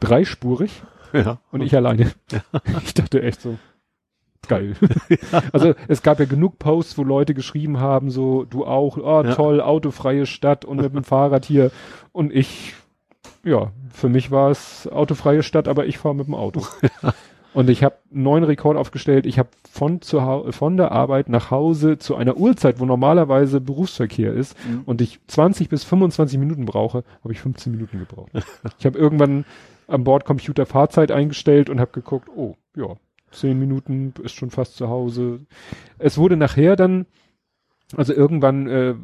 Dreispurig Ja. und ich alleine. *laughs* Ich dachte echt so, geil. *laughs* Also es gab ja genug Posts, wo Leute geschrieben haben, so, du auch, oh Ja. toll, autofreie Stadt und mit dem Fahrrad hier. Und ich, ja, für mich war es autofreie Stadt, aber ich fahre mit dem Auto. *laughs* Und ich habe einen neuen Rekord aufgestellt. Ich habe von, zu von der Arbeit nach Hause zu einer Uhrzeit, wo normalerweise Berufsverkehr ist Mhm. und ich 20 bis 25 Minuten brauche, habe ich 15 Minuten gebraucht. ich habe irgendwann am Bordcomputer Fahrzeit eingestellt und habe geguckt, oh, ja, 10 Minuten ist schon fast zu Hause. Es wurde nachher dann, also irgendwann äh,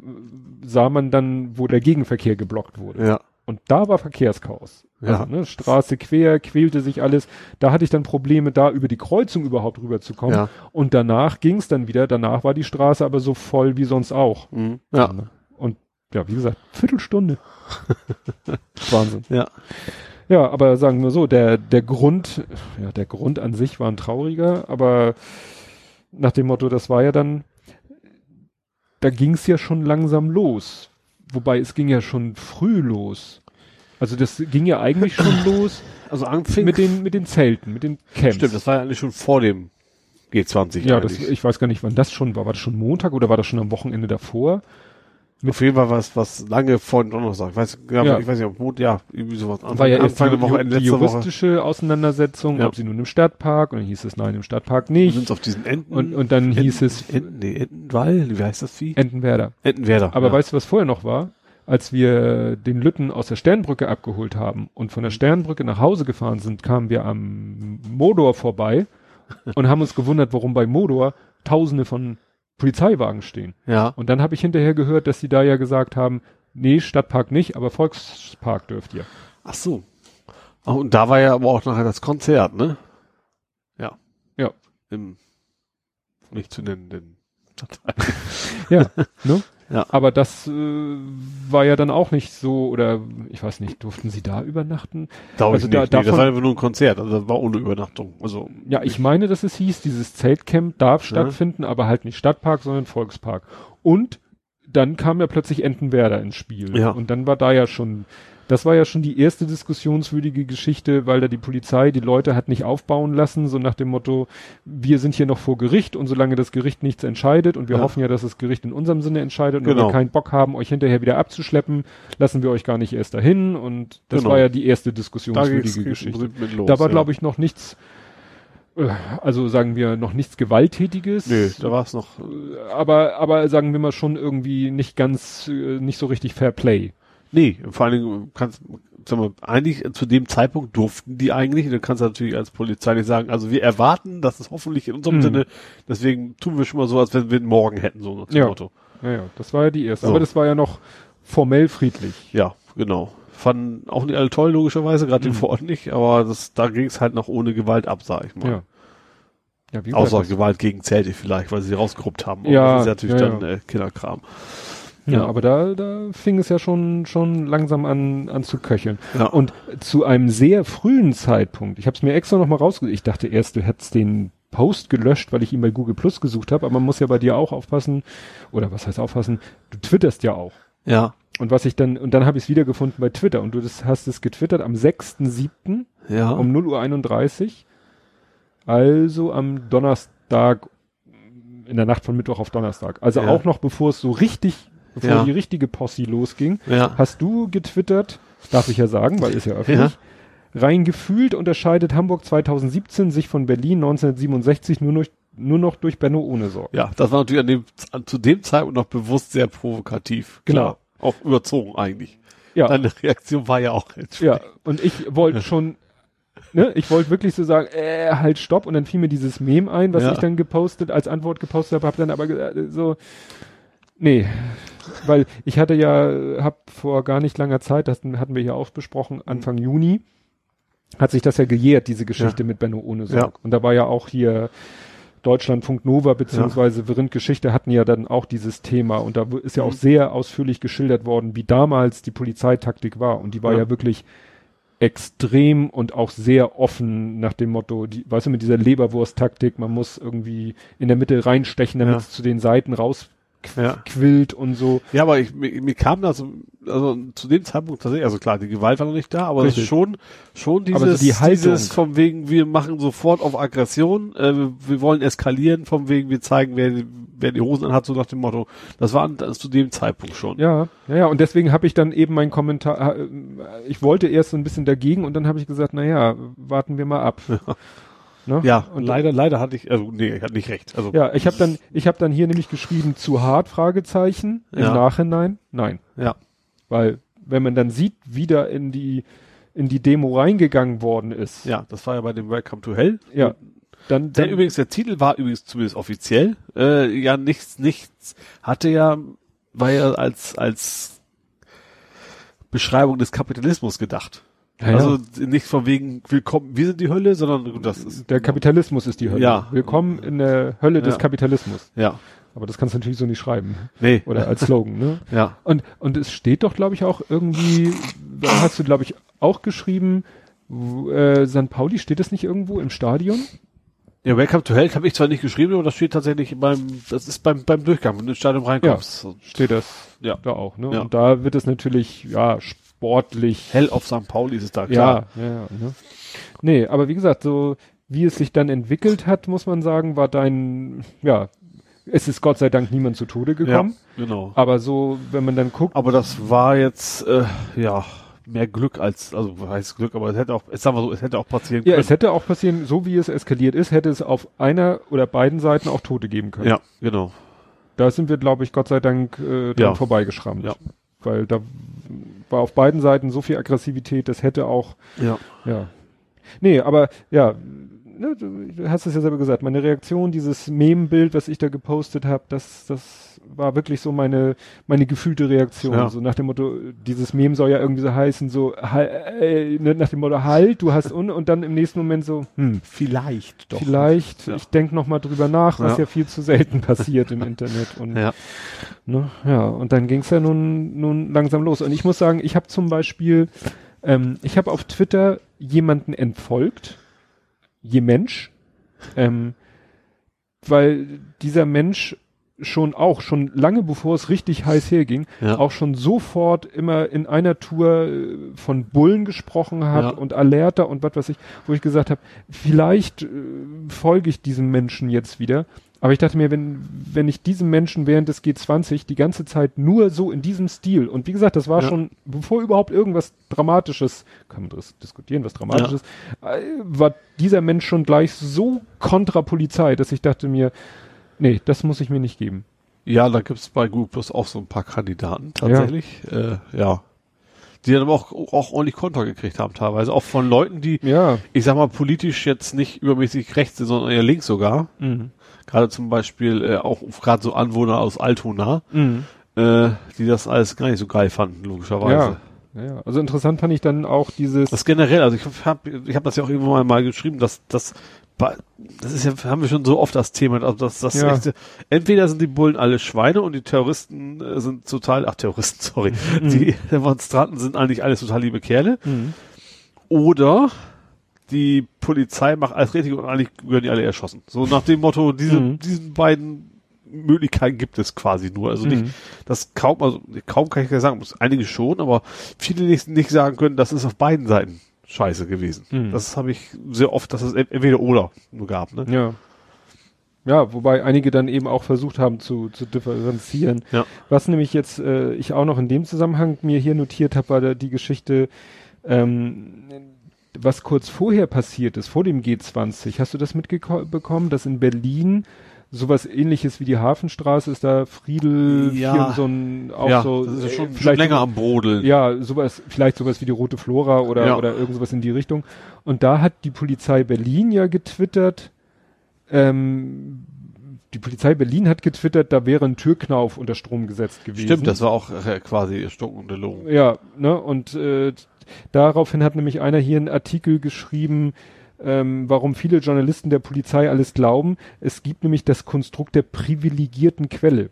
sah man dann, wo der Gegenverkehr geblockt wurde. Ja. Und da war Verkehrschaos. Ja. Also, ne, Straße quer, quälte sich alles. Da hatte ich dann Probleme, da über die Kreuzung überhaupt rüberzukommen. Ja. Und danach ging es dann wieder. Danach war die Straße aber so voll wie sonst auch. Mhm. Ja. Und ja, wie gesagt, Viertelstunde. *laughs* Wahnsinn. Ja. Ja, aber sagen wir so, der, der Grund, ja, der Grund an sich war ein trauriger, aber nach dem Motto, das war ja dann, da ging es ja schon langsam los. Wobei es ging ja schon früh los. Also das ging ja eigentlich schon *coughs* los Also anfing. mit den, mit den Zelten, mit den Camps. Stimmt, das war ja eigentlich schon vor dem G20. ja, das, ich weiß gar nicht, wann das schon war. War das schon Montag oder war das schon am Wochenende davor? Auf jeden Fall was, was lange vor Donnerstag. Ich weiß, ja, Ja. ich weiß nicht, ob Mond, ja, irgendwie sowas. war ja Anfang der Woche, Ende die letzter Woche. juristische Auseinandersetzung, Ja. ob sie nun im Stadtpark, und dann hieß es nein, im Stadtpark nicht. sind auf diesen Enten. Und, und dann hieß Enten, es Enten, nee, Entenwall, wie heißt das Vieh? Entenwerder. Entenwerder. Aber ja. weißt du, was vorher noch war? Als wir den Lütten aus der Sternbrücke abgeholt haben und von der Sternbrücke nach Hause gefahren sind, kamen wir am Modor vorbei und haben uns gewundert, warum bei Modor tausende von Polizeiwagen stehen. Ja. Und dann habe ich hinterher gehört, dass sie da ja gesagt haben, nee, Stadtpark nicht, aber Volkspark dürft ihr. Ach so. Oh, und da war ja aber auch nachher das Konzert, ne? Ja. Ja. Im nicht zu nennenden Stadtteil. Ja, *laughs* ne? Ja. Aber das äh, war ja dann auch nicht so, oder ich weiß nicht, durften sie da übernachten? Glaube Also ich da- nicht. nee, das davon- war einfach nur ein Konzert, also das war ohne Übernachtung. Also Ja, ich meine, dass es hieß, dieses Zeltcamp darf Ja. stattfinden, aber halt nicht Stadtpark, sondern Volkspark. Und dann kam ja plötzlich Entenwerder ins Spiel. Ja. Und dann war da ja schon, das war ja schon die erste diskussionswürdige Geschichte, weil da die Polizei die Leute hat nicht aufbauen lassen, so nach dem Motto, wir sind hier noch vor Gericht und solange das Gericht nichts entscheidet und wir Ja. hoffen ja, dass das Gericht in unserem Sinne entscheidet und Genau. wir keinen Bock haben, euch hinterher wieder abzuschleppen, lassen wir euch gar nicht erst dahin und das Genau. war ja die erste da diskussionswürdige im Geschichte. Los. Da war, ja. glaube ich, noch nichts, äh, also sagen wir, noch nichts Gewalttätiges. Nö, da war es noch. Äh, aber, aber sagen wir mal schon irgendwie nicht ganz, äh, nicht so richtig Fair Play. Nee, vor allen Dingen kannst, sag mal, eigentlich zu dem Zeitpunkt durften die eigentlich, du kannst natürlich als Polizei nicht sagen, also wir erwarten, dass es hoffentlich in unserem Mhm. Sinne, deswegen tun wir schon mal so, als wenn wir ihn morgen hätten, so nach dem Ja. Motto. Ja, ja, das war ja die erste. So. Aber das war ja noch formell friedlich. Ja, genau. Fanden auch nicht alle toll, logischerweise, gerade Mhm. den vor Ort nicht, aber das, da ging es halt noch ohne Gewalt ab, sag ich mal. Ja. Ja, wie Außer Gewalt gegen Zelte vielleicht, weil sie rausgeruppt haben. Ja, das ist natürlich ja, dann. Äh, Kinderkram. Ja, ja. aber da, da fing es ja schon, schon langsam an, an zu köcheln. Ja. Und zu einem sehr frühen Zeitpunkt, ich habe es mir extra noch mal rausgesucht, ich dachte erst, du hättest den Post gelöscht, weil ich ihn bei Google Plus gesucht habe, aber man muss ja bei dir auch aufpassen, oder was heißt aufpassen, du twitterst ja auch. Ja. Und was ich dann, und dann habe ich es wiedergefunden bei Twitter und du das, hast es getwittert am 6.7. Ja. um 0.31 Uhr. Also am Donnerstag, in der Nacht von Mittwoch auf Donnerstag. Also Ja. auch noch bevor es so richtig, bevor Ja. die richtige Posse losging, ja. hast du getwittert, darf ich ja sagen, weil ist ja öffentlich. Rein gefühlt unterscheidet Hamburg 2017 sich von Berlin 1967 nur noch, nur noch durch Benno ohne Sorge. Ja, das war natürlich an dem, an, zu dem Zeitpunkt noch bewusst sehr provokativ. Genau. Klar. Auch überzogen eigentlich. Ja, Deine Reaktion war ja auch ja. Und ich wollte schon, ne, ich wollte wirklich so sagen, äh, halt stopp. Und dann fiel mir dieses Meme ein, was Ja. ich dann gepostet, als Antwort gepostet habe, habe dann aber äh, so, nee, weil ich hatte ja, hab vor gar nicht langer Zeit, das hatten wir hier auch besprochen, Anfang Juni, hat sich das ja gejährt, diese Geschichte mit Benno ohne Sorg. Ja. Und da war ja auch hier Deutschlandfunk Nova beziehungsweise Verind Geschichte hatten ja dann auch dieses Thema und da ist ja auch Mhm. sehr ausführlich geschildert worden, wie damals die Polizeitaktik war und die war ja, Ja. wirklich extrem und auch sehr offen nach dem Motto, die, weißt du, mit dieser Leberwurst-Taktik, man muss irgendwie in der Mitte reinstechen, damit Ja. es zu den Seiten Ja. rausquillt und so. Ja, aber ich, mir, mir kam das, also zu dem Zeitpunkt tatsächlich, also klar, die Gewalt war noch nicht da, aber das ist Richtig. schon, schon dieses, Aber die Haltung. dieses vom wegen, wir machen sofort auf Aggression, äh, wir, wir wollen eskalieren, vom wegen, wir zeigen, wer, wer die Hosen anhat, so nach dem Motto. Das war das zu dem Zeitpunkt schon. Ja, ja, ja, und deswegen habe ich dann eben meinen Kommentar, äh, ich wollte erst so ein bisschen dagegen und dann habe ich gesagt, na ja, warten wir mal ab. *laughs* Ne? Ja, und leider, leider hatte ich, also nee, ich hatte nicht recht. Also Ja, ich habe dann, ich habe dann hier nämlich geschrieben zu hart Fragezeichen im Ja. Nachhinein. Nein, ja, weil wenn man dann sieht, wie da in die in die Demo reingegangen worden ist, ja, das war ja bei dem Welcome to Hell. ja, dann, Der dann übrigens, der Titel war übrigens zumindest offiziell, äh, ja nichts, nichts, hatte ja, war ja als, als Beschreibung des Kapitalismus gedacht. Ja, ja. also nicht von wegen, willkommen, wir sind die Hölle, sondern gut, das ist, der Kapitalismus ist die Hölle. Ja. Willkommen in der Hölle des Ja. Kapitalismus. ja, Aber das kannst du natürlich so nicht schreiben nee, oder als Slogan, ne? *laughs* ja, Und, und es steht doch, glaube ich, auch irgendwie, da hast du, glaube ich, auch geschrieben, w- äh, St. Pauli, steht das nicht irgendwo im Stadion? ja, Welcome to Hell habe ich zwar nicht geschrieben, aber das steht tatsächlich beim, das ist beim, beim Durchgang, wenn du ins Stadion reinkommst. Steht das Ja. da auch, ne? Ja. Und da wird es natürlich, ja, sportlich. Hell auf St. Pauli ist es da, Ja, klar. ja, ja, ne? Nee, aber wie gesagt, so wie es sich dann entwickelt hat, muss man sagen, war dein, ja, es ist Gott sei Dank niemand zu Tode gekommen. genau. Aber so, wenn man dann guckt, Aber das war jetzt, äh, ja, mehr Glück als, also heißt Glück, aber es hätte auch, sagen wir so, es hätte auch passieren ja, können. es hätte auch passieren, so wie es eskaliert ist, hätte es auf einer oder beiden Seiten auch Tote geben können. ja, genau. Da sind wir, glaube ich, Gott sei Dank äh, dran Ja. vorbeigeschrammt. Ja. Weil da war auf beiden Seiten so viel Aggressivität, das hätte auch, Ja. ja. Nee, aber ja, ne, du, hast es ja selber gesagt, meine Reaktion, dieses Meme-Bild, was ich da gepostet habe, das, das war wirklich so meine, meine gefühlte Reaktion. Ja. So nach dem Motto, dieses Meme soll ja irgendwie so heißen, so, äh, ne, nach dem Motto, halt, du hast un, und dann im nächsten Moment so, hm, Vielleicht doch. vielleicht, Ja. ich denk noch mal drüber nach, was Ja. ja viel zu selten passiert im Internet. Und Ja. Ne? Ja, und dann ging's ja nun, nun langsam los. Und ich muss sagen, ich habe zum Beispiel, ähm, ich habe auf Twitter jemanden entfolgt, je Mensch, ähm, weil dieser Mensch schon auch, schon lange bevor es richtig heiß herging, Ja. auch schon sofort immer in einer Tour äh, von Bullen gesprochen hat Ja. und Alerter und was weiß ich, wo ich gesagt habe, vielleicht äh, folge ich diesem Menschen jetzt wieder. Aber ich dachte mir, wenn, wenn ich diesem Menschen während des G20 die ganze Zeit nur so in diesem Stil, und wie gesagt, das war Ja. schon, bevor überhaupt irgendwas Dramatisches, kann man das diskutieren, was Dramatisches, äh, war dieser Mensch schon gleich so kontra Polizei, dass ich dachte mir, nee, das muss ich mir nicht geben. Ja, da gibt's bei Google Plus auch so ein paar Kandidaten, tatsächlich. Ja. Äh, ja. Die dann aber auch, auch ordentlich Konter gekriegt haben, teilweise. Auch von Leuten, die, Ja. ich sag mal, politisch jetzt nicht übermäßig rechts sind, sondern eher links sogar. Mhm. Gerade zum Beispiel äh, auch gerade so Anwohner aus Altona, Mhm. äh, die das alles gar nicht so geil fanden, logischerweise. Ja. ja. Also interessant fand ich dann auch dieses, Das generell, also ich habe ich hab das ja auch irgendwann mal, mal geschrieben, dass das das ist ja, haben wir schon so oft das Thema, also das, das Ja. echte, entweder sind die Bullen alle Schweine und die Terroristen äh, sind total, ach Terroristen, *laughs* sorry, die Demonstranten sind eigentlich alles total liebe Kerle, Mhm. oder die Polizei macht alles richtig und eigentlich gehören die alle erschossen. So nach dem Motto, diese, Mhm. diesen beiden Möglichkeiten gibt es quasi nur. Also nicht, Mhm. das kaum, also kaum kann ich sagen, einige schon, aber viele nicht, nicht sagen können, das ist auf beiden Seiten scheiße gewesen. Mhm. Das habe ich sehr oft, dass es ent- entweder oder nur gab, ne? Ja. Ja, wobei einige dann eben auch versucht haben zu, zu differenzieren. Ja. Was nämlich jetzt äh, ich auch noch in dem Zusammenhang mir hier notiert habe, war da die Geschichte, ähm, was kurz vorher passiert ist, vor dem G20. Hast du das mitbekommen, dass in Berlin sowas ähnliches wie die Hafenstraße ist da Friedel, Ja. hier so ein, auch ja, so, das ist ja äh, schon, schon vielleicht länger am Brodeln. ja, sowas, vielleicht sowas wie die Rote Flora oder, Ja. oder irgend sowas in die Richtung. Und da hat die Polizei Berlin ja getwittert, ähm, die Polizei Berlin hat getwittert, da wäre ein Türknauf unter Strom gesetzt gewesen. Stimmt, das war auch äh, quasi stunkende Logen. Ja, ne, und äh, daraufhin hat nämlich einer hier einen Artikel geschrieben, ähm, warum viele Journalisten der Polizei alles glauben. Es gibt nämlich das Konstrukt der privilegierten Quelle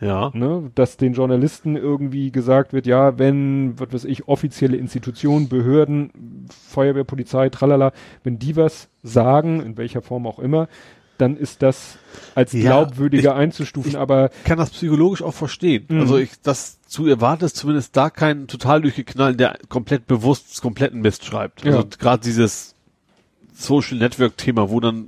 Ja. ne, dass den Journalisten irgendwie gesagt wird, ja, wenn, was weiß ich, offizielle Institutionen, Behörden, Feuerwehr, Polizei, tralala, wenn die was sagen, in welcher Form auch immer, dann ist das als Ja, glaubwürdiger ich- einzustufen, ich- aber kann das psychologisch auch verstehen. Mhm. Also ich, das zu erwarten ist zumindest da kein total durchgeknallt, der komplett bewusst kompletten Mist schreibt. Also Ja. gerade dieses Social Network Thema, wo dann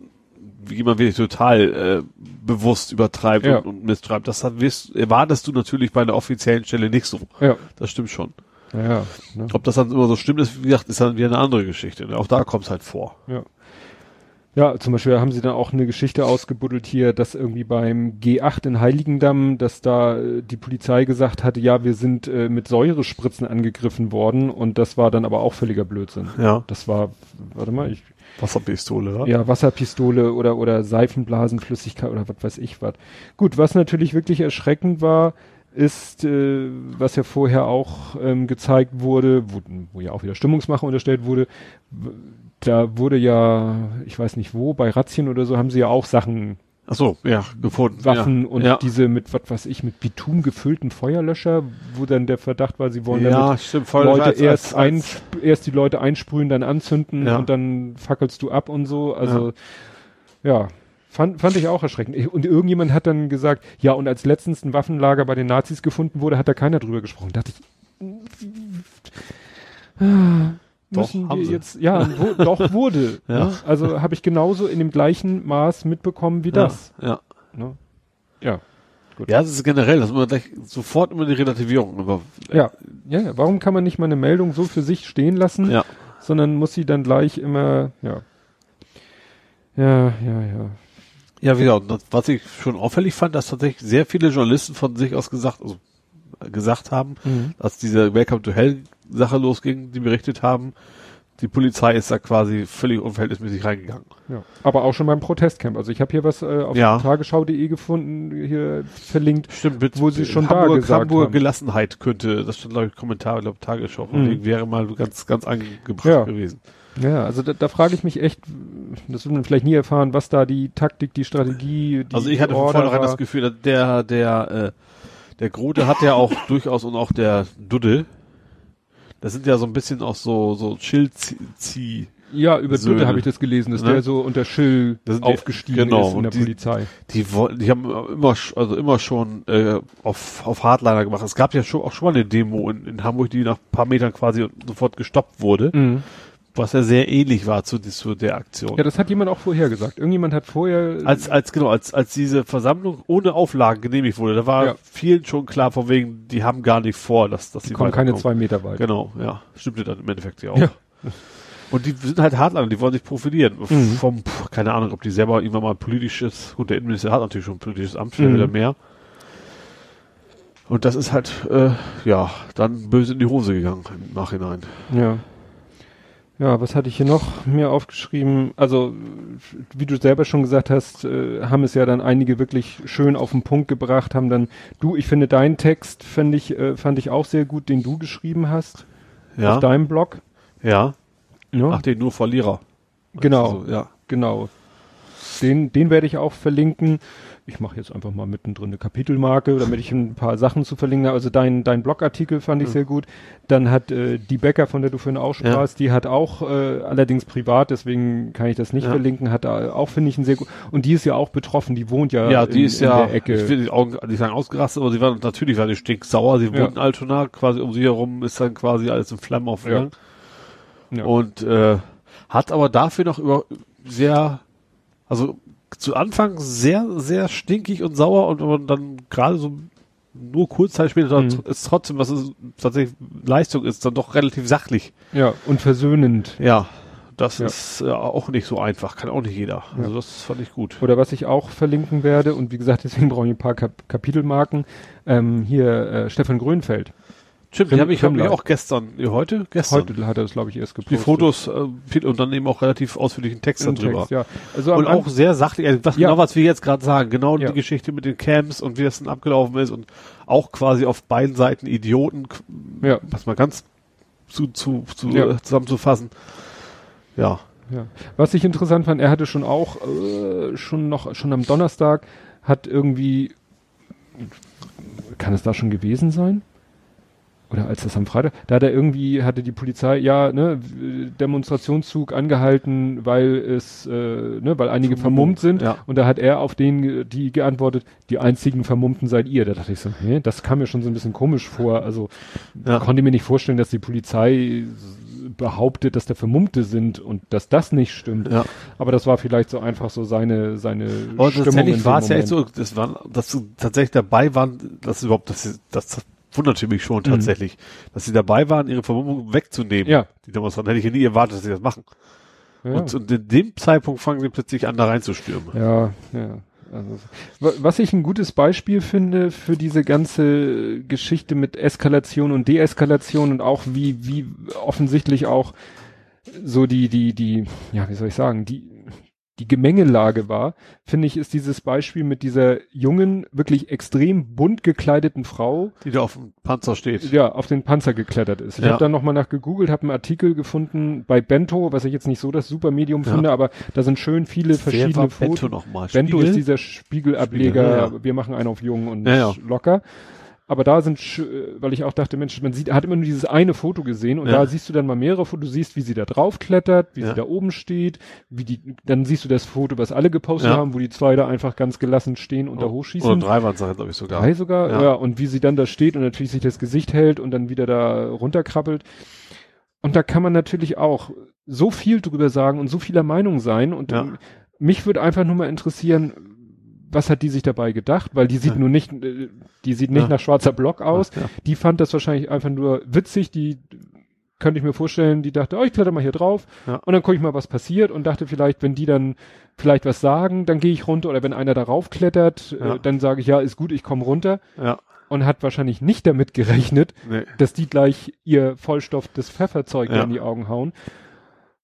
jemand wirklich total äh, bewusst übertreibt Ja. und, und Mist schreibt, das wirst, erwartest du natürlich bei einer offiziellen Stelle nicht so. ja, Das stimmt schon. ja, ne? Ob das dann immer so stimmt ist, wie gesagt, ist dann wieder eine andere Geschichte. Ne? Auch da kommt es halt vor. Ja. Ja, zum Beispiel haben sie dann auch eine Geschichte ausgebuddelt hier, dass irgendwie beim G8 in Heiligendamm, dass da äh, die Polizei gesagt hatte, ja, wir sind äh, mit Säurespritzen angegriffen worden und das war dann aber auch völliger Blödsinn. Ja. Das war, warte mal, ich, Wasserpistole, ja? ja, Wasserpistole oder, oder Seifenblasenflüssigkeit oder was weiß ich was. Gut, was natürlich wirklich erschreckend war, ist, äh, was ja vorher auch ähm, gezeigt wurde, wo, wo ja auch wieder Stimmungsmache unterstellt wurde, da wurde ja, ich weiß nicht wo, bei Razzien oder so haben sie ja auch Sachen, Ach so, ja, gefunden. Waffen ja. und ja. diese mit, was weiß ich, mit Bitum gefüllten Feuerlöscher, wo dann der Verdacht war, sie wollen ja, damit stimmt, voll Leute als- erst, als- ein, erst die Leute einsprühen, dann anzünden Ja. und dann fackelst du ab und so. Also ja, fand, fand ich auch erschreckend. Und irgendjemand hat dann gesagt, ja, und als letztens ein Waffenlager bei den Nazis gefunden wurde, hat da keiner drüber gesprochen. Da dachte ich, Doch, müssen haben wir jetzt, ja, wo, doch wurde. *laughs* Ja. Ne? Also habe ich genauso in dem gleichen Maß mitbekommen wie das. Ja. Ne? Ja. Ja, das ist generell, dass man gleich sofort immer die Relativierung über, Ja, ja, ja. Warum kann man nicht mal eine Meldung so für sich stehen lassen? ja. sondern muss sie dann gleich immer, ja. Ja, ja, ja. Ja, wieder. Und das, was ich schon auffällig fand, dass tatsächlich sehr viele Journalisten von sich aus gesagt, also äh, gesagt haben, Mhm. als diese Welcome to Hell Sache losging, die berichtet haben, die Polizei ist da quasi völlig unverhältnismäßig reingegangen. ja. Aber auch schon beim Protestcamp. Also ich habe hier was äh, auf Ja. tagesschau.de gefunden, hier verlinkt. Stimmt, mit Wo sie schon da Hamburger, gesagt Hamburger haben. Gelassenheit könnte, das stand glaube ich Kommentar, glaube Tagesschau, Mhm. wäre mal ganz, ganz angebracht Ja. gewesen. Ja, also da, da frage ich mich echt, das wird man vielleicht nie erfahren, was da die Taktik, die Strategie, die Also ich hatte von vornherein das Gefühl, dass der, der, äh, der Grote hat ja auch *laughs* durchaus und auch der Duddel, das sind ja so ein bisschen auch so, so Schild-Zieh, Ja, über Söhne. Dutte habe ich das gelesen, dass Ne? der so unter Schill sind die- aufgestiegen genau, ist in der die- Polizei. die wollten, die haben immer, also immer schon äh, auf, auf Hardliner gemacht. Es gab ja schon auch schon mal eine Demo in, in Hamburg, die nach ein paar Metern quasi sofort gestoppt wurde, Mhm. Was ja sehr ähnlich war zu, zu der Aktion. Ja, das hat jemand auch vorher gesagt. Irgendjemand hat vorher als, als, genau, als, als diese Versammlung ohne Auflagen genehmigt wurde, da war Ja. vielen schon klar, von wegen, die haben gar nicht vor, dass, dass die sie kommen keine zwei Meter weit. Genau, ja. Stimmte dann im Endeffekt ja auch. Ja. Und die sind halt Hardliner, die wollen sich profilieren. Mhm. Vom, pff, keine Ahnung, ob die selber irgendwann mal politisches, gut, der Innenminister hat natürlich schon ein politisches Amt, Mhm. wieder mehr. Und das ist halt, äh, ja, dann böse in die Hose gegangen im Nachhinein. Ja. Ja, was hatte ich hier noch mir aufgeschrieben? Also, wie du selber schon gesagt hast, äh, haben es ja dann einige wirklich schön auf den Punkt gebracht, haben dann, du, ich finde deinen Text, fand ich, äh, fand ich auch sehr gut, den du geschrieben hast, Ja, auf deinem Blog. ja. Ja, Ach, den nur Verlierer. genau, Also, ja. genau. Den, den werde ich auch verlinken. Ich mache jetzt einfach mal mittendrin eine Kapitelmarke, damit ich ein paar Sachen zu verlinken habe. Also dein, dein Blogartikel fand ich Mhm. sehr gut. Dann hat äh, die Becker, von der du vorhin auch sprachst, die hat auch, äh, allerdings privat, deswegen kann ich das nicht Ja. verlinken, hat da auch, finde ich, ein sehr gut. Und die ist ja auch betroffen, die wohnt ja, Ja, die in, ist in ja, der Ecke. ich will die Augen nicht sagen ausgerastet, aber sie war natürlich war die stinksauer. Sie Ja. wohnt in Altona, quasi um sie herum ist dann quasi alles in Flammen aufgegangen. Ja. Und äh, hat aber dafür noch über sehr, also zu Anfang sehr, sehr stinkig und sauer und, und dann gerade so nur kurz Zeit später Mhm. ist trotzdem, was es tatsächlich Leistung ist, dann doch relativ sachlich. ja, und versöhnend. Ja, das Ja. ist äh, auch nicht so einfach, kann auch nicht jeder. Also das fand ich gut. Oder was ich auch verlinken werde, und wie gesagt, *laughs* deswegen brauche ich ein paar Kap Kapitelmarken, ähm, hier äh, Stefan Grönfeld. Stimmt, die habe ich, hab ich auch gestern, heute? Gestern. Heute hat er das, glaube ich, erst Die gepostet. Fotos äh, viel, und dann eben auch relativ ausführlichen Text Im darüber. Text, ja. Also Und auch sehr sachlich, also das Ja. genau, was wir jetzt gerade sagen, genau Ja. die Geschichte mit den Camps und wie das dann abgelaufen ist und auch quasi auf beiden Seiten Idioten, Ja. was mal ganz zu, zu, zu Ja. zusammenzufassen. Ja. Ja. Was ich interessant fand, er hatte schon auch, äh, schon noch, schon am Donnerstag, hat irgendwie, kann es da schon gewesen sein? Oder als das am Freitag, da hat er irgendwie, hatte die Polizei, ja, ne, Demonstrationszug angehalten, weil es, äh, ne, weil einige vermummt sind. ja. Und da hat er auf den, die geantwortet, die einzigen Vermummten seid ihr. Da dachte ich so, hä, das kam mir schon so ein bisschen komisch vor. Also, Ja. konnte mir nicht vorstellen, dass die Polizei behauptet, dass da Vermummte sind und dass das nicht stimmt. Ja. Aber das war vielleicht so einfach so seine, seine Aber Stimmung tatsächlich war es ja echt so, das war, dass tatsächlich dabei waren, dass überhaupt, das, das wunderte mich schon tatsächlich, dass sie dabei waren, ihre Vermummung wegzunehmen. Mhm. Ja. Die Demonstranten hätte ich ja nie erwartet, dass sie das machen. Ja. Und, und in dem Zeitpunkt fangen sie plötzlich an, da reinzustürmen. Ja, ja. Also, wa- was ich ein gutes Beispiel finde für diese ganze Geschichte mit Eskalation und Deeskalation und auch wie, wie offensichtlich auch so die, die, die, ja, wie soll ich sagen, die, die Gemengelage war, finde ich, ist dieses Beispiel mit dieser jungen, wirklich extrem bunt gekleideten Frau, Die da auf dem Panzer steht. ja, auf den Panzer geklettert ist. Ich Ja. habe dann nochmal nach gegoogelt, habe einen Artikel gefunden bei Bento, was ich jetzt nicht so das Supermedium Ja. finde, aber da sind schön viele Wer verschiedene Fotos. Bento nochmal? Bento ist dieser Spiegelableger, Spiegel, ja, ja. wir machen einen auf jung und locker. Aber da sind, äh, weil ich auch dachte, Mensch, man sieht, hat immer nur dieses eine Foto gesehen und Ja. da siehst du dann mal mehrere Fotos, du siehst, wie sie da drauf klettert, wie Ja. sie da oben steht, wie die, dann siehst du das Foto, was alle gepostet Ja. haben, wo die zwei da einfach ganz gelassen stehen und da hochschießen. Oder drei waren es, glaube ich sogar. Drei sogar, Ja. und wie sie dann da steht und natürlich sich das Gesicht hält und dann wieder da runterkrabbelt. Und da kann man natürlich auch so viel drüber sagen und so vieler Meinung sein. Und mich würde einfach nur mal interessieren, was hat die sich dabei gedacht? Weil die sieht Ja. nur nicht, äh, die sieht nicht Ja. nach schwarzer Block aus. Ja. Die fand das wahrscheinlich einfach nur witzig. Die könnte ich mir vorstellen, die dachte, oh, ich kletter mal hier drauf und dann gucke ich mal, was passiert und dachte vielleicht, wenn die dann vielleicht was sagen, dann gehe ich runter oder wenn einer darauf klettert, äh, dann sage ich, ja, ist gut, ich komme runter Ja. und hat wahrscheinlich nicht damit gerechnet, Nee. dass die gleich ihr Vollstoff des Pfefferzeug Ja. in die Augen hauen.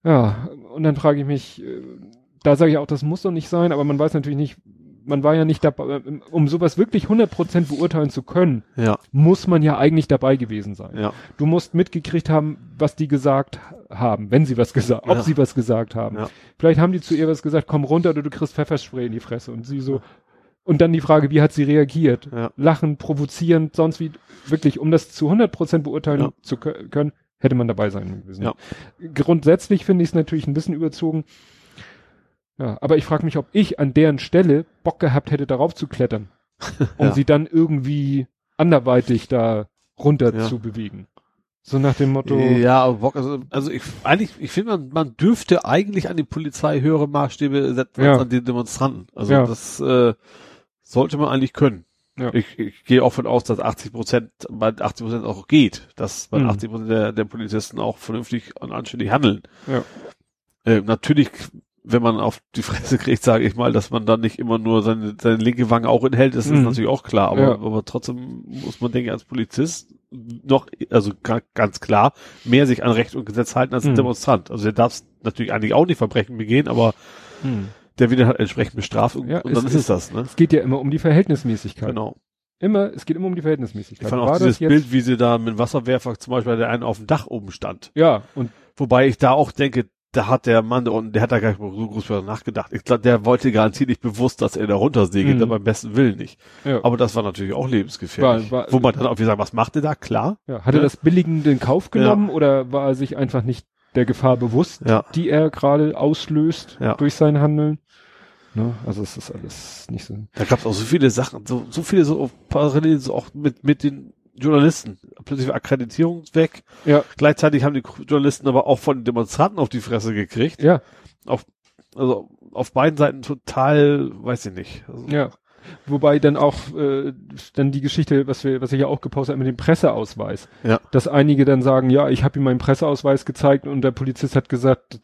Ja, und dann frage ich mich, äh, da sage ich auch, das muss doch nicht sein, aber man weiß natürlich nicht, man war ja nicht dabei, um sowas wirklich 100% beurteilen zu können, Ja. muss man ja eigentlich dabei gewesen sein. Ja. Du musst mitgekriegt haben, was die gesagt haben, wenn sie was gesagt, ob Ja. sie was gesagt haben. Vielleicht haben die zu ihr was gesagt, komm runter oder du kriegst Pfefferspray in die Fresse und sie so, und dann die Frage, wie hat sie reagiert? Lachen, provozierend, sonst wie, wirklich, um das zu 100% beurteilen zu kö- können, hätte man dabei sein müssen. Grundsätzlich finde ich es natürlich ein bisschen überzogen. Ja, aber ich frage mich, ob ich an deren Stelle Bock gehabt hätte, darauf zu klettern, *laughs* um Ja. sie dann irgendwie anderweitig da runter Ja. zu bewegen. So nach dem Motto, Ja, aber Bock, also, also ich, eigentlich, ich finde, man, man dürfte eigentlich an die Polizei höhere Maßstäbe setzen Ja. als an die Demonstranten. Also das äh, sollte man eigentlich können. Ja. Ich, ich gehe auch von aus, dass 80 Prozent, bei 80 Prozent auch geht, dass bei Mhm. 80 Prozent der, der Polizisten auch vernünftig und anständig handeln. Ja. Äh, natürlich, wenn man auf die Fresse kriegt, sage ich mal, dass man dann nicht immer nur seine, seine linke Wange auch enthält, das ist Mhm. natürlich auch klar, aber, Ja. aber trotzdem muss man, denke ich, als Polizist noch, also ga- ganz klar, mehr sich an Recht und Gesetz halten als ein Mhm. Demonstrant. Also der darf natürlich eigentlich auch nicht Verbrechen begehen, aber hm. der wird halt entsprechend bestraft und, Ja, und es dann ist ist- es das, ne? es geht ja immer um die Verhältnismäßigkeit. Genau. Immer, es geht immer um die Ich Verhältnismäßigkeit. fand War auch das dieses Bild, wie sie da mit dem Wasserwerfer zum Beispiel der einen auf dem Dach oben stand. Ja, und Wobei ich da auch denke, da hat der Mann und der hat da gar nicht so groß nachgedacht. Ich glaube, der wollte garantiert nicht bewusst, dass er da runtersegelt, Mhm. aber beim besten Willen nicht. Ja. Aber das war natürlich auch lebensgefährlich. War- war- Wo man dann auch wieder sagt, was macht er da? Klar. Ja, hat er Ja. das billigend in Kauf genommen oder war er sich einfach nicht der Gefahr bewusst, Ja. die er gerade auslöst Ja. durch sein Handeln? Ne? Also es ist alles nicht so. Da gab es auch so viele Sachen, so, so viele so parallel so auch mit, mit den Journalisten. Plötzlich Akkreditierung weg. Ja, Gleichzeitig haben die Journalisten aber auch von den Demonstranten auf die Fresse gekriegt. ja, Also auf beiden Seiten total, weiß ich nicht. Also, ja. Wobei dann auch äh, dann die Geschichte, was wir, was ich ja auch gepostet habe mit dem Presseausweis, Ja. dass einige dann sagen, ja, ich habe ihm meinen Presseausweis gezeigt und der Polizist hat gesagt,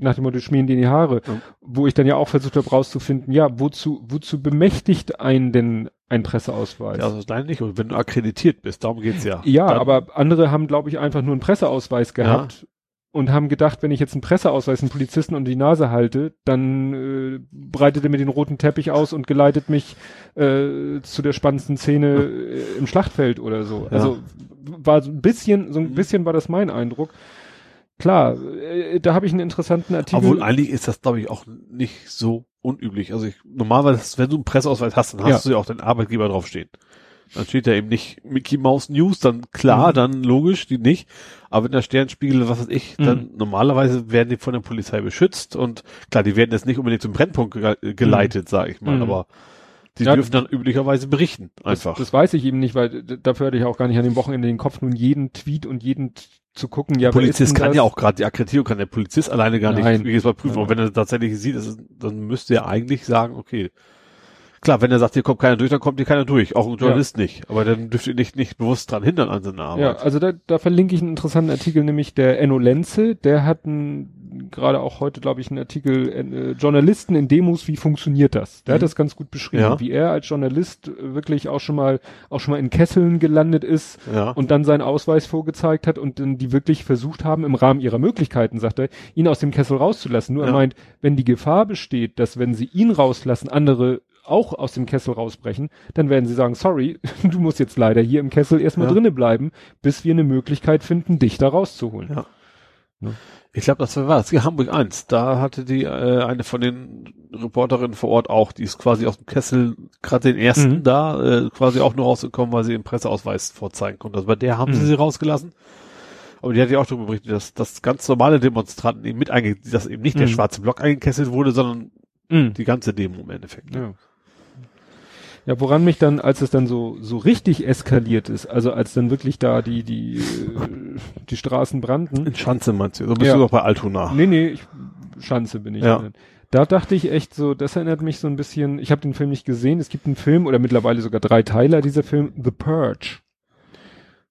nach dem Motto, schmieren dir in die Haare, Ja. wo ich dann ja auch versucht habe rauszufinden, ja, wozu, wozu bemächtigt einen denn ein Presseausweis? Ja, also nein nicht. Und wenn du akkreditiert bist, darum geht's ja. Ja, Dann- aber andere haben, glaube ich, einfach nur einen Presseausweis gehabt und haben gedacht, wenn ich jetzt einen Presseausweis einen Polizisten unter die Nase halte, dann äh, breitet er mir den roten Teppich aus und geleitet mich äh, zu der spannendsten Szene äh, im Schlachtfeld oder so. Ja. Also war so ein bisschen, so ein Mhm. bisschen war das mein Eindruck. Klar, äh, da habe ich einen interessanten Artikel. Obwohl eigentlich ist das, glaube ich, auch nicht so unüblich. Also ich, normalerweise, wenn du einen Presseausweis hast, dann hast Ja. du ja auch deinen Arbeitgeber draufstehen. Dann steht da eben nicht Mickey Mouse News, dann klar, Mhm. dann logisch, die nicht. Aber wenn der Sternspiegel, was weiß ich, Mhm. dann normalerweise werden die von der Polizei beschützt und klar, die werden jetzt nicht unbedingt zum Brennpunkt ge geleitet, sage ich mal, Mhm. aber die Ja, dürfen dann üblicherweise berichten, einfach. Das, das weiß ich eben nicht, weil dafür hatte ich auch gar nicht an dem Wochenende den Kopf, nun jeden Tweet und jeden zu gucken. Ja, der Polizist kann das? ja auch gerade die Akkreditierung kann der Polizist alleine gar Nein. nicht jedes Mal prüfen. Nein. Aber wenn er tatsächlich sieht, ist dann müsste er eigentlich sagen, okay. Klar, wenn er sagt, hier kommt keiner durch, dann kommt hier keiner durch. Auch ein Journalist nicht. Aber dann dürft ihr nicht, nicht bewusst dran hindern an seiner Ja, Arbeit. also da, da verlinke ich einen interessanten Artikel, nämlich der Enno Lenze, der hat ein, gerade auch heute, glaube ich, einen Artikel, äh, Journalisten in Demos, wie funktioniert das? Der hat Mhm. das ganz gut beschrieben, Ja. wie er als Journalist äh, wirklich auch schon mal, auch schon mal in Kesseln gelandet ist Ja. und dann seinen Ausweis vorgezeigt hat und dann die wirklich versucht haben, im Rahmen ihrer Möglichkeiten, sagt er, ihn aus dem Kessel rauszulassen. Nur er Ja. meint, wenn die Gefahr besteht, dass wenn sie ihn rauslassen, andere auch aus dem Kessel rausbrechen, dann werden sie sagen, sorry, *laughs* du musst jetzt leider hier im Kessel erstmal Ja. drinne bleiben, bis wir eine Möglichkeit finden, dich da rauszuholen. Ja. Ich glaube, das war das. Hier Hamburg 1. Da hatte die äh, eine von den Reporterinnen vor Ort auch, die ist quasi aus dem Kessel, gerade den ersten Mhm. da, äh, quasi auch nur rausgekommen, weil sie den Presseausweis vorzeigen konnte. Also bei der haben Mhm. sie sie rausgelassen. Aber die hat ja auch darüber berichtet, dass, dass ganz normale Demonstranten eben mit einge, dass eben nicht der Mhm. schwarze Block eingekesselt wurde, sondern Mhm. die ganze Demo im Endeffekt. Ne? Ja. Ja, woran mich dann, als es dann so, so richtig eskaliert ist, also als dann wirklich da die, die, äh, die Straßen brannten. In Schanze meinst du? So bist Ja. du doch bei Altona. Nee, nee, ich, Schanze bin ich. Ja. Da dachte ich echt so, das erinnert mich so ein bisschen, ich habe den Film nicht gesehen, es gibt einen Film oder mittlerweile sogar drei Teiler, dieser Film, The Purge.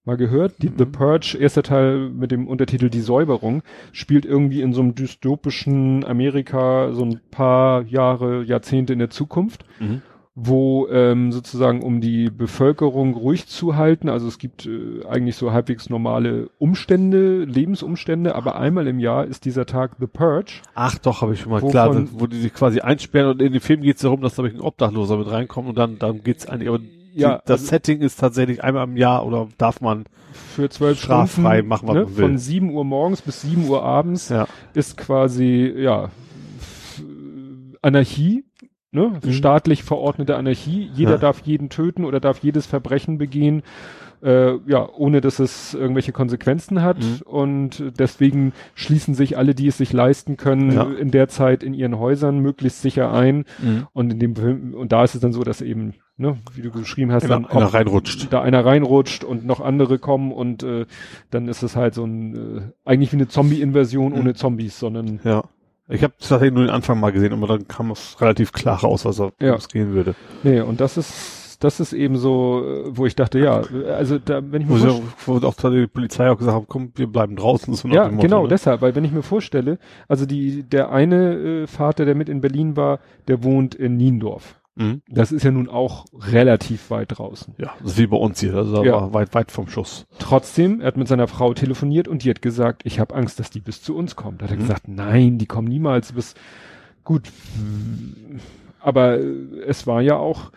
Mal gehört? Die, The Purge, erster Teil mit dem Untertitel Die Säuberung, spielt irgendwie in so einem dystopischen Amerika so ein paar Jahre, Jahrzehnte in der Zukunft Mhm. Wo ähm, sozusagen um die Bevölkerung ruhig zu halten, also es gibt äh, eigentlich so halbwegs normale Umstände, Lebensumstände, aber einmal im Jahr ist dieser Tag The Purge. Ach doch, habe ich schon mal Wovon- klar, wo die sich quasi einsperren und in dem Film geht es darum, dass da ein Obdachloser mit reinkommt und dann, dann geht's eigentlich, aber Ja, das also- Setting ist tatsächlich einmal im Jahr oder darf man, Für zwölf Straffrei Stunden, machen, was ne, man will. von 7 Uhr morgens bis 7 Uhr abends ja, ist quasi, ja, Anarchie, ne? Mhm. staatlich verordnete Anarchie. Jeder Ja. darf jeden töten oder darf jedes Verbrechen begehen, äh, ja, ohne dass es irgendwelche Konsequenzen hat. Mhm. Und deswegen schließen sich alle, die es sich leisten können, Ja. in der Zeit in ihren Häusern möglichst sicher ein. Und in dem Film, und da ist es dann so, dass eben, ne, wie du geschrieben hast, dann einer reinrutscht. Da einer reinrutscht und noch andere kommen und äh, dann ist es halt so ein, äh, eigentlich wie eine Zombie-Invasion Mhm. ohne Zombies, sondern ja. Ich habe tatsächlich nur den Anfang mal gesehen, aber dann kam es relativ klar raus, was er Ja. gehen würde. Nee, und das ist, das ist eben so, äh, wo ich dachte, ja, also da, wenn ich mir Wo, auch, wo auch die Polizei auch gesagt haben, komm, wir bleiben draußen. So ja, Motto, genau, ne? deshalb, weil wenn ich mir vorstelle, also die, der eine äh, Vater, der mit in Berlin war, der wohnt in Niendorf. Mhm. Das ist ja nun auch relativ weit draußen. Ja, das ist wie bei uns hier. Also da Ja. weit, weit vom Schuss. Trotzdem, er hat mit seiner Frau telefoniert und die hat gesagt, ich habe Angst, dass die bis zu uns kommt. Da hat er Mhm. gesagt, nein, die kommen niemals bis gut. Aber es war ja auch,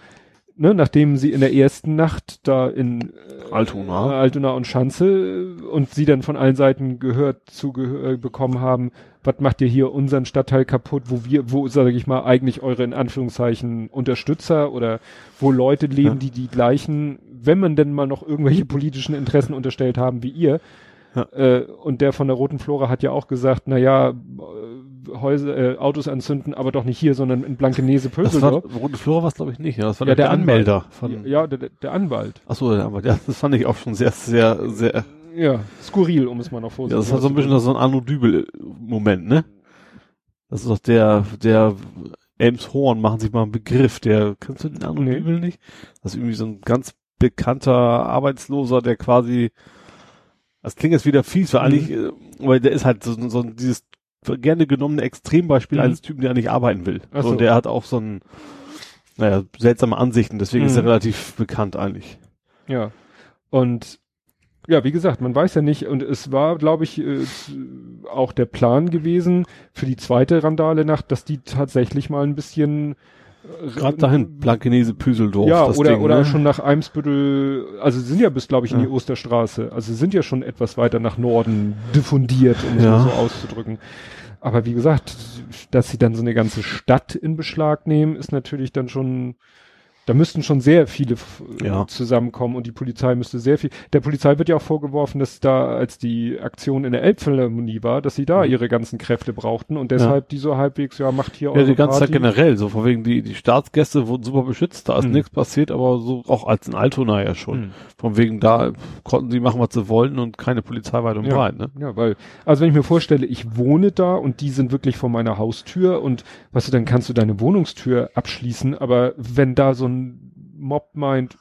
ne, nachdem sie in der ersten Nacht da in äh, Altona. Altona und Schanze äh, und sie dann von allen Seiten gehört zu äh, bekommen haben, was macht ihr hier unseren Stadtteil kaputt, wo wir, wo sage ich mal eigentlich eure in Anführungszeichen Unterstützer oder wo Leute leben, Ja. die die gleichen, wenn man denn mal noch irgendwelche politischen Interessen unterstellt haben wie ihr. Ja. Äh, und der von der Roten Flora hat ja auch gesagt, na ja, äh, Häuser, äh, Autos anzünden, aber doch nicht hier, sondern in Blankenese Das war, Pöseldorf. Rote Flora war es glaube ich nicht, ja. Das war Ja, der, der Anmelder von, Ja, der, der Anwalt. ach so, der Anwalt. Ja, das fand ich auch schon sehr, sehr, sehr, Ja, skurril, um es mal noch ja, vorsichtig das war so ein bisschen so ein Arno Dübel-Moment, ne? Das ist doch der, der Elmshorn machen sich mal einen Begriff, der, kennst du den Arno Nee. Dübel nicht? Das ist irgendwie so ein ganz bekannter Arbeitsloser, der quasi, das klingt jetzt wieder fies, weil Mhm. eigentlich, äh, weil der ist halt so, so dieses gerne genommene Extrembeispiel Mhm. eines Typen, der nicht arbeiten will. So. Und der hat auch so ein, naja, seltsame Ansichten, deswegen ist er Mhm. relativ bekannt eigentlich. Ja. Und ja, wie gesagt, man weiß ja nicht, und es war, glaube ich, äh, auch der Plan gewesen für die zweite Randale-Nacht, dass die tatsächlich mal ein bisschen Gerade dahin, Blankenese, Püseldorf. Ja, oder, Ding, oder ne? schon nach Eimsbüttel, also sie sind ja bis, glaube ich, in die Ja. Osterstraße. Also sie sind ja schon etwas weiter nach Norden diffundiert, um es Ja. mal so auszudrücken. Aber wie gesagt, dass sie dann so eine ganze Stadt in Beschlag nehmen, ist natürlich dann schon, da müssten schon sehr viele f- Ja. zusammenkommen und die Polizei müsste sehr viel. Der Polizei wird ja auch vorgeworfen, dass da, als die Aktion in der Elbphilharmonie war, dass sie da ihre ganzen Kräfte brauchten und deshalb die so halbwegs, ja, macht hier Mhm. Ja, eure die ganze Zeit Party. generell, so von wegen die, die Staatsgäste wurden super beschützt, da ist Mhm. nichts passiert, aber so auch als in Altona ja schon. Hm. Von wegen da konnten sie machen, was sie wollten und keine Polizei weit und Ja. breit, ne? Ja, weil, also wenn ich mir vorstelle, ich wohne da und die sind wirklich vor meiner Haustür und weißt du, dann kannst du deine Wohnungstür abschließen, aber wenn da so ein Mob meint,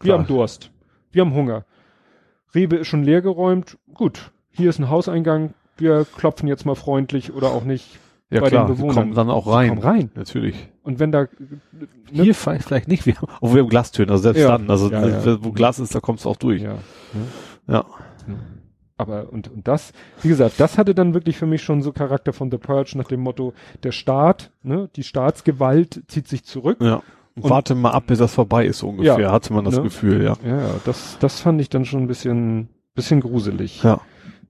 wir Klar. haben Durst, wir haben Hunger, Rewe ist schon leer geräumt, gut, hier ist ein Hauseingang, wir klopfen jetzt mal freundlich oder auch nicht Ja bei klar, den die Bewohnern. kommen dann auch Die rein. kommen rein. Natürlich. Und wenn da, ne, Hier vielleicht, vielleicht nicht, wir, obwohl wir haben Glastüren, also selbst Ja. dann, also Ja, ja. wo Glas ist, da kommst du auch durch. ja, Ja. Aber und, und das, wie gesagt, das hatte dann wirklich für mich schon so Charakter von The Purge nach dem Motto, der Staat, ne, die Staatsgewalt zieht sich zurück. ja. Und warte mal ab, bis das vorbei ist, ungefähr, Ja. hatte man das Ne? Gefühl, ja. Ja, ja, das, das fand ich dann schon ein bisschen, bisschen gruselig. Ja.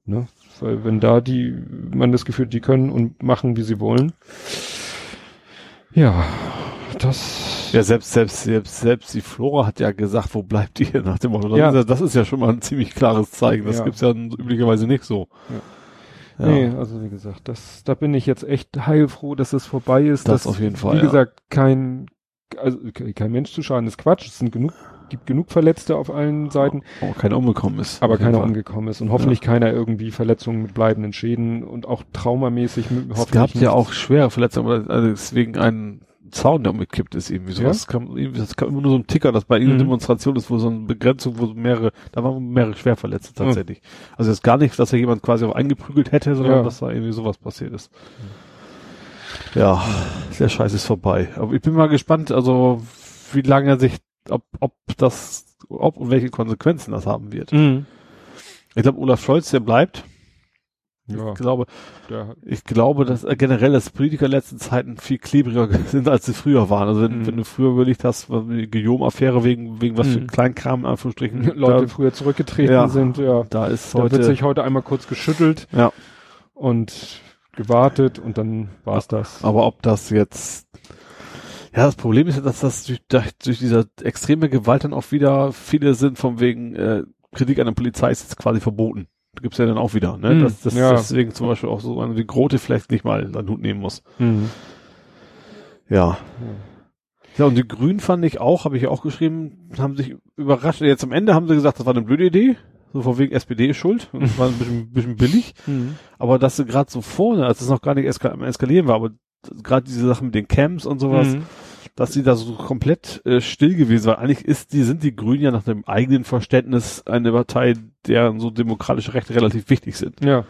Ne? Weil wenn da die, man das Gefühl, die können und machen, wie sie wollen. Ja, das. Ja, selbst, selbst, selbst, selbst die Flora hat ja gesagt, wo bleibt ihr nach dem Motto. Das, Ja. ist, ja, das ist ja schon mal ein ziemlich klares Zeichen. Das Ja. gibt's ja üblicherweise nicht so. Ja. Nee, also wie gesagt, das, da bin ich jetzt echt heilfroh, dass es vorbei ist. Das dass, auf jeden Fall, Wie ja. gesagt, kein, also ke- kein Mensch zu schaden ist Quatsch. Es sind genug, gibt genug Verletzte auf allen Seiten, Aber keiner umgekommen ist. aber keiner Fall. umgekommen ist und hoffentlich keiner irgendwie Verletzungen mit bleibenden Schäden und auch traumamäßig m- Es gab ja auch schwere Verletzungen, aber also deswegen ein Zaun, der umgekippt ist, irgendwie Ja? sowas. Das kam, irgendwie, das kam immer nur so ein Ticker, das bei ihnen Mhm. Demonstration ist, wo so eine Begrenzung, wo mehrere, da waren mehrere Schwerverletzte Mhm. tatsächlich. Also jetzt gar nicht, dass er jemand quasi auch eingeprügelt hätte, sondern Ja. dass da irgendwie sowas passiert ist. Ja, der Scheiß ist vorbei. Aber ich bin mal gespannt, also wie lange er sich, ob, ob das, ob und welche Konsequenzen das haben wird. Mhm. Ich glaube, Olaf Scholz, der bleibt. Ja, Ich glaube, der, ich glaube, dass äh, generell, dass Politiker in letzten Zeiten viel klebriger *laughs* sind, als sie früher waren. Also wenn, Mhm. wenn du früher überlegt hast, was die Guillaume-Affäre wegen, wegen was für Mhm. Kleinkram, in Anführungsstrichen, *laughs* Leute da, früher zurückgetreten Ja. sind, ja. da ist Da wird heute, sich heute einmal kurz geschüttelt ja, und gewartet und dann war's das. aber ob das jetzt, ja, das Problem ist ja, dass das durch, durch, diese extreme Gewalt dann auch wieder viele sind von wegen, äh, Kritik an der Polizei ist jetzt quasi verboten. Gibt's ja dann auch wieder, ne? Mhm. Dass, dass Ja. deswegen zum Beispiel auch so eine wie Grote vielleicht nicht mal in den Hut nehmen muss. Mhm. Ja. Ja, und die Grünen fand ich auch, habe ich ja auch geschrieben, haben sich überrascht. Jetzt am Ende haben sie gesagt, das war eine blöde Idee. So von wegen SPD ist schuld. Das war ein bisschen, bisschen billig. Mhm. Aber dass sie gerade so vorne, als es noch gar nicht eska am eskalieren war, aber gerade diese Sachen mit den Camps und sowas, Mhm. dass sie da so komplett äh, still gewesen war. Eigentlich ist die, sind die Grünen ja nach dem eigenen Verständnis eine Partei, deren so demokratische Rechte relativ wichtig sind. Ja.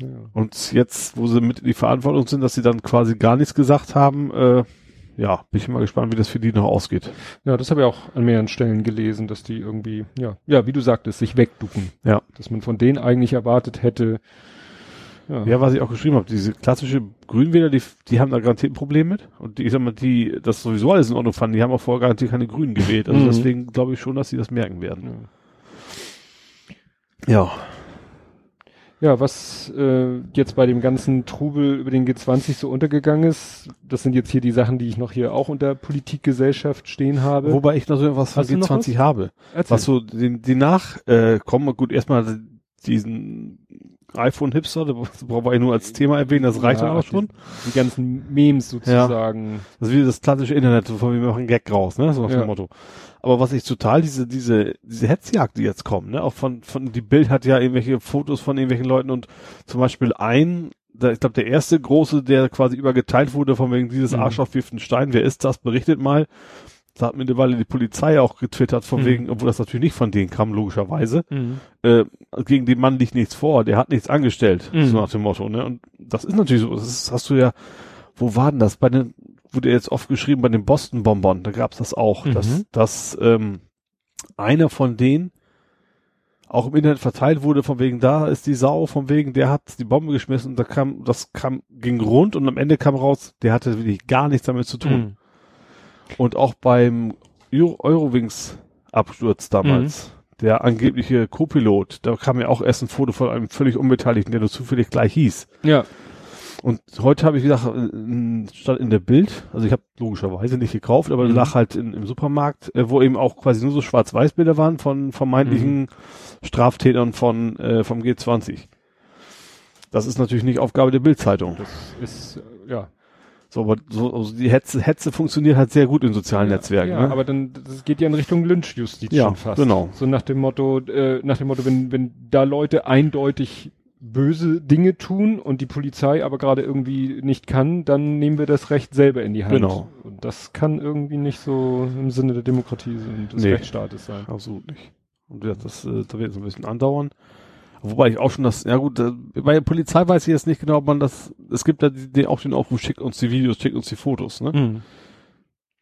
ja. Und jetzt, wo sie mit in die Verantwortung sind, dass sie dann quasi gar nichts gesagt haben, äh, ja, bin ich mal gespannt, wie das für die noch ausgeht. Ja, das habe ich auch an mehreren Stellen gelesen, dass die irgendwie, ja, ja, wie du sagtest, sich wegducken. Ja. Dass man von denen eigentlich erwartet hätte, Ja. Ja, was ich auch geschrieben habe, diese klassische Grünwähler, die, die haben da garantiert ein Problem mit. Und die, ich sag mal, die das sowieso alles in Ordnung fanden, die haben auch vorher garantiert keine Grünen gewählt. Also Mhm. deswegen glaube ich schon, dass sie das merken werden. Ja. Ja. Ja, was äh, jetzt bei dem ganzen Trubel über den G20 so untergegangen ist, das sind jetzt hier die Sachen, die ich noch hier auch unter Politik, Gesellschaft stehen habe. Wobei ich noch so etwas von Hast du noch G20 habe. Erzähl. Was so, die, die nach, äh, gut, erstmal diesen iPhone-Hipster, das brauchen wir nur als Thema erwähnen, das reicht Ja, dann auch die- schon. Die ganzen Memes sozusagen. Das ist wie das klassische Internet, so von wir machen einen Gag raus, ne? So nach Ja. dem Motto. Aber was ich total, diese, diese, diese Hetzjagd, die jetzt kommen, ne? Auch von, von, die Bild hat ja irgendwelche Fotos von irgendwelchen Leuten und zum Beispiel ein, da, ich glaube, der erste große, der quasi übergeteilt wurde, von wegen dieses Mhm. Arschloch wirft einen Stein, wer ist das? Berichtet mal. Da hat mittlerweile die Polizei auch getwittert, von Mhm. wegen, obwohl das natürlich nicht von denen kam, logischerweise. Mhm. Äh, gegen den Mann liegt nichts vor, der hat nichts angestellt, Mhm. so nach dem Motto, ne? Und das ist natürlich so, das ist, hast du ja, wo war denn das? Bei den, wurde jetzt oft geschrieben, bei den Boston-Bonbon, da gab's das auch, Mhm. dass, dass ähm, einer von denen auch im Internet verteilt wurde, von wegen, da ist die Sau, von wegen, der hat die Bombe geschmissen und da kam, das kam, ging rund und am Ende kam raus, der hatte wirklich gar nichts damit zu tun. Mhm. Und auch beim Euro Eurowings-Absturz damals, der angebliche Co-Pilot, da kam ja auch erst ein Foto von einem völlig Unbeteiligten, der nur zufällig gleich hieß. Ja. Und heute habe ich gesagt, äh, stand in der Bild, also ich habe logischerweise nicht gekauft, aber Mhm. lag halt in, im Supermarkt, äh, wo eben auch quasi nur so Schwarz-Weiß-Bilder waren von vermeintlichen Mhm. Straftätern von äh, vom G20. Das ist natürlich nicht Aufgabe der Bildzeitung. Das ist, äh, ja. So, aber so, also die Hetze, Hetze funktioniert halt sehr gut in sozialen Netzwerken. Ja, ne? aber dann, das geht ja in Richtung Lynchjustiz Ja, schon fast. genau. So nach dem Motto, äh, nach dem Motto, wenn, wenn da Leute eindeutig böse Dinge tun und die Polizei aber gerade irgendwie nicht kann, dann nehmen wir das Recht selber in die Hand. Genau. Und das kann irgendwie nicht so im Sinne der Demokratie und des Nee. Rechtsstaates sein. Absolut nicht. Und ja, das, äh, da wird es ein bisschen andauern. Wobei ich auch schon das, ja gut, bei der Polizei weiß ich jetzt nicht genau, ob man das, es gibt da die, die auch den Aufruf, schickt uns die Videos, schickt uns die Fotos, ne? Mhm.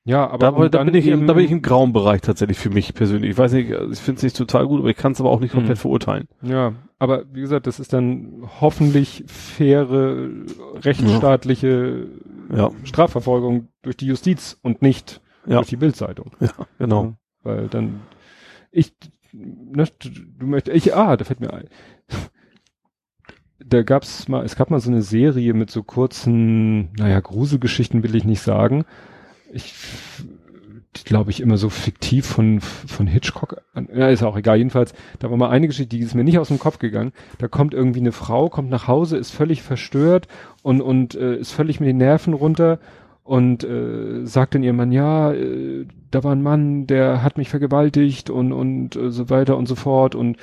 Ja, aber Da, da, bin ich, im- da bin ich im grauen Bereich tatsächlich für mich persönlich. Ich weiß nicht, ich finde es nicht total gut, aber ich kann es aber auch nicht komplett Mhm. verurteilen. Ja, aber wie gesagt, das ist dann hoffentlich faire, rechtsstaatliche Ja. Strafverfolgung durch die Justiz und nicht Ja. durch die Bildzeitung. Ja, genau. Ja, weil dann ich ne, du, du möchtest ich ah, da fällt mir ein. Da gab's mal, es gab mal so eine Serie mit so kurzen, naja, Gruselgeschichten will ich nicht sagen. Ich glaube ich immer so fiktiv von von Hitchcock. Ja, ist auch egal. Jedenfalls, da war mal eine Geschichte, die ist mir nicht aus dem Kopf gegangen. Da kommt irgendwie eine Frau, kommt nach Hause, ist völlig verstört und und äh, ist völlig mit den Nerven runter und äh, sagt dann ihrem Mann, ja, äh, da war ein Mann, der hat mich vergewaltigt und und äh, so weiter und so fort und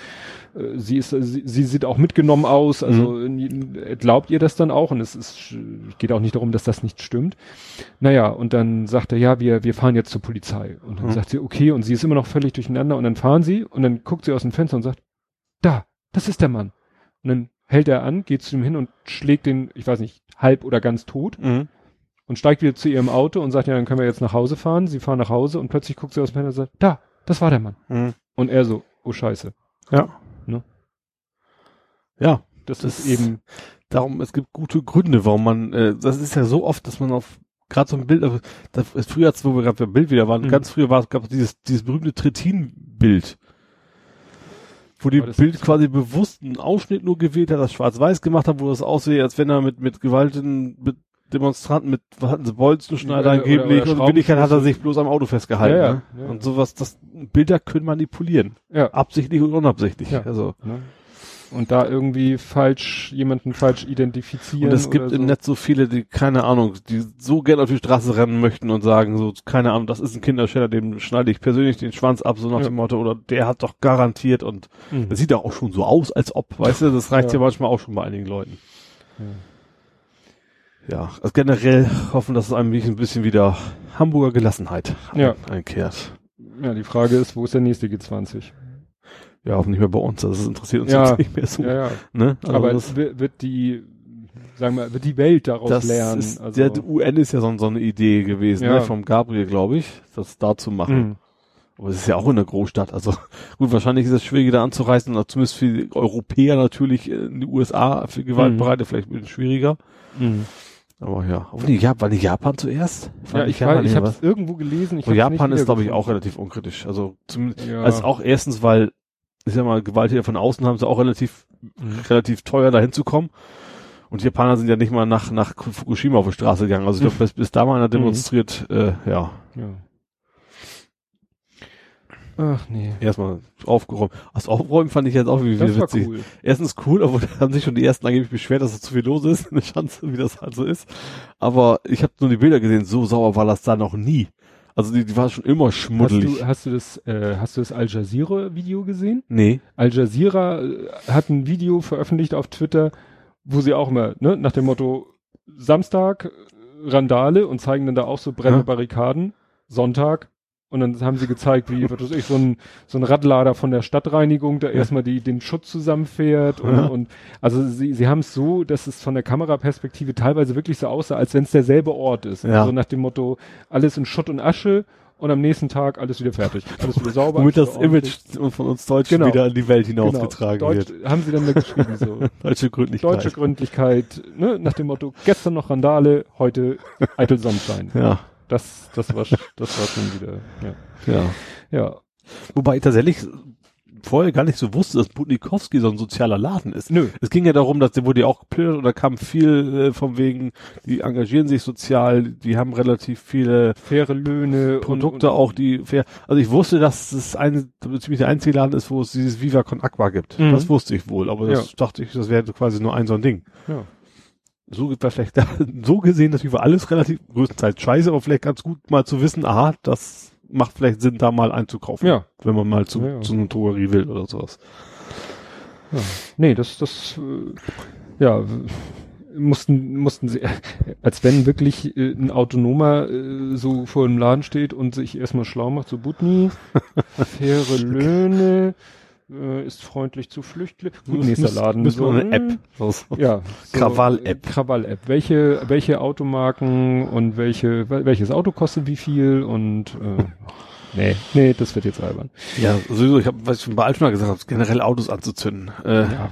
äh, sie ist sie, sie sieht auch mitgenommen aus, also äh, glaubt ihr das dann auch und es ist geht auch nicht darum, dass das nicht stimmt. Naja, und dann sagt er, ja, wir wir fahren jetzt zur Polizei und dann Mhm. sagt sie, okay und sie ist immer noch völlig durcheinander und dann fahren sie und dann guckt sie aus dem Fenster und sagt, da, das ist der Mann. Und dann hält er an, geht zu ihm hin und schlägt den, ich weiß nicht, halb oder ganz tot Mhm. Und steigt wieder zu ihrem Auto und sagt, ja, dann können wir jetzt nach Hause fahren. Sie fahren nach Hause und plötzlich guckt sie aus dem Fenster und sagt, da, das war der Mann. Mhm. Und er so, oh Scheiße. Ja. Ne? Ja, Das, Das- ist eben, darum, es gibt gute Gründe, warum man, äh, das ist ja so oft, dass man auf gerade so ein Bild, also, das ist früher, als wo wir gerade beim Bild wieder waren, Mhm. ganz früher war, gab es dieses, dieses berühmte Trittin-Bild. Wo die Bild quasi bewusst einen Ausschnitt nur gewählt hat, das schwarz-weiß gemacht hat, wo das aussehe, als wenn er mit, mit gewaltigen mit Demonstranten, mit, was hatten sie, Bolzenschneider angeblich, und in Wirklichkeit hat er sich bloß am Auto festgehalten. Ja, ja, ne? ja. Und sowas, das, Bilder können manipulieren. ja. Absichtlich und unabsichtlich. Also. Ne? Und da irgendwie falsch, jemanden falsch identifizieren. Und es gibt oder im so. Netz so viele, die, keine Ahnung, die so gerne auf die Straße rennen möchten und sagen, so, keine Ahnung, das ist ein Kinderschänder, dem schneide ich persönlich den Schwanz ab, so nach dem Motto, oder der hat doch garantiert und Mhm. das sieht doch auch schon so aus, als ob, weißt du, das reicht Ja. manchmal auch schon bei einigen Leuten. Ja, also generell hoffen, dass es einem ein bisschen wieder Hamburger Gelassenheit Ja. einkehrt. Ja, die Frage ist, wo ist der nächste G20? Ja, hoffentlich mehr bei uns, das interessiert uns Ja. jetzt nicht mehr so. Ja, ja. Ne? Also Aber das, es wird, die, sagen wir, wird die Welt daraus das lernen? ist, also, der UN ist ja so, so eine Idee gewesen, Ja. ne, vom Gabriel, glaube ich, das da zu machen. Mhm. Aber es ist ja auch in der Großstadt. Also *laughs* gut, wahrscheinlich ist es schwieriger da anzureisen, oder zumindest für die Europäer natürlich in die USA für Gewaltbereite vielleicht ein bisschen schwieriger. Mhm. Aber ja. Japan, war nicht Japan zuerst? War Ja, ich, weiß, ich habe es irgendwo gelesen. Ich Japan ist, glaube ich, auch relativ unkritisch. Also zumindest, Ja. also auch erstens, weil, ich sag mal, Gewalttäter von außen haben sie auch relativ, relativ teuer dahin zu kommen. Und die Japaner sind ja nicht mal nach, nach Fukushima auf die Straße gegangen. Also ich glaube, *laughs* bis, bis da mal einer demonstriert, äh, ja, Ja. Ach nee. erstmal aufgeräumt. Das Aufräumen fand ich jetzt auch wie, wie Das war witzig. cool. Erstens cool, aber *laughs* da haben sich schon die ersten angeblich beschwert, dass es zu viel los ist. *laughs* Eine Chance, wie das halt so ist. Aber ich habe nur die Bilder gesehen, so sauer war das da noch nie. Also die, die war schon immer Hast schmuddelig. du, hast du das, äh, hast du das Al Jazeera Video gesehen? nee. Al Jazeera äh, hat ein Video veröffentlicht auf Twitter, wo sie auch immer, ne, nach dem Motto Samstag äh, Randale und zeigen dann da auch so brennende Ja. Barrikaden, Sonntag und dann haben sie gezeigt, wie was weiß ich, so ein so ein Radlader von der Stadtreinigung, der erstmal die den Schutz zusammenfährt und, Ja. und also sie sie haben es so, dass es von der Kameraperspektive teilweise wirklich so aussah, als wenn es derselbe Ort ist. Ja. So nach dem Motto alles in Schutt und Asche und am nächsten Tag alles wieder fertig, alles wieder sauber. Womit das. Image von uns Deutschen Genau. wieder in die Welt hinausgetragen Genau. Deutsch, wird. Haben sie dann da geschrieben, so. *laughs* Deutsche Gründlichkeit. Deutsche Gründlichkeit, ne, nach dem Motto, gestern noch Randale, heute eitel Sonnenschein. Ja, Das, das war, das war schon wieder, ja. ja. Ja. Wobei ich tatsächlich vorher gar nicht so wusste, dass Budnikowski so ein sozialer Laden ist. Nö. Es ging ja darum, dass der wurde ja auch geplündert und da kam viel äh, vom wegen, die engagieren sich sozial, die haben relativ viele Faire Löhne. Produkte und, auch, die fair. Also ich wusste, dass es ein ziemlich der einzige Laden ist, wo es dieses Viva Con Aqua gibt. Mhm. Das wusste ich wohl, aber das dachte ich, das wäre quasi nur ein so ein Ding. Ja. So vielleicht *laughs* so gesehen natürlich war alles relativ größtenteils scheiße, aber vielleicht ganz gut mal zu wissen, aha, das macht vielleicht Sinn, da mal einzukaufen. Ja. Wenn man mal zu, Ja, ja. zu einer Drogerie will oder sowas. ja. Nee, das, das, äh, ja, mussten, mussten sie, *laughs* als wenn wirklich äh, ein Autonomer äh, so vor dem Laden steht und sich erstmal schlau macht, so Butni, *laughs* faire Löhne, äh, ist freundlich zu Flüchtlingen. *laughs* Gut, nächster Laden. Müssen wir so, eine hm, App. raus- Ja. *laughs* Krawall-App. Krawall-App. Welche, welche Automarken und welche, wel- welches Auto kostet wie viel und äh, *laughs* nee, nee, das wird jetzt albern. Ja, sowieso, ich habe, was ich schon bei Altona gesagt habe, generell Autos anzuzünden. Äh, Ja.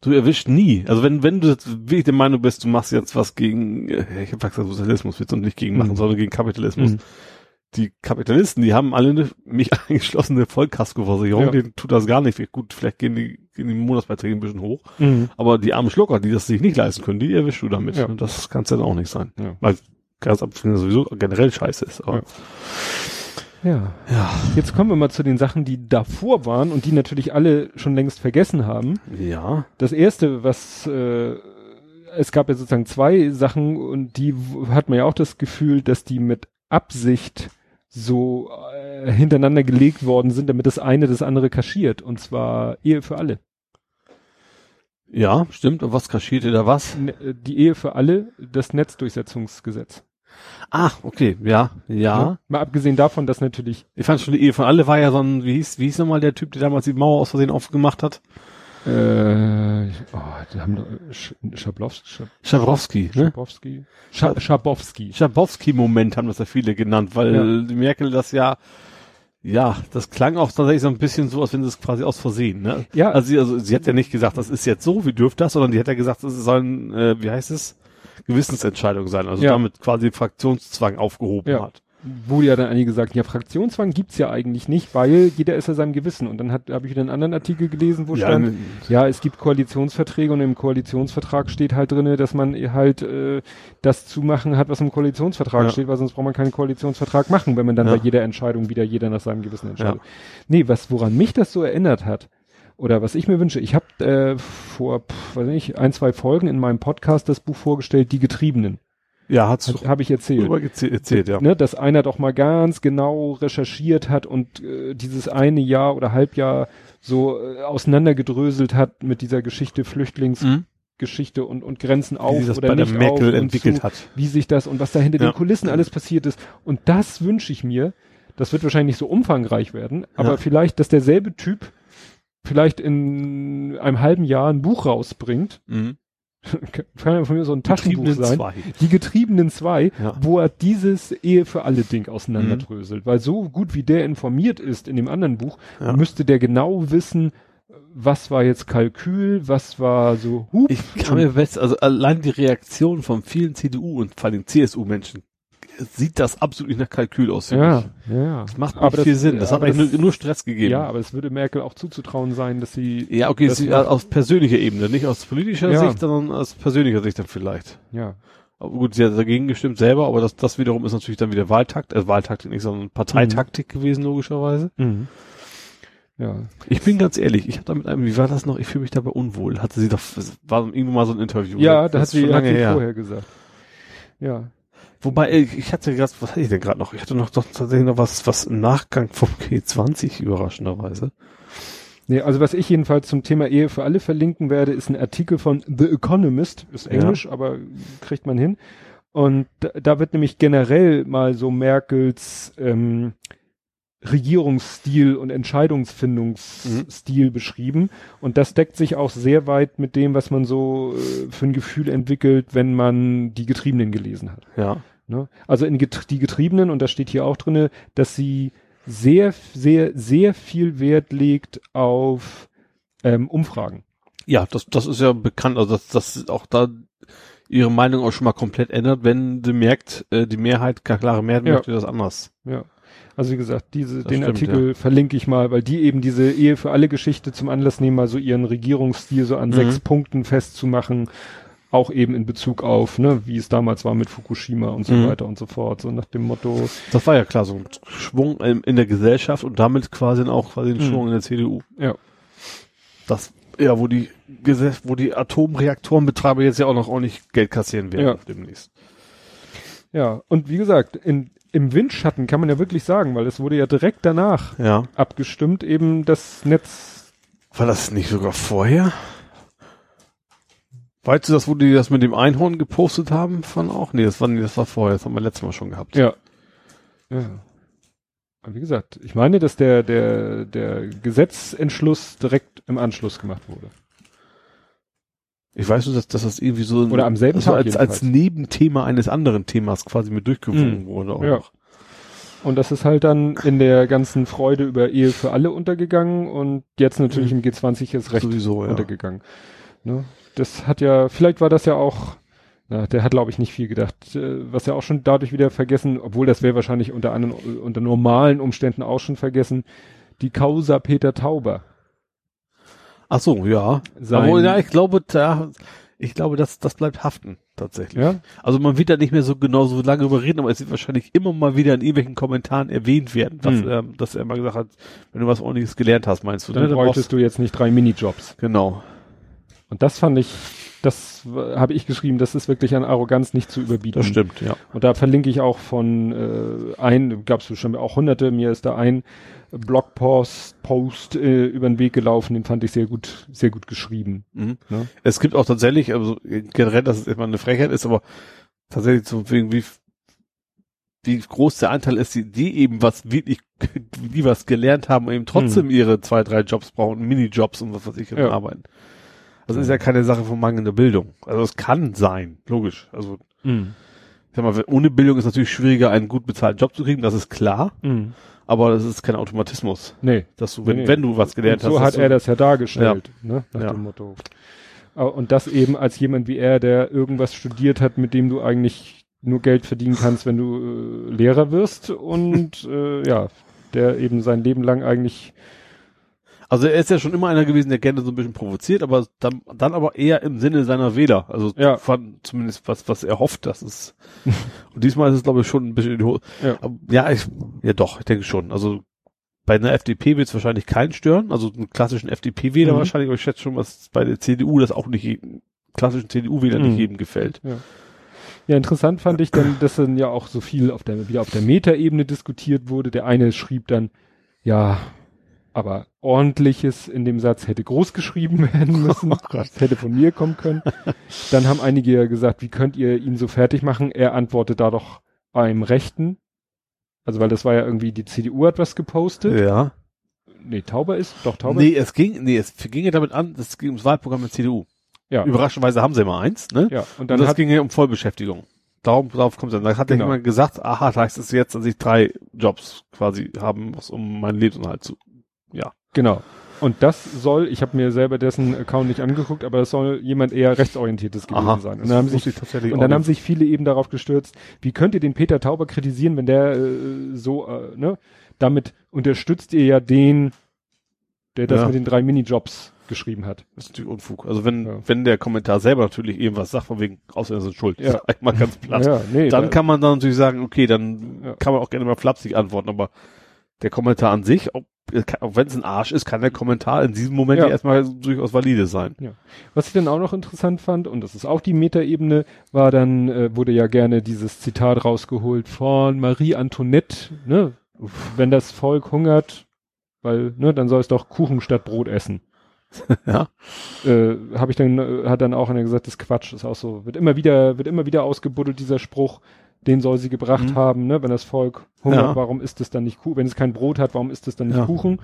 Du erwischt nie. Also wenn, wenn du jetzt wirklich der Meinung bist, du machst jetzt was gegen, äh, ich habe gesagt, Sozialismus willst du nicht gegen machen, Mhm. sondern gegen Kapitalismus. Mhm. Die Kapitalisten, die haben alle eine, mich *laughs* eingeschlossene Vollkaskoversicherung, Ja. denen tut das gar nicht. Gut, vielleicht gehen die, gehen die Monatsbeiträge ein bisschen hoch. Mhm. Aber die armen Schlucker, die das sich nicht leisten können, die erwischst du damit. Ja. Das kann es dann auch nicht sein. Ja. Weil abgesehen sowieso generell scheiße ist. Aber, Ja. ja. Jetzt kommen wir mal zu den Sachen, die davor waren und die natürlich alle schon längst vergessen haben. Ja. Das erste, was äh, es gab ja sozusagen zwei Sachen und die hat man ja auch das Gefühl, dass die mit Absicht so äh, hintereinander gelegt worden sind, damit das eine das andere kaschiert. Und zwar Ehe für alle. Ja, stimmt. Und was kaschiert ihr da was? Ne, äh, die Ehe für alle, das Netzdurchsetzungsgesetz. Ah, okay, ja, ja. Ne? Mal abgesehen davon, dass natürlich Ich fand schon die Ehe von alle war ja so ein, wie hieß, wie hieß nochmal der Typ, der damals die Mauer aus Versehen aufgemacht hat? Äh, oh, die haben doch Sch Schablowski, Schab Schabrowski, ne? Schabowski, Scha Schabowski. Schabowski-Moment haben das ja viele genannt, weil Ja. Merkel das ja, ja, das klang auch tatsächlich so ein bisschen so, als wenn das quasi aus Versehen, ne? Ja. Also sie, also sie hat ja nicht gesagt, das ist jetzt so, wir dürfen das, sondern die hat ja gesagt, das soll ein, äh, wie heißt es? Gewissensentscheidung sein, also Ja. damit quasi Fraktionszwang aufgehoben Ja. hat. Wo ja dann einige gesagt, ja, Fraktionszwang gibt's ja eigentlich nicht, weil jeder ist ja seinem Gewissen. Und dann hat habe ich wieder einen anderen Artikel gelesen, wo Ja, stand, ne- ja, es gibt Koalitionsverträge und im Koalitionsvertrag steht halt drinne, dass man halt äh, das zu machen hat, was im Koalitionsvertrag Ja. steht, weil sonst braucht man keinen Koalitionsvertrag machen, wenn man dann Ja. bei jeder Entscheidung wieder jeder nach seinem Gewissen entscheidet. Nee, was woran mich das so erinnert hat, oder was ich mir wünsche, ich habe äh, vor, pff, weiß nicht, ein, zwei Folgen in meinem Podcast das Buch vorgestellt, Die Getriebenen. Ja, hat's Habe hab ich erzählt. erzählt, ja. Ne, dass einer doch mal ganz genau recherchiert hat und äh, dieses eine Jahr oder Halbjahr so äh, auseinandergedröselt hat mit dieser Geschichte Flüchtlingsgeschichte Mhm. und, und Grenzen Wie auf sich das oder bei der nicht Merkel auf entwickelt zu, hat. wie sich das und was da hinter Ja. den Kulissen alles passiert ist. Und das wünsche ich mir. Das wird wahrscheinlich nicht so umfangreich werden, aber Ja. vielleicht, dass derselbe Typ vielleicht in einem halben Jahr ein Buch rausbringt, Mhm. *laughs* kann ja von mir so ein Taschenbuch sein. zwei. Die Getriebenen zwei, Ja. wo er dieses Ehe für alle Ding Mhm. auseinanderdröselt. Weil so gut wie der informiert ist in dem anderen Buch, Ja. müsste der genau wissen, was war jetzt Kalkül, was war so Hup. Ich kann mir best, also allein die Reaktion von vielen CDU und vor allem CSU-Menschen sieht das absolut nicht nach Kalkül aus. ja, ich. ja. Das macht Aber nicht viel Sinn. Das hat eigentlich das- nur, nur Stress gegeben. Ja, aber es würde Merkel auch zuzutrauen sein, dass sie, Ja, okay, Das das ist macht- aus persönlicher Ebene, nicht aus politischer Ja. Sicht, sondern aus persönlicher Sicht dann vielleicht. ja, Aber gut, sie hat dagegen gestimmt selber, aber das, das wiederum ist natürlich dann wieder Wahltakt, äh, Wahltaktik nicht, sondern Parteitaktik gewesen, logischerweise. mhm. ja, Ich bin ganz ehrlich, ich habe da mit einem, wie war das noch? Ich fühle mich dabei unwohl. Hatte sie doch, war irgendwo mal so ein Interview. ja, da hat sie, hat lange sie her. vorher gesagt. Ja, Wobei, äh, ich hatte gerade, was hatte ich denn gerade noch? Ich hatte noch doch tatsächlich noch was, was im Nachgang vom *laughs* G20 überraschenderweise. Nee, also was ich jedenfalls zum Thema Ehe für alle verlinken werde, ist ein Artikel von The Economist, ist Ja. Englisch, aber kriegt man hin. Und da, wird nämlich generell mal so Merkels ähm, Regierungsstil und Entscheidungsfindungsstil beschrieben. Und das deckt sich auch sehr weit mit dem, was man so äh, für ein Gefühl entwickelt, wenn man die Getriebenen gelesen hat. Ja. Ne? Also in Get die Getriebenen, und das steht hier auch drinne, dass sie sehr, sehr, sehr viel Wert legt auf ähm, Umfragen. Ja, das, das ist ja bekannt, also dass das auch da ihre Meinung auch schon mal komplett ändert, wenn sie merkt, äh, die Mehrheit, klare Mehrheit Ja. möchte das anders. Ja. Also wie gesagt, diese, Das den stimmt, Artikel verlinke ich mal, weil die eben diese Ehe für alle Geschichte zum Anlass nehmen, mal so ihren Regierungsstil so an Mhm. sechs Punkten festzumachen. Auch eben in Bezug auf, ne, wie es damals war mit Fukushima und so Mhm. weiter und so fort. So nach dem Motto, Das war ja klar, so ein Schwung in, in der Gesellschaft und damit quasi auch quasi ein Mhm. Schwung in der CDU. ja. Das, ja, wo die wo die Atomreaktorenbetreiber jetzt ja auch noch ordentlich Geld kassieren werden Ja. demnächst. Ja, und wie gesagt, in, im Windschatten kann man ja wirklich sagen, weil es wurde ja direkt danach Ja. abgestimmt, eben das Netz. War das nicht sogar vorher? Weißt du das, wo die das mit dem Einhorn gepostet haben von auch? Nee, das war, nee, das war vorher, das haben wir letztes Mal schon gehabt. Ja. Ja. Aber wie gesagt, ich meine, dass der, der, der Gesetzentschluss direkt im Anschluss gemacht wurde. Ich weiß nur, dass, dass das irgendwie so ein- Oder am selben Tag als, als. Nebenthema eines anderen Themas quasi mit durchgewunken Mhm. wurde. Auch Ja. Und das ist halt dann in der ganzen Freude über Ehe für alle untergegangen und jetzt natürlich im G20 ist recht Sowieso, ja. untergegangen. Ne? Das hat ja, vielleicht war das ja auch, na, der hat glaube ich nicht viel gedacht, äh, was ja auch schon dadurch wieder vergessen, obwohl das wäre wahrscheinlich unter anderen, unter normalen Umständen auch schon vergessen, die Causa Peter Tauber. Ach so, ja. Sein- Aber ja, ich glaube, da, ich glaube, das, das bleibt haften, tatsächlich. Ja? Also man wird da nicht mehr so genau so lange darüber reden, aber es wird wahrscheinlich immer mal wieder in irgendwelchen Kommentaren erwähnt werden, dass, Hm. ähm, dass er mal gesagt hat, wenn du was ordentliches gelernt hast, meinst du, Dann ne? bräuchtest du jetzt nicht drei Minijobs. Genau. Und das fand ich, das w- habe ich geschrieben, das ist wirklich an Arroganz nicht zu überbieten. Das stimmt, ja. Und da verlinke ich auch von äh, ein, gab es bestimmt auch hunderte, mir ist da ein Blogpost Post äh, über den Weg gelaufen, den fand ich sehr gut, sehr gut geschrieben. Mhm. Ne? Es gibt auch tatsächlich, also generell, dass es immer eine Frechheit ist, aber tatsächlich so wegen wie, groß der Anteil ist, die, die eben was wirklich, *laughs* die was gelernt haben und eben trotzdem ihre zwei, drei Jobs brauchen, Minijobs und was weiß ich, Ja. arbeiten. Also ist ja keine Sache von mangelnder Bildung. Also es kann sein, logisch. Also Mhm. ich sag mal, ohne Bildung ist natürlich schwieriger, einen gut bezahlten Job zu kriegen, das ist klar, Mhm. aber das ist kein Automatismus, Nee. dass du, wenn, Nee. wenn du was gelernt Und so hast, hat dass er das ja dargestellt, ne? nach Ja. dem Motto. Und das eben als jemand wie er, der irgendwas studiert hat, mit dem du eigentlich nur Geld verdienen kannst, wenn du äh, Lehrer wirst und *laughs* äh, ja, der eben sein Leben lang eigentlich Also er ist ja schon immer einer gewesen, der gerne so ein bisschen provoziert, aber dann, dann aber eher im Sinne seiner Wähler. Also Ja. von, zumindest was, was er hofft, dass es. *laughs* Und diesmal ist es, glaube ich, schon ein bisschen in die Hose. Ja. Aber, ja, ich, ja doch, ich denke schon. Also bei einer FDP wird es wahrscheinlich keinen stören. Also einen klassischen FDP-Wähler Mhm. wahrscheinlich, aber ich schätze schon, was bei der CDU das auch nicht jedem, klassischen CDU-Wähler Mhm. nicht jedem gefällt. Ja, interessant fand ich dann, dass dann ja auch so viel auf der, wieder auf der Metaebene diskutiert wurde. Der eine schrieb dann, ja, aber ordentliches in dem Satz hätte groß geschrieben werden müssen. *laughs* das hätte von mir kommen können. Dann haben einige ja gesagt, wie könnt ihr ihn so fertig machen? Er antwortet da doch beim Rechten. Also, weil das war ja irgendwie, die CDU hat was gepostet. Ja. Nee, Tauber ist, doch Tauber. Nee, es ging, nee, es ging ja damit an, es ging ums Wahlprogramm der CDU. Ja. Überraschenderweise haben sie immer eins, ne? Ja, und Und dann das hat, ging ja um Vollbeschäftigung. Darum, darauf kommt es dann. Da hat Genau. ja jemand gesagt, aha, da heißt es jetzt, dass ich drei Jobs quasi haben muss, um meinen Lebensunterhalt zu. Ja. genau. Und das soll, ich habe mir selber dessen Account nicht angeguckt, aber das soll jemand eher rechtsorientiertes gewesen sein. Und dann haben sich Und dann haben sich viele eben darauf gestürzt, wie könnt ihr den Peter Tauber kritisieren, wenn der äh, so, äh, ne, damit unterstützt ihr ja den, der das Ja. mit den drei Minijobs geschrieben hat. Das ist natürlich Unfug. Also wenn, Ja. wenn der Kommentar selber natürlich irgendwas sagt, von wegen Ausländer sind schuld, Ja. *laughs* ich mal ganz platt. Ja, nee, dann da- kann man dann natürlich sagen, okay, dann kann man auch gerne mal flapsig antworten, aber der Kommentar an sich, ob, auch wenn es ein Arsch ist, kann der Kommentar in diesem Moment Ja. ja. erstmal durchaus valide sein. Was ich dann auch noch interessant fand, und das ist auch die Metaebene, war dann, äh, wurde ja gerne dieses Zitat rausgeholt von Marie Antoinette, ne, wenn das Volk hungert, weil, ne, dann soll es doch Kuchen statt Brot essen. *laughs* Ja. äh, habe ich dann äh, hat dann auch einer gesagt, das ist Quatsch, ist auch so, wird immer wieder wird immer wieder ausgebuddelt dieser Spruch, den soll sie gebracht Mhm. haben, ne, wenn das Volk hungert, Ja. warum ist es dann nicht Kuchen, wenn es kein Brot hat, warum ist es dann nicht Ja. Kuchen?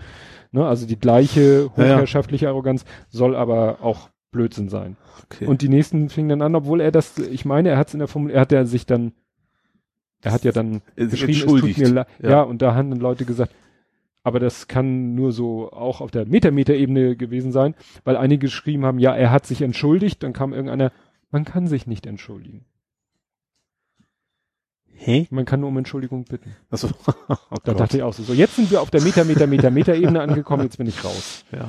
Ne, also die gleiche Ja, ja. hochherrschaftliche Arroganz soll aber auch Blödsinn sein. Okay. Und die nächsten fingen dann an, obwohl er das, ich meine, er hat es in der Formel, er hat ja sich dann, er hat ja dann sich geschrieben, es tut mir leid. Ja. Und da haben dann Leute gesagt, aber das kann nur so auch auf der Meta-Meta-Ebene gewesen sein, weil einige geschrieben haben, ja, er hat sich entschuldigt, dann kam irgendeiner, man kann sich nicht entschuldigen. Hä? Man kann nur um Entschuldigung bitten. Achso. *laughs* oh Da Gott. dachte ich auch so, so, jetzt sind wir auf der Meta-Meta-Meta-Meta-Ebene angekommen, jetzt bin ich raus. ja.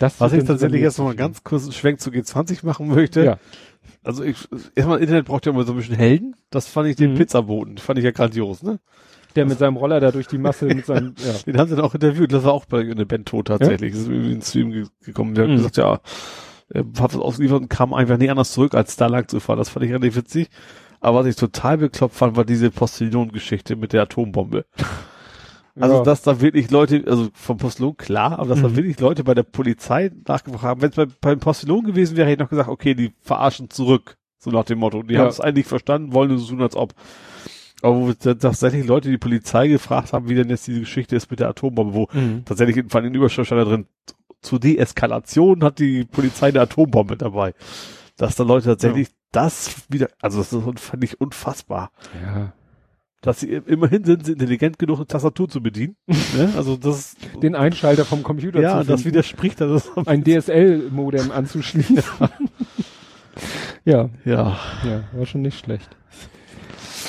Das Was ich tatsächlich jetzt noch mal ganz kurz einen Schwenk zu G20 machen möchte. Ja. Also ich, erstmal Internet braucht ja immer so ein bisschen Helden. Das fand ich den Mhm. Pizzaboten. Fand ich ja grandios, ne? Der mit seinem Roller da durch die Masse, mit seinem, *laughs* ja. Den haben sie dann auch interviewt. Das war auch bei einer Band tot tatsächlich. Das ist irgendwie in den Stream ge gekommen. Der Mhm. hat gesagt, ja, er hat was ausgeliefert und kam einfach nie anders zurück, als da lang zu fahren. Das fand ich relativ witzig. Aber was ich total bekloppt fand, war diese Postillon-Geschichte mit der Atombombe. *laughs* Also, ja. dass da wirklich Leute, also vom Postillon klar, aber dass da Mhm. wirklich Leute bei der Polizei nachgefragt haben. Wenn es bei, beim Postillon gewesen wäre, hätte ich noch gesagt, okay, die verarschen zurück. So nach dem Motto. Die Ja. haben es eigentlich verstanden, wollen nur so tun, als ob. Aber wo da- tatsächlich Leute die Polizei gefragt haben, wie denn jetzt diese Geschichte ist mit der Atombombe, wo Mhm. tatsächlich in, den Überschrift da drin, zur Deeskalation hat die Polizei eine Atombombe dabei. Dass da Leute tatsächlich das wieder, also das ist, fand ich unfassbar. ja. Dass sie immerhin sind sie intelligent genug, eine Tastatur zu bedienen. ne? *laughs* Also das Den Einschalter vom Computer ja, zu das finden. widerspricht das. ein DSL-Modem anzuschließen. *laughs* ja, Ja. ja, war schon nicht schlecht.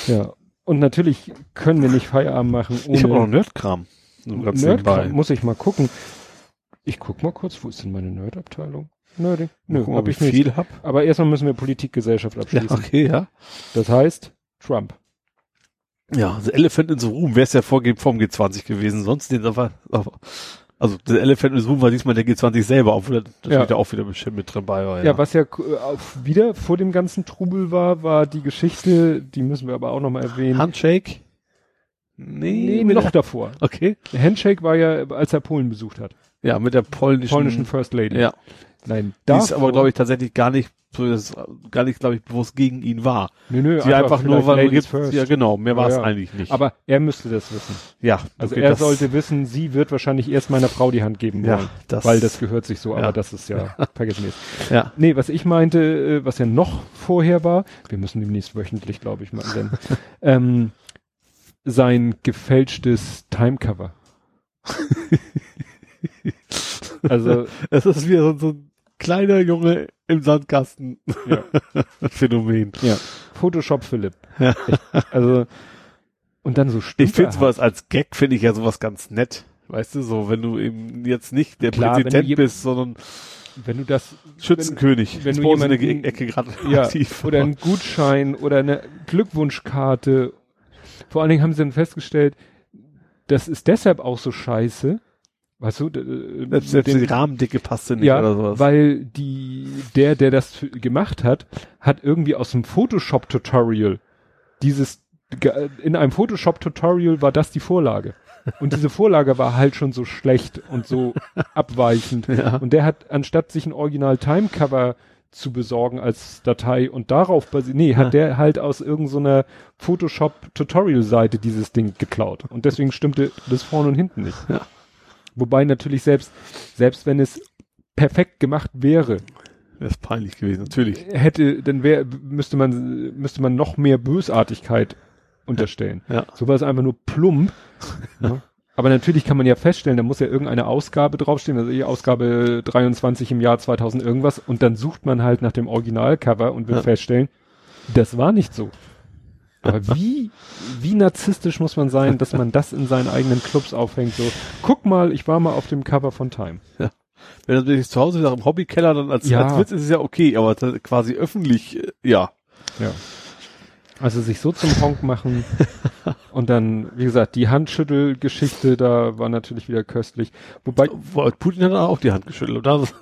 Ja. Und natürlich können wir nicht Feierabend machen ohne Ich habe auch noch Nerdkram. Nerdkram. Muss ich mal gucken. Ich guck mal kurz, wo ist denn meine Nerd-Abteilung? Mal Nö, gucken, ob ich ich nicht. viel hab. Aber erstmal müssen wir Politik-Gesellschaft Ja, abschließen. okay, ja. Das heißt, Trump. Ja, The Elephant in the Room wäre es ja vor vorm G20 gewesen, sonst den aber, also The Elephant in the Room war diesmal der G20 selber, obwohl er natürlich Ja. auch wieder bestimmt mit drin bei war. Ja, was ja auch wieder vor dem ganzen Trubel war, war die Geschichte, die müssen wir aber auch nochmal erwähnen. Handshake? Nee, nee, noch der, davor. okay. Der Handshake war ja, als er Polen besucht hat. Ja, mit der polnischen, Polnischen First Lady. ja. Nein, Die da ist aber, glaube ich, tatsächlich gar nicht, das gar nicht, glaube ich, bewusst gegen ihn war. nö, nö, Sie einfach nur, vielleicht weil Ladies first. ja genau, mehr war es Ja, ja. eigentlich nicht. Aber er müsste das wissen. ja, Also okay, er das- sollte wissen, sie wird wahrscheinlich erst meiner Frau die Hand geben wollen. ja, das, weil das gehört sich so, Ja. aber das ist ja *laughs* vergessmäßig. ja, Nee, was ich meinte, äh, was ja noch vorher war, wir müssen demnächst wöchentlich, glaube ich, mal senden, *laughs* ähm, sein gefälschtes Timecover. *laughs* *laughs* also, es ist wieder so, so ein kleiner Junge im Sandkasten ja, *laughs* Phänomen. ja. Photoshop Philipp. Ja. Echt, also, und dann so Ich finde sowas als Gag, finde ich ja sowas ganz nett. Weißt du, so, wenn du eben jetzt nicht der Klar, wenn Präsident bist, sondern wenn du das, Schützenkönig. wenn Ist du uns in der jemanden- Ecke gerade ja, aktiv. oder ein Gutschein oder eine Glückwunschkarte. Vor allen Dingen haben sie dann festgestellt, das ist deshalb auch so scheiße. Weißt du, d- selbst, selbst den- die Rahmendicke passte nicht ja, oder sowas. weil die, der, der das gemacht hat, hat irgendwie aus dem Photoshop-Tutorial dieses, ge- in einem Photoshop-Tutorial war das die Vorlage. Und diese Vorlage war halt schon so schlecht und so *laughs* abweichend. ja. Und der hat, anstatt sich ein Original Timecover zu besorgen als Datei und darauf basiert, nee, hat der halt aus irgendeiner Photoshop-Tutorial-Seite dieses Ding geklaut. Und deswegen stimmte das vorne und hinten nicht. Ja. Wobei natürlich selbst, selbst wenn es perfekt gemacht wäre, Wäre es peinlich gewesen, natürlich. hätte, dann wäre, müsste man, müsste man noch mehr Bösartigkeit unterstellen. Ja. So war es einfach nur plump. *laughs* ja. Aber natürlich kann man ja feststellen, da muss ja irgendeine Ausgabe draufstehen, also die Ausgabe 23 im Jahr 2000 irgendwas und dann sucht man halt nach dem Originalcover und wird Ja. feststellen, das war nicht so. Aber wie, wie narzisstisch muss man sein, dass man das in seinen eigenen Clubs aufhängt, so, guck mal, ich war mal auf dem Cover von Time. Wenn das wirklich zu Hause wieder im Hobbykeller dann als, Ja. als Witz ist es ja okay, aber quasi öffentlich, äh, ja. Ja. Also sich so zum Honk machen *laughs* und dann, wie gesagt, die Handschüttelgeschichte, da war natürlich wieder köstlich. Wobei, Wo- Putin hat auch die Hand geschüttelt. Und das,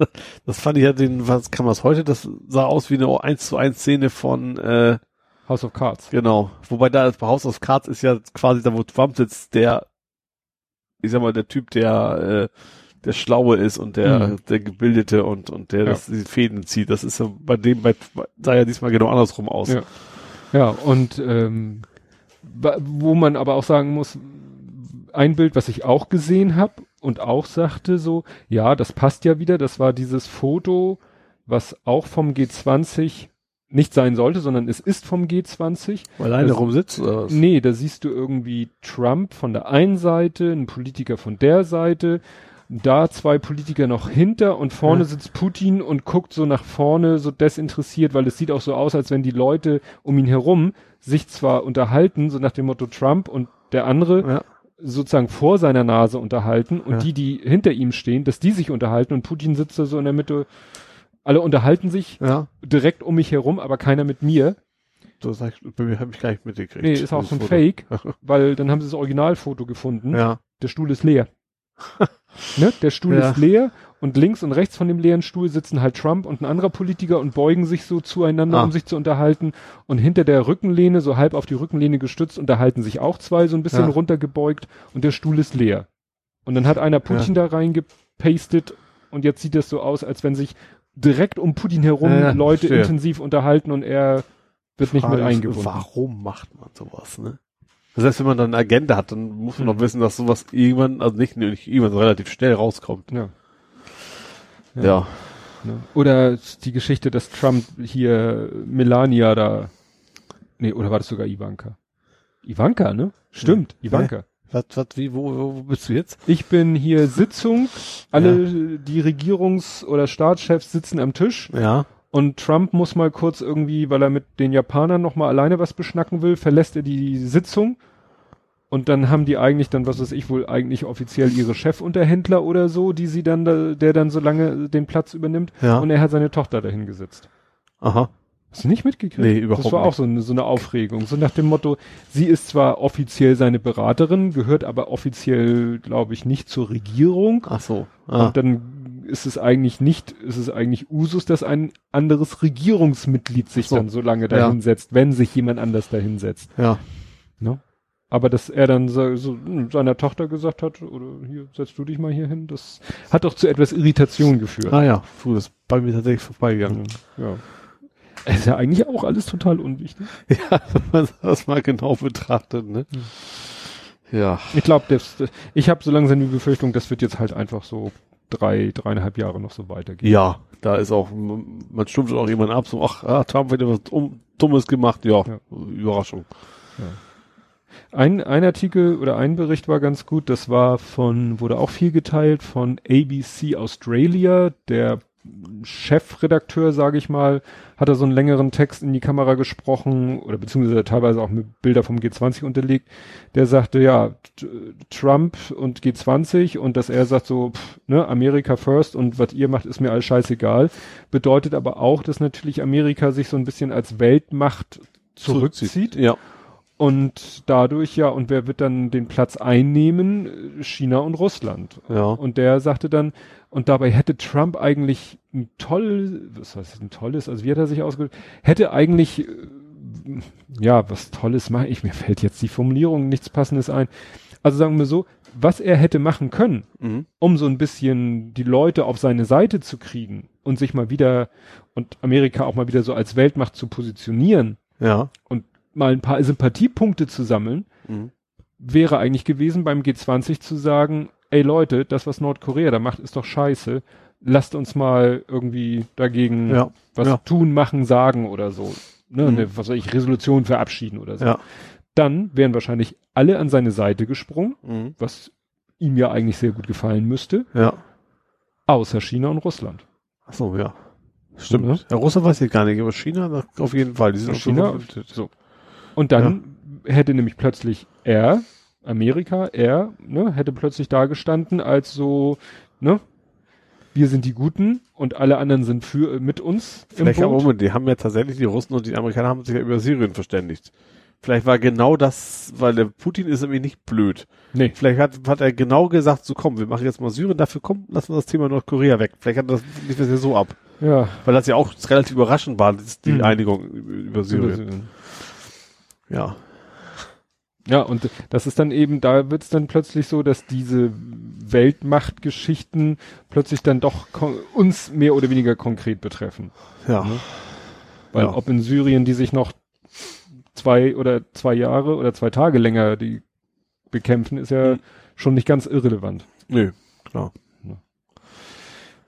das fand ich ja den, was kann man es heute? Das sah aus wie eine 1 zu 1 Szene von, äh, House of Cards. genau. Wobei da bei House of Cards ist ja quasi da, wo Trump sitzt, der, ich sag mal, der Typ, der, äh, der Schlaue ist und der, Mhm. der Gebildete und, und der Ja. das, die Fäden zieht. Das ist ja bei dem, bei, sah ja diesmal genau andersrum aus. Ja. Ja, und ähm, wo man aber auch sagen muss, ein Bild, was ich auch gesehen habe und auch sagte so, ja, das passt ja wieder, das war dieses Foto, was auch vom G20 nicht sein sollte, sondern es ist vom G20. Weil er alleine Das- rumsitzt oder was? Nee, da siehst du irgendwie Trump von der einen Seite, ein Politiker von der Seite, da zwei Politiker noch hinter und vorne Ja. sitzt Putin und guckt so nach vorne, so desinteressiert, weil es sieht auch so aus, als wenn die Leute um ihn herum sich zwar unterhalten, so nach dem Motto Trump und der andere Ja. sozusagen vor seiner Nase unterhalten und Ja. die, die hinter ihm stehen, dass die sich unterhalten und Putin sitzt da so in der Mitte. Alle unterhalten sich Ja. direkt um mich herum, aber keiner mit mir. Das ich, bei mir habe ich gar nicht mitgekriegt. Nee, ist auch Das so ein Foto. Fake, *laughs* weil dann haben sie das Originalfoto gefunden. Ja. Der Stuhl ist leer. *laughs* ne? Der Stuhl Ja. ist leer und links und rechts von dem leeren Stuhl sitzen halt Trump und ein anderer Politiker und beugen sich so zueinander, Ah. um sich zu unterhalten. Und hinter der Rückenlehne, so halb auf die Rückenlehne gestützt, unterhalten sich auch zwei so ein bisschen Ja. runtergebeugt und der Stuhl ist leer. Und dann hat einer Putin da reingepastet und jetzt sieht es so aus, als wenn sich direkt um Putin herum Ja, ja, Leute verstehe. intensiv unterhalten und er wird nicht mit Frage eingebunden. Warum macht man sowas, ne? Das heißt, wenn man dann eine Agenda hat, dann muss man doch wissen, dass sowas irgendwann, also nicht, nicht irgendwann, relativ schnell rauskommt. Ja. Ja. Ne? Oder die Geschichte, dass Trump hier Melania da, nee, oder war das sogar Ivanka? Ivanka, ne? Stimmt, Ivanka. Was, was, wie, wo, wo, bist du jetzt? Ich bin hier Sitzung, alle die Regierungs- oder Staatschefs sitzen am Tisch Ja. und Trump muss mal kurz irgendwie, weil er mit den Japanern noch mal alleine was beschnacken will, verlässt er die Sitzung und dann haben die eigentlich dann, was weiß ich, wohl eigentlich offiziell ihre Chefunterhändler oder so, die sie dann, da, der dann so lange den Platz übernimmt Ja. und er hat seine Tochter dahin gesetzt. Aha. Hast du nicht mitgekriegt? Nee, überhaupt Das war nicht. auch so eine, so eine Aufregung. So nach dem Motto, sie ist zwar offiziell seine Beraterin, gehört aber offiziell, glaube ich, nicht zur Regierung. Ach so. Ah. Und dann ist es eigentlich nicht, ist es eigentlich Usus, dass ein anderes Regierungsmitglied sich So. dann so lange Ja. dahinsetzt, wenn sich jemand anders dahinsetzt. Ja. Ne? Aber dass er dann so, so seiner Tochter gesagt hat, oder hier, setzt du dich mal hier hin, das hat doch zu etwas Irritation geführt. Ah ja. Das ist bei mir tatsächlich vorbeigegangen. Ja. Ist ja eigentlich auch alles total unwichtig. *laughs* Ja, wenn man das mal genau betrachtet, ne? Ja. Ich glaube, das, das- ich habe so langsam die Befürchtung, das wird jetzt halt einfach so drei, dreieinhalb Jahre noch so weitergehen. Ja, da ist auch, man stumpft auch jemand ab, so, ach, ah, Trump hat wieder was um, Dummes gemacht, ja, Ja. Überraschung. Ein, ein Artikel oder ein Bericht war ganz gut, das war von, wurde auch viel geteilt von ABC Australia, der Chefredakteur, sage ich mal, hat da so einen längeren Text in die Kamera gesprochen oder beziehungsweise teilweise auch mit Bilder vom G20 unterlegt. Der sagte, ja, Trump und G20 und dass er sagt so, pff, ne, Amerika first und was ihr macht, ist mir alles scheißegal. Bedeutet aber auch, dass natürlich Amerika sich so ein bisschen als Weltmacht zurückzieht. Ja. Und dadurch, ja, und wer wird dann den Platz einnehmen? China und Russland. Ja. Und der sagte dann, und dabei hätte Trump eigentlich ein toll, was heißt ein tolles, also wie hat er sich ausgedrückt, hätte eigentlich, äh, ja, was Tolles machen, ich, mir fällt jetzt die Formulierung nichts Passendes ein. Also sagen wir so, was er hätte machen können, Mhm. um so ein bisschen die Leute auf seine Seite zu kriegen und sich mal wieder und Amerika auch mal wieder so als Weltmacht zu positionieren, Ja. mal ein paar Sympathiepunkte zu sammeln, Mhm. wäre eigentlich gewesen beim G20 zu sagen, ey Leute, das was Nordkorea da macht, ist doch scheiße. lasst uns mal irgendwie dagegen Ja. was Ja. tun, machen, sagen oder so. Ne, Mhm. eine, was weiß ich, Resolution verabschieden oder so. Ja. Dann wären wahrscheinlich alle an seine Seite gesprungen, Mhm. was ihm ja eigentlich sehr gut gefallen müsste, Ja. außer China und Russland. Ach so, ja. Stimmt. Ja. Ja, Russland weiß ich gar nicht, aber China na, auf jeden Fall. Die sind China, auch so, so. Und dann hätte nämlich plötzlich er, Amerika, er, ne, hätte plötzlich da gestanden als so, ne, wir sind die Guten und alle anderen sind für mit uns Vielleicht im. Moment, die haben ja tatsächlich, die Russen und die Amerikaner haben sich ja über Syrien verständigt. Vielleicht war genau das, weil der Putin ist nämlich nicht blöd. Nee. Vielleicht hat, hat er genau gesagt, so komm, wir machen jetzt mal Syrien, dafür komm, lassen wir das Thema Nordkorea weg. Vielleicht hat das lief das ja so ab. Ja. Weil das ja auch relativ überraschend war, die Mhm. Einigung über Syrien. Ja. Ja, und das ist dann eben, da wird es dann plötzlich so, dass diese Weltmachtgeschichten plötzlich dann doch uns mehr oder weniger konkret betreffen. Ja. Mhm. Weil Ja. ob in Syrien die sich noch zwei oder zwei Jahre oder zwei Tage länger die bekämpfen, ist ja Mhm. schon nicht ganz irrelevant. Nö, klar.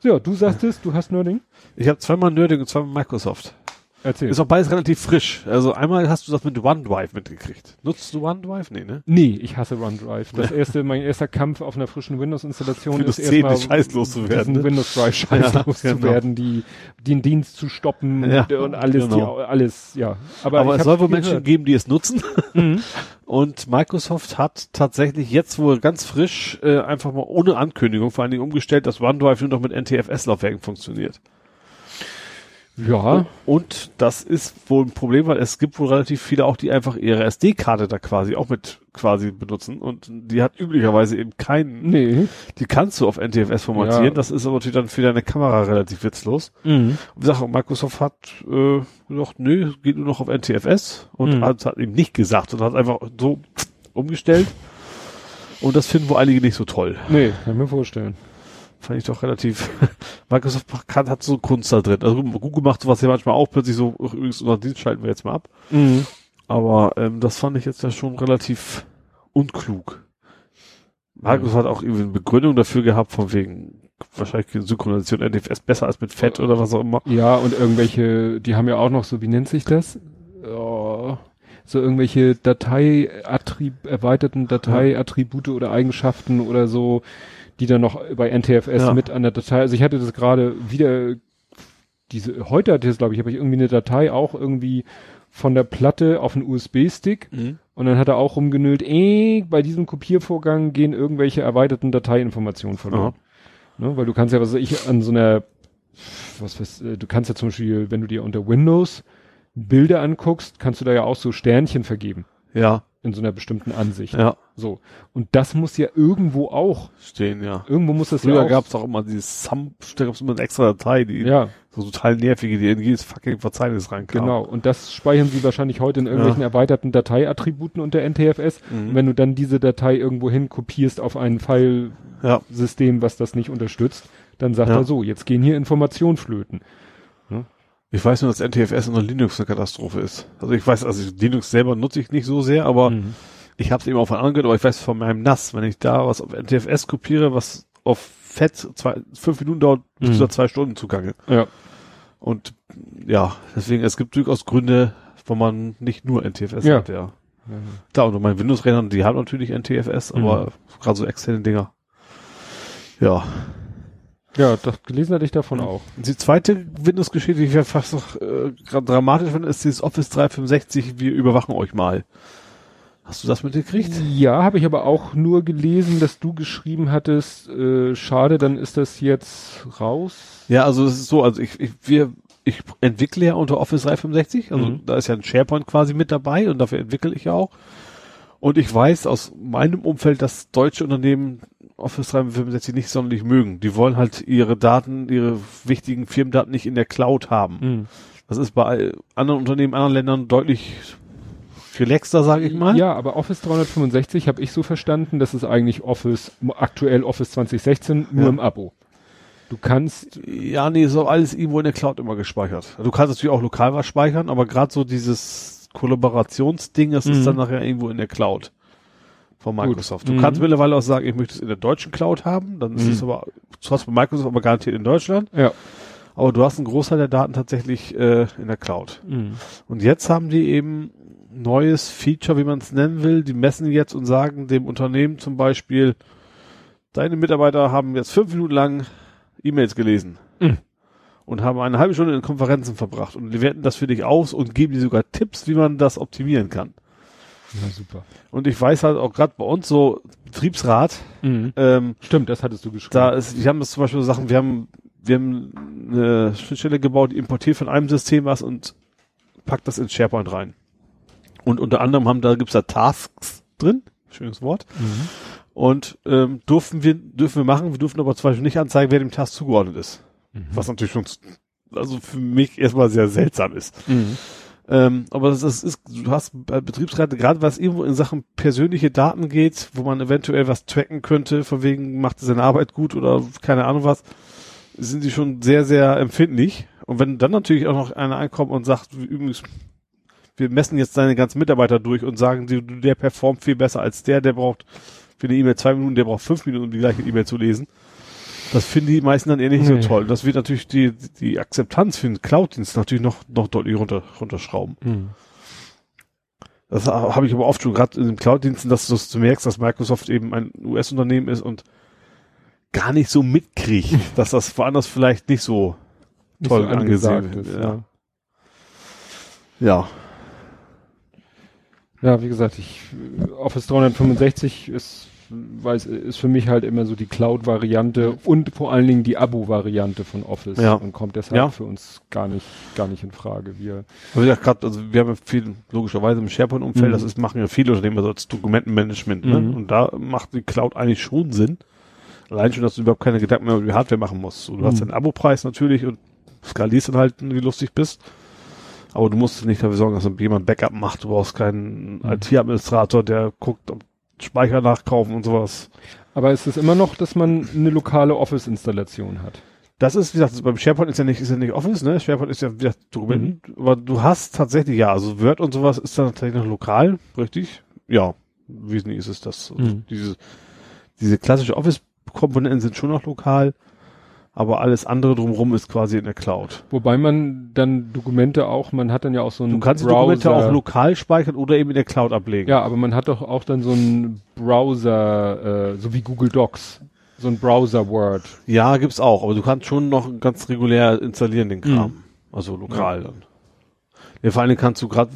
Ja, du sagtest, du hast Nerding? Ich habe zweimal Nerding und zweimal Microsoft. Erzähl. Ist auch beides relativ frisch. Also einmal hast du das mit OneDrive mitgekriegt. Nutzt du OneDrive? Nee, ne? nee, ich hasse OneDrive. Das *laughs* erste, mein erster Kampf auf einer frischen Windows-Installation Windows ist 10 erstmal ist scheiß loszuwerden, diesen ne? Windows Drive scheiß Ja, loszuwerden, die, den Dienst zu stoppen Ja, und alles, genau. die, alles, ja. Aber, Aber es soll wohl Menschen geben, die es nutzen. Mhm. *laughs* Und Microsoft hat tatsächlich jetzt wohl ganz frisch äh, einfach mal ohne Ankündigung vor allen Dingen umgestellt, dass OneDrive nur noch mit NTFS-Laufwerken funktioniert. Ja, Und das ist wohl ein Problem, weil es gibt wohl relativ viele auch, die einfach ihre SD-Karte da quasi auch mit quasi benutzen und die hat üblicherweise eben keinen, nee. die kannst du auf NTFS formatieren, Ja. das ist aber natürlich dann für deine Kamera relativ witzlos. Mhm. Und wie gesagt, Microsoft hat äh, gesagt, nö, geht nur noch auf NTFS und Mhm. hat, hat eben nicht gesagt und hat einfach so umgestellt. Und das finden wohl einige nicht so toll. Nee, kann ich mir vorstellen. Fand ich doch relativ. *laughs* Microsoft hat so Kunst da drin. Also Google macht sowas ja manchmal auch plötzlich so, übrigens, unseren Dienst schalten wir jetzt mal ab. Mhm. Aber ähm, das fand ich jetzt ja schon relativ unklug. Microsoft hat auch irgendwie eine Begründung dafür gehabt, von wegen wahrscheinlich Synchronisation NTFS besser als mit Fett oder was auch immer. Ja, und irgendwelche, die haben ja auch noch so, wie nennt sich das? Oh, so irgendwelche Datei, erweiterten Dateiattribute oder Eigenschaften oder so, die dann noch bei NTFS Ja. mit an der Datei, also ich hatte das gerade wieder, diese, heute hatte ich es, glaube ich, habe ich irgendwie eine Datei auch irgendwie von der Platte auf einen USB-Stick und dann hat er auch rumgenölt, eh, bei diesem Kopiervorgang gehen irgendwelche erweiterten Dateiinformationen verloren. Ne, weil du kannst ja, was ich, an so einer, was weiß, äh, du kannst ja zum Beispiel, wenn du dir unter Windows Bilder anguckst, kannst du da ja auch so Sternchen vergeben. Ja, In so einer bestimmten Ansicht. ja, So. Und das muss ja irgendwo auch, stehen, ja. irgendwo muss das Früher ja auch. gab's auch immer dieses Sum, da gab's immer eine extra Datei, die ja, so total nervige, die in jedes fucking Verzeichnis reinkam. genau. Und das speichern sie wahrscheinlich heute in irgendwelchen erweiterten Dateiattributen unter NTFS. Mhm. Und wenn du dann diese Datei irgendwo hin kopierst auf ein Ja, Filesystem, was das nicht unterstützt, dann sagt Ja. er so, jetzt gehen hier Informationen flöten. ich weiß nur, dass NTFS unter Linux eine Katastrophe ist. Also ich weiß, also Linux selber nutze ich nicht so sehr, aber Mhm. Ich habe es eben auch von anderen gehört, aber ich weiß von meinem NAS, wenn ich da was auf NTFS kopiere, was auf Fett zwei, fünf Minuten dauert, bis Mhm. zu zwei Stunden zugange. Ja. Und ja, deswegen, es gibt durchaus Gründe, wo man nicht nur NTFS Ja. hat, ja. Klar, und meine Windows-Rechner, die haben natürlich NTFS, aber gerade so externe Dinger. Ja. Ja, das gelesen hatte ich davon auch. Die zweite Windows-Geschichte, die ich ja fast noch äh, dramatisch finde, ist dieses Office 365, wir überwachen euch mal. Hast du das mitgekriegt? Ja, habe ich aber auch nur gelesen, dass du geschrieben hattest, äh, schade, dann ist das jetzt raus. Ja, also es ist so, also ich, ich wir ich entwickle ja unter Office 365, also Mhm. da ist ja ein SharePoint quasi mit dabei und dafür entwickle ich ja auch. Und ich weiß aus meinem Umfeld, dass deutsche Unternehmen Office 365 nicht sonderlich mögen. Die wollen halt ihre Daten, ihre wichtigen Firmendaten nicht in der Cloud haben. Mhm. Das ist bei anderen Unternehmen, anderen Ländern deutlich relaxter, sage ich mal. Ja, aber Office 365 habe ich so verstanden, das ist eigentlich Office, aktuell Office 2016, nur Ja. im Abo. Du kannst, Ja, nee, so alles irgendwo in der Cloud immer gespeichert. Du kannst natürlich auch lokal was speichern, aber gerade so dieses Kollaborationsding, das Mhm. ist dann nachher irgendwo in der Cloud. von Microsoft. Du Mhm. kannst mittlerweile auch sagen, ich möchte es in der deutschen Cloud haben, dann ist Mhm. es aber, du hast bei Microsoft aber garantiert in Deutschland, Ja. aber du hast einen Großteil der Daten tatsächlich äh, in der Cloud. Mhm. Und jetzt haben die eben neues Feature, wie man es nennen will. Die messen jetzt und sagen dem Unternehmen zum Beispiel, deine Mitarbeiter haben jetzt fünf Minuten lang E-Mails gelesen Mhm. und haben eine halbe Stunde in Konferenzen verbracht und die werten das für dich aus und geben dir sogar Tipps, wie man das optimieren kann. Na super. Und ich weiß halt auch gerade bei uns so Betriebsrat, Mhm. ähm, Stimmt, das hattest du geschrieben. da ist, wir haben das zum Beispiel so Sachen, wir haben, wir haben eine Schnittstelle gebaut, die importiert von einem System was und packt das ins SharePoint rein. Und unter anderem haben da gibt's da Tasks drin, schönes Wort. Mhm. Und ähm, durften wir dürfen wir machen, wir durften aber zum Beispiel nicht anzeigen, wer dem Task zugeordnet ist. Mhm. Was natürlich schon also für mich erstmal sehr seltsam ist. Mhm. Ähm, aber das ist, ist, du hast bei Betriebsräte, gerade was irgendwo in Sachen persönliche Daten geht, wo man eventuell was tracken könnte, von wegen macht seine Arbeit gut oder keine Ahnung was, sind die schon sehr, sehr empfindlich. Und wenn dann natürlich auch noch einer einkommt und sagt, übrigens, wir messen jetzt deine ganzen Mitarbeiter durch und sagen, der performt viel besser als der, der braucht für eine E-Mail zwei Minuten, der braucht fünf Minuten, um die gleiche E-Mail zu lesen. Das finden die meisten dann eher nicht Nee. so toll. Das wird natürlich die, die Akzeptanz für den Cloud-Dienst natürlich noch, noch deutlich runter, runterschrauben. Mhm. Das ha- habe ich aber oft schon gerade in den Cloud-Diensten, dass du du merkst, dass Microsoft eben ein US-Unternehmen ist und gar nicht so mitkriegt, *laughs* dass das woanders vielleicht nicht so Nicht toll so angesagt angesehen ist, wird. ja. Ja. Ja, wie gesagt, ich Office 365 ist weiß ist für mich halt immer so die Cloud-Variante und vor allen Dingen die Abo-Variante von Office Ja. und kommt deshalb Ja. für uns gar nicht gar nicht in Frage. Wir wie gesagt, gerade, also wir haben ja viel, logischerweise im SharePoint-Umfeld, Mhm. das ist, machen ja viele Unternehmen also als Dokumentenmanagement, ne? Mhm. Und da macht die Cloud eigentlich schon Sinn. Allein schon, dass du überhaupt keine Gedanken mehr über die Hardware machen musst. So, du hast Mhm. den Abo-Preis natürlich und skalierst dann halt, wie lustig bist. Aber du musst nicht dafür sorgen, dass jemand Backup macht. Du brauchst keinen Mhm. IT-Administrator, der guckt, ob Speicher nachkaufen und sowas. aber es ist immer noch, dass man eine lokale Office-Installation hat. Das ist, wie gesagt, beim SharePoint ist ja nicht, ist ja nicht Office, ne? SharePoint ist ja, wie gesagt, Dokumenten. Aber du hast tatsächlich, ja, also Word und sowas ist dann tatsächlich noch lokal, richtig? Ja, wesentlich ist es das. Also Mhm. Diese, diese klassische Office-Komponenten sind schon noch lokal, aber alles andere drumherum ist quasi in der Cloud. Wobei man dann Dokumente auch, man hat dann ja auch so einen Du kannst die Browser. Dokumente auch lokal speichern oder eben in der Cloud ablegen. Ja, aber man hat doch auch dann so einen Browser, äh, so wie Google Docs, so ein Browser Word. Ja, gibt's auch, aber du kannst schon noch ganz regulär installieren, den Kram. Mhm. Also lokal dann. Ja, vor allem kannst du gerade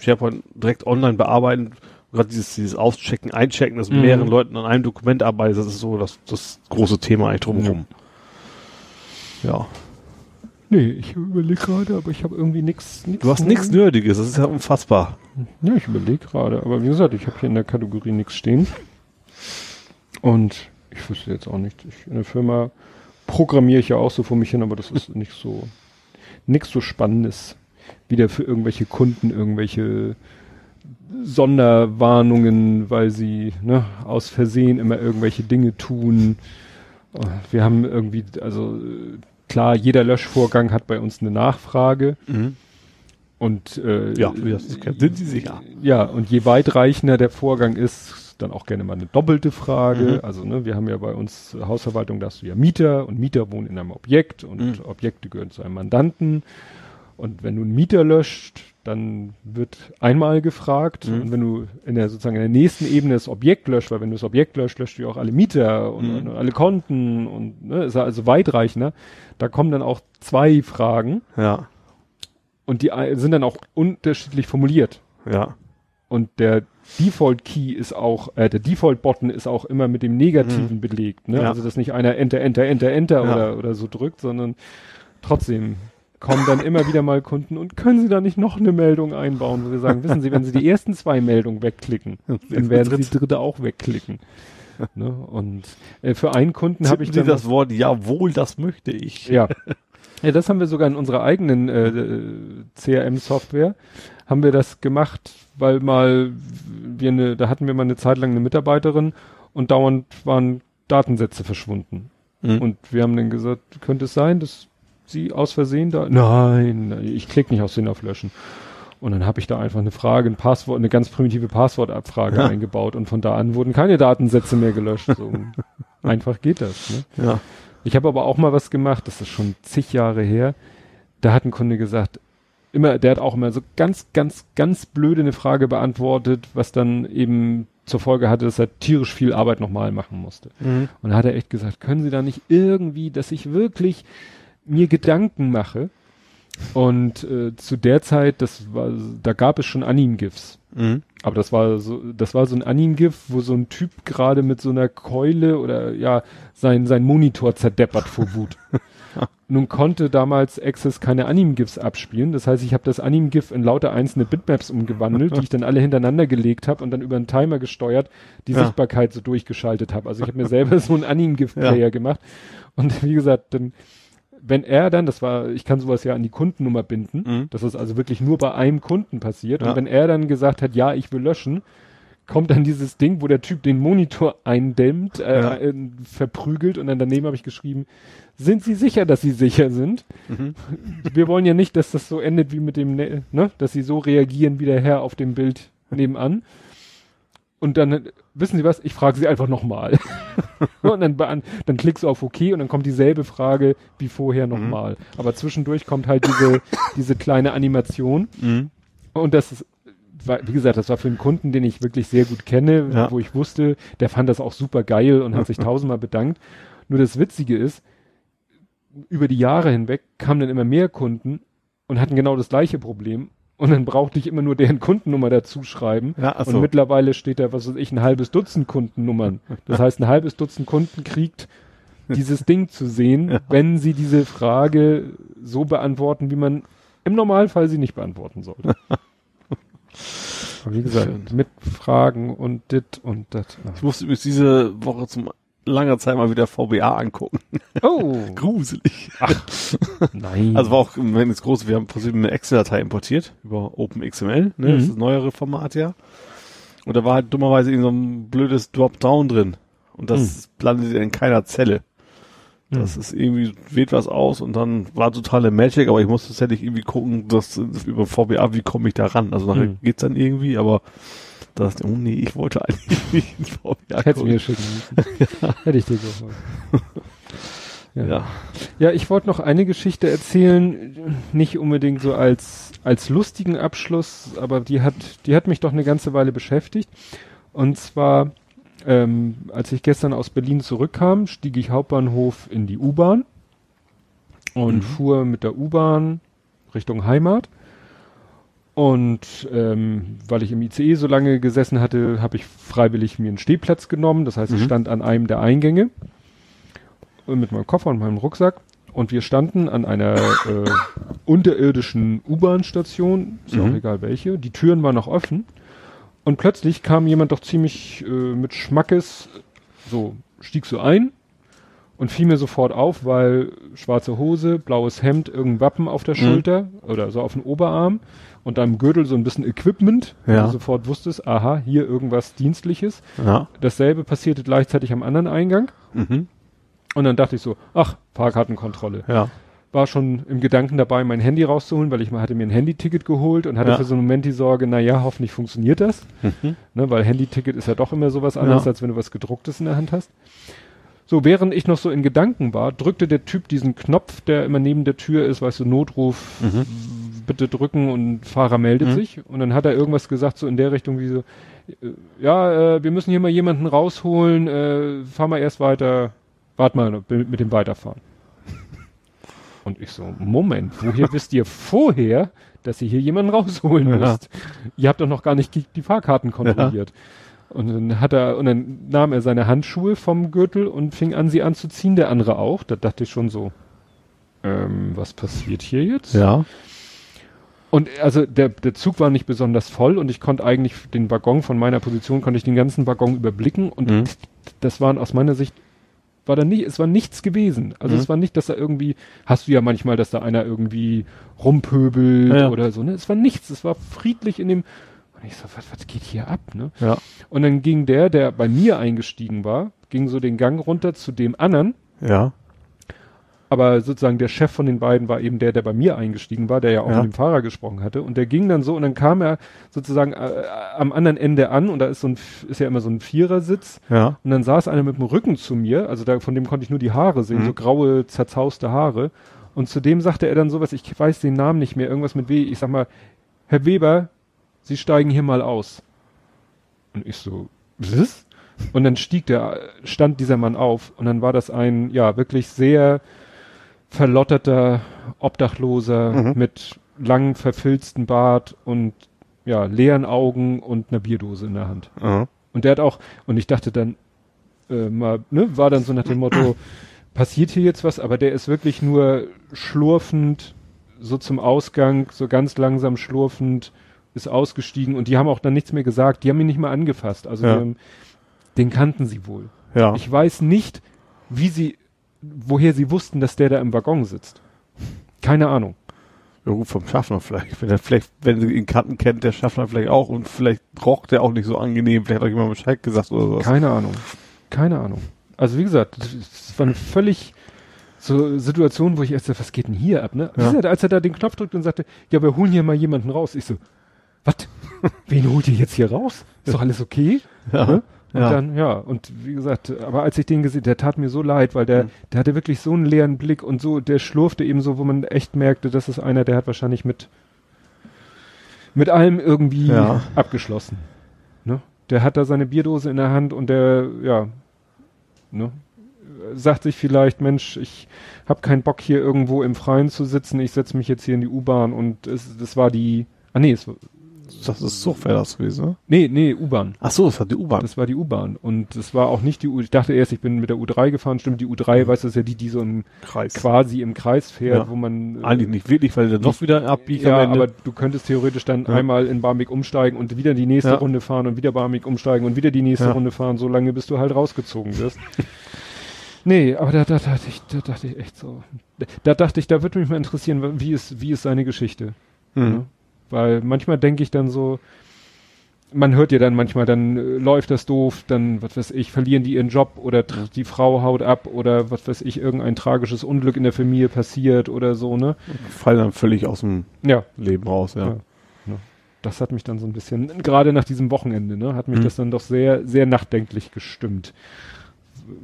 SharePoint direkt online bearbeiten. Gerade dieses, dieses Auschecken, Einchecken, dass Mhm. mehreren Leuten an einem Dokument arbeiten, das ist so das, das große Thema eigentlich drumherum. Ja. Nee, ich überlege gerade, aber ich habe irgendwie nichts. Du hast nichts Nerdiges, das ist ja unfassbar. Ja, ich überlege gerade, aber wie gesagt, ich habe hier in der Kategorie nichts stehen. Und ich wüsste jetzt auch nicht. Ich, in der Firma programmiere ich ja auch so vor mich hin, aber das ist *laughs* nicht so nichts so Spannendes. Wieder für irgendwelche Kunden irgendwelche Sonderwarnungen, weil sie ne, aus Versehen immer irgendwelche Dinge tun. Wir haben irgendwie, also klar, jeder Löschvorgang hat bei uns eine Nachfrage. Und äh, Ja, sind Sie sicher? ja, und je weitreichender der Vorgang ist, dann auch gerne mal eine doppelte Frage. Mhm. Also, ne, wir haben ja bei uns Hausverwaltung, da hast du ja Mieter und Mieter wohnen in einem Objekt und Mhm. Objekte gehören zu einem Mandanten. Und wenn du einen Mieter löscht, dann wird einmal gefragt. Mhm. Und wenn du in der sozusagen in der nächsten Ebene das Objekt löscht, weil wenn du das Objekt löscht, löscht du auch alle Mieter und, Mhm. und alle Konten und ne, ist also weitreichender. Da kommen dann auch zwei Fragen Ja, und die sind dann auch unterschiedlich formuliert. ja. Und der Default Key ist auch, äh, der Default Button ist auch immer mit dem Negativen belegt, ne? Ja. Also dass nicht einer Enter, Enter, Enter, Enter Ja. oder, oder so drückt, sondern trotzdem kommen dann immer wieder mal Kunden und können Sie da nicht noch eine Meldung einbauen, wo wir sagen, wissen Sie, wenn Sie die ersten zwei Meldungen wegklicken, dann werden Sie die dritte auch wegklicken. Ne? Und äh, für einen Kunden habe ich dann Sie das Wort, jawohl, das möchte ich. ja. Ja, das haben wir sogar in unserer eigenen äh, CRM-Software, haben wir das gemacht, weil mal wir eine, da hatten wir mal eine Zeit lang eine Mitarbeiterin und dauernd waren Datensätze verschwunden. Mhm. Und wir haben dann gesagt, könnte es sein, dass sie aus Versehen da, nein, ich klicke nicht aus Versehen auf Löschen. Und dann habe ich da einfach eine Frage, ein Passwort, eine ganz primitive Passwortabfrage Ja. eingebaut und von da an wurden keine Datensätze mehr gelöscht. So *laughs* einfach geht das. Ne? Ja. Ich habe aber auch mal was gemacht, das ist schon zig Jahre her. Da hat ein Kunde gesagt, immer, der hat auch immer so ganz, ganz, ganz blöde eine Frage beantwortet, was dann eben zur Folge hatte, dass er tierisch viel Arbeit nochmal machen musste. Mhm. Und da hat er echt gesagt, können Sie da nicht irgendwie, dass ich wirklich mir Gedanken mache? Und äh, zu der Zeit, das war, da gab es schon Anim-GIFs. Mhm. Aber das war so, das war so ein Anim-GIF, wo so ein Typ gerade mit so einer Keule oder ja, sein, sein Monitor zerdeppert vor Wut. *laughs* Nun konnte damals Access keine Anim-GIFs abspielen. Das heißt, ich habe das Anim-GIF in lauter einzelne Bitmaps umgewandelt, die ich dann alle hintereinander gelegt habe und dann über einen Timer gesteuert, die Ja. Sichtbarkeit so durchgeschaltet habe. Also ich habe mir *laughs* selber so einen Anim-GIF-Player gemacht. Und wie gesagt, dann, wenn er dann, das war, ich kann sowas ja an die Kundennummer binden, Mhm. das ist also wirklich nur bei einem Kunden passiert. Ja. Und wenn er dann gesagt hat, ja, ich will löschen, kommt dann dieses Ding, wo der Typ den Monitor eindämmt, äh, Ja. äh, verprügelt und dann daneben habe ich geschrieben, sind Sie sicher, dass Sie sicher sind? Mhm. *laughs* Wir wollen ja nicht, dass das so endet wie mit dem, Ne- ne, dass Sie so reagieren wie der Herr auf dem Bild nebenan. Und dann, wissen Sie was, ich frage Sie einfach nochmal. *laughs* und dann, dann klickst du auf OK und dann kommt dieselbe Frage wie vorher nochmal. Aber zwischendurch kommt halt diese, *laughs* diese kleine Animation. Mhm. Und das ist, war, wie gesagt, das war für einen Kunden, den ich wirklich sehr gut kenne, Ja. wo ich wusste, der fand das auch super geil und hat sich *laughs* tausendmal bedankt. Nur das Witzige ist, über die Jahre hinweg kamen dann immer mehr Kunden und hatten genau das gleiche Problem. Und dann brauchte ich immer nur deren Kundennummer dazu schreiben. Ja, ach Und so. mittlerweile steht da, was weiß ich, ein halbes Dutzend Kundennummern. Das heißt, ein halbes Dutzend Kunden kriegt dieses Ding zu sehen, wenn sie diese Frage so beantworten, wie man im Normalfall sie nicht beantworten sollte. Aber *laughs* wie gesagt, Schön. mit Fragen und dit und dat. Ich musste übrigens diese Woche zum langer Zeit mal wieder VBA angucken. Oh, *laughs* Gruselig. *laughs* nein. Also war auch, wenn es groß, wir haben im eine Excel-Datei importiert über OpenXML, ne? Das Mhm. ist das neuere Format ja. Und da war halt dummerweise irgend so ein blödes Dropdown drin. Und das landete in keiner Zelle. Das ist irgendwie, weht was aus und dann war totale Magic, aber ich musste tatsächlich irgendwie gucken, dass das über VBA, wie komme ich da ran? Also nachher Mhm. geht's dann irgendwie, aber da dachte ich, oh nee, ich wollte eigentlich *laughs* nicht in VBA Hättest mir schicken müssen. *laughs* Hätte ich dir geholfen. Ja. Ja. ja, ich wollte noch eine Geschichte erzählen, nicht unbedingt so als, als lustigen Abschluss, aber die hat, die hat mich doch eine ganze Weile beschäftigt. Und zwar, ähm, als ich gestern aus Berlin zurückkam, stieg ich Hauptbahnhof in die U-Bahn und Mhm. fuhr mit der U-Bahn Richtung Heimat. Und ähm, weil ich im ICE so lange gesessen hatte, habe ich freiwillig mir einen Stehplatz genommen. Das heißt, ich Mhm. stand an einem der Eingänge mit meinem Koffer und meinem Rucksack. Und wir standen an einer äh, unterirdischen U-Bahn-Station, ist ja Mhm. auch egal welche. Die Türen waren noch offen. Und plötzlich kam jemand doch ziemlich äh, mit Schmackes, so stieg so ein und fiel mir sofort auf, weil schwarze Hose, blaues Hemd, irgendein Wappen auf der Mhm. Schulter oder so auf dem Oberarm und am Gürtel so ein bisschen Equipment. Ja. du sofort wusstest, aha, hier irgendwas Dienstliches. Ja. Dasselbe passierte gleichzeitig am anderen Eingang. Mhm. Und dann dachte ich so, ach, Fahrkartenkontrolle. Ja. War schon im Gedanken dabei, mein Handy rauszuholen, weil ich mal hatte mir ein Handyticket geholt und hatte Ja. für so einen Moment die Sorge, na ja, hoffentlich funktioniert das. Mhm. Ne, weil Handyticket ist ja doch immer sowas anderes, als wenn du was gedrucktes in der Hand hast. So, während ich noch so in Gedanken war, drückte der Typ diesen Knopf, der immer neben der Tür ist, weißt du, Notruf, Mhm. bitte drücken und Fahrer meldet Mhm. sich. Und dann hat er irgendwas gesagt, so in der Richtung wie so, äh, ja, äh, wir müssen hier mal jemanden rausholen, äh, fahr mal erst weiter, wart mal mit dem Weiterfahren. *laughs* Und ich so, Moment, woher wisst ihr vorher, dass ihr hier jemanden rausholen Ja. müsst? Ihr habt doch noch gar nicht die, die Fahrkarten kontrolliert. Und dann hat er, und dann nahm er seine Handschuhe vom Gürtel und fing an, sie anzuziehen, der andere auch. Da dachte ich schon so, ähm, was passiert hier jetzt? Ja. Und also der, der Zug war nicht besonders voll und ich konnte eigentlich den Waggon von meiner Position, konnte ich den ganzen Waggon überblicken und Mhm. das waren aus meiner Sicht, war da nicht, es war nichts gewesen. Also Mhm. es war nicht, dass da irgendwie, hast du ja manchmal, dass da einer irgendwie rumpöbelt Ja, ja. oder so, ne? Es war nichts, es war friedlich in dem, und ich so, was, was geht hier ab, ne? Ja. Und dann ging der, der bei mir eingestiegen war, ging so den Gang runter zu dem anderen Ja. aber sozusagen der Chef von den beiden war eben der, der bei mir eingestiegen war, der ja auch Ja. mit dem Fahrer gesprochen hatte. Und der ging dann so und dann kam er sozusagen äh, am anderen Ende an und da ist so ein, ist ja immer so ein Vierersitz Ja. und dann saß einer mit dem Rücken zu mir, also da, von dem konnte ich nur die Haare sehen, Mhm. so graue, zerzauste Haare. Und zu dem sagte er dann sowas, ich weiß den Namen nicht mehr, irgendwas mit W. Ich sag mal, Herr Weber, Sie steigen hier mal aus. Und ich so, was? Und dann stieg der, stand dieser Mann auf und dann war das ein, ja, wirklich sehr verlotterter Obdachloser Mhm. mit lang verfilzten Bart und ja, leeren Augen und einer Bierdose in der Hand. Ja. Und der hat auch, und ich dachte dann, äh, mal, ne, war dann so nach dem Motto, passiert hier jetzt was, aber der ist wirklich nur schlurfend, so zum Ausgang, so ganz langsam schlurfend, ist ausgestiegen und die haben auch dann nichts mehr gesagt, die haben ihn nicht mal angefasst. Also Ja. die haben, den kannten sie wohl. Ja. Ich weiß nicht, wie sie, woher sie wussten, dass der da im Waggon sitzt. Keine Ahnung. Ja, gut, vom Schaffner vielleicht. Wenn er vielleicht, wenn sie ihn kannten, kennt der Schaffner vielleicht auch und vielleicht roch der auch nicht so angenehm. Vielleicht hat euch jemand Bescheid gesagt oder sowas. Keine Ahnung. Keine Ahnung. Also wie gesagt, es war eine völlig so Situation, wo ich erst dachte, was geht denn hier ab, ne? Wie Ja. gesagt, als er da den Knopf drückt und sagte, ja, wir holen hier mal jemanden raus. Ich so, was? *laughs* Wen holt ihr jetzt hier raus? Ist doch alles okay? Ja. Ne? Und Ja. dann, ja, und wie gesagt, aber als ich den gesehen, der tat mir so leid, weil der, Mhm. der hatte wirklich so einen leeren Blick und so, der schlurfte eben so, wo man echt merkte, das ist einer, der hat wahrscheinlich mit, mit allem irgendwie Ja. abgeschlossen. Ne? Der hat da seine Bierdose in der Hand und der, ja, ne, sagt sich vielleicht, Mensch, ich habe keinen Bock hier irgendwo im Freien zu sitzen, ich setze mich jetzt hier in die U-Bahn und es, das war die, ah nee, es, war- Das ist so wäre das gewesen, ne? nee, nee, U-Bahn. Ach so, das hat die U-Bahn. Das war die U-Bahn. Und das war auch nicht die U. Ich dachte erst, ich bin mit der U3 gefahren. Stimmt, die U3, weißt du, ist ja die, die so im, Kreis. quasi im Kreis fährt, Ja. wo man. äh, Eigentlich nicht wirklich, weil der doch wieder abbiegt Ja, aber du könntest theoretisch dann Ja. einmal in Barmbek umsteigen und wieder die nächste Ja. Runde fahren und wieder Barmbek umsteigen und wieder die nächste. Runde fahren, so lange bis du halt rausgezogen wirst. *laughs* nee, aber da, da, dachte ich, da dachte ich echt so. Da dachte ich, da würde mich mal interessieren, wie ist, wie ist seine Geschichte? Mhm. Weil manchmal denke ich dann so, man hört ja dann manchmal, dann äh, läuft das doof, dann, was weiß ich, verlieren die ihren Job oder die Frau haut ab oder was weiß ich, irgendein tragisches Unglück in der Familie passiert oder so, ne? Fallen dann völlig aus dem Ja, Leben raus, ja. Ja. das hat mich dann so ein bisschen, gerade nach diesem Wochenende, ne, hat mich Mhm. das dann doch sehr, sehr nachdenklich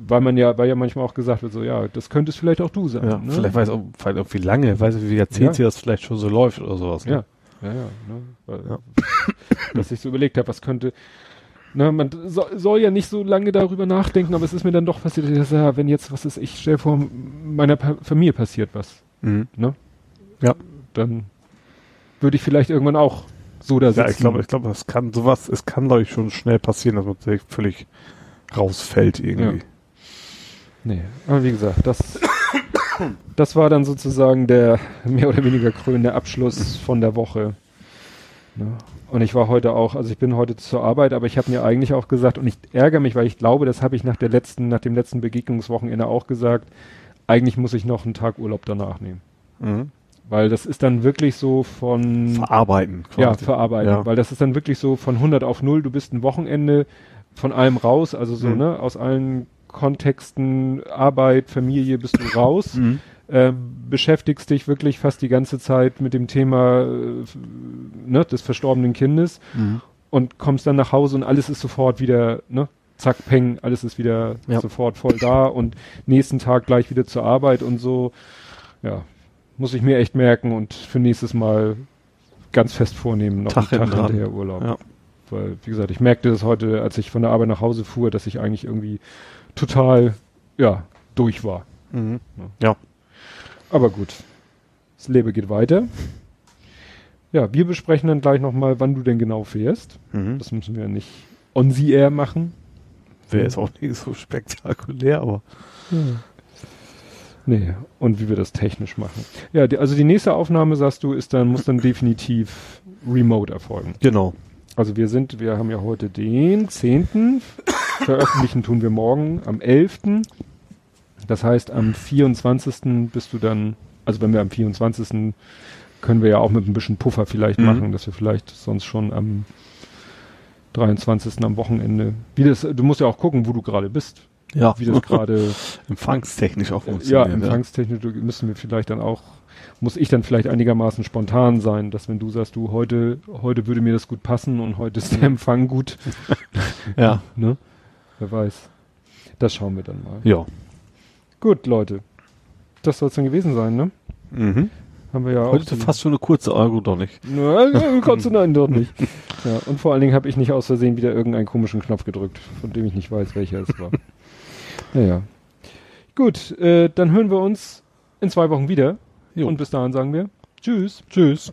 Weil man ja, weil ja manchmal auch gesagt wird, so, ja, das könnte es vielleicht auch du sein. Ja, ne? Vielleicht weiß auch, vielleicht auch wie lange, weiß ich, wie Jahrzehnte Ja. das vielleicht schon so läuft oder sowas. Ne? Ja, ja, ja. Ne? Ja. *laughs* Dass ich so überlegt habe, was könnte. Ne, man so, soll ja nicht so lange darüber nachdenken, aber es ist mir dann doch passiert, dass ja, wenn jetzt, was ist, ich stell vor, meiner pa Familie passiert was, Mhm. ne? Ja. Dann würde ich vielleicht irgendwann auch so da sitzen. Ja, ich glaube, ich glaube, das kann sowas, es kann, glaube ich, schon schnell passieren, dass man sich völlig rausfällt irgendwie. Nee, aber wie gesagt, das, das war dann sozusagen der mehr oder weniger krönende Abschluss von der Woche. Ne? Und ich war heute auch, also ich bin heute zur Arbeit, aber ich habe mir eigentlich auch gesagt, und ich ärgere mich, weil ich glaube, das habe ich nach der letzten, nach dem letzten Begegnungswochenende auch gesagt, eigentlich muss ich noch einen Tag Urlaub danach nehmen. Mhm. Weil das ist dann wirklich so von... Verarbeiten. Ja, quasi. verarbeiten. Ja. Weil das ist dann wirklich so von 100 auf 0. Du bist ein Wochenende von allem raus, also so, Mhm. ne, aus allen Kontexten, Arbeit, Familie bist du raus. Mhm. Ähm, beschäftigst dich wirklich fast die ganze Zeit mit dem Thema äh, ne, des verstorbenen Kindes Mhm. und kommst dann nach Hause und alles ist sofort wieder, ne, zack, peng, alles ist wieder Ja. sofort voll da und nächsten Tag gleich wieder zur Arbeit und so. Ja, muss ich mir echt merken und für nächstes Mal ganz fest vornehmen, noch Tag einen Tag hinterher Urlaub. Ja. Weil, wie gesagt, ich merkte das heute, als ich von der Arbeit nach Hause fuhr, dass ich eigentlich irgendwie total, ja, durch war. Mhm. Aber gut, das Leben geht weiter. Ja, wir besprechen dann gleich nochmal, wann du denn genau fährst. Mhm. Das müssen wir nicht on the air machen. Wäre jetzt auch nicht so spektakulär, aber Nee, und wie wir das technisch machen. Ja, die, also die nächste Aufnahme, sagst du, ist dann, muss dann definitiv remote erfolgen. genau. Also wir sind, wir haben ja heute den 10. Veröffentlichen tun wir morgen am 11. Das heißt, am 24. bist du dann, also wenn wir am 24. können wir ja auch mit ein bisschen Puffer vielleicht Mhm. machen, dass wir vielleicht sonst schon am 23. am Wochenende. Wie das, du musst ja auch gucken, wo du gerade bist. Ja. wie das gerade *laughs* Empfangstechnisch auch ja, funktioniert. empfangstechnisch müssen wir vielleicht dann auch, muss ich dann vielleicht einigermaßen spontan sein, dass wenn du sagst, du heute, heute würde mir das gut passen und heute ist der Empfang gut, Ja. *laughs* ne? Wer weiß. Das schauen wir dann mal. Ja. Gut, Leute. Das soll es dann gewesen sein, ne? Mhm. Haben wir ja Heute fast schon eine kurze, aber gut doch nicht. *laughs* Nein, kannst du nein, dort nicht. Ja, und vor allen Dingen habe ich nicht aus Versehen wieder irgendeinen komischen Knopf gedrückt, von dem ich nicht weiß, welcher es war. *laughs* Naja. Gut, äh, dann hören wir uns in zwei Wochen wieder. Jo. Und bis dahin sagen wir Tschüss. Tschüss.